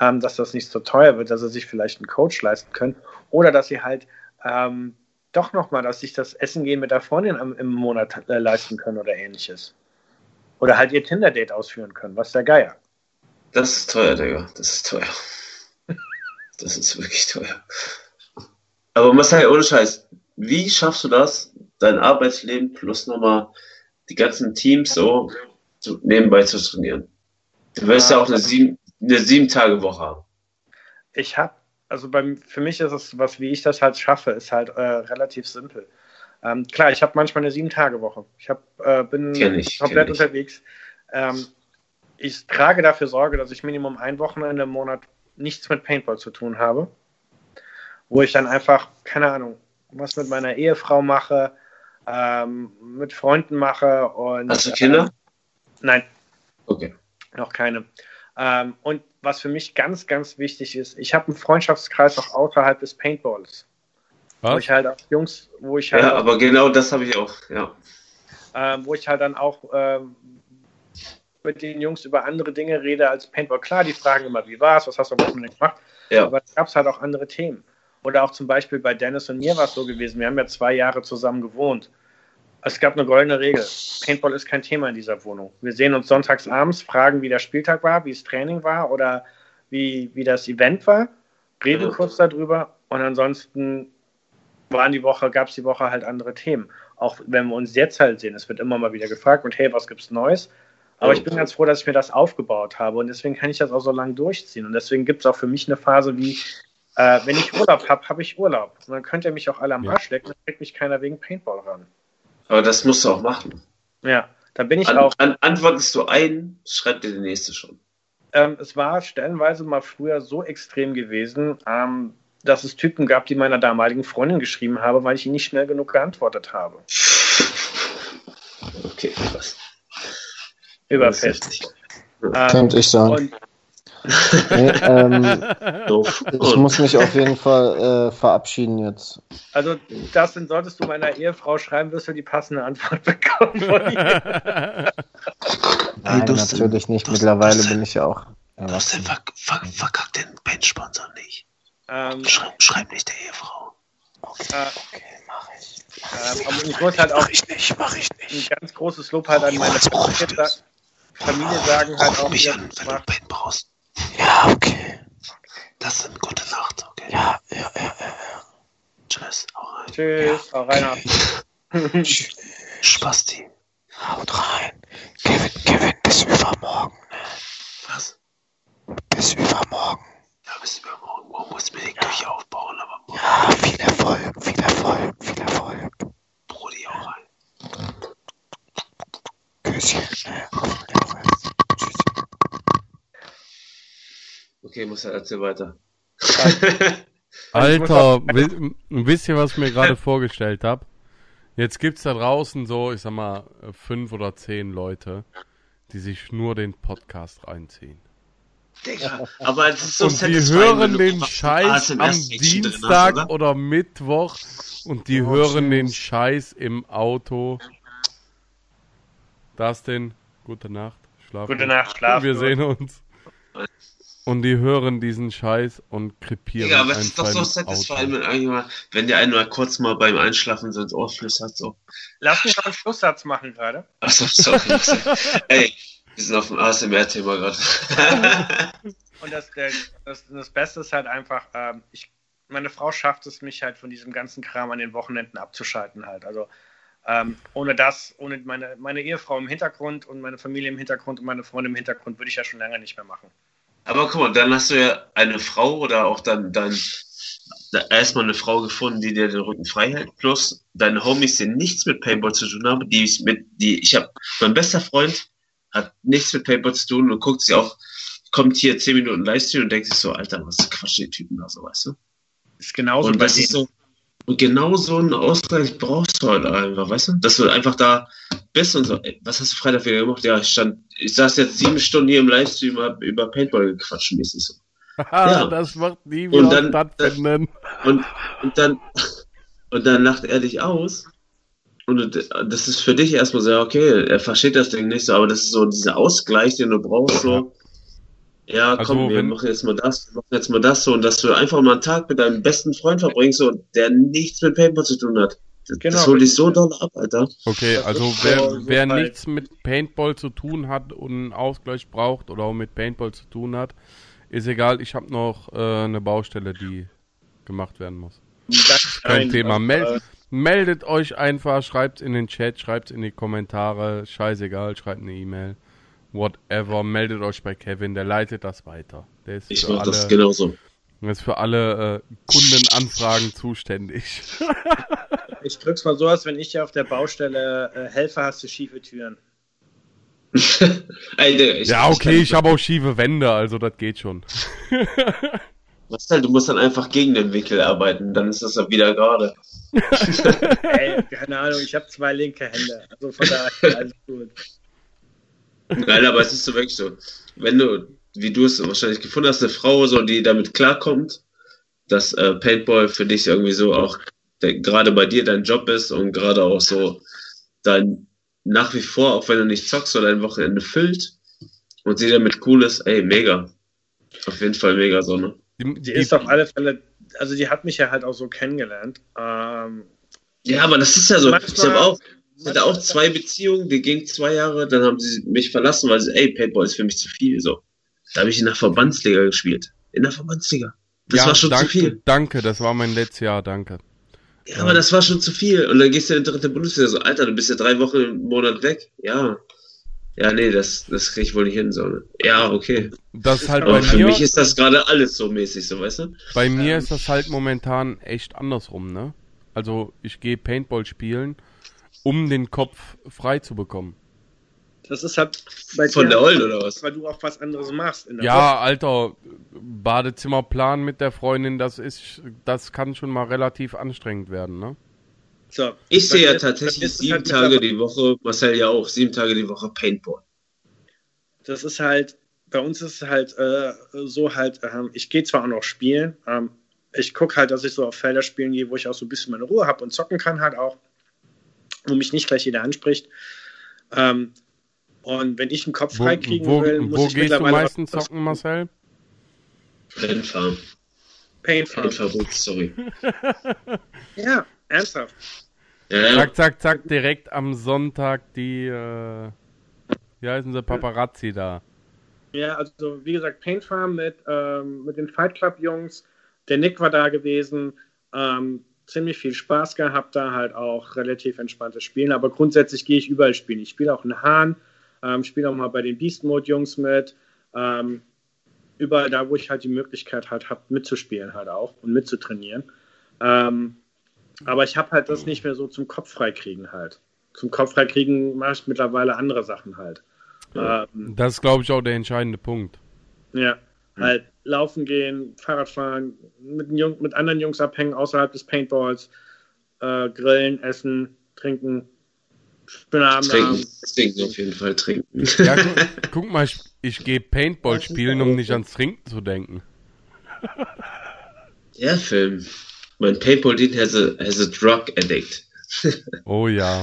ähm, dass das nicht so teuer wird, dass sie sich vielleicht einen Coach leisten können oder dass sie halt ähm, doch nochmal, dass sich das Essen gehen mit der Freundin im, im Monat äh, leisten können oder ähnliches. Oder halt ihr Tinder-Date ausführen können, was der Geier. Das ist teuer, Digga. Das ist teuer. Das ist wirklich teuer. Aber Marcel, ohne Scheiß, wie schaffst du das, dein Arbeitsleben plus nochmal die ganzen Teams so nebenbei zu trainieren? Du wirst ja, ja auch eine sieben, eine sieben Tage Woche haben. Ich habe, also beim, für mich ist es, was wie ich das halt schaffe, ist halt äh, relativ simpel. Ähm, klar, ich habe manchmal eine sieben Tage Woche. Ich hab, äh, bin ich, komplett unterwegs. Ähm, ich trage dafür Sorge, dass ich Minimum ein Wochenende im Monat nichts mit Paintball zu tun habe, wo ich dann einfach, keine Ahnung, was mit meiner Ehefrau mache, ähm, mit Freunden mache und. Hast du Kinder? Äh, nein. Okay. Noch keine. Ähm, und was für mich ganz, ganz wichtig ist, ich habe einen Freundschaftskreis auch außerhalb des Paintballs. Was? Wo ich halt auch Jungs, wo ich halt. Ja, aber genau das habe ich auch, ja. Ähm, wo ich halt dann auch ähm, mit den Jungs über andere Dinge rede als Paintball. Klar, die fragen immer, wie war's, was hast du am Wochenende gemacht? Ja. Aber es gab halt auch andere Themen. Oder auch zum Beispiel bei Dennis und mir war es so gewesen, wir haben ja zwei Jahre zusammen gewohnt. Es gab eine goldene Regel. Paintball ist kein Thema in dieser Wohnung. Wir sehen uns sonntags abends, fragen, wie der Spieltag war, wie das Training war oder wie, wie das Event war, reden kurz darüber und ansonsten waren die Woche, gab es die Woche halt andere Themen. Auch wenn wir uns jetzt halt sehen, es wird immer mal wieder gefragt und hey, was gibt's Neues? Aber ich bin ganz froh, dass ich mir das aufgebaut habe und deswegen kann ich das auch so lange durchziehen. Und deswegen gibt es auch für mich eine Phase wie, äh, wenn ich Urlaub habe, habe ich Urlaub. Und dann könnt ihr mich auch alle am Arsch lecken, dann kriegt mich keiner wegen Paintball ran. Aber das musst du auch machen. Ja, da bin ich an, auch. An, antwortest du ein, schreibt dir der nächste schon. Ähm, es war stellenweise mal früher so extrem gewesen, ähm, dass es Typen gab, die meiner damaligen Freundin geschrieben habe, weil ich ihnen nicht schnell genug geantwortet habe. Okay, krass überfest. Ähm, Könnte ich sagen. Nee, ähm, ich muss mich auf jeden Fall äh, verabschieden jetzt. Also, das solltest du meiner Ehefrau schreiben, wirst du die passende Antwort bekommen. Nein, hey, natürlich nicht. Mittlerweile bin ich ja auch. Du hast den ver ver verkackt den Bench-Sponsor nicht. Ähm, schreib, schreib, nicht der Ehefrau. Okay, äh, okay mach ich. Ähm, aber ich muss halt auch. Mach ich nicht, mach ich nicht. Ein ganz großes Lob halt an meine Familie. Familie sagen halt auch. mich an, wenn du Bett brauchst. Ja, okay. Das ist eine gute Nacht, okay? Ja, ja, ja, ja. ja. Tschüss, hau rein. Tschüss, ja. hau rein. Spasti. Haut rein. Kevin, Kevin, bis übermorgen, ne? Was? Bis übermorgen. Ja, bis übermorgen. Morgen muss mir die ja. Küche aufbauen, aber morgen. Ja, viel Erfolg, viel Erfolg, viel Erfolg. Brudi, auch rein. Küsschen. Okay, muss er erzähl weiter. Alter, wisst ihr, was ich mir gerade vorgestellt habe? Jetzt gibt's da draußen so, ich sag mal, fünf oder zehn Leute, die sich nur den Podcast reinziehen. Digga, aber es ist so Und die hören den Scheiß am Dienstag hast, oder? oder? Mittwoch und die oh, hören den Scheiß im Auto. Dustin, gute Nacht. Schlaf gute Nacht, schlaf. Wir sehen uns. Und die hören diesen Scheiß und krepieren. Ja, aber es ist doch so satisfying, wenn, wenn der einen mal kurz mal beim Einschlafen so ins Ohr flüstert. So. Lass mich noch einen Schlusssatz machen gerade. Achso, sorry. Ey, wir sind auf dem ASMR-Thema gerade. und das, das, das Beste ist halt einfach, ähm, ich, meine Frau schafft es, mich halt von diesem ganzen Kram an den Wochenenden abzuschalten halt. Also ähm, ohne das, ohne meine, meine Ehefrau im Hintergrund und meine Familie im Hintergrund und meine Freunde im Hintergrund würde ich ja schon lange nicht mehr machen. Aber guck mal, dann hast du ja eine Frau oder auch dann, dann erstmal eine Frau gefunden, die dir den Rücken frei hält, plus deine Homies, die nichts mit Paintball zu tun haben, die ich mit, die, ich habe, mein bester Freund hat nichts mit Paintball zu tun und guckt sie auch, kommt hier zehn Minuten Livestream und denkt sich so, Alter, was Quatsch, die Typen da so, weißt du? Ist genauso. Und das ist so, und genau so einen Ausgleich brauchst du halt einfach, weißt du? Dass du einfach da bist und so, ey, was hast du Freitag wieder gemacht? Ja, ich stand, ich saß jetzt sieben Stunden hier im Livestream, hab über Paintball gequatscht, mäßig so. ja. Das macht nie wieder und dann, stattfinden. Und, und dann, und dann lacht er dich aus. Und das ist für dich erstmal so, okay, er versteht das Ding nicht so, aber das ist so dieser Ausgleich, den du brauchst, so. Ja, Also, komm, wir wenn- machen jetzt mal das, wir machen jetzt mal das so und dass du einfach mal einen Tag mit deinem besten Freund verbringst und der nichts mit Paintball zu tun hat. Das, Genau. das holt dich so doll ab, Alter. Okay, also wer, wer nichts mit Paintball zu tun hat und einen Ausgleich braucht oder auch mit Paintball zu tun hat, ist egal. Ich habe noch äh, eine Baustelle, die gemacht werden muss. Kein klein, Thema. äh, meldet euch einfach, schreibt in den Chat, schreibt in die Kommentare. Scheißegal, schreibt eine E-Mail. Whatever. Meldet euch bei Kevin, der leitet das weiter. Der ist Ich für mach das genauso. der ist für alle äh, Kundenanfragen zuständig. Ich drück's mal so aus, wenn ich dir auf der Baustelle äh, helfe, hast du schiefe Türen. Digga, ich, ja, okay, ich habe auch schiefe Wände, also das geht schon. Was halt, du musst dann einfach gegen den Winkel arbeiten, dann ist das ja wieder gerade. Ey, keine Ahnung, ich habe zwei linke Hände. Also von daher alles gut. Nein, aber es ist so wirklich so. Wenn du, wie du es wahrscheinlich gefunden hast, eine Frau, so, die damit klarkommt, dass äh, Paintball für dich irgendwie so auch der, gerade bei dir dein Job ist und gerade auch so dein nach wie vor, auch wenn du nicht zockst, so dein Wochenende füllt und sie damit cool ist, ey, mega. Auf jeden Fall mega Sonne. Die ist auf alle Fälle, also die hat mich ja halt auch so kennengelernt. Ähm, Ja, aber das ist ja so. Manchmal- ich habe auch, ich hatte auch zwei Beziehungen, die gingen zwei Jahre, dann haben sie mich verlassen, weil sie, ey, Paintball ist für mich zu viel. So. Da habe ich in der Verbandsliga gespielt. In der Verbandsliga. Das ja, war schon danke, zu viel. Danke, das war mein letztes Jahr, danke. Ja, aber das war schon zu viel. Und dann gehst du in die dritte Bundesliga so, Alter, du bist ja drei Wochen im Monat weg. Ja. Ja, nee, das, das krieg ich wohl nicht hin, so. Ja, okay. Das ist halt Aber bei für mir, mich ist das gerade alles so mäßig, so, weißt du? bei mir ist das halt momentan echt andersrum, ne? Also ich gehe Paintball spielen, um den Kopf frei zu bekommen. das ist halt bei Von der Ollen oder was? weil du auch was anderes machst. In der Ja, Alter, Badezimmerplan mit der Freundin, das ist, das kann schon mal relativ anstrengend werden, ne? Woche. So, Ich sehe ja tatsächlich sieben halt Tage die Woche, Marcel ja auch, sieben Tage die Woche Paintball. Das ist halt, bei uns ist es halt äh, so halt, ähm, ich gehe zwar auch noch spielen, ähm, ich gucke halt, dass ich so auf Felder spielen gehe, wo ich auch so ein bisschen meine Ruhe habe und zocken kann halt auch, wo mich nicht gleich jeder anspricht. Ähm, und wenn ich einen Kopf Wo, frei kriegen wo, will, muss wo ich gehst du mittlerweile meistens was- zocken, Marcel? Paintfarm. Paint fahren. Paintverbot, sorry. Ja, ernsthaft. Ja. Zack, zack, zack, direkt am Sonntag die, äh, wie heißen sie, Paparazzi da. Ja, also wie gesagt, Paint Farm mit, ähm, mit den Fight Club Jungs. Der Nick war da gewesen. Ähm, ziemlich viel Spaß gehabt, da halt auch relativ entspanntes Spielen. Aber grundsätzlich gehe ich überall spielen. Ich spiele auch in Hahn, ähm, spiele auch mal bei den Beast Mode Jungs mit. Ähm, überall da, wo ich halt die Möglichkeit halt habe, mitzuspielen halt auch und mitzutrainieren. Ähm, aber ich habe halt das nicht mehr so zum Kopf freikriegen halt. Zum Kopf freikriegen mache ich mittlerweile andere Sachen halt. Ähm, Das ist, glaube ich, auch der entscheidende Punkt. ja, halt laufen gehen, Fahrrad fahren, mit, den Jung, mit anderen Jungs abhängen außerhalb des Paintballs, äh, grillen, essen, trinken, schönen Abend Trinken, trinken auf jeden Fall, trinken. Ja, gu guck mal, ich, ich gehe Paintball spielen, um nicht ans Trinken zu denken. Der Film. Mein Paintball Dean has a, has a drug addict. Oh ja.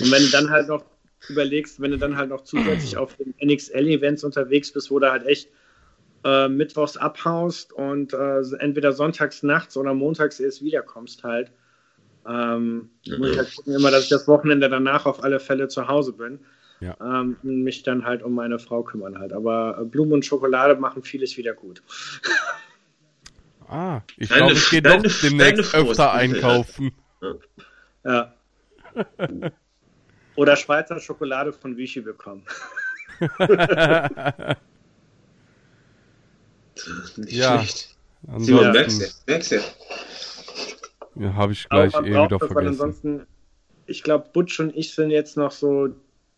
Und wenn du dann halt noch überlegst, wenn du dann halt noch zusätzlich auf den NXL-Events unterwegs bist, wo du halt echt äh, mittwochs abhaust und äh, entweder sonntags nachts oder montags erst wiederkommst halt, ähm, muss ich halt gucken immer, dass ich das Wochenende danach auf alle Fälle zu Hause bin. Ja. Ähm, und mich dann halt um meine Frau kümmern halt. Aber äh, Blumen und Schokolade machen vieles wieder gut. Ah, ich glaube, ich gehe doch demnächst öfter einkaufen. Ja. Oder Schweizer Schokolade von Vichy bekommen. Nicht Ja. schlecht. Simon, merkst du, merkst du. ja, habe ich gleich eh wieder vergessen. ansonsten, ich glaube, Butch und ich sind jetzt noch so,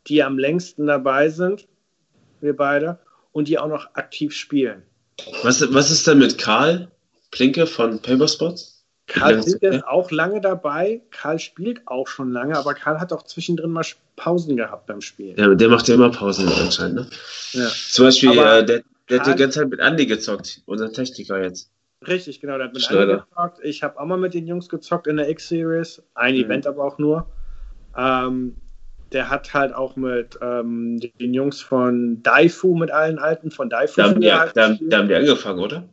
die am längsten dabei sind, wir beide, und die auch noch aktiv spielen. Was, was ist denn mit Karl Plinke von Paperspots? Karl Ja, ist auch lange dabei, Karl spielt auch schon lange, aber Karl hat auch zwischendrin mal Pausen gehabt beim Spielen. Ja, der macht ja immer Pausen anscheinend, ne? Ja. Zum Beispiel, Aber äh, der, der hat die ganze Zeit mit Andy gezockt, unser Techniker jetzt. Richtig, genau. Der hat mit Schneider. einem gezockt. Ich habe auch mal mit den Jungs gezockt in der X-Series. Ein Mhm. Event aber auch nur. Ähm, der hat halt auch mit ähm, den Jungs von Daifu, mit allen Alten von Daifu. Da haben, die, halt da, da haben die angefangen, oder?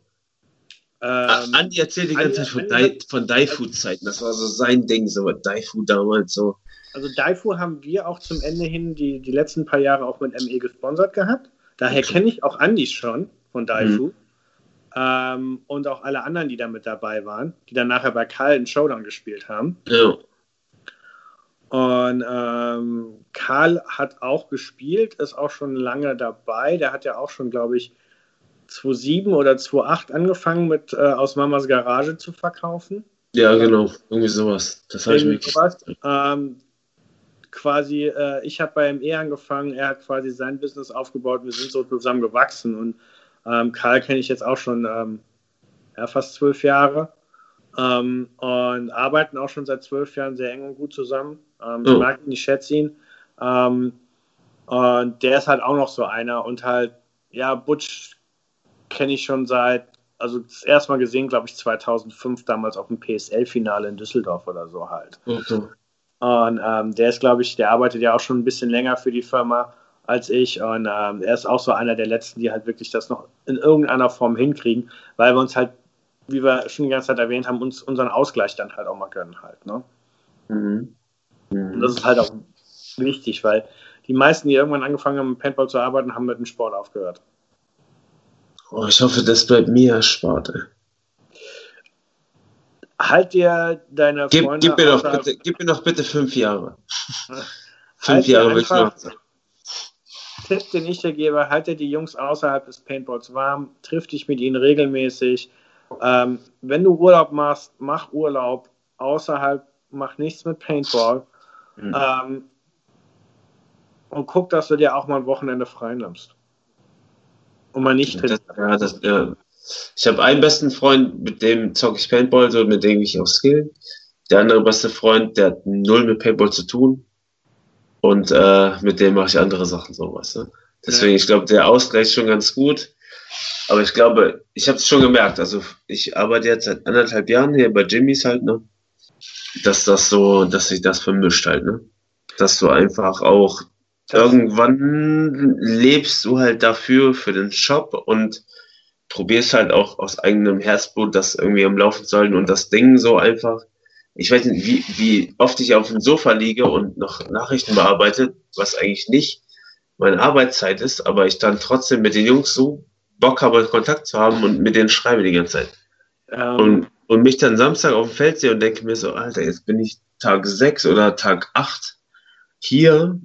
ähm, Andi erzählt die ganze Zeit von, Dai, von Daifu-Zeiten. Das war so sein Ding, so Daifu damals so. Also Daifu haben wir auch zum Ende hin die, die letzten paar Jahre auch mit ME gesponsert gehabt. Daher kenne ich auch Andis schon von Daifu. Ähm, und auch alle anderen, die da mit dabei waren, die dann nachher bei Karl in Showdown gespielt haben. Ja. Und ähm, Karl hat auch gespielt, ist auch schon lange dabei. Der hat ja auch schon, glaube ich, 2007 oder 2008 angefangen mit äh, aus Mamas Garage zu verkaufen. ja, genau. Irgendwie sowas. Das habe ich mir. Ähm, quasi, äh, ich habe bei ME angefangen, er hat quasi sein Business aufgebaut, wir sind so zusammen gewachsen und ähm, Karl kenne ich jetzt auch schon ähm, ja, fast zwölf Jahre ähm, und arbeiten auch schon seit zwölf Jahren sehr eng und gut zusammen. Ähm, ich Oh. mag ihn, ich schätze ihn. Und der ist halt auch noch so einer und halt, ja, Butch kenne ich schon seit, also das erste Mal gesehen, glaube ich, 2005 damals auf dem PSL-Finale in Düsseldorf oder so halt. Okay. Und ähm, der ist, glaube ich, der arbeitet ja auch schon ein bisschen länger für die Firma als ich. Und ähm, er ist auch so einer der letzten, die halt wirklich das noch in irgendeiner Form hinkriegen, weil wir uns halt, wie wir schon die ganze Zeit erwähnt haben, uns unseren Ausgleich dann halt auch mal gönnen halt. Ne? Mhm. Und das ist halt auch wichtig, weil die meisten, die irgendwann angefangen haben, mit Paintball zu arbeiten, haben mit dem Sport aufgehört. Oh, ich hoffe, das bleibt mir erspart. Ey. Halt dir deine Gib, Freunde gib, mir doch außerhalb- bitte, gib mir noch bitte fünf Jahre. Halt Fünf dir Jahre will ich noch. Tipp, den ich dir gebe, halte die Jungs außerhalb des Paintballs warm, triff dich mit ihnen regelmäßig. Ähm, wenn du Urlaub machst, mach Urlaub außerhalb, mach nichts mit Paintball. Mhm. Ähm, und guck, dass du dir auch mal ein Wochenende frei nimmst. Und mal nicht Das, ja, das, ja. Ich habe einen besten Freund, mit dem zocke ich Paintball, so mit dem ich auch skill. Der andere beste Freund, der hat null mit Paintball zu tun. Und äh, mit dem mache ich andere Sachen, so weißt du. Deswegen, Ja. ich glaube, der Ausgleich ist schon ganz gut. Aber ich glaube, ich habe es schon gemerkt. Also ich arbeite jetzt seit anderthalb Jahren hier bei Jimmys halt, ne? Dass das so, dass sich das vermischt halt, ne? Dass du einfach auch irgendwann lebst du halt dafür, für den Shop und probierst halt auch aus eigenem Herzblut das irgendwie am Laufen zu halten und das Ding so einfach. Ich weiß nicht, wie, wie oft ich auf dem Sofa liege und noch Nachrichten bearbeite, was eigentlich nicht meine Arbeitszeit ist, aber ich dann trotzdem mit den Jungs so Bock habe, Kontakt zu haben und mit denen schreibe die ganze Zeit. Ähm, Und, und mich dann Samstag auf dem Feld sehe und denke mir so, Alter, jetzt bin ich Tag 6 oder Tag 8 hier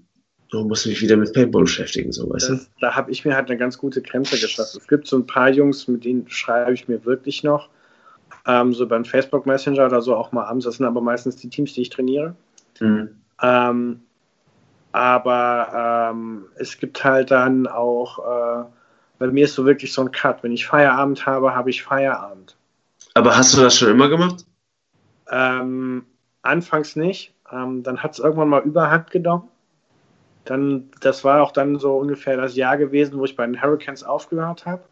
und muss mich wieder mit Paintball beschäftigen, so weißt du? das, da habe ich mir halt eine ganz gute Grenze geschafft. Es gibt so ein paar Jungs, mit denen schreibe ich mir wirklich noch. Ähm, so beim Facebook Messenger oder so auch mal abends. Das sind aber meistens die Teams, die ich trainiere. Mhm. Ähm, aber ähm, es gibt halt dann auch, äh, bei mir ist so wirklich so ein Cut. Wenn ich Feierabend habe, habe ich Feierabend. Aber hast du das schon immer gemacht? Ähm, anfangs nicht. Ähm, dann hat es irgendwann mal Überhand genommen. Dann, das war auch dann so ungefähr das Jahr gewesen, wo ich bei den Hurricanes aufgehört habe.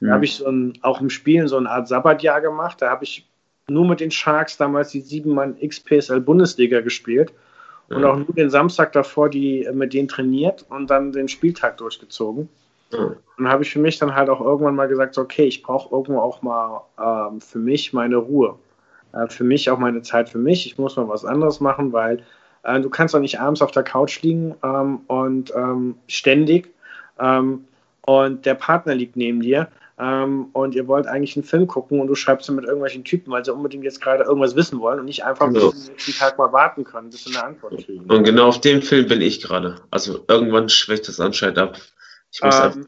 Da habe ich so ein, auch im Spielen so eine Art Sabbatjahr gemacht. Da habe ich nur mit den Sharks damals die sieben Mann XPSL Bundesliga gespielt und Ja. auch nur den Samstag davor die äh, mit denen trainiert und dann den Spieltag durchgezogen. Ja. Und dann habe ich für mich dann halt auch irgendwann mal gesagt, so, okay, ich brauche irgendwo auch mal ähm, für mich meine Ruhe. Äh, für mich auch meine Zeit für mich. Ich muss mal was anderes machen, weil äh, du kannst doch nicht abends auf der Couch liegen ähm, und ähm, ständig ähm, und der Partner liegt neben dir ähm, und ihr wollt eigentlich einen Film gucken und du schreibst dann mit irgendwelchen Typen, weil sie unbedingt jetzt gerade irgendwas wissen wollen und nicht einfach Genau. bis nächsten Tag mal warten können, bis sie eine Antwort kriegen. Und genau auf dem Film bin ich gerade. Also irgendwann schwächt das anscheinend ab. Ich muss, Ähm, einfach,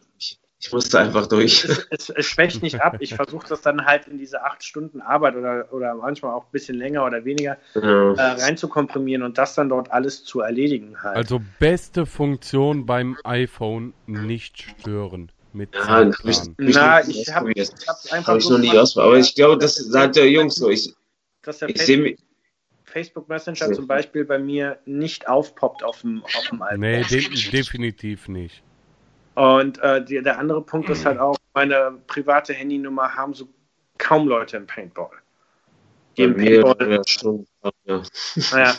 ich, ich muss da einfach durch. es, es, es schwächt nicht ab. Ich versuche das dann halt in diese acht Stunden Arbeit oder, oder manchmal auch ein bisschen länger oder weniger Ja. äh, rein zu komprimieren und das dann dort alles zu erledigen halt. Also beste Funktion beim iPhone nicht stören. Mit Ja, hab ich, hab Na, ich hab- ich hab's einfach Habe ich so noch nie ausprobiert. Aber ich glaube, das sagt der Jungs so. Ich, dass der ich Facebook, sehe mich. Facebook Messenger zum Beispiel bei mir nicht aufpoppt auf dem, auf dem iPhone. Nee, de definitiv nicht. Und äh, die, der andere Punkt ist halt auch, meine private Handynummer haben so kaum Leute im Paintball. Im Paintball. ja. Naja,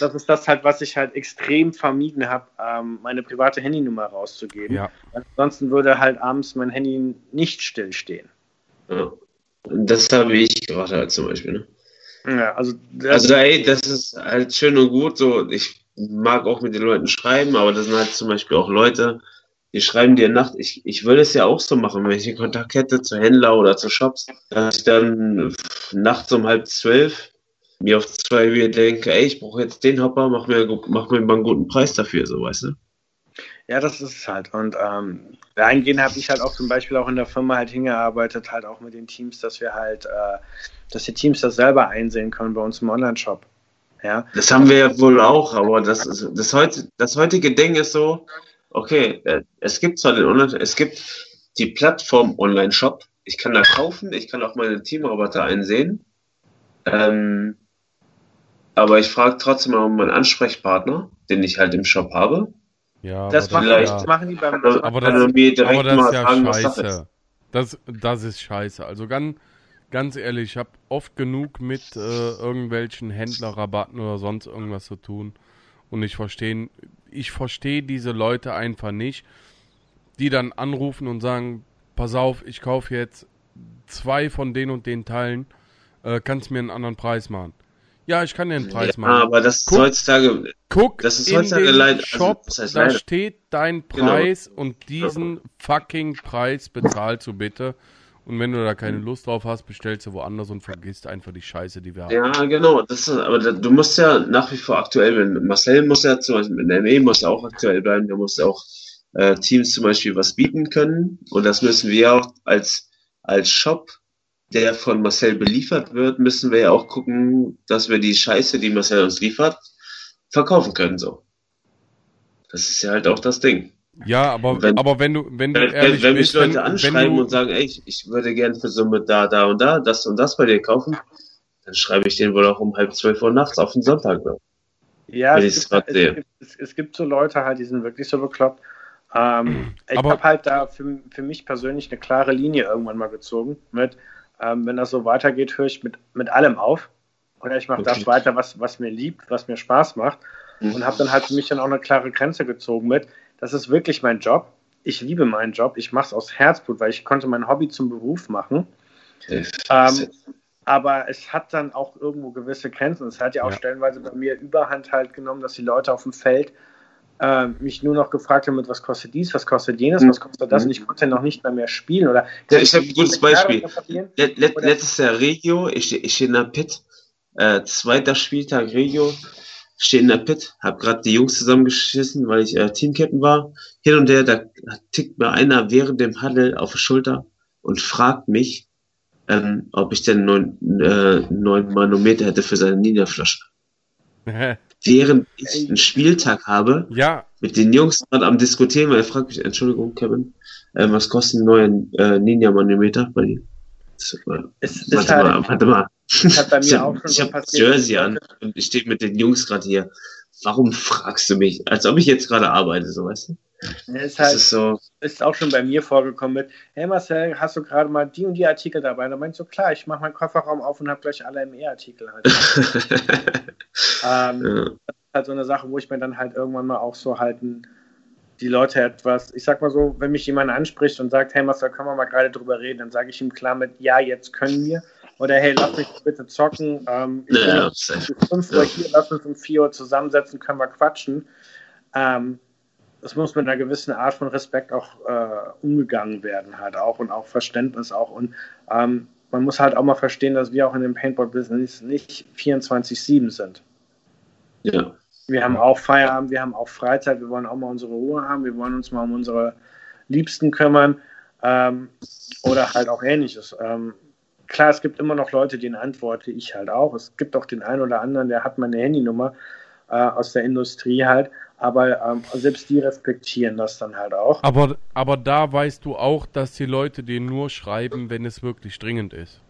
das ist das halt, was ich halt extrem vermieden habe, ähm, meine private Handynummer rauszugeben. Ja. Ansonsten würde halt abends mein Handy nicht stillstehen. ja. Das habe ich gerade halt zum Beispiel. Ne? Ja, also, das, Also ey, das ist halt schön und gut. So, ich mag auch mit den Leuten schreiben, aber das sind halt zum Beispiel auch Leute, die schreiben dir Nacht. Ich, ich würde es ja auch so machen, wenn ich den Kontakt hätte zu Händler oder zu Shops, dass ich dann nachts um halb zwölf mir auf zwei Bier denke, ey, ich brauche jetzt den Hopper, mach mir, mach mir mal einen guten Preis dafür, so weißt du? ja, das ist es halt. Und ähm, dahingehend habe ich halt auch zum Beispiel auch in der Firma halt hingearbeitet, halt auch mit den Teams, dass wir halt, äh, dass die Teams das selber einsehen können bei uns im Online-Shop. Ja, Das haben wir ja wohl auch, aber das, ist, das, heute, das heutige Ding ist so, okay, äh, es gibt zwar den Online, es gibt die Plattform Online-Shop, ich kann da kaufen, ich kann auch meine Teamroboter einsehen, ähm, aber ich frage trotzdem mal um meinen Ansprechpartner, den ich halt im Shop habe. Ja, das, aber machen, vielleicht- das machen die beim. Aber- kann er das, mir direkt aber das mal ist ja was Sache scheiße. Das, das ist scheiße. Also ganz, ganz ehrlich, ich habe oft genug mit äh, irgendwelchen Händlerrabatten oder sonst irgendwas zu tun. Und ich verstehe, ich verstehe diese Leute einfach nicht, die dann anrufen und sagen, pass auf, ich kaufe jetzt zwei von den und den Teilen, äh, kannst mir einen anderen Preis machen. Ja, ich kann dir einen Preis Ja, machen. aber das ist Guck. heutzutage, Guck Das ist in heutzutage den leid- also, Shop, das heißt da leider. steht dein Genau. Preis und diesen fucking Preis bezahlst du bitte. Und wenn du da keine Lust drauf hast, bestellst du woanders und vergisst einfach die Scheiße, die wir haben. ja, genau, das ist, aber da, du musst ja nach wie vor aktuell werden. Marcel muss ja zum Beispiel, mit der ME muss ja auch aktuell bleiben, der muss auch äh, Teams zum Beispiel was bieten können. Und das müssen wir auch als, als Shop, der von Marcel beliefert wird, müssen wir ja auch gucken, dass wir die Scheiße, die Marcel uns liefert, verkaufen können, so. Das ist ja halt auch das Ding. Ja, aber, Wenn- aber wenn du, wenn du Wenn, ehrlich wenn, wenn mich Leute wenn, anschreiben wenn du, und sagen, ey, ich, ich würde gerne für Summe da, da und da, das und das bei dir kaufen, dann schreibe ich den wohl auch um halb zwölf Uhr nachts auf den Sonntag. Ne? Ja, es gibt, es, gibt, es, es gibt so Leute halt, die sind wirklich so bekloppt. Ähm, ich habe halt da für, für mich persönlich eine klare Linie irgendwann mal gezogen mit, ähm, wenn das so weitergeht, höre ich mit, mit allem auf. Oder ich mache das Okay. weiter, was, was mir liebt, was mir Spaß macht. Mhm. Und habe dann halt für mich dann auch eine klare Grenze gezogen mit, das ist wirklich mein Job. Ich liebe meinen Job. Ich mache es aus Herzblut, weil ich konnte mein Hobby zum Beruf machen. Ähm, aber es hat dann auch irgendwo gewisse Grenzen. Es hat ja auch Ja. stellenweise bei mir Überhand halt genommen, dass die Leute auf dem Feld äh, mich nur noch gefragt haben, mit was kostet dies, was kostet jenes, was kostet das und ich konnte noch nicht mehr mehr spielen. Oder Ja, ich habe ein gutes Beispiel. Let, let, letztes Jahr Regio, ich, ich stehe in der Pit, äh, zweiter Spieltag Regio, stehe in der Pit, habe gerade die Jungs zusammengeschissen, weil ich äh, Teamcaptain war. Hin und her, da tickt mir einer während dem Huddle auf die Schulter und fragt mich, ähm, ob ich denn neun, äh, neun Manometer hätte für seine Ninja-Flaschen. Während ich einen Spieltag habe, ja, mit den Jungs gerade am Diskutieren, weil er fragt mich, Entschuldigung, Kevin, äh, was kostet ein neuer äh, Ninja-Manometer bei dir? Das, äh, Es ist Warte halt, mal, warte mal. hat bei mir Ich auch schon ich so passiert. Jersey an und ich stehe mit den Jungs gerade hier. Warum fragst du mich? Als ob ich jetzt gerade arbeite, so weißt du? Es ist Das halt, ist so. ist auch schon bei mir vorgekommen mit, hey Marcel, hast du gerade mal die und die Artikel dabei? Da meinst du, klar, ich mache meinen Kofferraum auf und habe gleich alle ME-Artikel halt. ähm, ja. halt so eine Sache, wo ich mir dann halt irgendwann mal auch so halten, die Leute etwas, ich sag mal so, wenn mich jemand anspricht und sagt, hey Marcel, können wir mal gerade drüber reden, dann sage ich ihm klar mit, ja, jetzt können wir. Oder hey, lass mich bitte zocken. Ähm, ich Ja, bin safe. bis 5 Uhr hier, lass uns um 4 Uhr zusammensetzen, können wir quatschen. Ähm, das muss mit einer gewissen Art von Respekt auch äh, umgegangen werden, halt auch und auch Verständnis auch. Und ähm, man muss halt auch mal verstehen, dass wir auch in dem Paintball-Business nicht 24-7 sind. ja. Wir haben auch Feierabend, wir haben auch Freizeit, wir wollen auch mal unsere Ruhe haben, wir wollen uns mal um unsere Liebsten kümmern ähm, oder halt auch ähnliches. Ähm, klar, es gibt immer noch Leute, denen antworte ich halt auch. Es gibt auch den einen oder anderen, der hat meine Handynummer äh, aus der Industrie halt, aber ähm, selbst die respektieren das dann halt auch. aber, aber da weißt du auch, dass die Leute dir nur schreiben, wenn es wirklich dringend ist.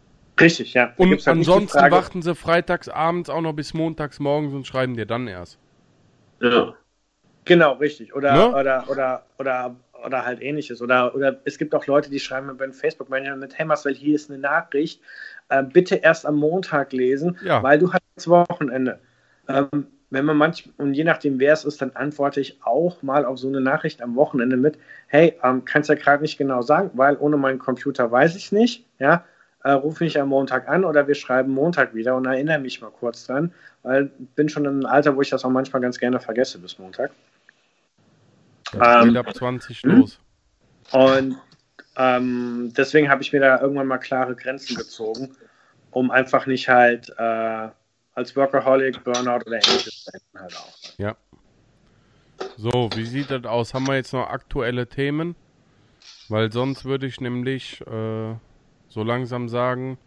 Richtig, ja. Da Und halt ansonsten warten sie freitags abends auch noch bis montags morgens und schreiben dir dann erst. Ja. Genau, richtig. Oder, Ne? oder, oder, oder oder halt ähnliches. Oder, oder es gibt auch Leute, die schreiben mir bei Facebook manchmal mit, hey Marcel, hier ist eine Nachricht, äh, bitte erst am Montag lesen, Ja. weil du hast das Wochenende. Ähm, wenn man manch, und je nachdem, wer es ist, dann antworte ich auch mal auf so eine Nachricht am Wochenende mit, hey, ähm, kannst ja gerade nicht genau sagen, weil ohne meinen Computer weiß ich es nicht, ja, äh, ruf mich am Montag an oder wir schreiben Montag wieder und erinnere mich mal kurz dran, weil ich bin schon in einem Alter, wo ich das auch manchmal ganz gerne vergesse bis Montag. Ähm, Ähm, ab 20 hm? los. und ähm, deswegen habe ich mir da irgendwann mal klare Grenzen gezogen, um einfach nicht halt äh, als Workaholic, Burnout oder ähnliches zu enden halt auch. So, wie sieht das aus? Haben wir jetzt noch aktuelle Themen? Weil sonst würde ich nämlich äh, so langsam sagen,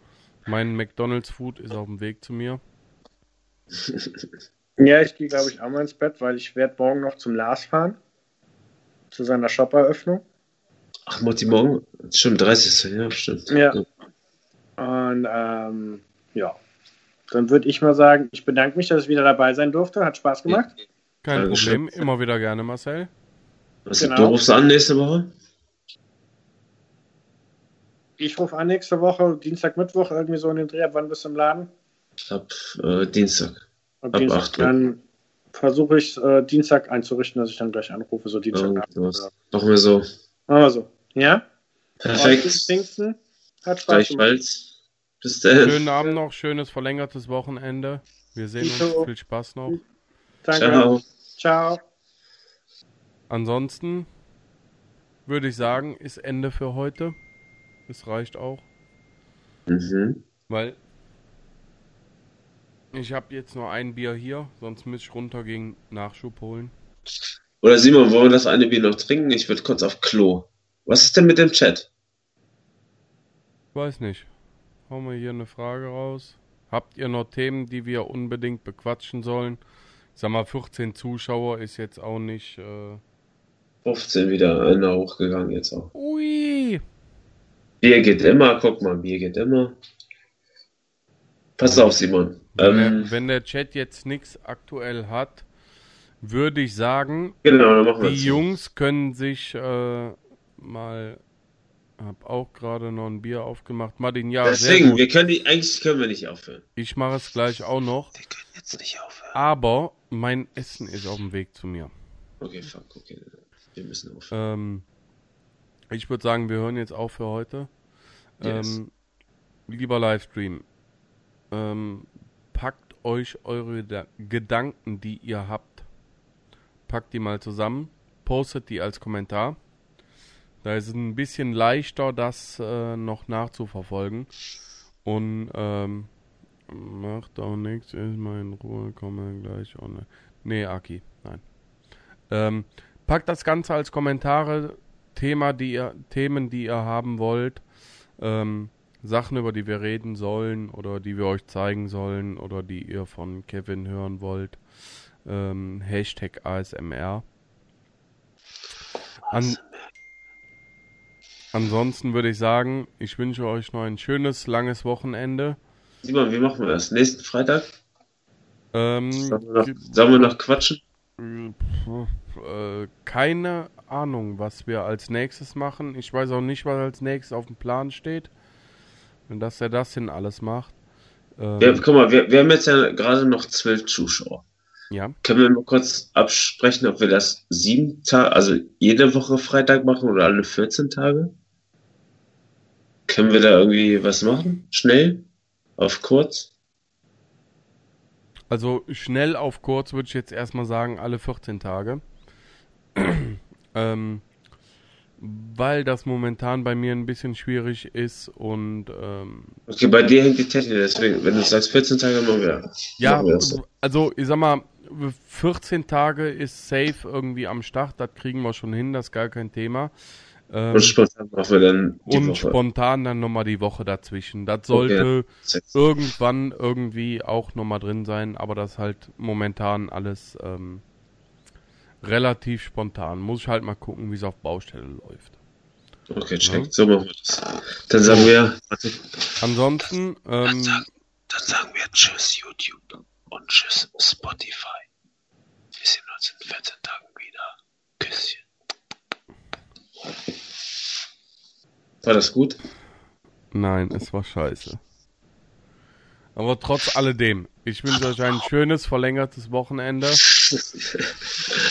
mein McDonald's Food ist auf dem Weg zu mir. Ja, ich gehe, glaube ich, auch mal ins Bett, weil ich werde morgen noch zum Lars fahren. Zu seiner Shop-Eröffnung. Ach, Motti, morgen ist schon 30. Ja, stimmt. Ja. Und ähm, ja, dann würde ich mal sagen, ich bedanke mich, dass ich wieder dabei sein durfte. Hat Spaß gemacht. Kein Dankeschön. Problem, immer wieder gerne, Marcel. Was, Genau. Du rufst an nächste Woche? Ich rufe an nächste Woche, Dienstag, Mittwoch, irgendwie so in den Dreh. Ab wann bist du im Laden? Ab äh, Dienstag. Ab, Ab Dienstag. acht Uhr. Dann versuche ich äh, Dienstag einzurichten, dass ich dann gleich anrufe, so Dienstag. Irgendwas. Machen wir so. Machen wir so. Ja? Perfekt. Pfingsten. Hat Spaß. Gleichfalls. Bis dann. Schönen Abend noch, schönes verlängertes Wochenende. Wir sehen uns, Dito. viel Spaß noch. Danke. Ciao. Ciao. Ansonsten würde ich sagen, ist Ende für heute. Es reicht auch, Mhm. weil ich habe jetzt nur ein Bier hier, sonst müsste ich runtergehen, Nachschub holen. Oder Simon, wollen wir das eine Bier noch trinken? Ich würde kurz auf Klo. Was ist denn mit dem Chat? Weiß nicht. Hauen wir hier eine Frage raus. Habt ihr noch Themen, die wir unbedingt bequatschen sollen? Ich sag mal, 14 Zuschauer ist jetzt auch nicht. Äh... 15 wieder einer hochgegangen jetzt auch. Ui! Bier geht immer, guck mal, Bier geht immer. Pass auf, Simon. Wenn, Ähm, der, wenn der Chat jetzt nichts aktuell hat, würde ich sagen, genau, die. Jungs können sich äh, mal. Hab auch gerade noch ein Bier aufgemacht. Martin, ja, Deswegen, wir können die, eigentlich können wir nicht aufhören. Ich mache es gleich auch noch. Wir können jetzt nicht aufhören. Aber mein Essen ist auf dem Weg zu mir. Okay, fuck, okay. Wir müssen aufhören. Ähm, ich würde sagen, wir hören jetzt auf für heute. Yes. Ähm, lieber Livestream, ähm, packt euch eure da Gedanken, die ihr habt, packt die mal zusammen, postet die als Kommentar. Da ist es ein bisschen leichter, das äh, noch nachzuverfolgen. Und ähm, macht auch nichts, ist mal in Ruhe, komme gleich online. Nee, Aki, nein. Ähm, packt das Ganze als Kommentare, Thema, die ihr, Themen, die ihr haben wollt, ähm, Sachen, über die wir reden sollen oder die wir euch zeigen sollen oder die ihr von Kevin hören wollt. Ähm, Hashtag ASMR. An, ansonsten würde ich sagen, ich wünsche euch noch ein schönes, langes Wochenende. Simon, wie machen wir das? Nächsten Freitag? Ähm, Sollen wir noch, sollen wir noch quatschen? Äh, keine Ahnung, was wir als nächstes machen. Ich weiß auch nicht, was als nächstes auf dem Plan steht. Und dass er das hin alles macht. Ähm, Ja, guck mal, wir, wir haben jetzt ja gerade noch zwölf Zuschauer. ja. Können wir mal kurz absprechen, ob wir das sieben Tage, also jede Woche Freitag machen oder alle 14 Tage? Können wir da irgendwie was machen? Schnell? Auf kurz? Also schnell auf kurz würde ich jetzt erstmal sagen, alle 14 Tage. ähm, weil das momentan bei mir ein bisschen schwierig ist und ähm, Okay, bei dir hängt die Technik, deswegen, wenn du sagst 14 Tage, machen wir. Ja, machen wir das so. also ich sag mal, 14 Tage ist safe irgendwie am Start, das kriegen wir schon hin, das ist gar kein Thema. Ähm, Und spontan machen wir dann die und Woche. spontan dann nochmal die Woche dazwischen. Das sollte Sechs. irgendwann irgendwie auch nochmal drin sein, aber das halt momentan alles ähm, relativ spontan. Muss ich halt mal gucken, wie es auf Baustelle läuft. Okay, check. So machen wir das. Dann sagen wir, warte, Ansonsten, ähm, dann sagen wir Tschüss YouTube und Tschüss Spotify. Wir sehen uns in 14 Tagen wieder. Küsschen. War das gut? Nein, es war scheiße. Aber trotz alledem, ich wünsche euch ein schönes, verlängertes Wochenende.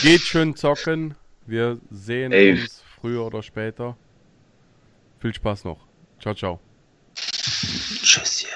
Geht schön zocken. Wir sehen Ey. uns früher oder später. Viel Spaß noch. Ciao, ciao. Tschüsschen.